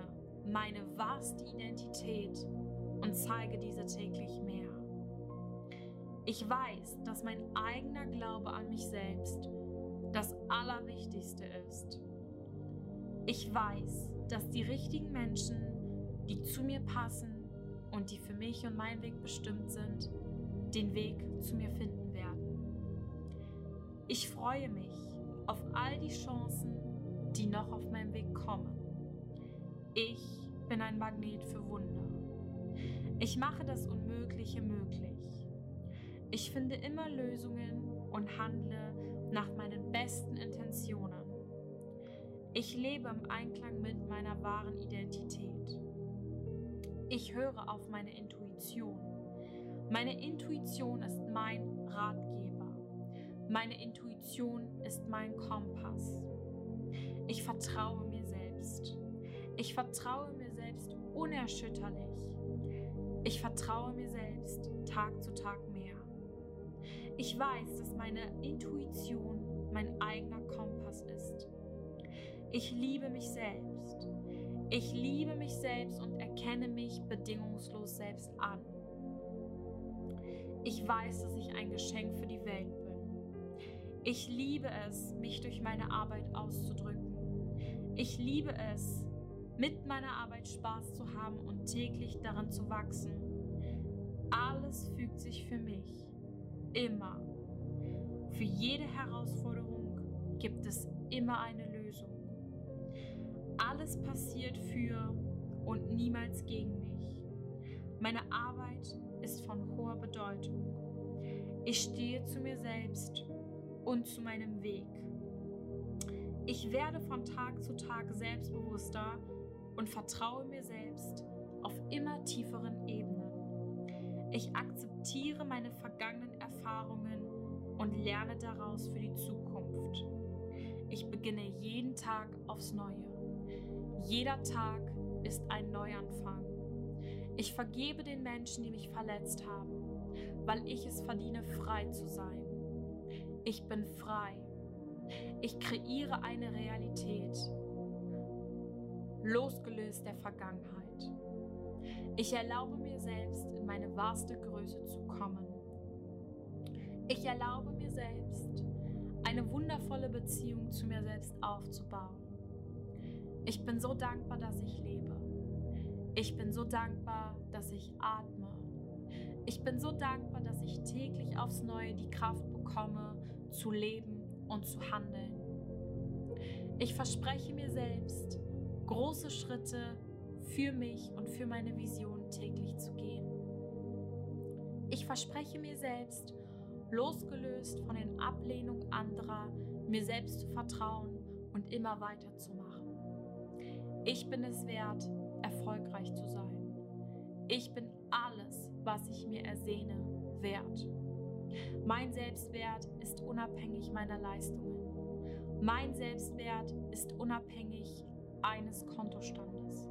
meine wahrste Identität und zeige diese täglich mehr. Ich weiß, dass mein eigener Glaube an mich selbst das Allerwichtigste ist. Ich weiß, dass die richtigen Menschen, die zu mir passen und die für mich und meinen Weg bestimmt sind, den Weg zu mir finden werden. Ich freue mich auf all die Chancen, die noch auf meinem Weg kommen. Ich bin ein Magnet für Wunder. Ich mache das Unmögliche möglich. Ich finde immer Lösungen und handle nach meinen besten Intentionen. Ich lebe im Einklang mit meiner wahren Identität. Ich höre auf meine Intuition. Meine Intuition ist mein Ratgeber. Meine Intuition ist mein Kompass. Ich vertraue mir selbst. Ich vertraue mir selbst unerschütterlich. Ich vertraue mir selbst Tag zu Tag. Ich weiß, dass meine Intuition mein eigener Kompass ist. Ich liebe mich selbst. Ich liebe mich selbst und erkenne mich bedingungslos selbst an. Ich weiß, dass ich ein Geschenk für die Welt bin. Ich liebe es, mich durch meine Arbeit auszudrücken. Ich liebe es, mit meiner Arbeit Spaß zu haben und täglich daran zu wachsen. Alles fügt sich für mich. Immer. Für jede Herausforderung gibt es immer eine Lösung. Alles passiert für und niemals gegen mich. Meine Arbeit ist von hoher Bedeutung. Ich stehe zu mir selbst und zu meinem Weg. Ich werde von Tag zu Tag selbstbewusster und vertraue mir selbst auf immer tieferen Ebenen. Ich akzeptiere meine vergangenen Erfahrungen und lerne daraus für die Zukunft. Ich beginne jeden Tag aufs Neue. Jeder Tag ist ein Neuanfang. Ich vergebe den Menschen, die mich verletzt haben, weil ich es verdiene, frei zu sein. Ich bin frei. Ich kreiere eine Realität, losgelöst der Vergangenheit. Ich erlaube mir selbst, in meine wahrste Größe zu kommen. Ich erlaube mir selbst, eine wundervolle Beziehung zu mir selbst aufzubauen. Ich bin so dankbar, dass ich lebe. Ich bin so dankbar, dass ich atme. Ich bin so dankbar, dass ich täglich aufs Neue die Kraft bekomme, zu leben und zu handeln. Ich verspreche mir selbst, große Schritte für mich und für meine Vision täglich zu gehen. Ich verspreche mir selbst, losgelöst von den Ablehnungen anderer, mir selbst zu vertrauen und immer weiterzumachen. Ich bin es wert, erfolgreich zu sein. Ich bin alles, was ich mir ersehne, wert. Mein Selbstwert ist unabhängig meiner Leistungen. Mein Selbstwert ist unabhängig eines Kontostandes.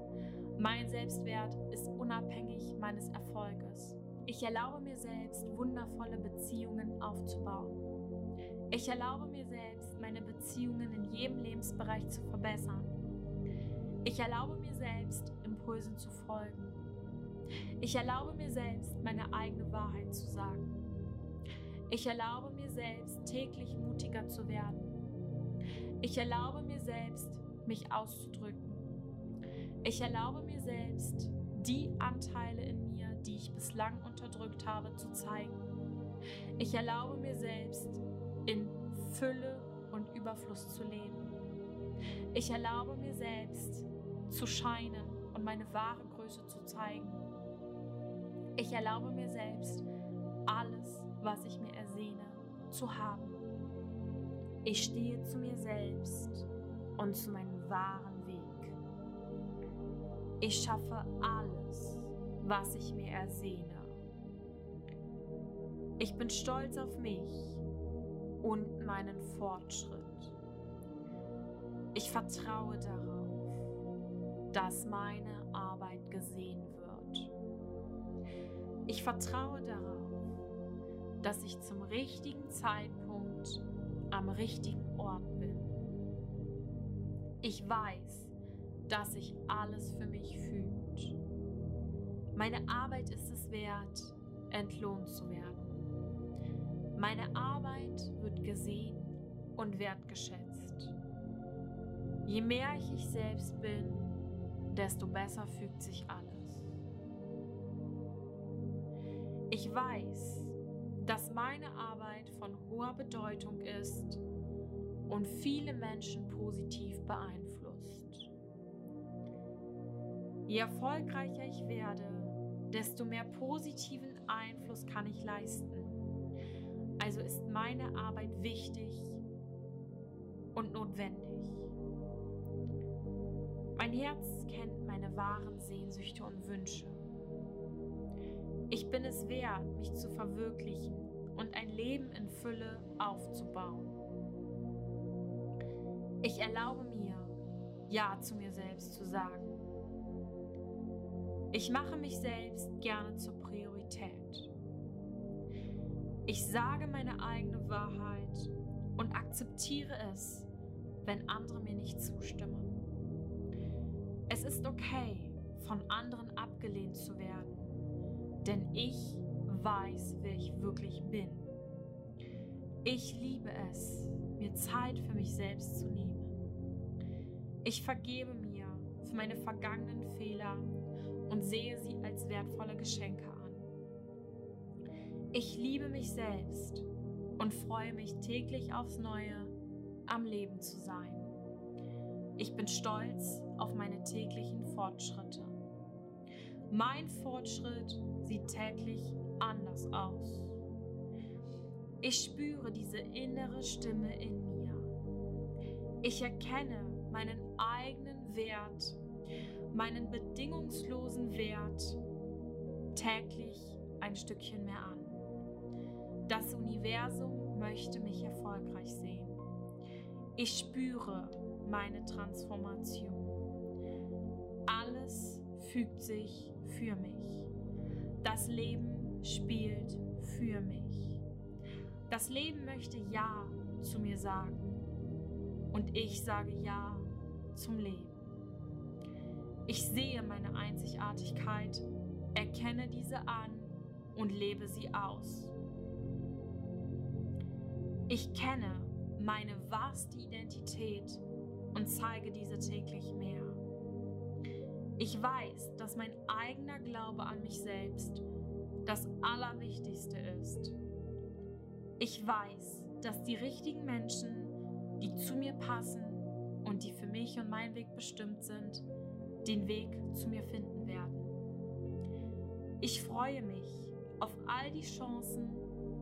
Mein Selbstwert ist unabhängig meines Erfolges. Ich erlaube mir selbst, wundervolle Beziehungen aufzubauen. Ich erlaube mir selbst, meine Beziehungen in jedem Lebensbereich zu verbessern. Ich erlaube mir selbst, Impulsen zu folgen. Ich erlaube mir selbst, meine eigene Wahrheit zu sagen. Ich erlaube mir selbst, täglich mutiger zu werden. Ich erlaube mir selbst, mich auszudrücken. Ich erlaube mir selbst, die Anteile in mir, die ich bislang unterdrückt habe, zu zeigen. Ich erlaube mir selbst, in Fülle und Überfluss zu leben. Ich erlaube mir selbst, zu scheinen und meine wahre Größe zu zeigen. Ich erlaube mir selbst, alles, was ich mir ersehne, zu haben. Ich stehe zu mir selbst und zu meinem wahren Weg. Ich schaffe alles, was ich mir ersehne. Ich bin stolz auf mich und meinen Fortschritt. Ich vertraue darauf, dass meine Arbeit gesehen wird. Ich vertraue darauf, dass ich zum richtigen Zeitpunkt am richtigen Ort bin. Ich weiß, dass sich alles für mich fühlt. Meine Arbeit ist es wert, entlohnt zu werden. Meine Arbeit wird gesehen und wertgeschätzt. Je mehr ich ich selbst bin, desto besser fügt sich alles. Ich weiß, dass meine Arbeit von hoher Bedeutung ist und viele Menschen positiv beeinflusst. Je erfolgreicher ich werde, desto mehr positiven Einfluss kann ich leisten. Also ist meine Arbeit wichtig und notwendig. Mein Herz kennt meine wahren Sehnsüchte und Wünsche. Ich bin es wert, mich zu verwirklichen und ein Leben in Fülle aufzubauen. Ich erlaube mir, Ja zu mir selbst zu sagen. Ich mache mich selbst gerne zur Priorität. Ich sage meine eigene Wahrheit und akzeptiere es, wenn andere mir nicht zustimmen. Es ist okay, von anderen abgelehnt zu werden, denn ich weiß, wer ich wirklich bin. Ich liebe es, mir Zeit für mich selbst zu nehmen. Ich vergebe mir für meine vergangenen Fehler und sehe sie als wertvolle Geschenke an. Ich liebe mich selbst und freue mich täglich aufs Neue, am Leben zu sein. Ich bin stolz auf meine täglichen Fortschritte. Mein Fortschritt sieht täglich anders aus. Ich spüre diese innere Stimme in mir. Ich erkenne meinen eigenen Wert, meinen bedingungslosen Wert täglich ein Stückchen mehr an. Das Universum möchte mich erfolgreich sehen. Ich spüre meine Transformation. Alles fügt sich für mich. Das Leben spielt für mich. Das Leben möchte Ja zu mir sagen und ich sage Ja zum Leben. Ich sehe meine Einzigartigkeit, erkenne diese an und lebe sie aus. Ich kenne meine wahrste Identität und zeige diese täglich mehr. Ich weiß, dass mein eigener Glaube an mich selbst das Allerwichtigste ist. Ich weiß, dass die richtigen Menschen, die zu mir passen und die für mich und meinen Weg bestimmt sind, den Weg zu mir finden werden. Ich freue mich auf all die Chancen,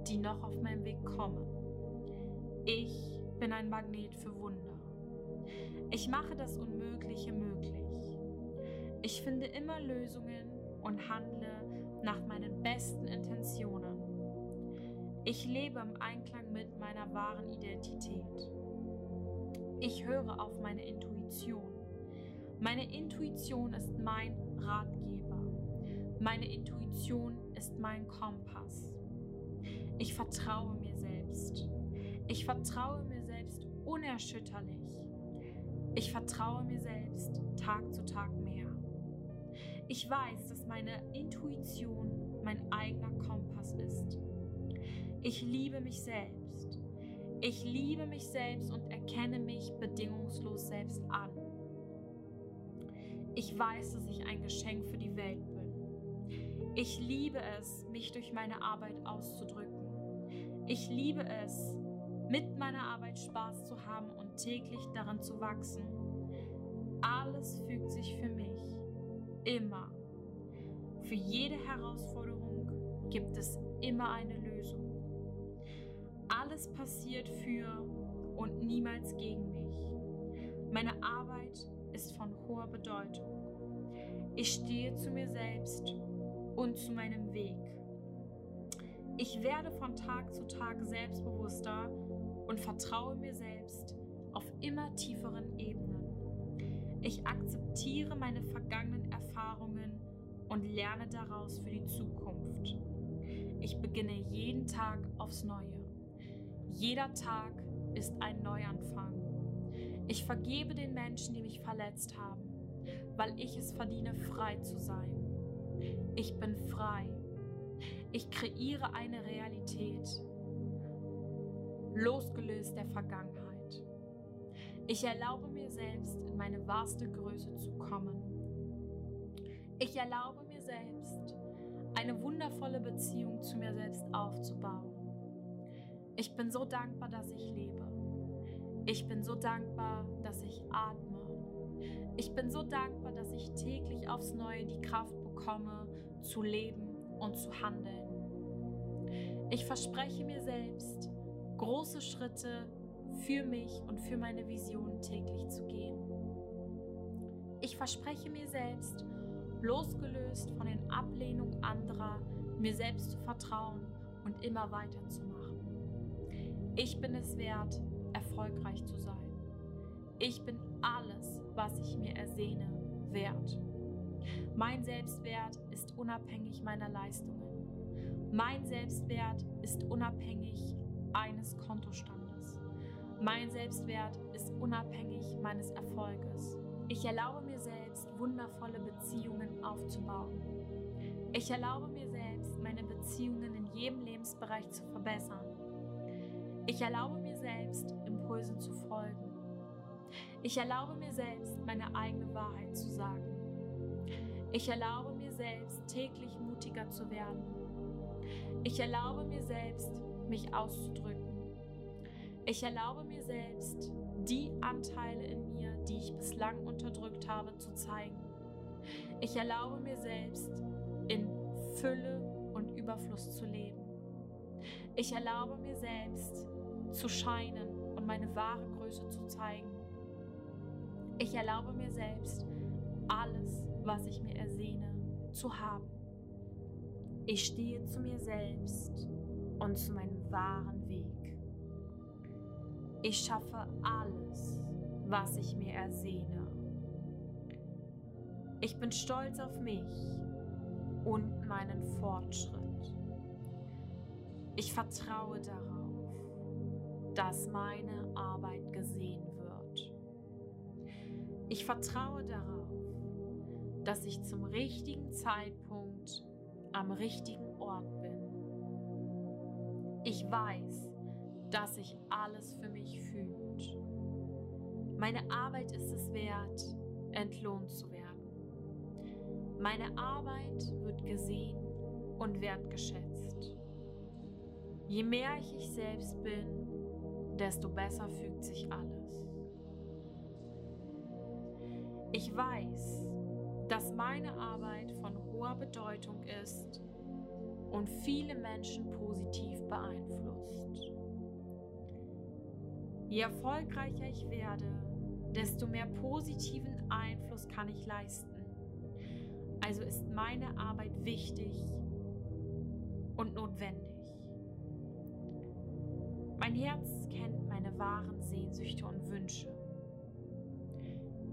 die noch auf meinem Weg kommen. Ich bin ein Magnet für Wunder. Ich mache das Unmögliche möglich. Ich finde immer Lösungen und handle nach meinen besten Intentionen. Ich lebe im Einklang mit meiner wahren Identität. Ich höre auf meine Intuition. Meine Intuition ist mein Ratgeber. Meine Intuition ist mein Kompass. Ich vertraue mir selbst. Ich vertraue mir selbst unerschütterlich. Ich vertraue mir selbst Tag zu Tag mehr. Ich weiß, dass meine Intuition mein eigener Kompass ist. Ich liebe mich selbst. Ich liebe mich selbst und erkenne mich bedingungslos selbst an. Ich weiß, dass ich ein Geschenk für die Welt bin. Ich liebe es, mich durch meine Arbeit auszudrücken. Ich liebe es, mit meiner Arbeit Spaß zu haben und täglich daran zu wachsen. Alles fügt sich für mich. Immer. Für jede Herausforderung gibt es immer eine Lösung. Alles passiert für und niemals gegen mich. Meine Arbeit ist von hoher Bedeutung. Ich stehe zu mir selbst und zu meinem Weg. Ich werde von Tag zu Tag selbstbewusster und vertraue mir selbst auf immer tieferen Ebenen. Ich akzeptiere meine vergangenen Erfahrungen und lerne daraus für die Zukunft. Ich beginne jeden Tag aufs Neue. Jeder Tag ist ein Neuanfang. Ich vergebe den Menschen, die mich verletzt haben, weil ich es verdiene, frei zu sein. Ich bin frei. Ich kreiere eine Realität, losgelöst der Vergangenheit. Ich erlaube mir selbst, in meine wahrste Größe zu kommen. Ich erlaube mir selbst, eine wundervolle Beziehung zu mir selbst aufzubauen. Ich bin so dankbar, dass ich lebe. Ich bin so dankbar, dass ich atme. Ich bin so dankbar, dass ich täglich aufs Neue die Kraft bekomme, zu leben und zu handeln. Ich verspreche mir selbst, große Schritte für mich und für meine Vision täglich zu gehen. Ich verspreche mir selbst, losgelöst von den Ablehnungen anderer, mir selbst zu vertrauen und immer weiterzumachen. Ich bin es wert, erfolgreich zu sein. Ich bin alles, was ich mir ersehne, wert. Mein Selbstwert ist unabhängig meiner Leistungen. Mein Selbstwert ist unabhängig eines Kontostandes. Mein Selbstwert ist unabhängig meines Erfolges. Ich erlaube mir selbst, wundervolle Beziehungen aufzubauen. Ich erlaube mir selbst, meine Beziehungen in jedem Lebensbereich zu verbessern. Ich erlaube mir selbst, Impulsen zu folgen. Ich erlaube mir selbst, meine eigene Wahrheit zu sagen. Ich erlaube mir selbst, täglich mutiger zu werden. Ich erlaube mir selbst, mich auszudrücken. Ich erlaube mir selbst, die Anteile in mir, die ich bislang unterdrückt habe, zu zeigen. Ich erlaube mir selbst, in Fülle und Überfluss zu leben. Ich erlaube mir selbst zu scheinen und meine wahre Größe zu zeigen. Ich erlaube mir selbst, alles, was ich mir ersehne, zu haben. Ich stehe zu mir selbst und zu meinem wahren Weg. Ich schaffe alles, was ich mir ersehne. Ich bin stolz auf mich und meinen Fortschritt. Ich vertraue darauf, dass meine Arbeit gesehen wird. Ich vertraue darauf, dass ich zum richtigen Zeitpunkt am richtigen Ort bin. Ich weiß, dass sich alles für mich fühlt. Meine Arbeit ist es wert, entlohnt zu werden. Meine Arbeit wird gesehen und wertgeschätzt. Je mehr ich ich selbst bin, desto besser fügt sich alles. Ich weiß, dass meine Arbeit von hoher Bedeutung ist und viele Menschen positiv beeinflusst. Je erfolgreicher ich werde, desto mehr positiven Einfluss kann ich leisten. Also ist meine Arbeit wichtig und notwendig. Mein Herz kennt meine wahren Sehnsüchte und Wünsche.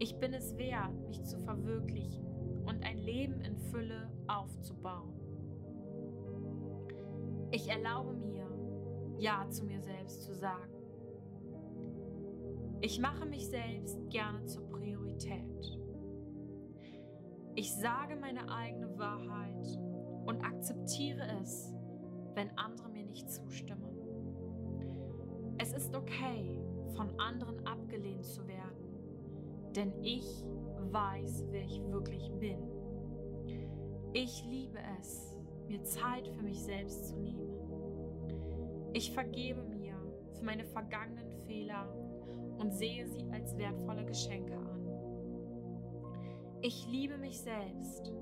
Ich bin es wert, mich zu verwirklichen und ein Leben in Fülle aufzubauen. Ich erlaube mir, Ja zu mir selbst zu sagen. Ich mache mich selbst gerne zur Priorität. Ich sage meine eigene Wahrheit und akzeptiere es, wenn andere mir nicht zustimmen. Es ist okay, von anderen abgelehnt zu werden, denn ich weiß, wer ich wirklich bin. Ich liebe es, mir Zeit für mich selbst zu nehmen. Ich vergebe mir für meine vergangenen Fehler und sehe sie als wertvolle Geschenke an. Ich liebe mich selbst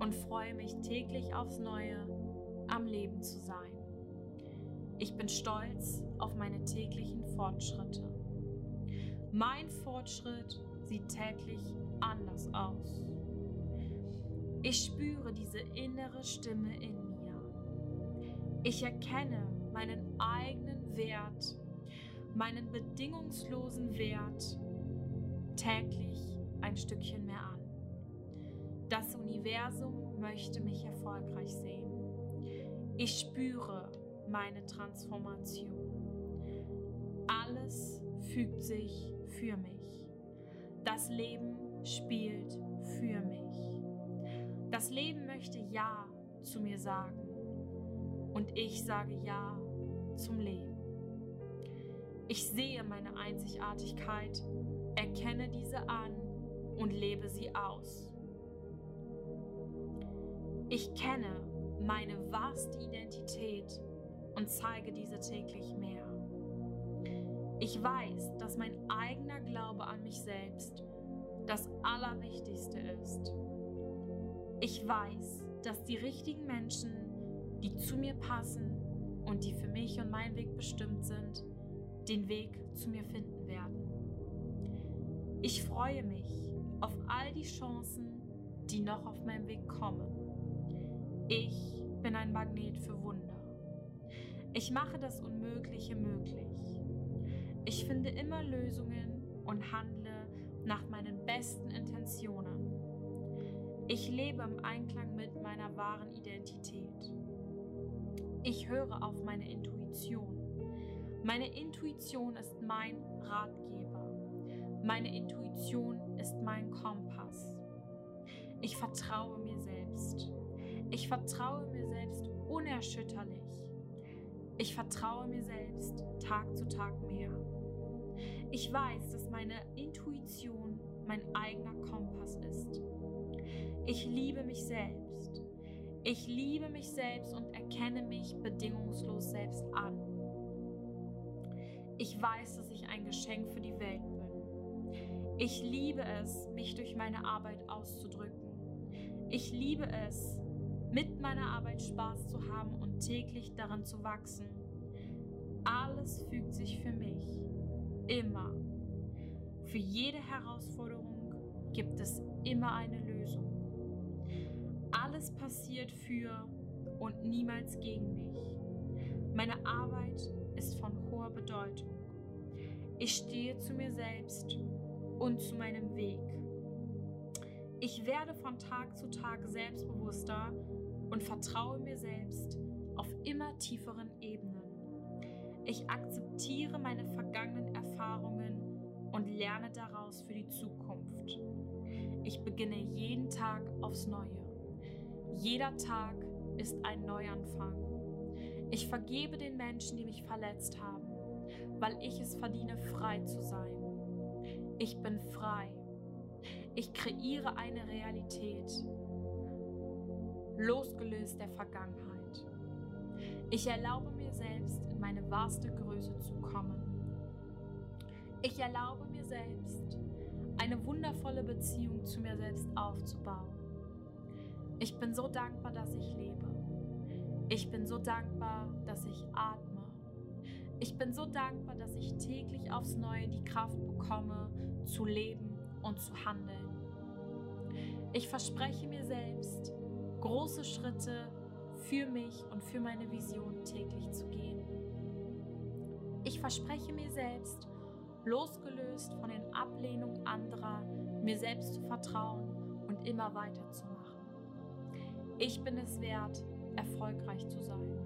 und freue mich täglich aufs Neue, am Leben zu sein. Ich bin stolz auf meine täglichen Fortschritte. Mein Fortschritt sieht täglich anders aus. Ich spüre diese innere Stimme in mir. Ich erkenne meinen eigenen Wert, meinen bedingungslosen Wert täglich ein Stückchen mehr an. Das Universum möchte mich erfolgreich sehen. Ich spüre meine Transformation. Alles fügt sich für mich. Das Leben spielt für mich. Das Leben möchte Ja zu mir sagen und ich sage Ja zum Leben. Ich sehe meine Einzigartigkeit, erkenne diese an und lebe sie aus. Ich kenne meine wahrste Identität und zeige diese täglich mehr. Ich weiß, dass mein eigener Glaube an mich selbst das Allerwichtigste ist. Ich weiß, dass die richtigen Menschen, die zu mir passen und die für mich und meinen Weg bestimmt sind, den Weg zu mir finden werden. Ich freue mich auf all die Chancen, die noch auf meinem Weg kommen. Ich bin ein Magnet für Wunder. Ich mache das Unmögliche möglich. Ich finde immer Lösungen und handle nach meinen besten Intentionen. Ich lebe im Einklang mit meiner wahren Identität. Ich höre auf meine Intuition. Meine Intuition ist mein Ratgeber. Meine Intuition ist mein Kompass. Ich vertraue mir selbst. Ich vertraue mir selbst unerschütterlich. Ich vertraue mir selbst Tag zu Tag mehr. Ich weiß, dass meine Intuition mein eigener Kompass ist. Ich liebe mich selbst. Ich liebe mich selbst und erkenne mich bedingungslos selbst an. Ich weiß, dass ich ein Geschenk für die Welt bin. Ich liebe es, mich durch meine Arbeit auszudrücken. Ich liebe es, mit meiner Arbeit Spaß zu haben und täglich daran zu wachsen. Alles fügt sich für mich. Immer. Für jede Herausforderung gibt es immer eine Lösung. Alles passiert für und niemals gegen mich. Meine Arbeit ist von hoher Bedeutung. Ich stehe zu mir selbst und zu meinem Weg. Ich werde von Tag zu Tag selbstbewusster und vertraue mir selbst auf immer tieferen Ebenen. Ich akzeptiere meine vergangenen Erfahrungen und lerne daraus für die Zukunft. Ich beginne jeden Tag aufs Neue. Jeder Tag ist ein Neuanfang. Ich vergebe den Menschen, die mich verletzt haben, weil ich es verdiene, frei zu sein. Ich bin frei. Ich kreiere eine Realität, losgelöst der Vergangenheit. Ich erlaube mir selbst, in meine wahrste Größe zu kommen. Ich erlaube mir selbst, eine wundervolle Beziehung zu mir selbst aufzubauen. Ich bin so dankbar, dass ich lebe. Ich bin so dankbar, dass ich atme. Ich bin so dankbar, dass ich täglich aufs Neue die Kraft bekomme, zu leben und zu handeln. Ich verspreche mir selbst, große Schritte für mich und für meine Vision täglich zu gehen. Ich verspreche mir selbst, losgelöst von den Ablehnungen anderer, mir selbst zu vertrauen und immer weiterzumachen. Ich bin es wert, erfolgreich zu sein.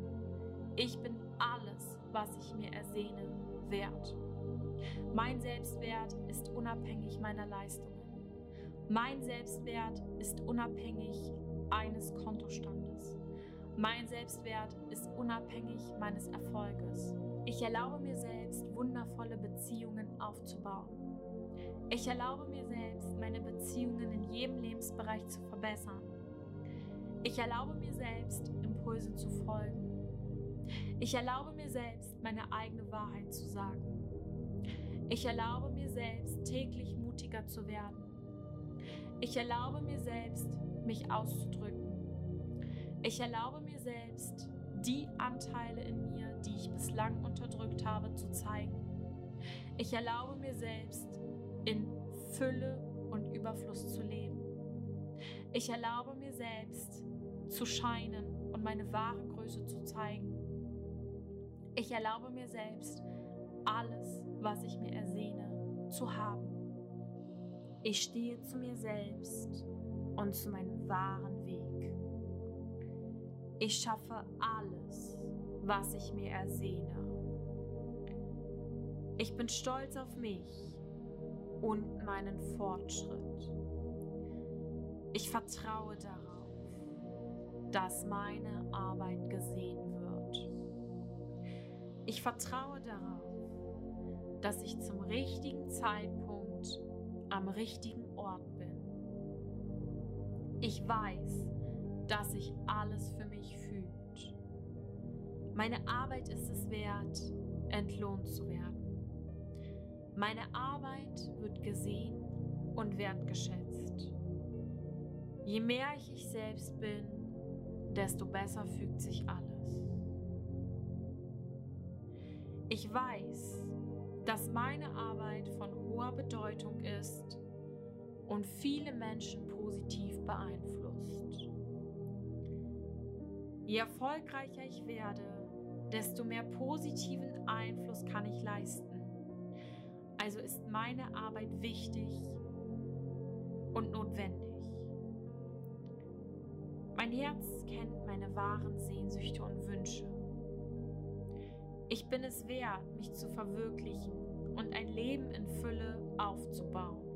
Ich bin alles, was ich mir ersehne, wert. Mein Selbstwert ist unabhängig meiner Leistungen. Mein Selbstwert ist unabhängig eines Kontostandes. Mein Selbstwert ist unabhängig meines Erfolges. Ich erlaube mir selbst, wundervolle Beziehungen aufzubauen. Ich erlaube mir selbst, meine Beziehungen in jedem Lebensbereich zu verbessern. Ich erlaube mir selbst, Impulse zu folgen. Ich erlaube mir selbst, meine eigene Wahrheit zu sagen. Ich erlaube mir selbst, täglich mutiger zu werden. Ich erlaube mir selbst, mich auszudrücken. Ich erlaube mir selbst, die Anteile in mir, die ich bislang unterdrückt habe, zu zeigen. Ich erlaube mir selbst, in Fülle und Überfluss zu leben. Ich erlaube mir selbst, zu scheinen und meine wahre Größe zu zeigen. Ich erlaube mir selbst, alles, was ich mir ersehne, zu haben. Ich stehe zu mir selbst und zu meinem wahren Weg. Ich schaffe alles, was ich mir ersehne. Ich bin stolz auf mich und meinen Fortschritt. Ich vertraue darauf, dass meine Arbeit gesehen wird. Ich vertraue darauf, dass ich zum richtigen Zeitpunkt am richtigen Ort. Ich weiß, dass sich alles für mich fühlt. Meine Arbeit ist es wert, entlohnt zu werden. Meine Arbeit wird gesehen und wertgeschätzt. Je mehr ich ich selbst bin, desto besser fügt sich alles. Ich weiß, dass meine Arbeit von hoher Bedeutung ist und viele Menschen positiv beeinflusst. Je erfolgreicher ich werde, desto mehr positiven Einfluss kann ich leisten. Also ist meine Arbeit wichtig und notwendig. Mein Herz kennt meine wahren Sehnsüchte und Wünsche. Ich bin es wert, mich zu verwirklichen und ein Leben in Fülle aufzubauen.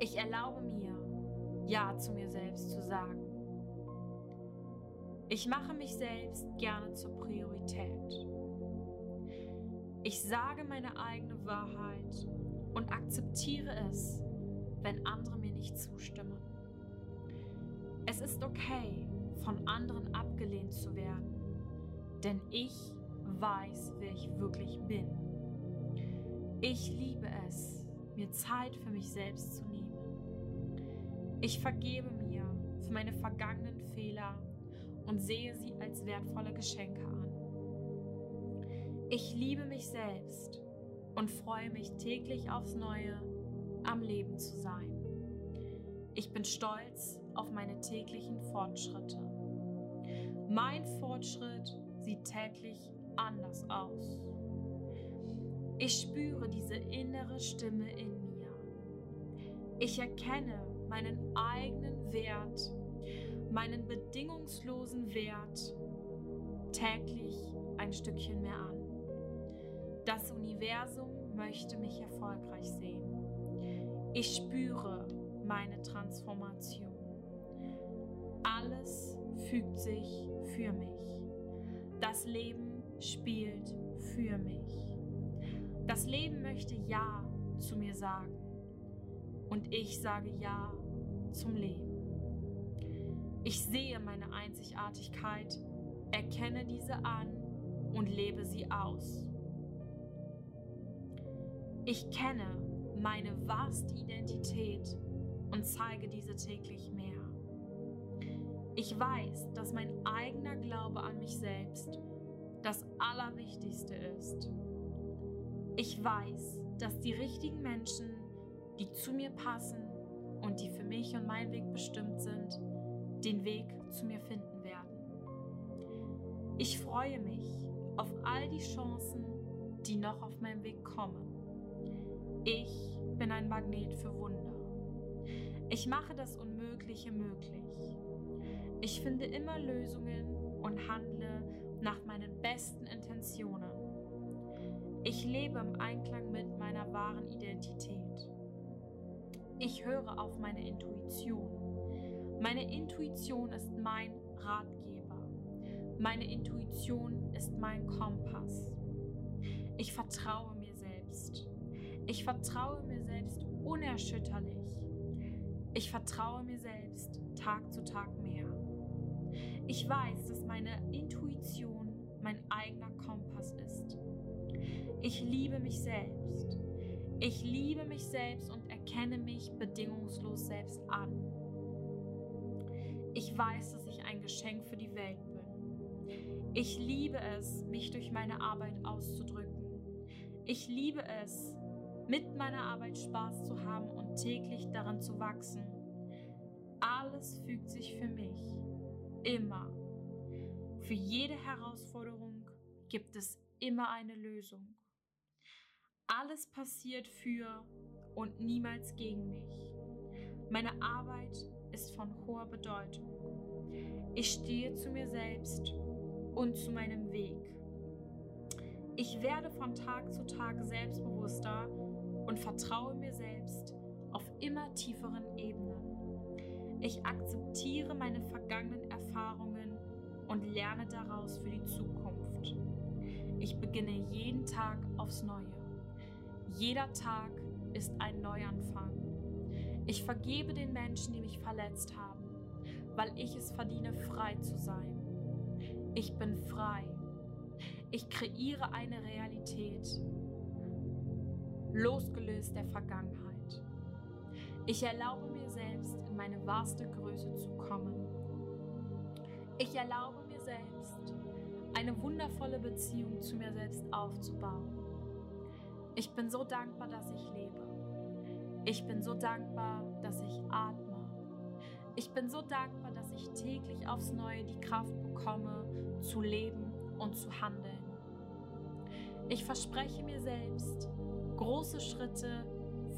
Ich erlaube mir, Ja zu mir selbst zu sagen. Ich mache mich selbst gerne zur Priorität. Ich sage meine eigene Wahrheit und akzeptiere es, wenn andere mir nicht zustimmen. Es ist okay, von anderen abgelehnt zu werden, denn ich weiß, wer ich wirklich bin. Ich liebe es, mir Zeit für mich selbst zu nehmen. Ich vergebe mir für meine vergangenen Fehler und sehe sie als wertvolle Geschenke an. Ich liebe mich selbst und freue mich täglich aufs Neue, am Leben zu sein. Ich bin stolz auf meine täglichen Fortschritte. Mein Fortschritt sieht täglich anders aus. Ich spüre diese innere Stimme in mir. Ich erkenne meinen eigenen Wert, meinen bedingungslosen Wert täglich ein Stückchen mehr an. Das Universum möchte mich erfolgreich sehen. Ich spüre meine Transformation. Alles fügt sich für mich. Das Leben spielt für mich. Das Leben möchte Ja zu mir sagen und ich sage Ja zum Leben. Ich sehe meine Einzigartigkeit, erkenne diese an und lebe sie aus. Ich kenne meine wahrste Identität und zeige diese täglich mehr. Ich weiß, dass mein eigener Glaube an mich selbst das Allerwichtigste ist. Ich weiß, dass die richtigen Menschen, die zu mir passen und die für mich und meinen Weg bestimmt sind, den Weg zu mir finden werden. Ich freue mich auf all die Chancen, die noch auf meinem Weg kommen. Ich bin ein Magnet für Wunder. Ich mache das Unmögliche möglich. Ich finde immer Lösungen und handle nach meinen besten Intentionen. Ich lebe im Einklang mit meiner wahren Identität. Ich höre auf meine Intuition. Meine Intuition ist mein Ratgeber. Meine Intuition ist mein Kompass. Ich vertraue mir selbst. Ich vertraue mir selbst unerschütterlich. Ich vertraue mir selbst Tag zu Tag mehr. Ich weiß, dass meine Intuition mein eigener Kompass ist. Ich liebe mich selbst. Ich liebe mich selbst und erkenne mich bedingungslos selbst an. Ich weiß, dass ich ein Geschenk für die Welt bin. Ich liebe es, mich durch meine Arbeit auszudrücken. Ich liebe es, mit meiner Arbeit Spaß zu haben und täglich daran zu wachsen. Alles fügt sich für mich. Immer. Für jede Herausforderung gibt es immer eine Lösung. Alles passiert für und niemals gegen mich. Meine Arbeit ist von hoher Bedeutung. Ich stehe zu mir selbst und zu meinem Weg. Ich werde von Tag zu Tag selbstbewusster und vertraue mir selbst auf immer tieferen Ebenen. Ich akzeptiere meine vergangenen Erfahrungen und lerne daraus für die Zukunft. Ich beginne jeden Tag aufs Neue. Jeder Tag ist ein Neuanfang. Ich vergebe den Menschen, die mich verletzt haben, weil ich es verdiene, frei zu sein. Ich bin frei. Ich kreiere eine Realität, losgelöst der Vergangenheit. Ich erlaube mir selbst, in meine wahrste Größe zu kommen. Ich erlaube mir selbst, eine wundervolle Beziehung zu mir selbst aufzubauen. Ich bin so dankbar, dass ich lebe. Ich bin so dankbar, dass ich atme. Ich bin so dankbar, dass ich täglich aufs Neue die Kraft bekomme, zu leben und zu handeln. Ich verspreche mir selbst, große Schritte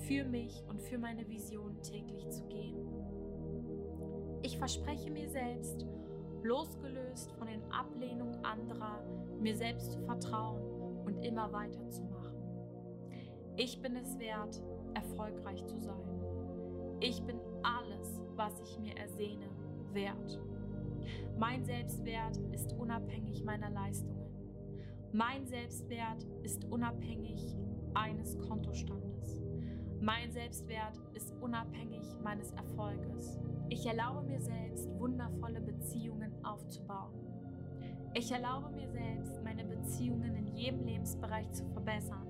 für mich und für meine Vision täglich zu gehen. Ich verspreche mir selbst, losgelöst von den Ablehnungen anderer, mir selbst zu vertrauen und immer weiterzumachen. Ich bin es wert, erfolgreich zu sein. Ich bin alles, was ich mir ersehne, wert. Mein Selbstwert ist unabhängig meiner Leistungen. Mein Selbstwert ist unabhängig eines Kontostandes. Mein Selbstwert ist unabhängig meines Erfolges. Ich erlaube mir selbst, wundervolle Beziehungen aufzubauen. Ich erlaube mir selbst, meine Beziehungen in jedem Lebensbereich zu verbessern.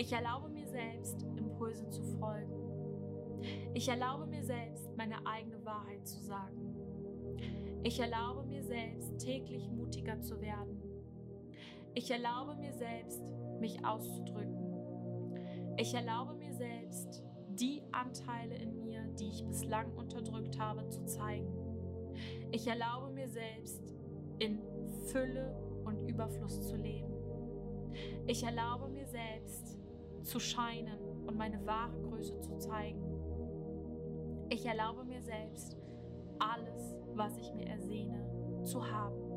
Ich erlaube mir selbst, Impulsen zu folgen. Ich erlaube mir selbst, meine eigene Wahrheit zu sagen. Ich erlaube mir selbst, täglich mutiger zu werden. Ich erlaube mir selbst, mich auszudrücken. Ich erlaube mir selbst, die Anteile in mir, die ich bislang unterdrückt habe, zu zeigen. Ich erlaube mir selbst, in Fülle und Überfluss zu leben. Ich erlaube mir selbst, zu scheinen und meine wahre Größe zu zeigen. Ich erlaube mir selbst, alles, was ich mir ersehne, zu haben.